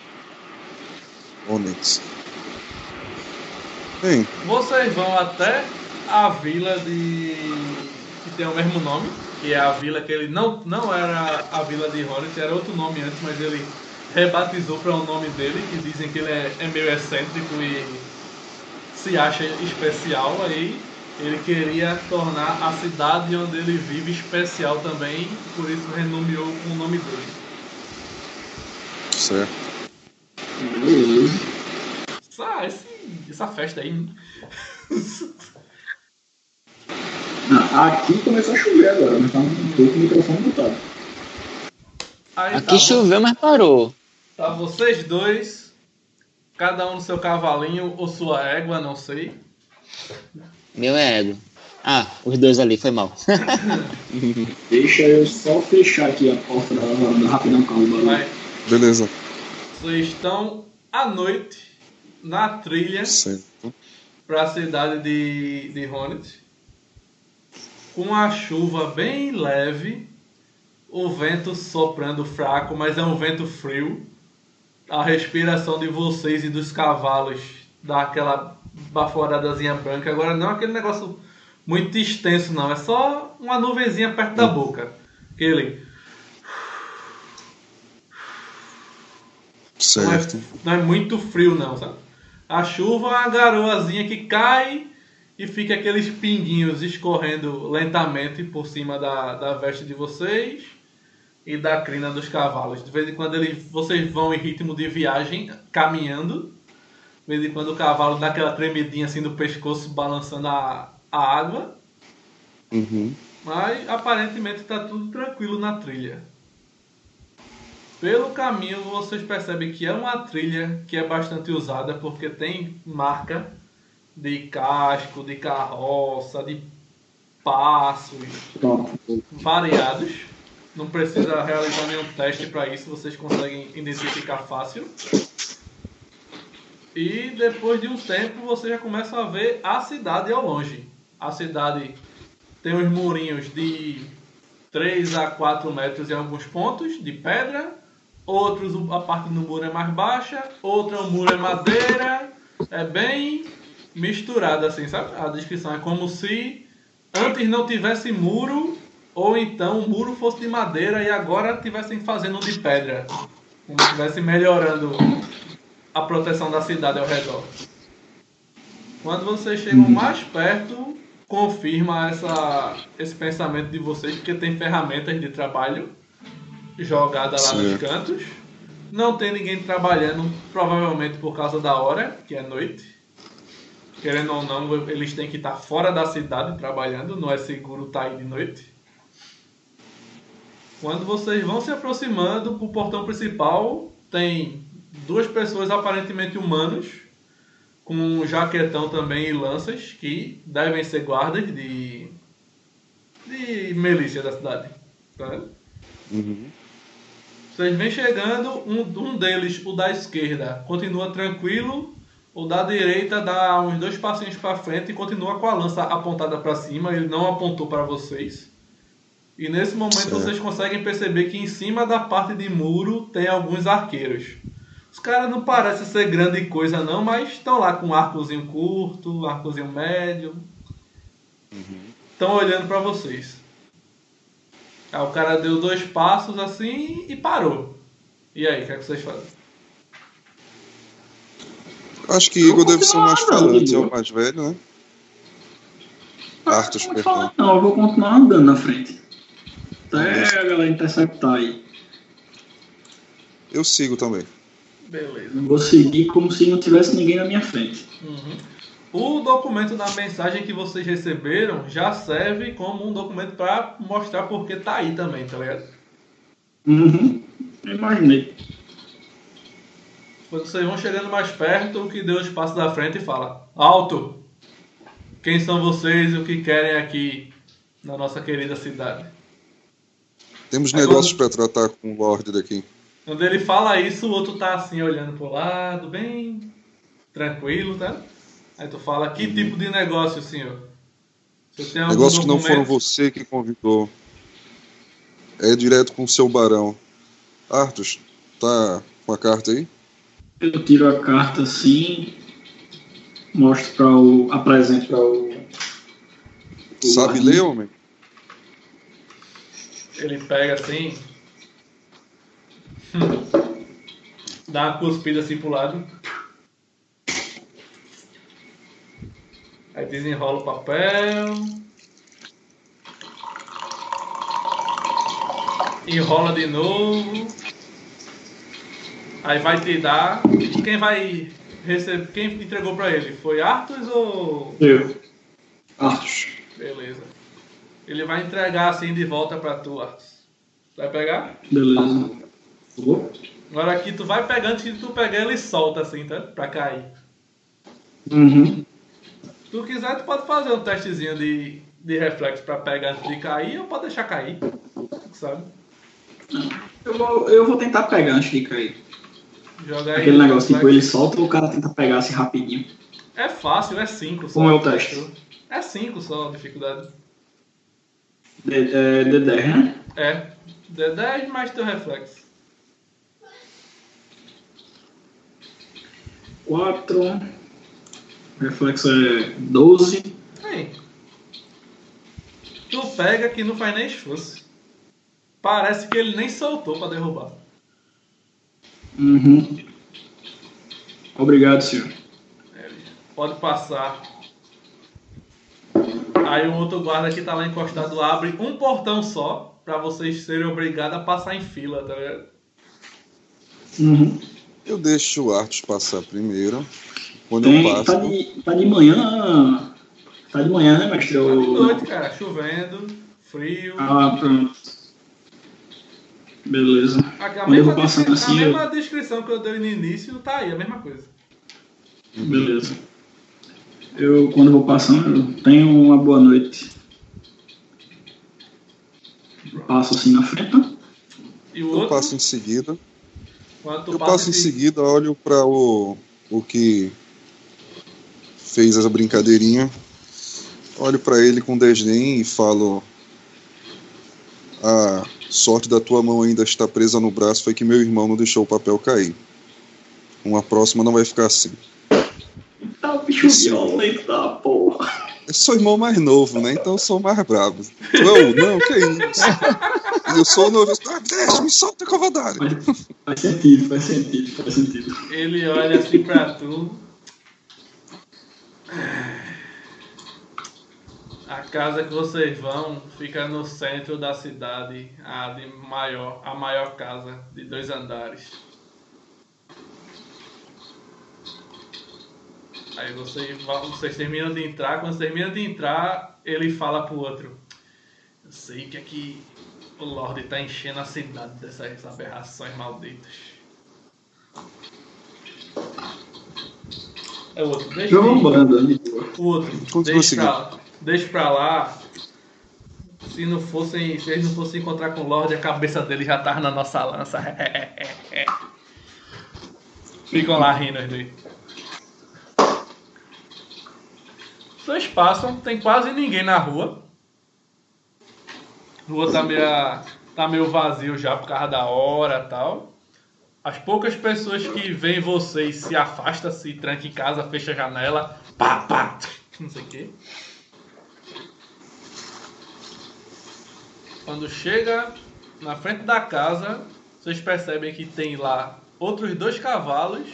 Hornet. Bem,
vocês vão até a vila de que tem o mesmo nome, que é a vila que ele não não era a vila de Hornet, era outro nome antes, mas ele rebatizou para o nome dele, que dizem que ele é, é meio excêntrico e se acha especial, aí ele queria tornar a cidade onde ele vive especial também, por isso renomeou com o nome dele.
certo.
Essa, esse- essa festa aí.
Ah, aqui começou a chover agora, mas tá um pouco o microfone mutado.
Aí
Aqui
tá,
choveu, mas parou.
tá vocês dois, cada um no seu cavalinho ou sua égua, não sei.
Meu ego. Ah, os dois ali, foi mal.
Deixa eu só fechar aqui a porta da rapidão, calma, barulho.
Vai.
Beleza.
Vocês estão à noite na trilha para a cidade de, de Hornet, com a chuva bem leve, o vento soprando fraco, mas é um vento frio. A respiração de vocês e dos cavalos dá aquela baforadazinha branca. Agora não é aquele negócio muito extenso, não. É só uma nuvenzinha perto da boca. Aquele. Não é,
Certo.
não é muito frio não, sabe? A chuva é uma garoazinha que cai e fica aqueles pinguinhos escorrendo lentamente por cima da, da veste de vocês e da crina dos cavalos. De vez em quando eles, vocês vão em ritmo de viagem, caminhando. De vez em quando o cavalo dá aquela tremidinha assim no pescoço, balançando a, a água.
Uhum.
Mas aparentemente está tudo tranquilo na trilha. Pelo caminho vocês percebem que é uma trilha que é bastante usada porque tem marca de casco, de carroça, de passos variados. Não precisa realizar nenhum teste para isso, vocês conseguem identificar fácil. E depois de um tempo você já começa a ver a cidade ao longe. A cidade tem uns murinhos de 3 a 4 metros em alguns pontos, de pedra. Outros a parte do muro é mais baixa, outra o muro é madeira. É bem misturado assim, sabe? A descrição é como se antes não tivesse muro ou então o muro fosse de madeira e agora estivessem fazendo de pedra. Como se estivessem melhorando a proteção da cidade ao redor. Quando vocês chegam mais perto, confirma essa, esse pensamento de vocês, porque tem ferramentas de trabalho jogadas lá nos
Certo.
cantos. Não tem ninguém trabalhando, provavelmente por causa da hora, que é noite. Querendo ou não, eles têm que estar fora da cidade trabalhando, não é seguro estar aí de noite. Quando vocês vão se aproximando pro portão principal, tem duas pessoas aparentemente humanos, com um jaquetão também e lanças, que devem ser guardas de. de milícia da cidade. Tá?
Uhum.
Vocês vêm chegando, um, um deles, o da esquerda, continua tranquilo, o da direita dá uns dois passinhos para frente e continua com a lança apontada para cima, ele não apontou para vocês. E nesse momento
Certo.
vocês conseguem perceber que em cima da parte de muro tem alguns arqueiros. Os caras não parecem ser grande coisa não, mas estão lá com um arcozinho curto, um arcozinho médio. Estão olhando pra vocês. Aí o cara deu dois passos assim e parou. E aí, o que, é que vocês fazem?
Acho que Igor deve ser o mais falante, é o mais velho, né?
Ah,
Arthur,
não falar não, eu vou continuar andando na frente. Até a galera interceptar aí.
Eu sigo também.
Beleza.
Vou seguir como se não tivesse ninguém na minha frente.
Uhum. O documento da mensagem que vocês receberam já serve como um documento pra mostrar porque tá aí também, tá ligado?
Uhum. Imaginei.
Vocês vão chegando mais perto, o que Deus passa da frente e fala: Alto! Quem são vocês e o que querem aqui na nossa querida cidade?
Temos
Aí
negócios para tratar com o Lorde daqui.
Quando ele fala isso, o outro tá assim olhando pro lado, bem tranquilo, tá? Aí tu fala: Que tipo de negócio, senhor?
Negócios que não foram você que convidou. É direto com o seu barão. Arthur, tá com a carta aí?
Eu tiro a carta assim, mostro para o. apresento para o. o
Sabe ler, homem?
Ele pega assim. Dá uma cuspida assim pro lado. Aí desenrola o papel. Enrola de novo. Aí vai te dar. Quem vai receber. Quem entregou pra ele? Foi Arthur ou.
Eu. Arthur.
Beleza. Ele vai entregar assim de volta pra tu, Arthur. Vai pegar?
Beleza. Vou.
Agora aqui tu vai pegando, antes de tu pegar, ele solta assim, tá? Pra cair.
Uhum.
Se tu quiser, tu pode fazer um testezinho de, de reflexo pra pegar antes de cair ou pode deixar cair. Tu sabe?
Eu vou, eu vou tentar pegar antes de cair.
Joga aí.
Aquele negócio, tipo, ele solta ou o cara tenta pegar assim rapidinho.
É fácil, é 5 só.
Como é o teste?
É 5 só a dificuldade.
D, é, D10, né?
É. D10 mais teu reflexo.
4. Reflexo é 12.
Aí. Tu pega que não faz nem esforço. Parece que ele nem soltou pra derrubar.
Uhum. Obrigado, senhor.
Pode passar. Aí o outro guarda que tá lá encostado abre um portão só pra vocês serem obrigados a passar em fila, tá ligado?
Uhum.
Eu deixo o Arthur passar primeiro. Quando
Tem,
eu
tá,
passo.
de, tá de manhã. Tá de manhã, né, mestre?
Tá de noite, cara, chovendo, frio.
Ah, pronto. Beleza.
A,
eu
mesma,
vou passando
descri- a
assim, eu-
mesma descrição que eu dei no início tá aí, a mesma coisa.
Beleza. Eu, quando vou passando, eu tenho uma boa noite. Passo assim na frente. né?
E o
Eu
outro,
passo em seguida. Eu passo em seguida, olho para o, o que fez essa brincadeirinha. Olho para ele com desdém e falo: A sorte da tua mão ainda está presa no braço foi que meu irmão não deixou o papel cair. Uma próxima não vai ficar assim.
Tá bicho violento da porra.
Eu sou o irmão mais novo, né? Então eu sou mais bravo. Não, não, que isso? Eu sou o novo. Ah, deixa, me solta, covardário.
Faz, faz sentido, faz sentido, faz sentido.
Ele olha assim pra tu. A casa que vocês vão fica no centro da cidade, a de maior, a maior casa de dois andares. Aí vocês, vocês terminam de entrar, quando vocês terminam de entrar, ele fala pro outro. Eu sei que aqui o Lorde tá enchendo a cidade dessas aberrações malditas. É o outro, deixa
andando de boa.
o outro,
Continua
deixa pra, deixa pra lá. Se não fossem, se eles não fossem encontrar com o Lorde, a cabeça dele já tava na nossa lança. Ficam lá rindo os dois. Vocês passam, tem quase ninguém na rua. A rua tá meio, tá meio vazio já por causa da hora tal. As poucas pessoas que veem vocês se afasta, se tranca em casa, fecha a janela, pá, pá, não sei o quê. Quando chega na frente da casa, vocês percebem que tem lá outros dois cavalos.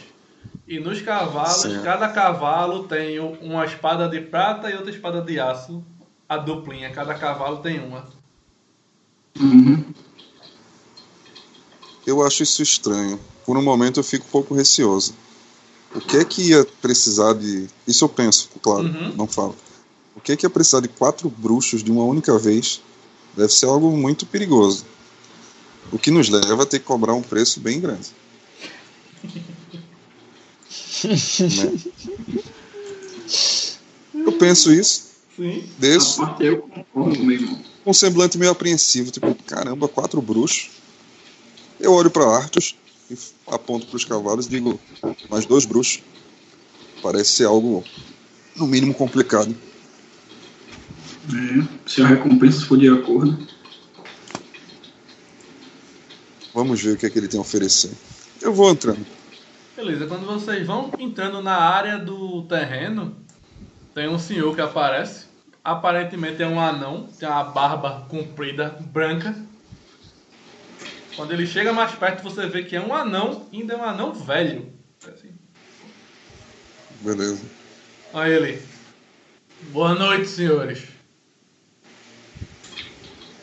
E nos cavalos,
Certo.
cada cavalo tem uma espada de prata e outra espada de aço. A duplinha, cada cavalo tem uma.
Uhum.
Eu acho isso estranho. Por um momento eu fico um pouco receoso. O que é que ia precisar de. Isso eu penso, claro,
Uhum.
não falo. O que é que ia precisar de quatro bruxos de uma única vez? Deve ser algo muito perigoso. O que nos leva a ter que cobrar um preço bem grande. Né? Eu penso isso,
Sim.
desço,
A parte eu concordo, meu irmão.
com um semblante meio apreensivo, tipo, caramba, quatro bruxos. Eu olho para Arthur e aponto para os cavalos e digo, mais dois bruxos. Parece ser algo, no mínimo, complicado.
É, se a recompensa for de acordo.
Vamos ver o que, é que ele tem a oferecer. Eu vou entrando.
Beleza, quando vocês vão entrando na área do terreno, tem um senhor que aparece. Aparentemente é um anão, tem uma barba comprida, branca. Quando ele chega mais perto, você vê que é um anão, ainda é um anão velho. Assim.
Beleza.
Olha ele. Boa noite, senhores.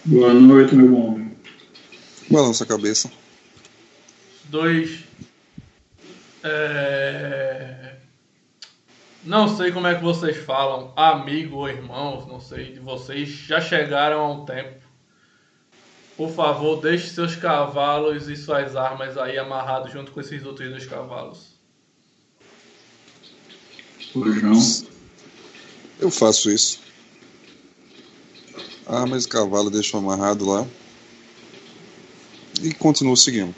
Boa noite, meu bom.
Balança a cabeça.
Dois. É... Não sei como é que vocês falam, amigo ou irmãos, não sei de vocês, já chegaram há um tempo. Por favor, deixe seus cavalos e suas armas aí amarrados junto com esses outros dois cavalos.
Pois não.
Eu faço isso. Ah, mas o cavalo deixou amarrado lá. E continuo seguindo.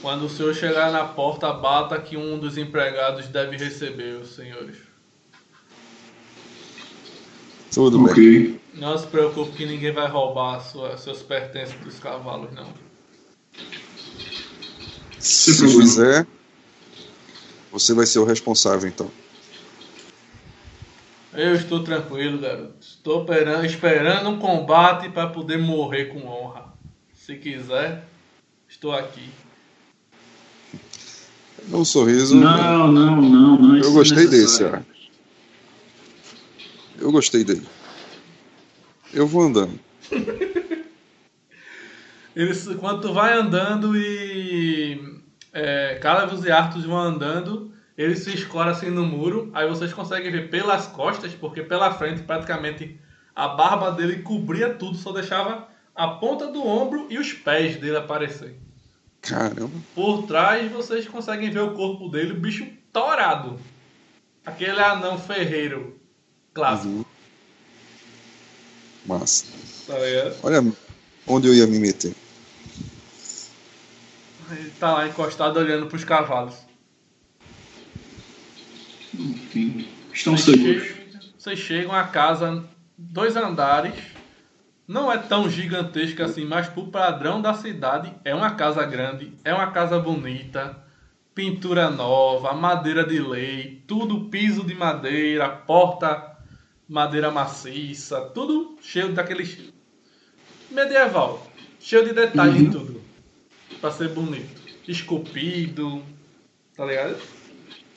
Quando o senhor chegar na porta, bata que um dos empregados deve receber os senhores.
Tudo bem.
Ok.
Não se preocupe que ninguém vai roubar sua- seus pertences dos cavalos, não.
Se
problema.
fizer, você vai ser o responsável, então.
Eu estou tranquilo, garoto. Estou esperando, esperando um combate para poder morrer com honra. Se quiser, estou aqui.
Um sorriso.
Não, não, não, não. isso
Eu
é
gostei desse, ó. Eu gostei dele. Eu vou andando.
Eles, quando tu vai andando e é, Calavos e Arthur vão andando, eles se escoram assim no muro, aí vocês conseguem ver pelas costas, porque pela frente praticamente a barba dele cobria tudo, só deixava a ponta do ombro e os pés dele aparecer.
Caramba.
Por trás vocês conseguem ver o corpo dele, o bicho torado. Aquele anão ferreiro clássico,
Uhum. Massa.
tá ligado?
Olha onde eu ia me meter.
Ele tá lá encostado olhando pros cavalos.
Estão
Vocês
seguros.
chegam, vocês chegam à casa, dois andares. Não é tão gigantesca assim, mas pro padrão da cidade é uma casa grande, é uma casa bonita, pintura nova, madeira de lei, tudo piso de madeira, porta madeira maciça, tudo cheio daqueles medieval, cheio de detalhe em tudo, Pra ser bonito, esculpido, tá ligado?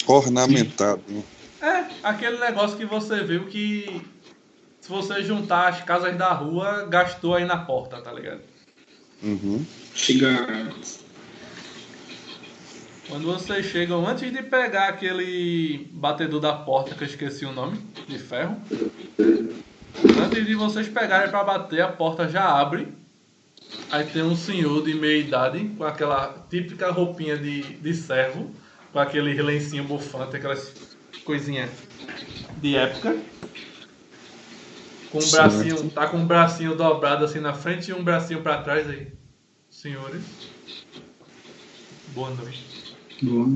Ornamentado.
É, aquele negócio que você viu que se você juntar as casas da rua, gastou aí na porta, tá ligado?
Uhum.
Chega.
Quando vocês chegam, antes de pegar aquele batedor da porta, que eu esqueci o nome, de ferro, antes de vocês pegarem pra bater, a porta já abre. Aí tem um senhor de meia idade, com aquela típica roupinha de, de servo, com aquele lencinho bufante, aquelas coisinhas de época. Com um bracinho, tá com um bracinho dobrado assim na frente e um bracinho pra trás aí. Senhores, boa noite.
Boa,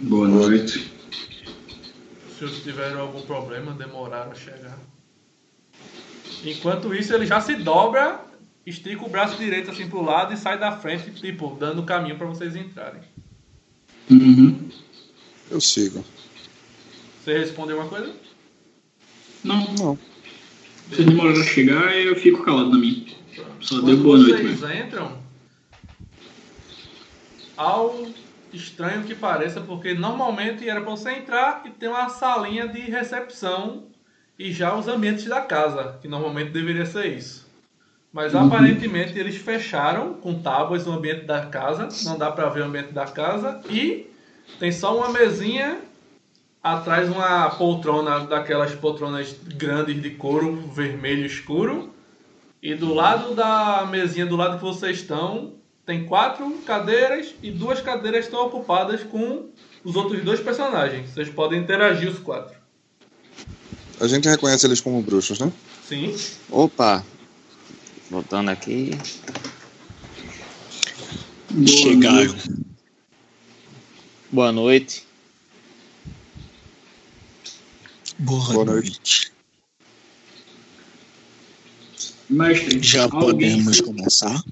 Boa noite.
Se senhores tiveram algum problema, demoraram a chegar. Enquanto isso, ele já se dobra estica o braço direito assim pro lado e sai da frente, tipo, dando caminho pra vocês entrarem.
Uhum.
Eu sigo.
Você respondeu uma coisa?
Não,
Não.
se demorar a chegar, eu fico calado na minha. Só deu
Quando
boa noite
vocês
mesmo.
entram, ao estranho que pareça, porque normalmente era pra você entrar e ter uma salinha de recepção e já os ambientes da casa, que normalmente deveria ser isso. Mas aparentemente eles fecharam com tábuas o ambiente da casa, não dá pra ver o ambiente da casa e tem só uma mesinha atrás uma poltrona daquelas poltronas grandes de couro vermelho escuro e do lado da mesinha do lado que vocês estão, tem quatro cadeiras e duas cadeiras estão ocupadas com os outros dois personagens. Vocês podem interagir os quatro.
A gente reconhece eles como bruxos, né?
Sim.
Opa! Voltando aqui.
Boa
Chegaram.
noite.
Boa noite.
Boa,
Boa
noite.
Mestre,
Já
alguém,
podemos começar?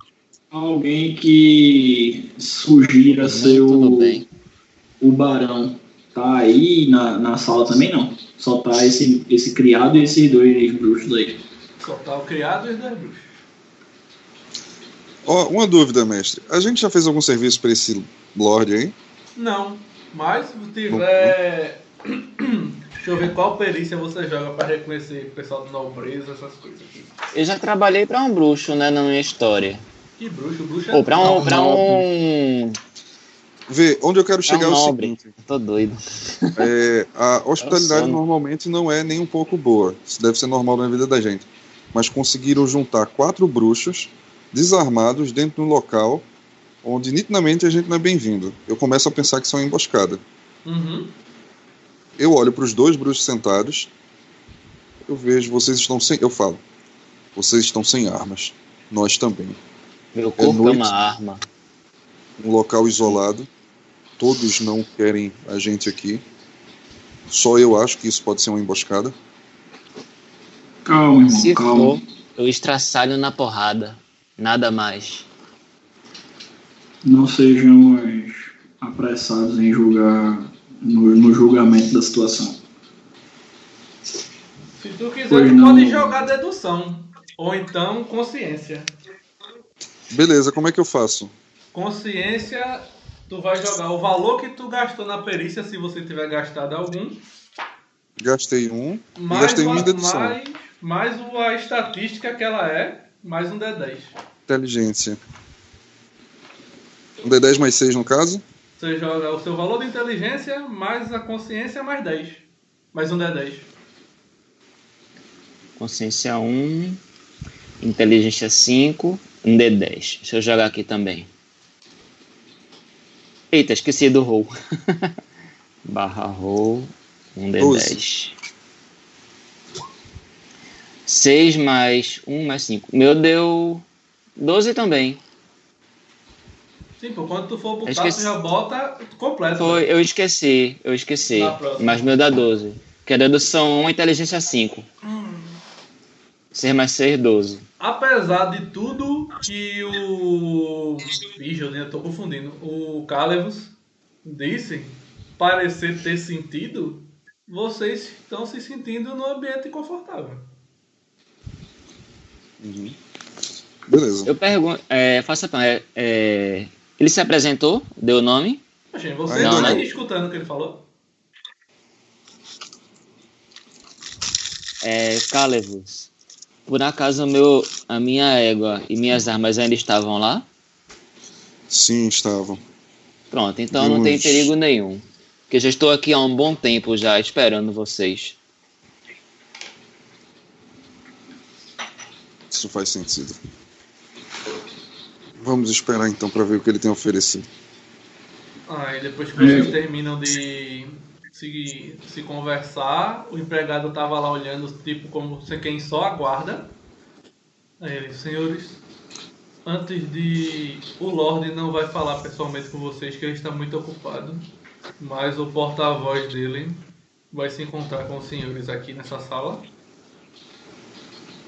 alguém que sugira o,
bem.
o barão tá aí na, na sala também não? Só tá esse, esse criado e esses dois bruxos aí.
Só tá o criado e os dois bruxos.
Ó, uma dúvida, mestre. A gente já fez algum serviço pra esse Lorde aí?
Não, mas se tiver. Deixa eu ver qual perícia você joga pra reconhecer o pessoal do nobreza, essas coisas aqui.
Eu já trabalhei pra um bruxo, né, na minha história.
Que bruxo, bruxo é.
Ou pra um,
Não,
pra
não.
um,
Vê, onde eu quero chegar
um
é o
nobre.
seguinte.
Tô doido.
É, a hospitalidade normalmente não é nem um pouco boa. Isso deve ser normal na vida da gente. Mas conseguiram juntar quatro bruxos desarmados dentro de um local onde nitidamente a gente não é bem-vindo. Eu começo a pensar que isso é uma emboscada.
Uhum.
Eu olho para os dois bruxos sentados. Eu vejo, vocês estão sem. Eu falo. Vocês estão sem armas. Nós também.
Meu corpo é,
noite.
uma arma.
Um local isolado. Todos não querem a gente aqui. Só eu acho que isso pode ser uma emboscada.
Calma, irmão,
Se
calma.
for, eu estraçalho na porrada. Nada mais.
Não sejamos apressados em julgar no, no julgamento da situação.
Se tu quiser,
Pois
tu
não.
pode jogar dedução. Ou então consciência.
Beleza, como é que eu faço?
Consciência, tu vai jogar o valor que tu gastou na perícia, se você tiver gastado algum,
Gastei um
mais,
gastei
o-
um em dedução.
mais, mais o- a estatística que ela é, mais um D10.
Inteligência. Um D10 mais 6 no caso?
Você joga o seu valor de inteligência, mais a consciência, mais 10. Mais um D10.
Consciência 1. Inteligência 5. Um D10. Deixa eu jogar aqui também. Eita, esqueci do roll. Barra roll. Um D10. 6 mais 1 mais 5. Meu deu 12 também.
Sim, pô, quando tu for botar,
esqueci.
tu já bota completo.
Foi, eu esqueci, eu esqueci. Mas meu dá 12. Que é dedução 1, inteligência 5. 6 mais 6, 12.
Apesar de tudo que o. Ih, eu tô confundindo. O Calevus disse parecer ter sentido, vocês estão se sentindo no ambiente confortável.
Uhum. Beleza.
Eu pergunto, é, faça é, é, ele se apresentou, deu o nome?
Gente, você não,
não.
tá escutando o que ele falou?
É, Calevus. Por acaso meu, a minha égua e minhas armas ainda estavam lá?
Sim, estavam.
Pronto, então não tem perigo nenhum. Porque já estou aqui há um bom tempo já esperando vocês.
Isso faz sentido. Vamos esperar então para ver o que ele tem a oferecer.
Aí depois que vocês terminam de se, se conversar, o empregado tava lá olhando, tipo, como se quem só aguarda. Aí ele, senhores, antes de. O Lorde não vai falar pessoalmente com vocês que ele está muito ocupado. Mas o porta-voz dele vai se encontrar com os senhores aqui nessa sala.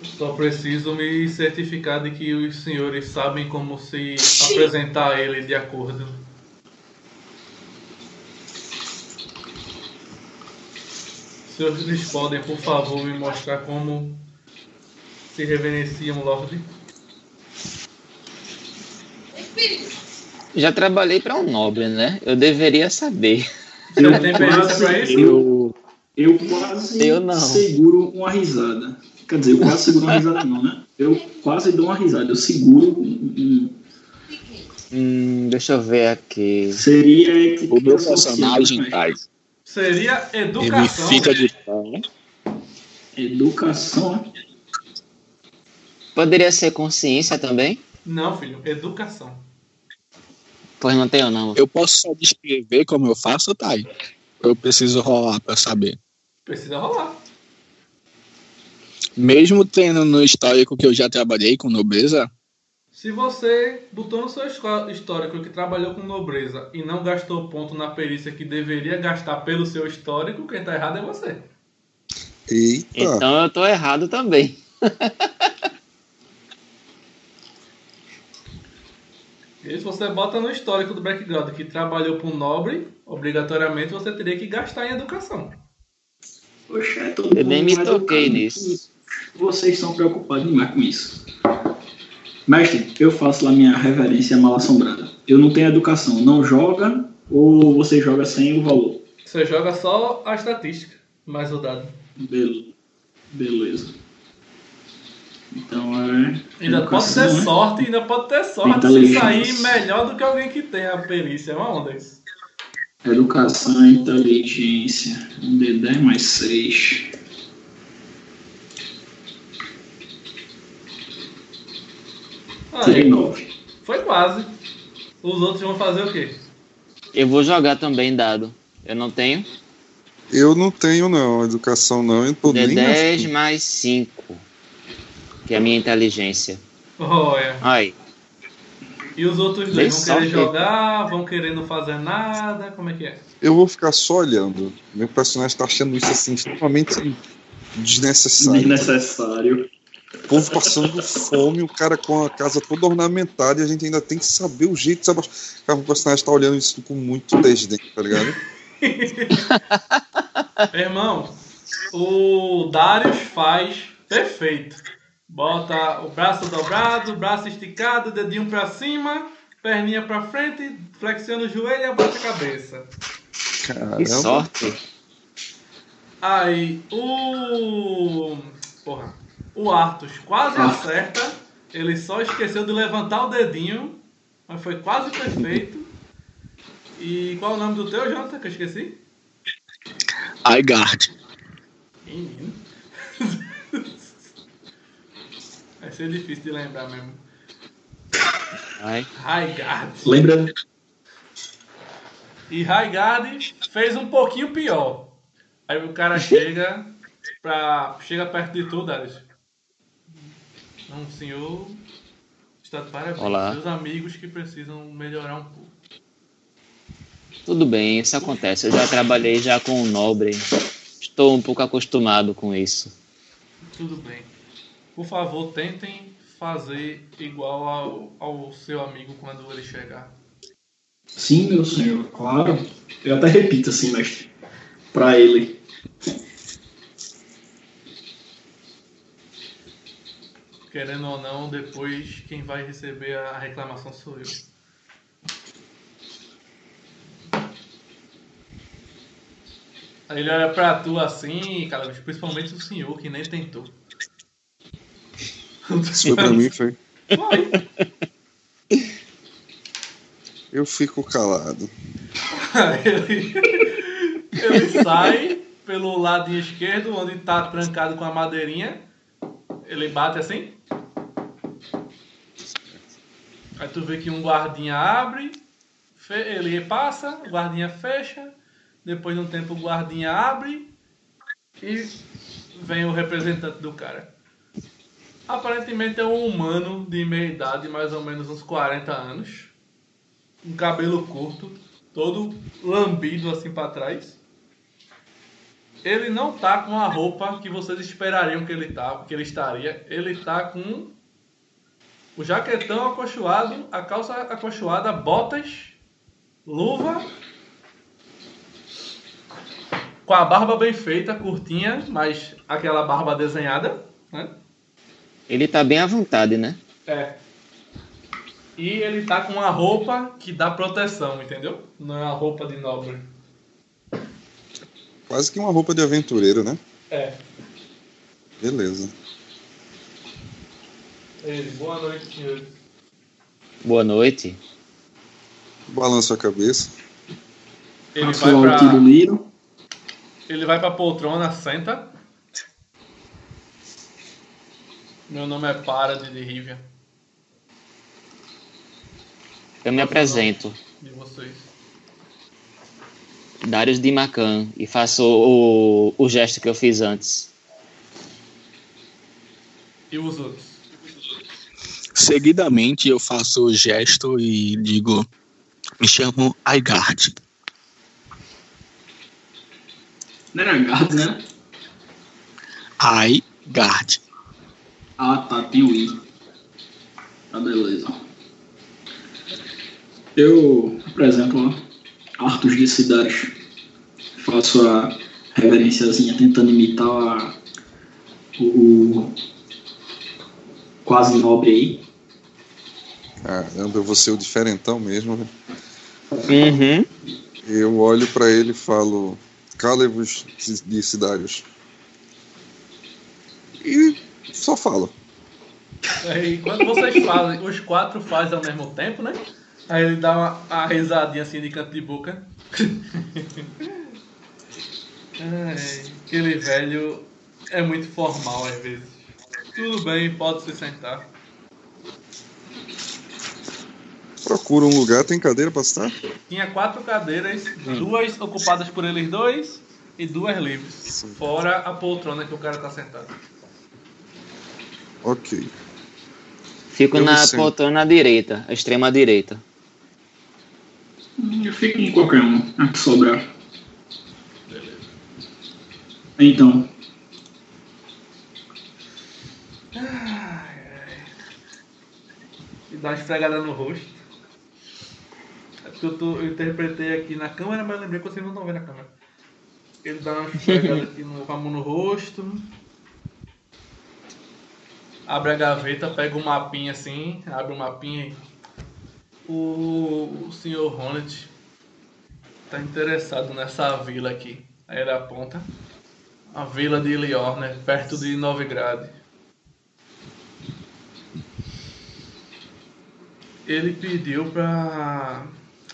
Só preciso me certificar de que os senhores sabem como se apresentar a ele de acordo. Senhores podem, por favor, me mostrar como se reverencia um Lorde?
Já trabalhei para um nobre, né? Eu deveria saber.
Perícia pra isso?
Eu, eu quase
Eu não.
seguro uma risada. Quer dizer, eu quase seguro uma risada não, né? Eu quase dou uma risada. Eu seguro um- um-
Hum, deixa eu ver aqui.
Seria
O meu personagem,
né?
Thay,
Seria
ele
educação.
fica de pé.
Educação. né?
Poderia ser consciência também?
Não, filho, educação.
Pois não tenho, não.
Eu posso só descrever como eu faço, Thay? Eu preciso rolar pra saber.
Precisa rolar.
Mesmo tendo no histórico que eu já trabalhei com nobreza,
Se você botou no seu histórico que trabalhou com nobreza e não gastou ponto na perícia que deveria gastar pelo seu histórico, quem tá errado é você.
Eita.
Então eu tô errado também.
E se você bota no histórico do background que trabalhou com nobre, obrigatoriamente você teria que gastar em educação.
Poxa, é todo
Eu nem
mundo
me toquei nisso.
Vocês estão preocupados demais com isso. Mestre, eu faço lá minha reverência mal assombrada. Eu não tenho educação. Não joga ou você joga sem o valor?
Você joga só a estatística, mais o dado.
Bel- Beleza. Então é.
Ainda pode ter
né?
sorte, ainda pode ter sorte se sair melhor do que alguém que tem a perícia. É uma onda isso.
Educação e inteligência. Um D10 mais 6. Tirei
Aí,
9.
foi quase. Os outros vão fazer o quê?
Eu vou jogar também dado. Eu não tenho.
Eu não tenho, não. Educação não. Eu não tô
É
nem
10
afim.
mais 5. Que é a minha inteligência.
Olha.
Ai,
E os outros dois vão querer
sorte.
jogar, vão querer não fazer nada, como é que é?
Eu vou ficar só olhando. Meu personagem tá achando isso assim extremamente desnecessário.
Desnecessário.
O povo passando fome, o cara com a casa toda ornamentada e a gente ainda tem que saber o jeito de saber. Cara, o personagem tá olhando isso com muito desdém, tá ligado?
Irmão, o Darius faz perfeito. Bota o braço dobrado, braço esticado, dedinho pra cima, perninha pra frente, flexiona o joelho e abaixa a cabeça.
que
Caramba.
sorte.
Aí o. Porra. O Arthur quase acerta. Ele só esqueceu de levantar o dedinho. Mas foi quase perfeito. E qual é o nome do teu, Jonathan? Que eu esqueci?
Aigard.
Menino. Vai ser difícil de lembrar mesmo.
Ai,
Raigard.
Lembra?
E Raigard fez um pouquinho pior. Aí o cara chega pra. chega perto de tu, Darius. Não, senhor. Está de parabéns.
Olá.
Seus amigos que precisam melhorar um pouco.
tudo bem, isso acontece. Eu já trabalhei já com o nobre. Estou um pouco acostumado com isso.
Tudo bem. Por favor, tentem fazer igual ao, ao seu amigo quando ele chegar.
Sim, meu senhor, claro. Eu até repito assim, mestre. Pra ele.
Querendo ou não, depois quem vai receber a reclamação sou eu. Aí ele olha pra tu assim, cara, principalmente o senhor que nem tentou.
Foi pra mim, foi.
Foi.
Eu fico calado.
Ele, ele sai pelo ladinho esquerdo, onde tá trancado com a madeirinha. Ele bate assim. Aí tu vê que um guardinha abre, ele passa, o guardinha fecha. Depois de um tempo o guardinha abre e vem o representante do cara. Aparentemente é um humano de meia idade, mais ou menos uns 40 anos. Um cabelo curto, todo lambido assim pra trás. Ele não tá com a roupa que vocês esperariam que ele tá, que ele estaria. Ele tá com o jaquetão acolchoado, a calça acolchoada, botas, luva, com a barba bem feita, curtinha, mas aquela barba desenhada, né?
Ele tá bem à vontade, né?
É. E ele tá com uma roupa que dá proteção, entendeu? Não é uma roupa de nobre.
Quase que uma roupa de aventureiro, né?
É.
Beleza.
Ele, boa noite.
Boa noite.
Balança a cabeça.
Ele vai
Passou
pra,
tiro
ele vai pra poltrona, senta. Meu nome é Para de Rivia.
Eu me apresento,
De vocês.
Darius de Macan, e faço o, o gesto que eu fiz antes.
E os outros?
Seguidamente eu faço o gesto e digo: Me chamo Aigard.
Não era gato, né?
Aigard.
Ah, tá, tem o I. Tá, beleza. Eu apresento Arthur de Cidades. Faço a reverenciazinha tentando imitar a- o, o quase nobre aí.
Caramba, eu vou ser o diferentão mesmo. velho.
Uhum.
Eu olho pra ele e falo: Calevos de Cidários. E só falo.
Aí quando vocês fazem, os quatro fazem ao mesmo tempo, né? Aí ele dá uma, uma risadinha assim de canto de boca. Ai, aquele velho é muito formal às vezes. Tudo bem, pode se sentar.
Procura um lugar, tem cadeira pra estar?
Tinha quatro cadeiras, duas ocupadas por eles dois e duas livres. Fora a poltrona que o cara tá sentado.
Ok.
Fico
Eu
na poltrona direita, a extrema direita.
Eu fico em qualquer um, a que sobrar. Então,
E dá uma esfregada no rosto. É porque eu, tô, eu interpretei aqui na câmera, mas lembrei que vocês não estão vendo a câmera. Ele dá uma esfregada aqui no, com a mão no rosto. Abre a gaveta, pega um mapinha assim, abre o mapinha e. O, o senhor Hornet tá interessado nessa vila aqui. Aí ele aponta. A vila de Lior, né? Perto de Novigrad. Ele pediu pra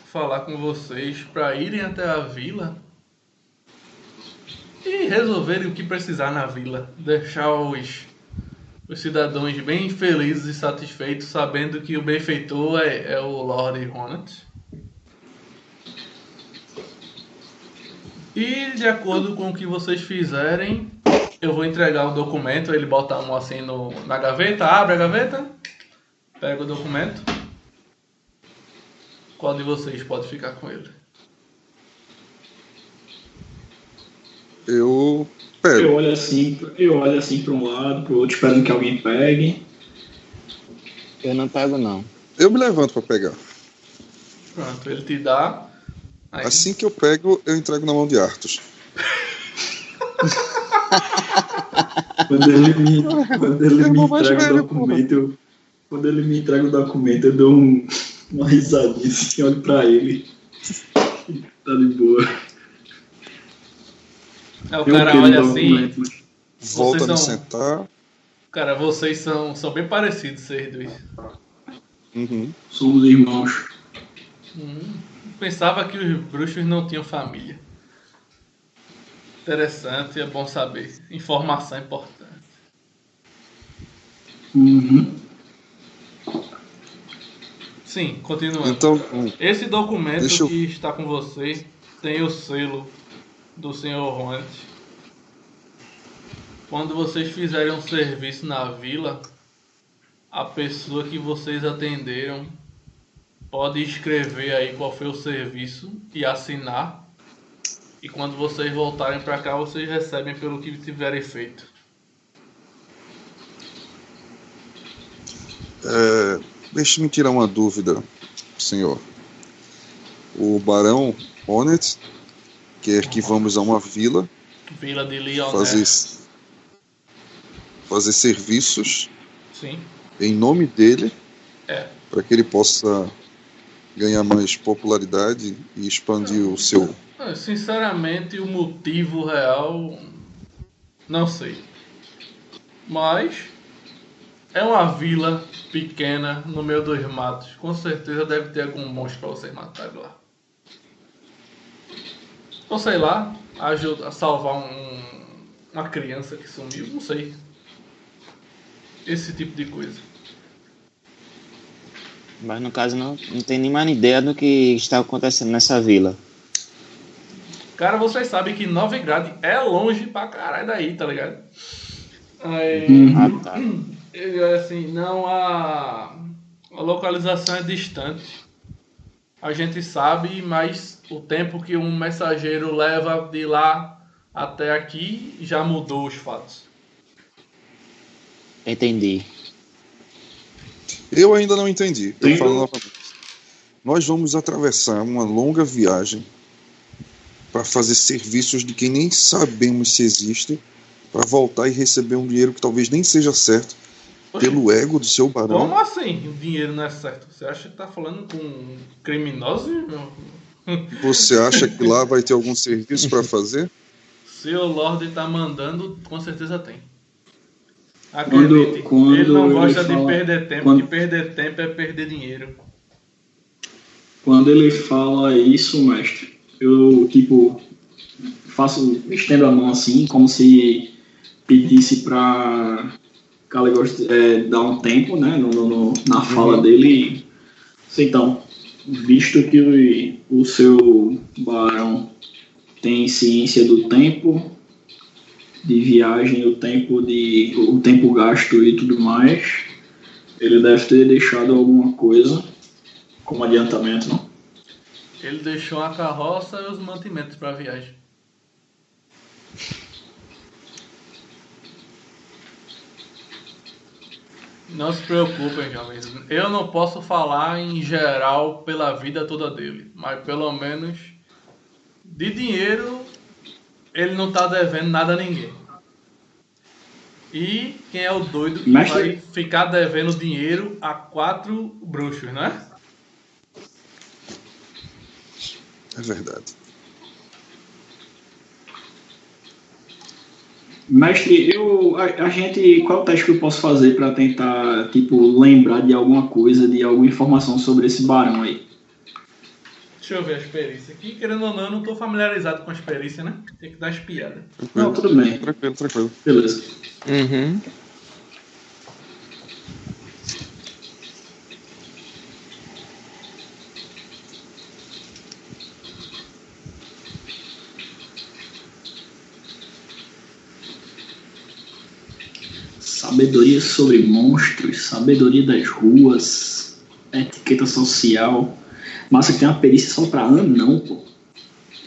falar com vocês pra irem até a vila e resolverem o que precisar na vila. Deixar os, os cidadãos bem felizes e satisfeitos, sabendo que o benfeitor é, é o Lord Ronald. E de acordo com o que vocês fizerem, eu vou entregar o documento. Ele bota a mão assim no, na gaveta, abre a gaveta, pega o documento. Qual de vocês pode ficar com ele?
Eu
eu
pego.
olho assim, eu olho assim para um lado, pro outro, esperando que alguém pegue.
Eu não pego, não.
Eu me levanto pra pegar.
Pronto, ele te dá. Aí,
Assim que eu pego, eu entrego na mão de Arthur.
Quando ele me, quando ele
Eu
me entrega o
velho,
documento, eu, quando ele me entrega o documento, eu dou um, uma risadinha assim, olho pra ele. Tá de boa.
Aí o
Eu
cara olha assim.
Volta a
são-
sentar.
Cara, vocês são, são bem parecidos, vocês dois.
Uhum.
Somos irmãos.
Hum, pensava que os bruxos não tinham família. Interessante, é bom saber. Informação importante.
Uhum.
Sim, continuando.
Então,
Esse documento
Deixa eu-
que está com você tem o selo do Sr. Ronald. Quando vocês fizerem um serviço na vila, a pessoa que vocês atenderam pode escrever aí qual foi o serviço e assinar E quando vocês voltarem pra cá, vocês recebem pelo que tiverem feito.
É, Deixe-me tirar uma dúvida, senhor. O Barão Honnet que vamos a uma vila
Vila de Leonel.
fazer, fazer serviços
Sim.
em nome dele
É.
para que ele possa ganhar mais popularidade e expandir o seu.
Sinceramente, o motivo real. Não sei. Mas. É uma vila pequena no meio dos matos. Com certeza deve ter algum monstro pra vocês matarem lá. Ou sei lá, ajuda a salvar um, uma criança que sumiu. Não sei. Esse tipo de coisa.
Mas no caso não, não tem nenhuma ideia do que está acontecendo nessa vila.
Cara, vocês sabem que Novigrad é longe pra caralho daí, tá ligado? Aí,
Ah, tá.
é assim, não a, a localização é distante. A gente sabe, mas o tempo que um mensageiro leva de lá até aqui já mudou os fatos.
Entendi.
Eu ainda não entendi. Eu falo novamente. Nós vamos atravessar uma longa viagem para fazer serviços de quem nem sabemos se existem, para voltar e receber um dinheiro que talvez nem seja certo pelo ego do seu barão.
Como assim o dinheiro não é certo? Você acha que tá falando com criminosos? irmão?
Você acha que lá vai ter algum serviço para fazer?
Se o Lorde tá mandando, com certeza tem.
Quando-
Acredite,
quando
ele não
ele
gosta de
fala-
perder tempo,
quando-
que perder tempo é perder dinheiro.
Quando ele fala isso, mestre, eu, tipo, faço, estendo a mão assim, como se pedisse pra Caligos é, dar um tempo, né, no, no- na fala dele. Então, visto que o, seu barão tem ciência do tempo de viagem, o tempo de o tempo gasto e tudo mais, ele deve ter deixado alguma coisa como adiantamento, não?
Ele deixou a carroça e os mantimentos pra viagem. Não se preocupem, jovens. Eu não posso falar em geral pela vida toda dele, mas pelo menos de dinheiro ele não tá devendo nada a ninguém. E quem é o doido que vai ficar devendo dinheiro a quatro bruxos, né?
É verdade.
Mestre, eu, a, a gente, qual teste que eu posso fazer para tentar, tipo, lembrar de alguma coisa, de alguma informação sobre esse barão aí?
Deixa eu ver as perícias aqui. Querendo ou não, eu não tô familiarizado com as perícias, né? Tem que dar espiada.
Não, tudo bem,
Tranquilo, tranquilo.
beleza.
Uhum.
Sabedoria sobre monstros, sabedoria das ruas, etiqueta social. Massa que tem uma perícia só pra anão, pô.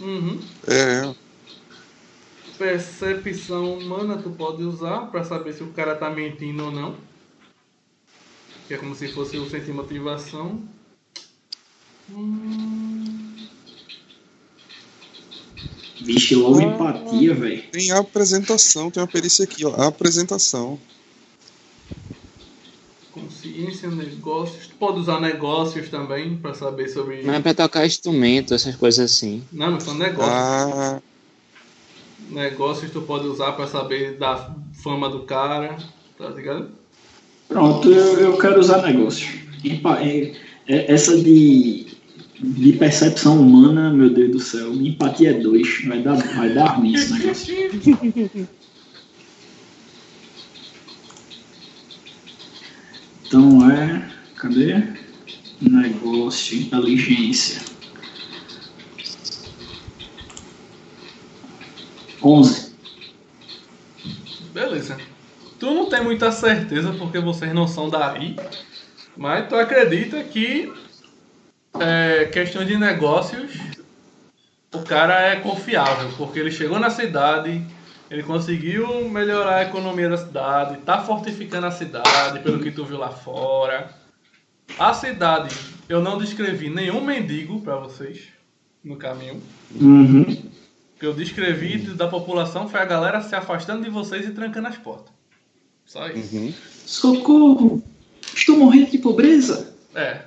Uhum.
É,
Percepção humana tu pode usar pra saber se o cara tá mentindo ou não. Que é como se fosse o sentir motivação. Hum,
Vixe, logo empatia, velho.
tem a apresentação, tem uma perícia aqui, ó. A apresentação.
Consciência, negócios. Tu pode usar negócios também pra saber sobre.
Mas é pra tocar instrumento, essas coisas assim.
Não, mas são negócios.
Ah,
Negócios tu pode usar pra saber da fama do cara. Tá ligado?
Pronto, eu, eu quero usar negócio. Empa- é- é- essa de, de percepção humana, meu Deus do céu, empatia é dois. Vai dar, vai dar ruim esse negócio. Então é. Cadê? Negócio, inteligência. 11.
Beleza. Tu não tem muita certeza porque vocês não são daí, mas tu acredita que é, questão de negócios o cara é confiável, porque ele chegou na cidade, ele conseguiu melhorar a economia da cidade, tá fortificando a cidade, pelo que tu viu lá fora. A cidade, eu não descrevi nenhum mendigo pra vocês no caminho.
Uhum.
O que eu descrevi da população foi a galera se afastando de vocês e trancando as portas. Só isso.
Uhum.
Socorro! Estou morrendo de pobreza!
É.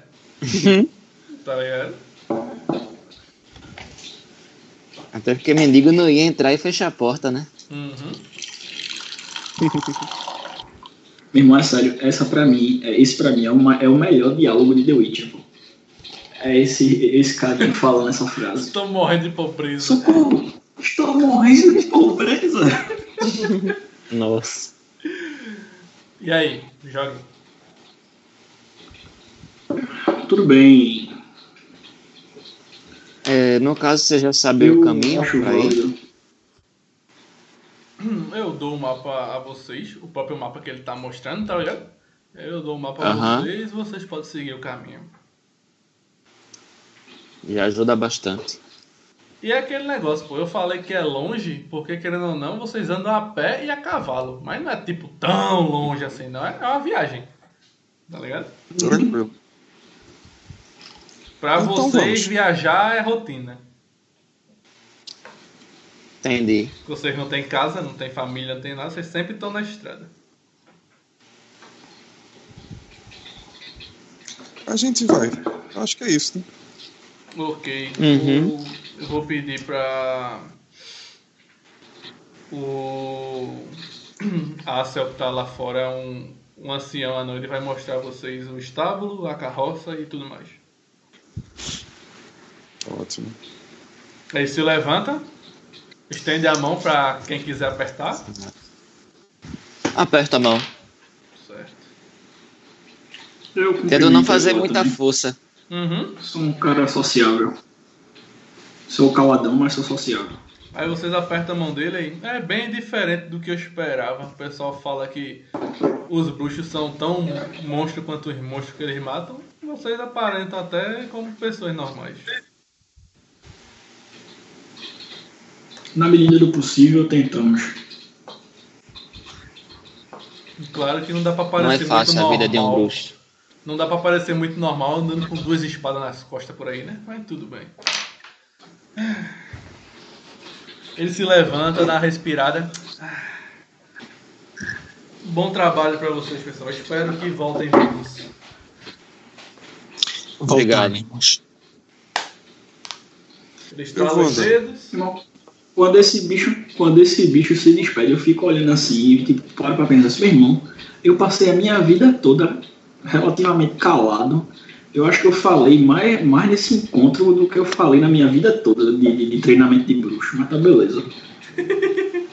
tá ligado?
Até porque mendigo não ia entrar e fechar a porta, né?
Uhum.
Meu irmão, é sério, essa pra mim, é, esse pra mim é, uma, é o melhor diálogo de The Witcher, pô. É esse, esse cara falando essa frase.
Estou morrendo de pobreza.
Socorro! Estou morrendo de pobreza!
Nossa.
E aí, jogue.
Tudo bem.
É, no caso, você já sabe
Eu
o caminho
acho
pra ir?
Hum, Eu dou o mapa a vocês, o próprio mapa que ele tá mostrando, tá ligado? Eu dou o mapa a
Aham.
vocês e vocês podem seguir o caminho.
Já ajuda bastante.
E é aquele negócio, pô, eu falei que é longe, porque querendo ou não, vocês andam a pé e a cavalo. Mas não é tipo tão longe assim, não. É é uma viagem. Tá ligado?
Tranquilo.
Pra
Então
vocês,
vamos.
viajar é rotina.
Entendi.
Vocês não têm casa, não têm família, não têm nada, vocês sempre estão na estrada.
A gente vai. Acho que é isso, né?
Ok.
Uhum.
O- eu vou pedir pra. O. Acel que tá lá fora, é um, um ancião anão, ele vai mostrar a vocês o estábulo, a carroça e tudo mais.
Ótimo.
Ele se levanta, estende a mão pra quem quiser apertar.
Aperta a mão.
Certo.
Cumprimento
não fazer muita
também.
força.
Uhum.
Sou um cara sociável. Sou caladão, mas sou sociável.
Aí vocês apertam a mão dele aí. É bem diferente do que eu esperava. O pessoal fala que os bruxos são tão monstros quanto os monstros que eles matam. Vocês aparentam até como pessoas normais.
Na medida do possível, tentamos.
Claro que não dá pra
Não
parecer
é fácil
muito
a vida de um
normal.
bruxo.
Não dá pra parecer muito normal andando com duas espadas nas costas por aí, né? Mas tudo bem. Ele se levanta, dá uma respirada. Bom trabalho pra vocês, pessoal. Espero que voltem vivos.
Obrigado.
Ele estrala
vou
os dedos.
Irmão, Quando esse bicho, quando esse bicho se despede, eu fico olhando assim e tipo, paro pra pensar assim, meu irmão, eu passei a minha vida toda relativamente calado. Eu acho que eu falei mais, mais nesse encontro do que eu falei na minha vida toda de, de- de treinamento de bruxo, mas tá beleza.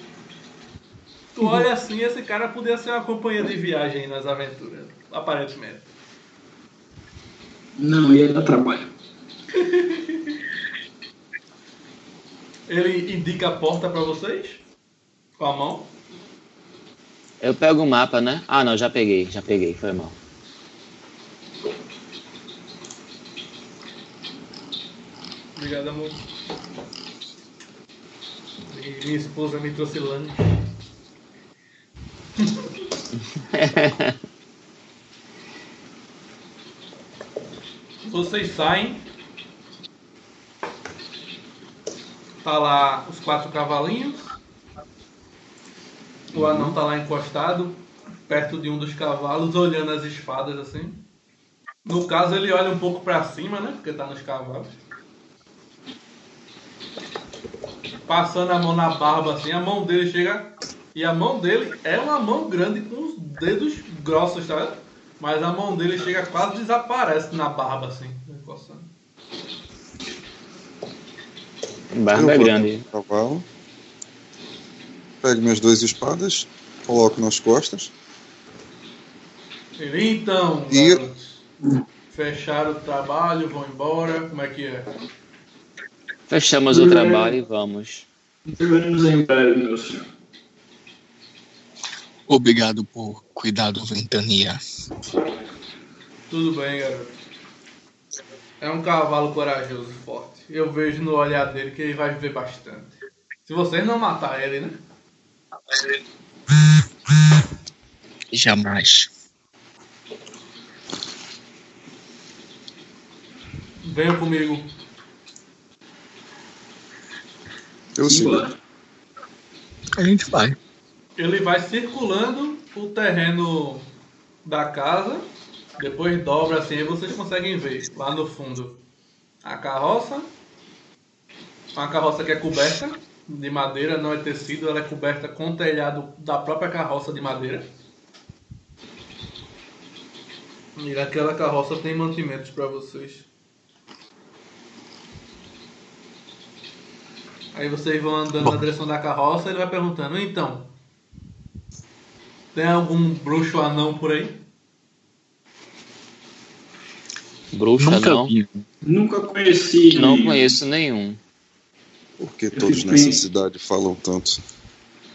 Tu olha assim, esse cara podia ser uma companhia de viagem nas aventuras. Aparentemente.
Não, ia dar trabalho.
Ele indica a porta pra vocês. Com a mão.
Eu pego o mapa, né? Ah, não, já peguei, já peguei, foi mal.
Obrigado, amor. E minha esposa me trouxe lanche. Vocês saem. Tá lá os quatro cavalinhos. O anão tá lá encostado, perto de um dos cavalos, olhando as espadas assim. No caso, ele olha um pouco pra cima, né? Porque tá nos cavalos. Passando a mão na barba assim, a mão dele chega. E a mão dele é uma mão grande com os dedos grossos, tá vendo? Mas a mão dele chega quase desaparece na barba assim. encostando.
Vou
grande.
cavalo. Pego minhas duas espadas, coloco nas costas.
Então,
E-
garotos, fecharam o trabalho, vão embora, como é que é?
Fechamos o trabalho e vamos.
Devemos.
Obrigado por cuidar do Ventania.
Tudo bem, garoto. É um cavalo corajoso, forte. Eu vejo no olhar dele que ele vai viver bastante. Se vocês não matar ele, né?
Jamais.
Venham comigo.
Eu sigo.
A gente vai.
Ele vai circulando o terreno da casa, depois dobra assim e vocês conseguem ver lá no fundo a carroça. Uma carroça que é coberta de madeira, não é tecido, ela é coberta com o telhado da própria carroça de madeira. E aquela carroça tem mantimentos para vocês. Aí vocês vão andando na direção da carroça e ele vai perguntando, então, tem algum bruxo anão por aí?
Bruxa
Nunca
não.
vi.
Nunca conheci.
Não
nenhum.
conheço nenhum.
Porque todos
fico
nessa
bem-
cidade falam tanto.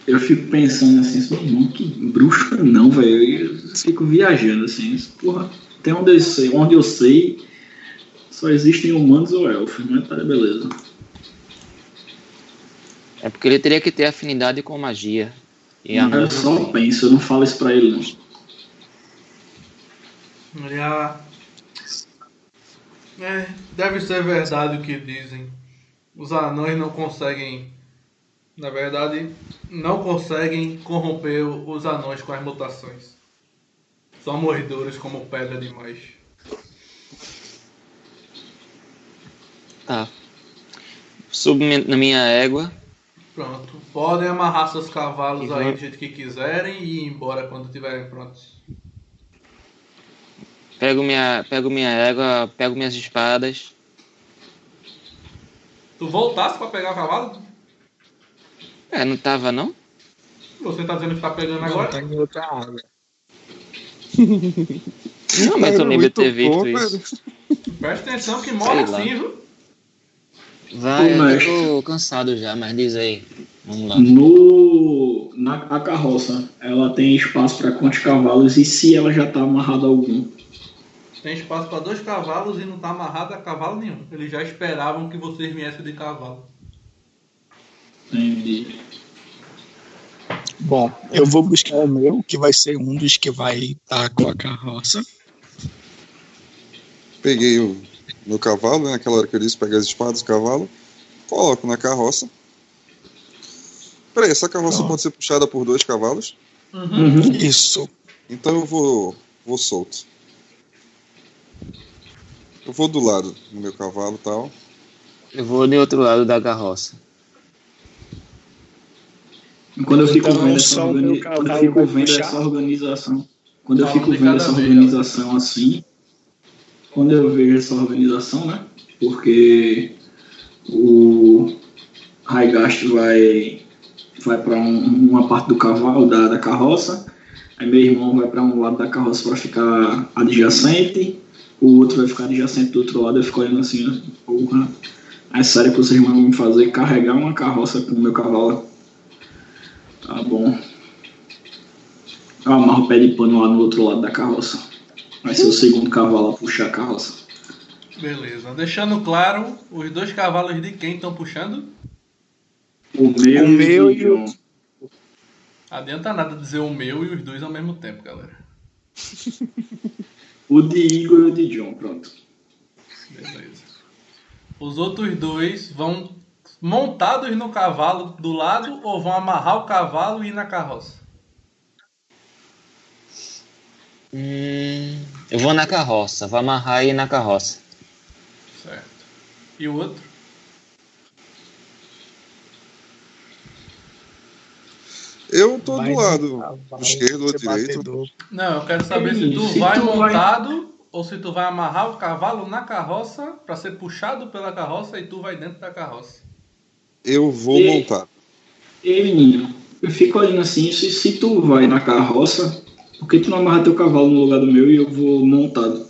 Eu fico pensando assim, irmão, que bruxa não, velho. Eu fico viajando assim. Porra, até onde eu sei, onde eu sei, só existem humanos ou elfos, mas tá beleza.
É porque ele teria que ter afinidade com magia. E a
eu só penso, eu não falo isso pra ele não.
Ah, é, deve ser verdade o que dizem. Os anões não conseguem, na verdade, não conseguem corromper os anões com as mutações. São morredores como pedra demais.
Tá. Subo na minha égua.
Pronto. Podem amarrar seus cavalos
E
aí
vai-
do jeito que quiserem e ir embora quando estiverem prontos.
Pego minha, pego minha égua, pego minhas espadas.
Tu voltasse pra pegar o cavalo?
É, não tava não?
Você tá dizendo que tá pegando
Não,
agora?
tá em outra área.
Não, mas eu lembro de ter visto
bom,
isso.
Presta atenção que
lá.
assim, viu?
Vai,
Ô,
eu tô cansado já, mas diz aí. Vamos lá.
No, na a carroça, ela tem espaço para quantos cavalos e se ela já tá amarrada a algum?
Tem espaço para dois cavalos e não tá amarrado a cavalo nenhum. Eles já esperavam que vocês viessem de cavalo.
Entendi.
Bom, eu vou buscar o meu, que vai ser um dos que vai estar com a carroça.
Peguei o meu cavalo, né? Naquela hora que eu disse, pegar as espadas do cavalo, coloco na carroça. Peraí, essa carroça
Pronto.
pode ser puxada por dois cavalos?
Uhum.
Isso.
Então eu vou, vou solto. Eu vou do lado do meu cavalo e tal.
Eu vou do outro lado da carroça.
Quando eu fico
Então,
vendo essa, organi- quando eu fico vendo essa organização, quando eu fico vendo essa organização assim, quando eu vejo essa organização, né? Porque o Raigast vai vai para uma parte do cavalo da, da carroça, aí meu irmão vai para um lado da carroça para ficar adjacente, o outro vai ficar adjacente do outro lado, eu fico olhando assim, né? porra, é sério que vocês vão me fazer carregar uma carroça com o meu cavalo? Tá bom. Eu amarro o pé de pano lá no outro lado da carroça. Vai ser o segundo cavalo a puxar a carroça.
Beleza. Deixando claro, os dois cavalos de quem estão puxando?
O meu,
O meu
e
e o-.
Adianta nada dizer o meu e os dois ao mesmo tempo, galera.
O de Igor e o de John, pronto.
Beleza. Os outros dois vão montados no cavalo do lado ou vão amarrar o cavalo e ir na carroça?
Hum, eu vou na carroça, vou amarrar aí na carroça.
Certo. E o outro?
Eu tô
Vai
do lado
cavalo,
esquerdo ou direito.
batedor.
Não, eu quero saber se tu
Se
vai
tu vai-
montado ou se tu vai amarrar o cavalo na carroça para ser puxado pela carroça e tu vai dentro da carroça.
Eu vou
E-
montar.
Ei, menino, eu fico olhando assim, se, se tu vai na carroça, por que tu não amarra teu cavalo no lugar do meu e eu vou montado?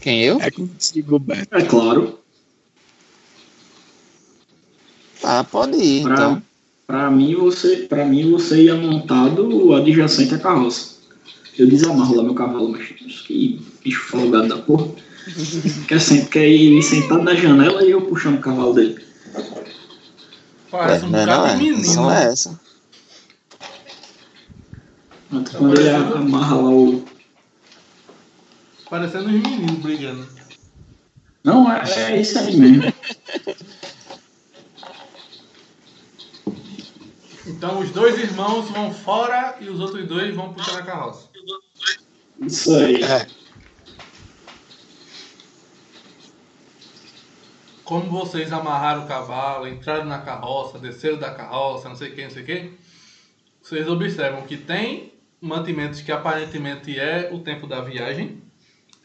Quem eu?
É contigo, Beto.
É claro,
Tá, pode ir
pra,
então.
pra, mim você, pra mim você ia montado adjacente à carroça. Eu desamarro lá meu cavalo, mas que bicho folgado da porra. Quer, sen- quer ir sentado na janela e eu puxando o cavalo dele.
Parece um
não,
bocado
não
de
é.
menino.
Não é essa.
Até Quando ele amarra lá o.
Parecendo uns meninos brigando.
Não, é, é isso aí mesmo.
Então os dois irmãos vão fora e os outros dois vão puxar a carroça.
Isso aí.
É.
Como vocês amarraram o cavalo, entraram na carroça, desceram da carroça, não sei o que, não sei o que, vocês observam que tem mantimentos que aparentemente é o tempo da viagem.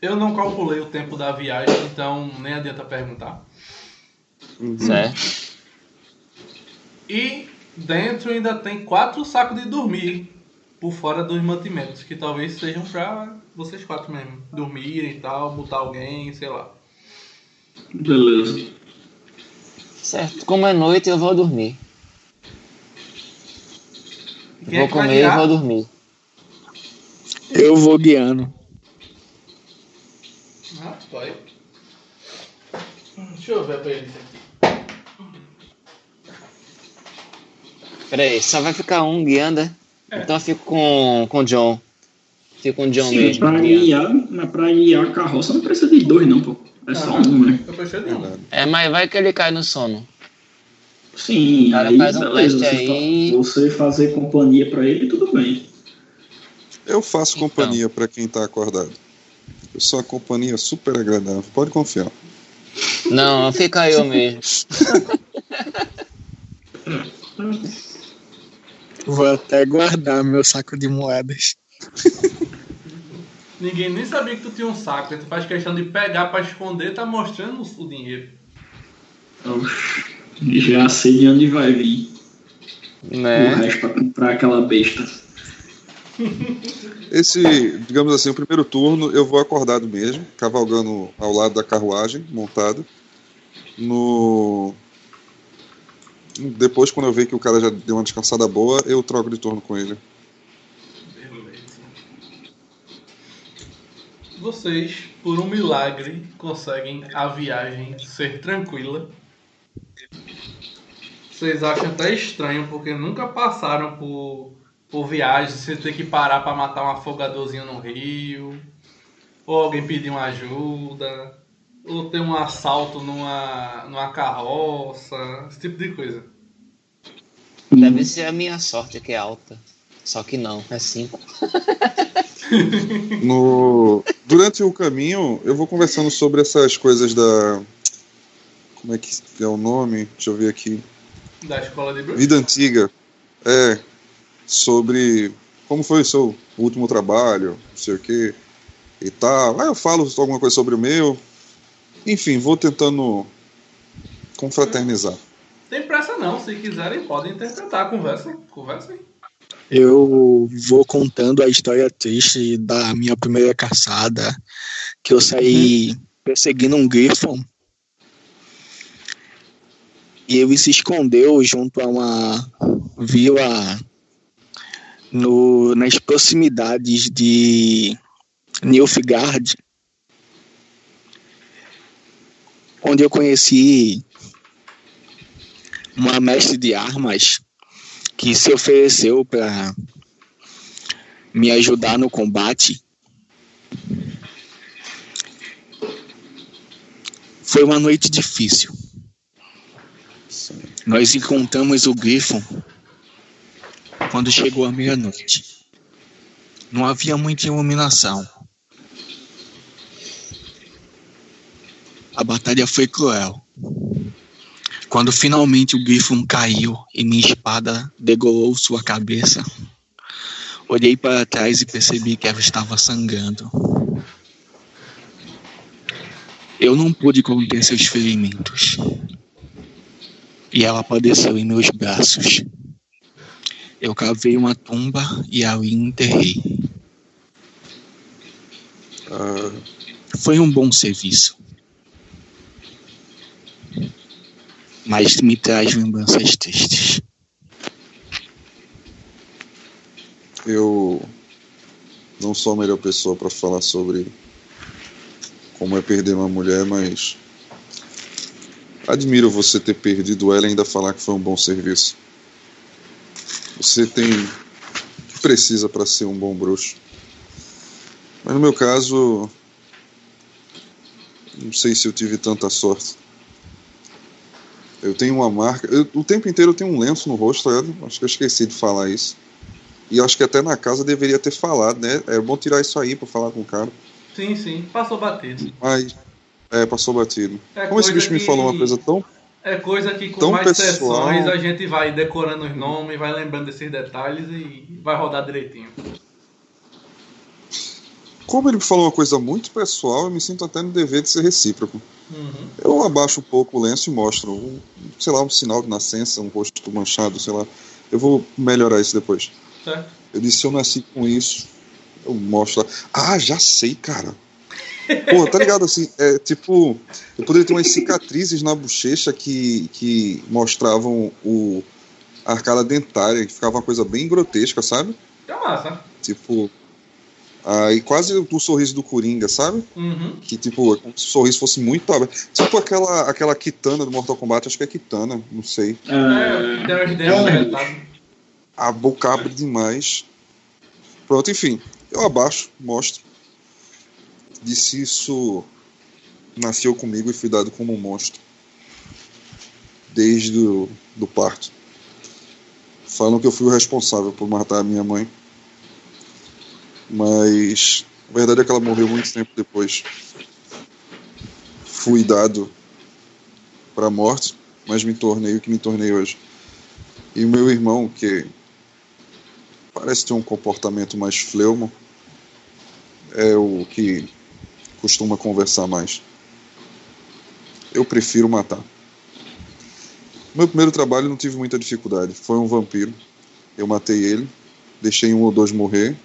Eu não calculei o tempo da viagem, então nem adianta perguntar.
Certo?
E dentro ainda tem quatro sacos de dormir por fora dos mantimentos, que talvez sejam pra vocês quatro mesmo. Dormirem e tal, botar alguém, sei lá.
Beleza.
Certo. Como é noite, eu vou dormir.
Quem é
vou
vai
comer e vou dormir.
Eu vou guiando.
Ah, vai. Deixa eu ver pra eles aqui.
Peraí, só vai ficar um guiando, é? Então eu fico com, com o John. Fico com o John
Sim,
mesmo.
pra guiar, mas pra guiar a carroça não precisa de dois, não, pô. É só um, né?
Eu de um.
É, mas vai que ele cai no sono.
Sim,
Cara,
aí
faz um
beleza. Você,
aí.
fa- você fazer companhia pra ele, tudo bem.
Eu faço
Então.
companhia pra quem tá acordado. Eu sou uma companhia super agradável, pode confiar.
Não, fica eu mesmo.
Vou até guardar meu saco de moedas.
Ninguém nem sabia que tu tinha um saco. Tu faz questão de pegar pra esconder, tá mostrando o dinheiro.
Já sei de onde vai vir o
Né?
resto pra comprar aquela besta.
Esse, digamos assim, o primeiro turno eu vou acordado mesmo, cavalgando ao lado da carruagem, montado. No. Depois, quando eu ver que o cara já deu uma descansada boa, eu troco de turno com ele.
Vocês, por um milagre, conseguem a viagem ser tranquila. Vocês acham até estranho, porque nunca passaram por, por viagens, você ter que parar pra matar um afogadorzinho no rio, ou alguém pedir uma ajuda, ou ter um assalto numa, numa carroça, esse tipo de coisa.
Deve ser a minha sorte que é alta. Só que não, é 5.
No... Durante o caminho, eu vou conversando sobre essas coisas da. Como é que é o nome? Deixa eu ver aqui.
Da escola de.
Vida antiga. É. Sobre como foi o seu último trabalho, não sei o que e tal. Aí eu falo alguma coisa sobre o meu. Enfim, vou tentando confraternizar.
Tem pressa não, se quiserem podem interpretar, conversem, conversem.
Eu vou contando a história triste da minha primeira caçada, que eu saí perseguindo um Griffon. E ele se escondeu junto a uma vila no, nas proximidades de Nilfgaard, onde eu conheci uma mestre de armas que se ofereceu para me ajudar no combate. Foi uma noite difícil. Nós encontramos o Griffon quando chegou a meia-noite. Não havia muita iluminação. A batalha foi cruel. Quando finalmente o Griffon caiu e minha espada degolou sua cabeça, olhei para trás e percebi que ela estava sangrando. Eu não pude conter seus ferimentos. E ela padeceu em meus braços. Eu cavei uma tumba e ali enterrei.
Ah,
Foi um bom serviço. Mas me traz lembranças tristes.
eu não sou a melhor pessoa para falar sobre como é perder uma mulher, mas admiro você ter perdido ela e ainda falar que foi um bom serviço. Você tem o que precisa para ser um bom bruxo. Mas no meu caso, não sei se eu tive tanta sorte. Eu tenho uma marca. Eu, o tempo inteiro eu tenho um lenço no rosto, tá? Acho que eu esqueci de falar isso. E acho que até na casa deveria ter falado, né? É bom tirar isso aí pra falar com o cara.
Sim, sim. Passou batido.
Mas. É, passou batido.
É
Como esse bicho me
que-
falou uma coisa tão.
É coisa que com
Tão
mais
pessoal.
sessões a gente vai decorando os nomes, vai lembrando desses detalhes e vai rodar direitinho.
Como ele me falou uma coisa muito pessoal, eu me sinto até no dever de ser recíproco.
Uhum.
Eu abaixo um pouco o lenço e mostro, um, sei lá, um sinal de nascença, um rosto manchado, sei lá. Eu vou melhorar isso depois.
Certo?
Eu disse, eu nasci com isso. Eu mostro. lá. Ah, já sei, cara. Pô, tá ligado assim? É tipo. Eu poderia ter umas cicatrizes na bochecha que, que mostravam o, a arcada dentária, que ficava uma coisa bem grotesca, sabe?
Tá massa.
Tipo. Aí quase o sorriso do Coringa, sabe?
Uhum.
Que tipo, como se o sorriso fosse muito aberto. Tipo aquela, aquela Kitana do Mortal Kombat, acho que é Kitana, não sei.
É, apertados.
A boca abre demais. Pronto, enfim. Eu abaixo, mostro. Disse isso nasceu comigo e fui dado como um monstro. Desde o do parto. Falam que eu fui o responsável por matar a minha mãe. Mas a verdade é que ela morreu muito tempo depois. Fui dado para a morte, mas me tornei o que me tornei hoje. E o meu irmão, que parece ter um comportamento mais fleumo, é o que costuma conversar mais. Eu prefiro matar. Meu primeiro trabalho não tive muita dificuldade. Foi um vampiro. Eu matei ele, deixei um ou dois morrer.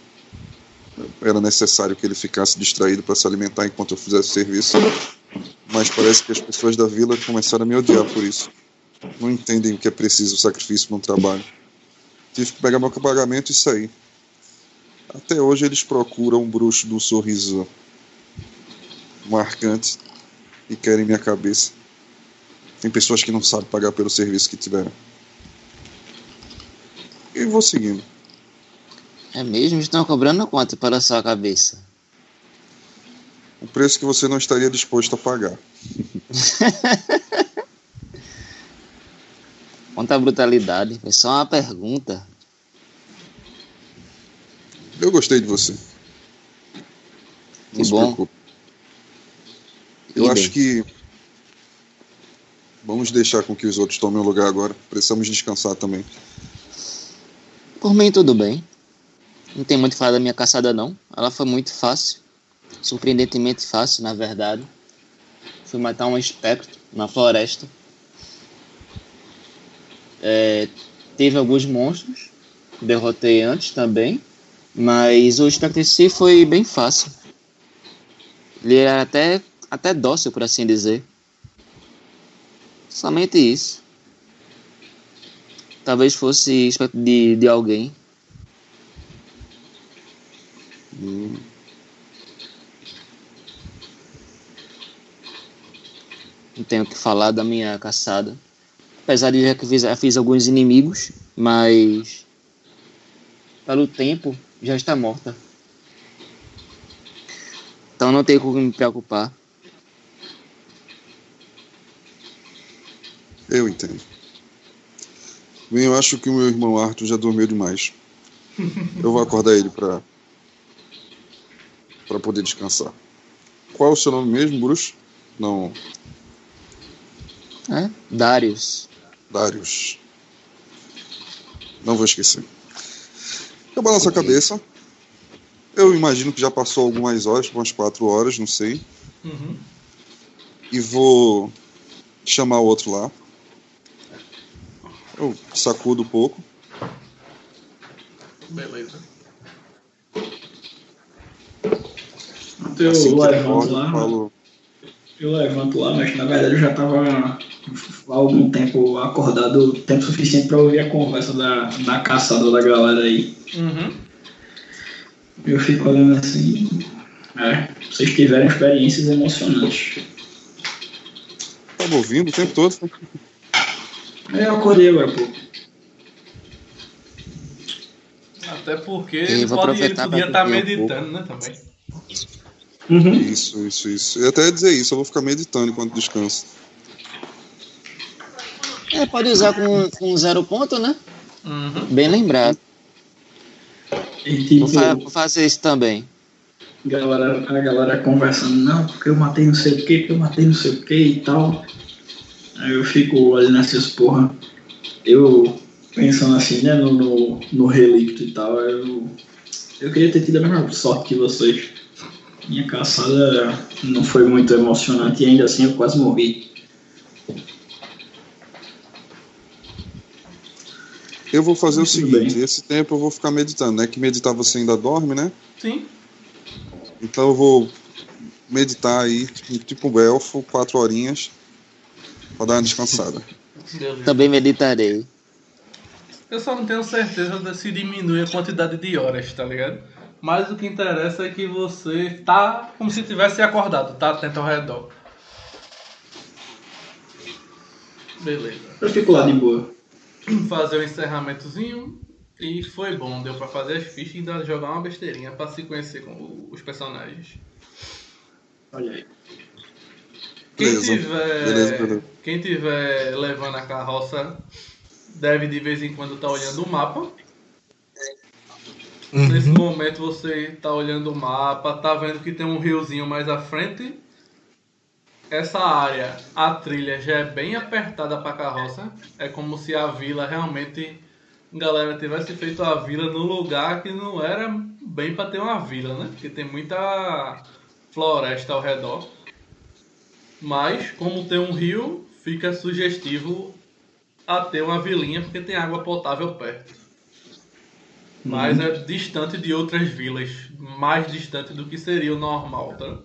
Era necessário que ele ficasse distraído para se alimentar enquanto eu fizesse o serviço. Mas parece que as pessoas da vila começaram a me odiar por isso. Não entendem que é preciso o sacrifício num trabalho. Tive que pegar meu pagamento e sair. Até hoje eles procuram um bruxo do sorriso marcante e querem minha cabeça. Tem pessoas que não sabem pagar pelo serviço que tiveram. E vou seguindo.
É mesmo? Estão cobrando quanto pela sua cabeça?
Um preço que você não estaria disposto a pagar.
Quanta brutalidade. Foi só uma pergunta.
Eu gostei de você. Não
Que
se
bom.
preocupe. Eu
Idem.
acho que. Vamos deixar com que os outros tomem o lugar agora. Precisamos descansar também.
Por mim, tudo bem. Não tem muito que falar da minha caçada, não. Ela foi muito fácil. Surpreendentemente fácil, na verdade. Fui matar um espectro na floresta. É, teve alguns monstros. Derrotei antes também. Mas o espectro em si foi bem fácil. Ele era até, até dócil, por assim dizer. Somente isso. Talvez fosse espectro de, de alguém. Não tenho o que falar da minha caçada. Apesar de já que fiz, já fiz alguns inimigos, mas pelo tempo já está morta. Então não tenho com que me preocupar.
Eu entendo. Bem, eu acho que o meu irmão Arthur já dormiu demais. Eu vou acordar ele pra. Pra poder descansar. Qual é o seu nome mesmo, bruxo? Não,
É? Darius.
Darius. Não vou esquecer. Eu balanço a cabeça. Eu imagino que já passou algumas horas, umas quatro horas, não sei.
Uhum.
E vou chamar o outro lá. Eu sacudo um pouco.
Beleza.
Eu
Assim
levanto lá,
eu
levanto lá, mas na verdade eu já estava há algum tempo acordado, tempo suficiente para ouvir a conversa da, da caçada da galera aí.
Uhum.
Eu fico olhando assim. É, vocês tiveram experiências emocionantes.
Tava ouvindo o tempo todo.
Eu acordei agora, pô.
Até porque ele, pode, ele
aproveitar
podia estar
um
meditando, né, também.
Uhum.
Isso, isso, isso. Eu ia até dizer isso, eu vou ficar meditando enquanto descanso.
É, pode usar com, com zero ponto, né?
Uhum.
Bem lembrado. Vou, fa- vou fazer isso também.
galera, a galera conversando, não, porque eu matei não sei o que, porque eu matei não sei o que e tal. Aí eu fico olhando essas porra. Eu pensando assim, né, no, no, no relicto e tal, eu, eu queria ter tido a mesma sorte que vocês. Minha caçada não foi muito emocionante e ainda assim eu quase morri.
Eu vou fazer o seguinte,
bem.
esse tempo eu vou ficar meditando, né? Que meditar você ainda dorme, né?
Sim.
Então eu vou meditar aí, tipo um elfo, quatro horinhas, pra dar uma descansada.
Também meditarei.
Eu só não tenho certeza de se diminui a quantidade de horas, tá ligado? Mas o que interessa é que você tá como se tivesse acordado, tá atento ao redor. Beleza.
Eu fico lá de boa.
Fazer o encerramentozinho e foi bom. Deu pra fazer as fichas e ainda jogar uma besteirinha pra se conhecer com os personagens.
Olha aí.
Quem
Beleza.
tiver,
Beleza, beleza.
quem tiver levando a carroça deve de vez em quando estar olhando o mapa. Nesse momento você tá olhando o mapa, tá vendo que tem um riozinho mais à frente. Essa área, a trilha já é bem apertada para carroça. É como se a vila realmente galera tivesse feito a vila no lugar que não era bem para ter uma vila, né? Porque tem muita floresta ao redor. Mas como tem um rio, fica sugestivo a ter uma vilinha porque tem água potável perto. Mas é distante de outras vilas, mais distante do que seria o normal, tá?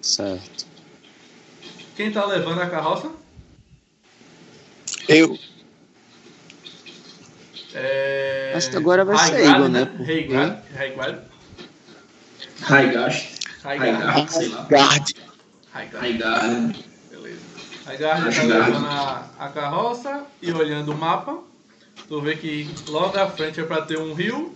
Certo.
Quem tá levando a carroça?
Eu.
É...
Acho que agora vai ser Igor, né?
Raigard, Raigard,
Raigast.
Raigard,
Raigard, sei lá.
Raigard.
Raigard.
Beleza. Raigard tá levando a, a carroça e olhando o mapa. Tu vê que logo à frente é pra ter um rio.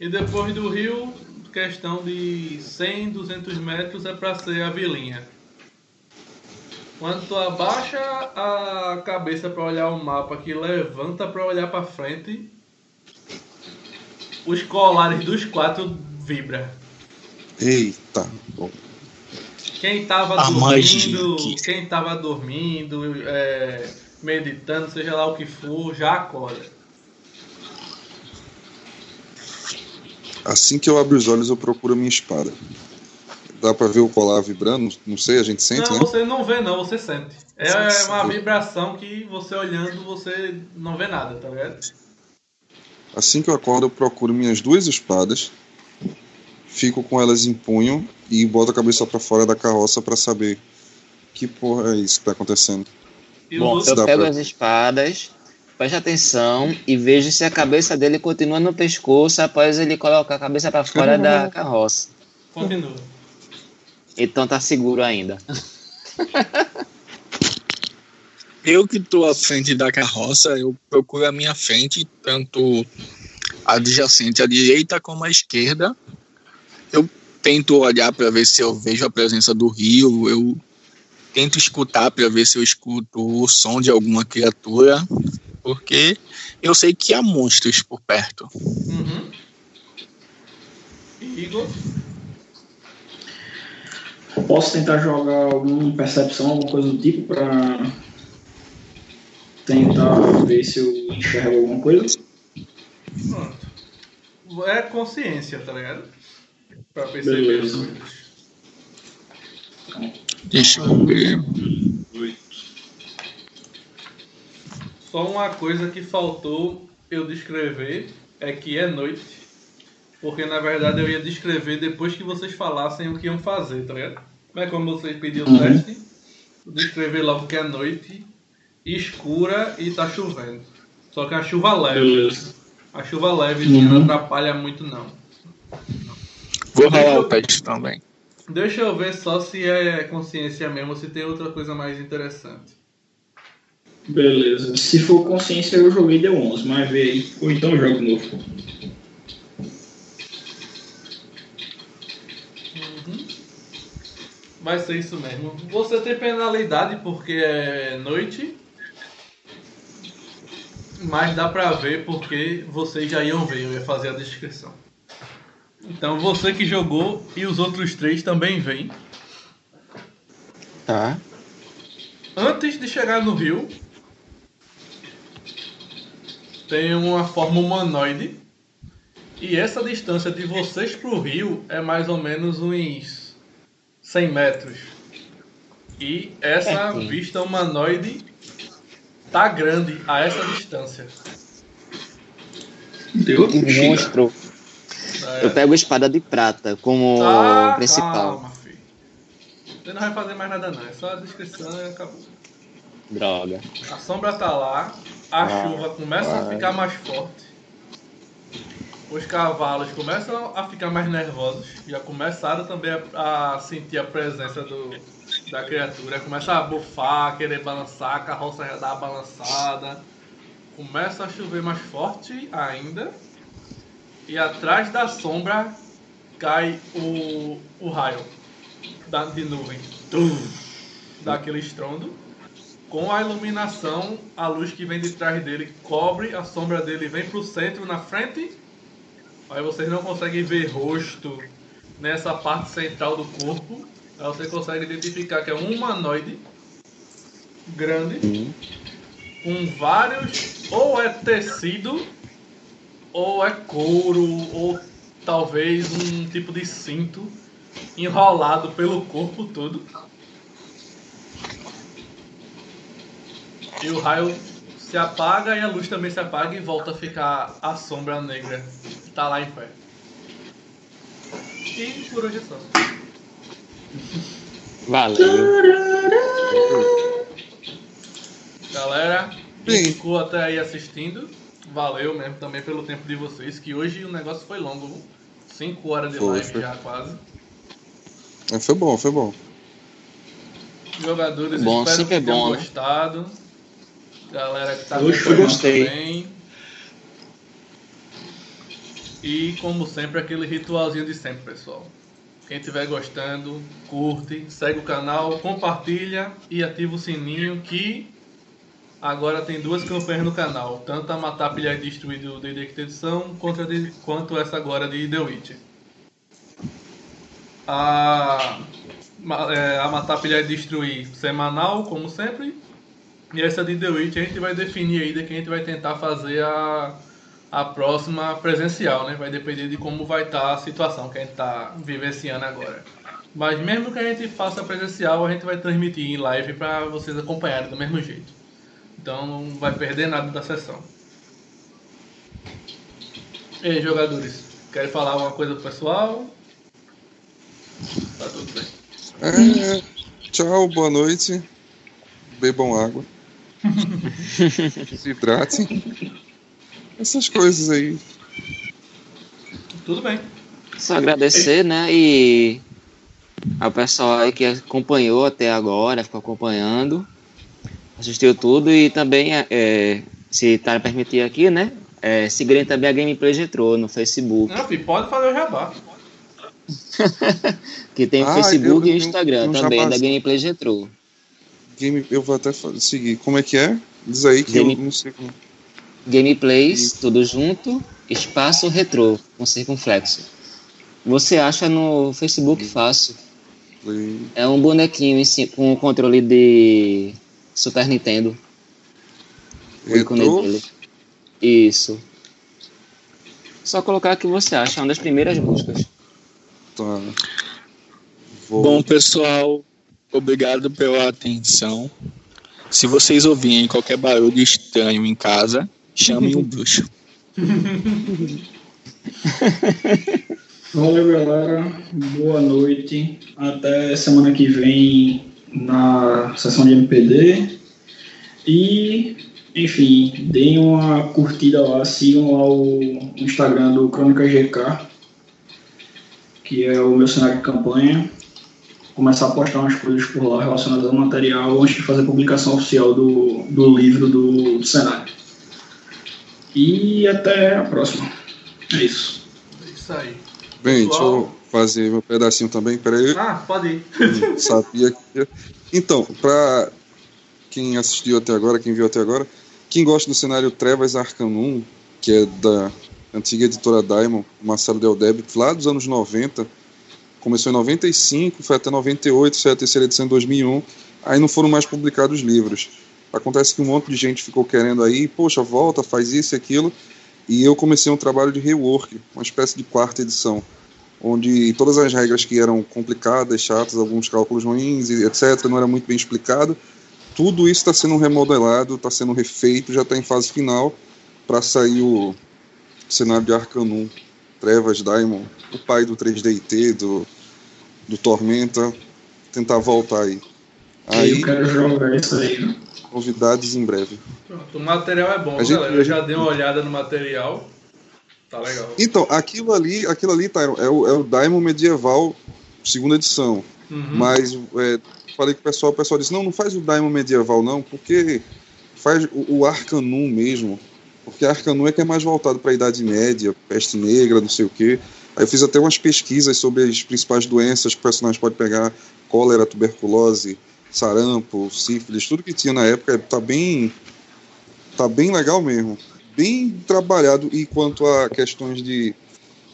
E depois do rio, questão de 100, 200 metros é pra ser a vilinha. Quando tu abaixa a cabeça pra olhar o mapa, que levanta pra olhar pra frente, os colares dos quatro vibram.
Eita. Bom,
Quem tava
A magia
dormindo, quem tava dormindo, é, meditando, seja lá o que for, já acorda.
Assim que eu abro os olhos, eu procuro a minha espada. Dá pra ver o colar vibrando? Não sei, a gente sente,
não,
né?
você não vê não, você sente. É uma vibração que você olhando, você não vê nada, tá ligado?
Assim que eu acordo, eu procuro minhas duas espadas, fico com elas em punho e boto a cabeça pra fora da carroça pra saber que porra é isso que tá acontecendo.
E
Bom, eu pego
pra-
as espadas, preste atenção e vejo se a cabeça dele continua no pescoço após ele colocar a cabeça pra fora da carroça.
continua.
Então tá seguro ainda.
Eu que tô à frente da carroça, eu procuro a minha frente, tanto adjacente à direita como à esquerda. Eu tento olhar para ver se eu vejo a presença do rio, eu tento escutar para ver se eu escuto o som de alguma criatura, porque eu sei que há monstros por perto.
Uhum. Igor,
Posso tentar jogar alguma percepção, alguma coisa do tipo pra tentar ver se eu enxergo alguma coisa?
pronto. É consciência, tá ligado? Pra perceber
Beleza.
as coisas.
Deixa eu ver.
Só uma coisa que faltou eu descrever é que é noite. Porque na verdade eu ia descrever depois que vocês falassem o que iam fazer, tá ligado? Mas como vocês pediram o
Uhum.
teste, descrever logo que é noite, escura e tá chovendo. Só que a chuva leve. A chuva leve não
Uhum.
atrapalha muito não.
Vou rolar o teste também.
Deixa eu ver só se é consciência mesmo se tem outra coisa mais interessante.
Beleza. Se for consciência, eu joguei deu 11, mas vê aí. Ou então eu jogo de novo.
Uhum. Vai ser isso mesmo. Você tem penalidade porque é noite. Mas dá pra ver porque vocês já iam ver, eu ia fazer a descrição. Então você que jogou e os outros três também vêm.
Tá.
Antes de chegar no rio, tem uma forma humanoide. E essa distância de vocês pro rio é mais ou menos uns 100 metros. E essa
Pertinho.
vista humanoide tá grande a essa distância.
Deu?
Que
Chega.
monstro.
É.
Eu pego a espada de prata como
Ah,
principal.
calma, filho. Você não vai fazer mais nada não, é só a descrição e acabou.
Droga.
A sombra tá lá, a
Vai,
chuva começa a ficar mais forte. Os cavalos começam a ficar mais nervosos. Já começaram também a, a sentir a presença do, da criatura. Começa a bufar, querer balançar, a carroça já dá uma balançada. Começa a chover mais forte ainda. E atrás da sombra cai o, o raio da, de nuvem. Tum! Dá aquele estrondo. Com a iluminação, a luz que vem de trás dele cobre, a sombra dele vem pro centro na frente. Aí vocês não conseguem ver rosto nessa parte central do corpo. Aí você consegue identificar que é um humanoide grande com vários ou é tecido ou é couro ou talvez um tipo de cinto enrolado pelo corpo todo. E o raio se apaga e a luz também se apaga e volta a ficar a sombra negra que tá lá em pé. E por hoje é só.
Valeu.
Galera, quem
Sim.
ficou até aí assistindo, valeu mesmo também pelo tempo de vocês, que hoje o negócio foi longo, 5 horas de
Foi,
live
foi.
já quase.
É, foi bom, foi bom.
Jogadores,
Bom,
espero que
é
tenham
bom, né?
Galera que tá acompanhando
gostei.
também. E como sempre, aquele ritualzinho de sempre, pessoal. Quem estiver gostando, curte, segue o canal, compartilha e ativa o sininho que agora tem duas campanhas no canal. Tanto a Matar, Pilhar e Destruir do D&D Edição, quanto, de- quanto essa agora de The Witch. A, é, a Matar, Pilhar e Destruir semanal, como sempre. E essa de The Witch a gente vai definir ainda que a gente vai tentar fazer a, a próxima presencial, né? Vai depender de como vai estar a situação que a gente está vivenciando agora. Mas mesmo que a gente faça presencial, a gente vai transmitir em live para vocês acompanharem do mesmo jeito. Então não vai perder nada da sessão. E aí, jogadores, querem falar alguma coisa pro pessoal? Tá tudo bem.
É, tchau, boa noite. Bebam água. Se hidratem. Essas coisas aí.
Tudo bem.
Só agradecer, né? E ao pessoal aí que acompanhou até agora, ficou acompanhando, assistiu tudo e também, é, é, se tá permitir aqui, né? É, seguirem também a Gameplay Retro no Facebook,
Não, filho, pode fazer o jabá.
que tem o
Ah,
Facebook
eu-
e o
eu-
Instagram
eu
também da
passei.
Gameplay Retro.
Game, eu vou até seguir. Como é que é? Diz aí que
Game-
eu não sei como.
Gameplays, tudo junto, espaço retrô, com circunflexo. Você acha no Facebook fácil.
Play.
É um bonequinho em si- com o controle de Super Nintendo. O
Retrô.
Isso. Só colocar que você acha, é uma das primeiras buscas.
Tá. Vou.
Bom, pessoal, obrigado pela atenção. Se vocês ouvirem qualquer barulho estranho em casa, chamem um bruxo.
Valeu, galera. Boa noite. Até semana que vem na sessão de MPD. E, enfim, deem uma curtida lá, sigam lá o Instagram do Crônica GK. que é o meu cenário de campanha. Começar a postar umas coisas por lá relacionadas ao material antes de fazer a publicação oficial do, do livro do, do cenário. E até a próxima. É isso.
É isso aí.
Bem,
Pessoal.
deixa eu fazer meu pedacinho também. Peraí.
Ah, pode ir.
Hum, sabia que. Então, pra quem assistiu até agora, quem viu até agora, quem gosta do cenário Trevas Arcanum, que é da antiga editora Diamond, Marcelo Del Debit, lá dos anos 90, começou em 95, foi até 98, foi a terceira edição em 2001, aí não foram mais publicados livros. Acontece que um monte de gente ficou querendo aí, poxa, volta, faz isso e aquilo, e eu comecei um trabalho de rework, uma espécie de quarta edição, onde todas as regras que eram complicadas, chatas, alguns cálculos ruins, etc., não era muito bem explicado. Tudo isso está sendo remodelado, está sendo refeito, já está em fase final para sair o cenário de Arcanum, Trevas, Daimon, o pai do 3DT, do, do Tormenta, tentar voltar aí. Aí,
eu quero jogar isso aí. né?
novidades em breve.
Pronto, o material é bom,
A gente-
galera. Eu já dei uma olhada no material. Tá legal.
Então, aquilo ali, aquilo ali tá, é, o, é o Daimon medieval, segunda edição.
Uhum.
Mas é, falei com o pessoal, o pessoal disse, não, não faz o Daimon medieval não, porque faz o, o Arcanum mesmo. Porque Arcanum é que é mais voltado para a Idade Média, peste negra, não sei o quê. Aí eu fiz até umas pesquisas sobre as principais doenças que o personagem pode pegar, cólera, tuberculose, sarampo, sífilis, tudo que tinha na época, tá bem tá bem legal mesmo. Bem trabalhado e quanto a questões de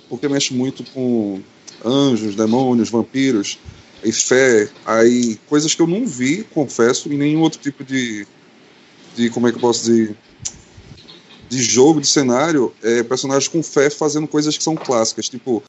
porque mexe muito com anjos, demônios, vampiros, e fé, aí coisas que eu não vi, confesso, em nenhum outro tipo de de como é que eu posso dizer de jogo, de cenário, é, personagens com fé fazendo coisas que são clássicas, tipo